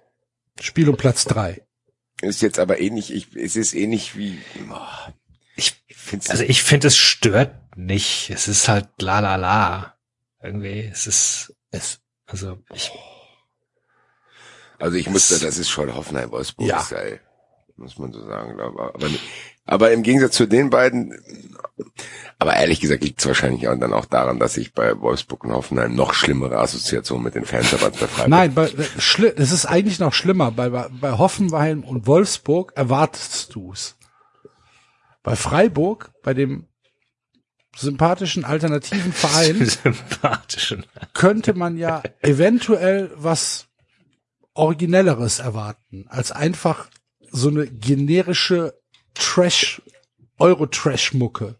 Spiel um Platz drei. Ist jetzt aber ähnlich, ich, es ist ähnlich wie, boah, ich, find's also ich finde, es stört nicht. Es ist halt la la la. Irgendwie, es ist, Es, also ich, Also ich muss, das ist schon Hoffenheim-Wolfsburg Ja. Muss man so sagen. Aber, aber, aber im Gegensatz zu den beiden, aber ehrlich gesagt liegt es wahrscheinlich auch dann auch daran, dass ich bei Wolfsburg und Hoffenheim noch schlimmere Assoziationen mit den Fans habe als bei Freiburg. nein, bei, schli- es ist eigentlich noch schlimmer. Bei, bei, bei Hoffenheim und Wolfsburg erwartest du's. Bei Freiburg, bei dem sympathischen alternativen Verein, sympathischen. könnte man ja eventuell was Originelleres erwarten, als einfach so eine generische Trash, Euro-Trash-Mucke.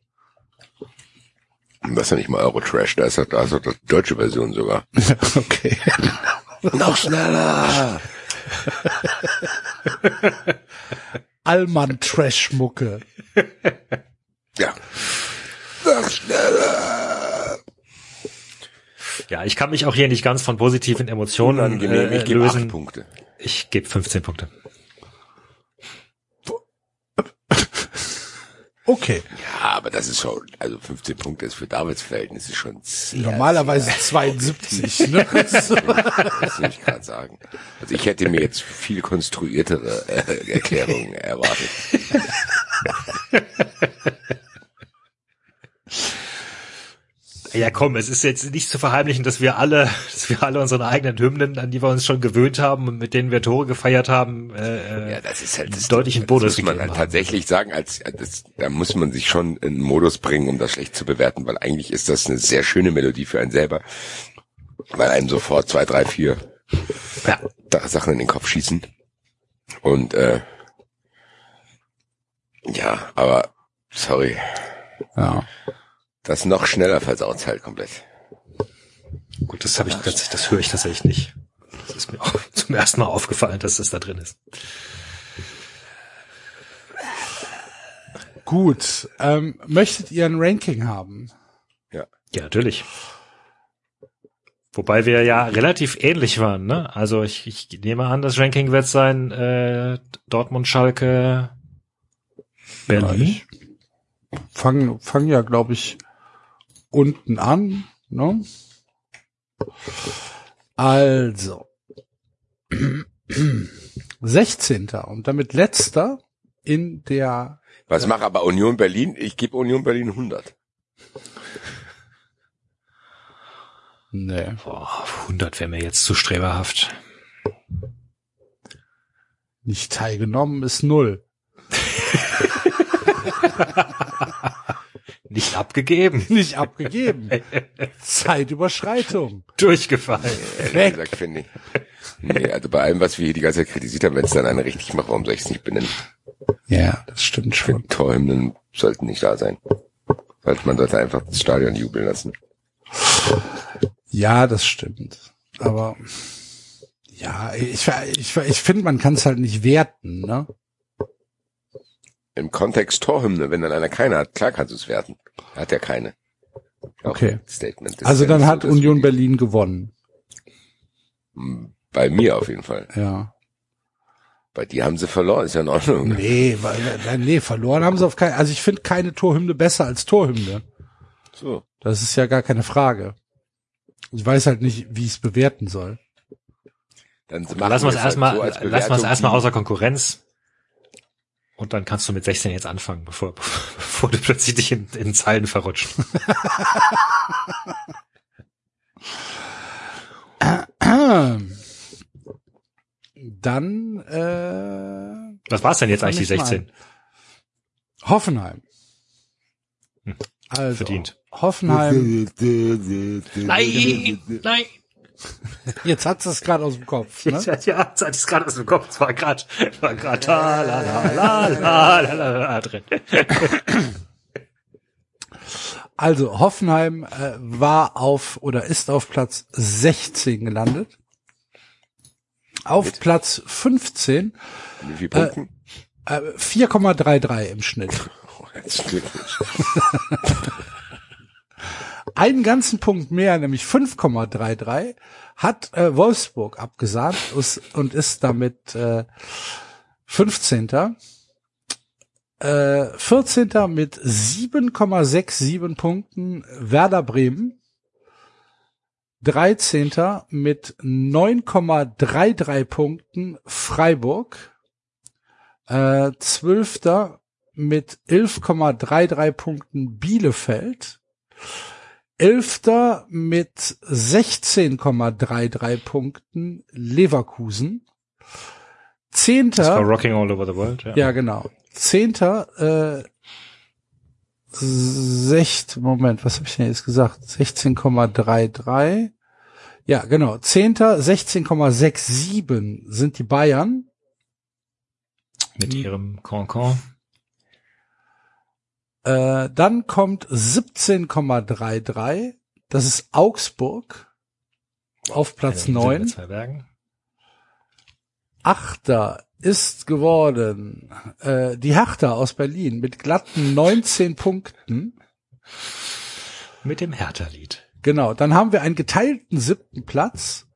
Das ist ja nicht mal Eurotrash, da ist ja, da ist ja die deutsche Version sogar. okay. noch schneller! Allmann-Trash-Mucke. Ja. Noch schneller! Ja, ich kann mich auch hier nicht ganz von positiven Emotionen Unangenehm, äh, ich gebe acht lösen. Punkte. Ich gebe 15 Punkte. Okay. Ja, aber das ist schon, also 15 Punkte ist für Davids Verhältnisse schon sehr, Normalerweise 72, ne? Das will ich gerade sagen. Also ich hätte mir jetzt viel konstruiertere äh, Erklärungen erwartet. Ja, komm, es ist jetzt nicht zu verheimlichen, dass wir alle, dass wir alle unsere eigenen Hymnen, an die wir uns schon gewöhnt haben und mit denen wir Tore gefeiert haben, äh, Ja, das ist halt das, deutlichen das Bonus muss man halt haben. tatsächlich sagen, als das, da muss man sich schon in einen Modus bringen, um das schlecht zu bewerten, weil eigentlich ist das eine sehr schöne Melodie für einen selber, weil einem sofort zwei, drei, vier ja, da Sachen in den Kopf schießen. Und äh, ja, aber sorry, Ja. Das noch schneller versaut halt komplett. gut, das habe ich tatsächlich, das höre ich tatsächlich nicht. Das ist mir auch zum ersten Mal aufgefallen, dass das da drin ist. Gut. Ähm, möchtet ihr ein Ranking haben? Ja, natürlich. Wobei wir ja relativ ähnlich waren, ne? Also ich, ich nehme an, das Ranking wird sein äh, Dortmund, Schalke, Berlin. Fangen fang ja, glaube ich, unten an. Ne? Also. 16. und damit letzter in der Was macht aber Union Berlin? Ich gebe Union Berlin 100. Nee. Boah, 100 wäre mir jetzt zu streberhaft. Nicht teilgenommen ist null. Nicht abgegeben. Nicht abgegeben. Zeitüberschreitung. Durchgefallen. Ehrlich gesagt, finde ich. Nee, also bei allem, was wir hier die ganze Zeit kritisiert haben, wenn es dann einer richtig macht, warum soll ich es nicht benennen? Ja, das stimmt finde, Torhymnen sollten nicht da sein. Sollte, man sollte einfach das Stadion jubeln lassen. Ja, das stimmt. Aber ja, ich, ich, ich finde, man kann es halt nicht werten, ne? Im Kontext Torhymne, wenn dann einer keine hat, klar kannst du es werten. Er hat ja keine. Auch Okay. Statement. Das Also dann so, hat dass Union Berlin gewonnen. die- Bei mir auf jeden Fall. Ja. Bei dir haben sie verloren, ist ja in Ordnung. Nee, weil, nee, verloren haben sie auf keinen. Also ich finde keine Torhymne besser als Torhymne. So. Das ist ja gar keine Frage. Ich weiß halt nicht, wie ich es bewerten soll. Dann machen Lassen wir es halt erstmal, so als lassen wir es erstmal außer Konkurrenz. Und dann kannst du mit 16 jetzt anfangen, bevor, bevor du plötzlich dich in, in Zeilen verrutscht. Dann äh, Was war's denn jetzt eigentlich, die ich mal 16? Hoffenheim. Hm. Also, Verdient. Hoffenheim. Nein, nein. Jetzt hat es gerade aus dem Kopf. Ne? Ja, ja, jetzt hat es gerade aus dem Kopf. Es war gerade war grad, la, la, la, la, la, la, la, drin. Also Hoffenheim äh, war auf oder ist auf Platz 16 gelandet. Auf Mit? Platz 15. Mit wie Punkten? Äh, äh 4,33 im Schnitt. Oh, Einen ganzen Punkt mehr, nämlich 5,33, hat äh, Wolfsburg abgesagt us- und ist damit äh, 15. Äh, 14. mit 7,67 Punkten Werder Bremen. 13. mit 9,33 Punkten Freiburg. Äh, 12. mit 11,33 Punkten Bielefeld. Elfter mit 16,33 Punkten Leverkusen. Zehnter, Rocking All Over the World. Ja. ja genau. Zehnter, äh, secht, Moment, was habe ich denn jetzt gesagt? 16,33. Ja, genau. Zehnter, 16,67 sind die Bayern. Mit ihrem Concon. Äh, dann kommt 17,33. Das ist Augsburg. Auf Platz Eine Insel mit 9. Zwei Bergen. Achter ist geworden äh, die Hertha aus Berlin mit glatten 19 Punkten. Mit dem Hertha-Lied. Genau, dann haben wir einen geteilten siebten Platz.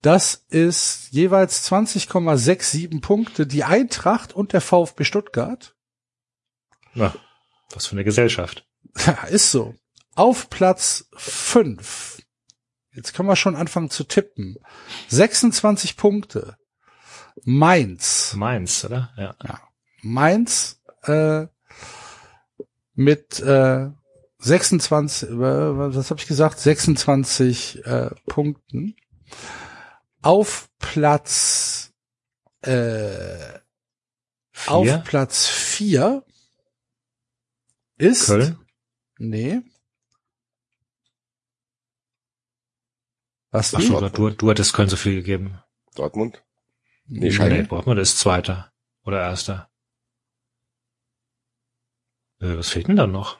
Das ist jeweils 20,67 Punkte die Eintracht und der VfB Stuttgart. Na, was für eine Gesellschaft. Ja, ist so. Auf Platz 5. Jetzt können wir schon anfangen zu tippen. 26 Punkte. Mainz. Mainz, oder? Ja. Mainz äh, mit äh, 26, äh, was habe ich gesagt? 26 äh, Punkten. Auf Platz äh, auf Vier? Platz 4 ist Köln? Nee. Was Ach du? so, du, du hattest Köln so viel gegeben. Dortmund? Nee, Schalke. Nee, Dortmund ist Zweiter. Oder Erster. Äh, was fehlt denn da noch?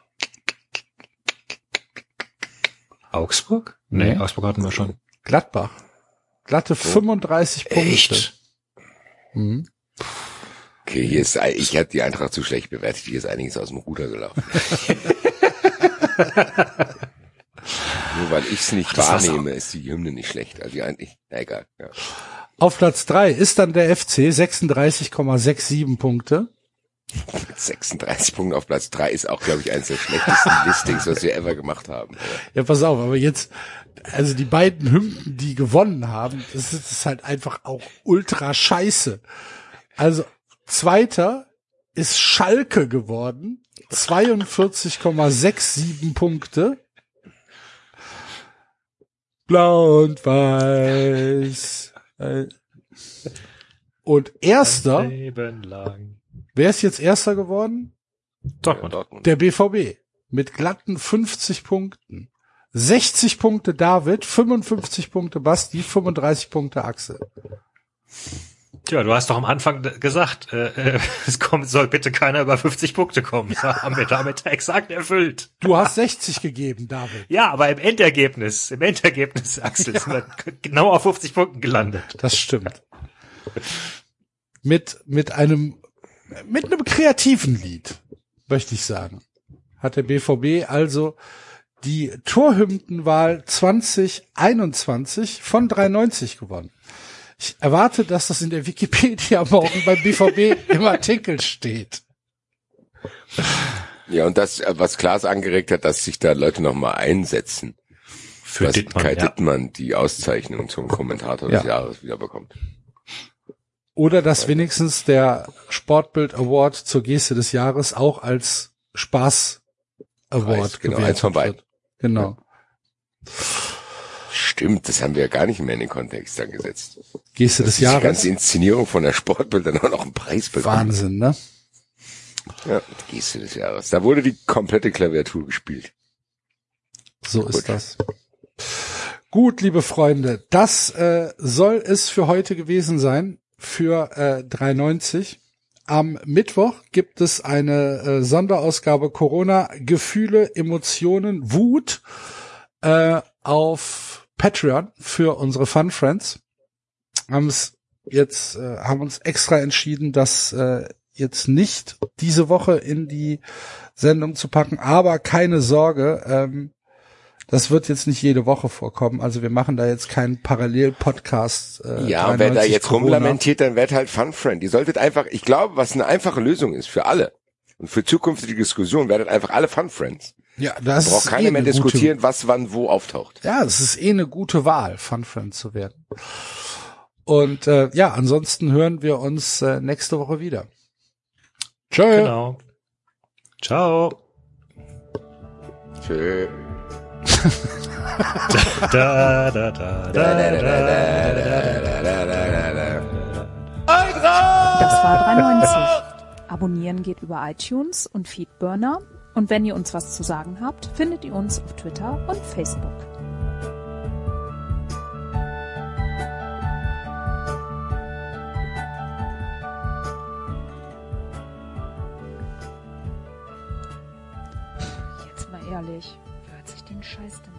Augsburg? Nee, Nee. Augsburg hatten wir schon. Gladbach. Glatte 35 Punkte. Echt? Mhm. Okay, hier ist, ich hatte die Eintracht zu schlecht bewertet, hier ist einiges aus dem Ruder gelaufen. Nur weil ich es nicht war's wahrnehme, ist die Hymne nicht schlecht. Also die eigentlich, na egal. Ja. Auf Platz 3 ist dann der FC 36,67 Punkte. Mit 36 Punkten auf Platz 3 ist auch, glaube ich, eines der schlechtesten Listings, was wir ever gemacht haben. Ja, pass auf, aber jetzt, also die beiden Hymnen, die gewonnen haben, das ist, das ist halt einfach auch ultra scheiße. Also, zweiter ist Schalke geworden. 42,67 Punkte. Blau und weiß. Und erster, Leben lang. wer ist jetzt erster geworden? Dortmund. Dortmund. Der BVB mit glatten 50 Punkten. 60 Punkte David, 55 Punkte Basti, 35 Punkte Axel. Tja, du hast doch am Anfang gesagt, äh, äh, es kommt, soll bitte keiner über 50 Punkte kommen. Ja, haben wir damit exakt erfüllt. Du hast 60 gegeben, David. Ja, aber im Endergebnis, im Endergebnis, Axel, sind wir genau auf 50 Punkten gelandet. Das stimmt. Mit, mit einem, mit einem kreativen Lied, möchte ich sagen, hat der BVB also die Torhymnenwahl 2021 von 93 gewonnen. Ich erwarte, dass das in der Wikipedia morgen beim BVB im Artikel steht. Ja, und das, was Klaas angeregt hat, dass sich da Leute nochmal einsetzen, Für dass Dittmann, Kai ja. Dittmann die Auszeichnung zum Kommentator Ja. des Jahres wieder bekommt. Oder dass wenigstens der Sportbild Award zur Geste des Jahres auch als Spaß Award Preis, genau, gewählt eins von beiden. wird. Genau. Stimmt, das haben wir ja gar nicht mehr in den Kontext dann gesetzt. Geste des Dass die Jahres. ganze Inszenierung von der Sportbild dann auch noch einen Preis bekommen. Wahnsinn, ne? Ja, Geste des Jahres. Da wurde die komplette Klaviatur gespielt. So ist das. Gut, liebe Freunde, das äh, soll es für heute gewesen sein, für äh, 390. Am Mittwoch gibt es eine äh, Sonderausgabe Corona, Gefühle, Emotionen, Wut äh, auf Patreon für unsere Fun Friends. Am S- jetzt äh, haben uns extra entschieden, das äh, jetzt nicht diese Woche in die Sendung zu packen, aber keine Sorge, ähm, das wird jetzt nicht jede Woche vorkommen. Also wir machen da jetzt keinen Parallel-Podcast. Äh, Ja, und wer da 93 jetzt Corona. rumlamentiert, dann wird halt Funfriend. Ihr solltet einfach, ich glaube, was eine einfache Lösung ist für alle und für zukünftige Diskussionen, werdet einfach alle Funfriends. Ja, das Braucht ist keiner eh mehr eine gute- diskutieren, was wann wo auftaucht. Ja, es ist eh eine gute Wahl, Fun Friend zu werden. Und äh, ja, ansonsten hören wir uns äh, nächste Woche wieder. Tschö. Genau. Ciao. Tschö. Da, da, da, da, da, da, Das war 390. Abonnieren geht über iTunes und Feedburner. Und wenn ihr uns was zu sagen habt, findet ihr uns auf Twitter und Facebook. Jetzt mal ehrlich, wer hört sich den Scheiß denn?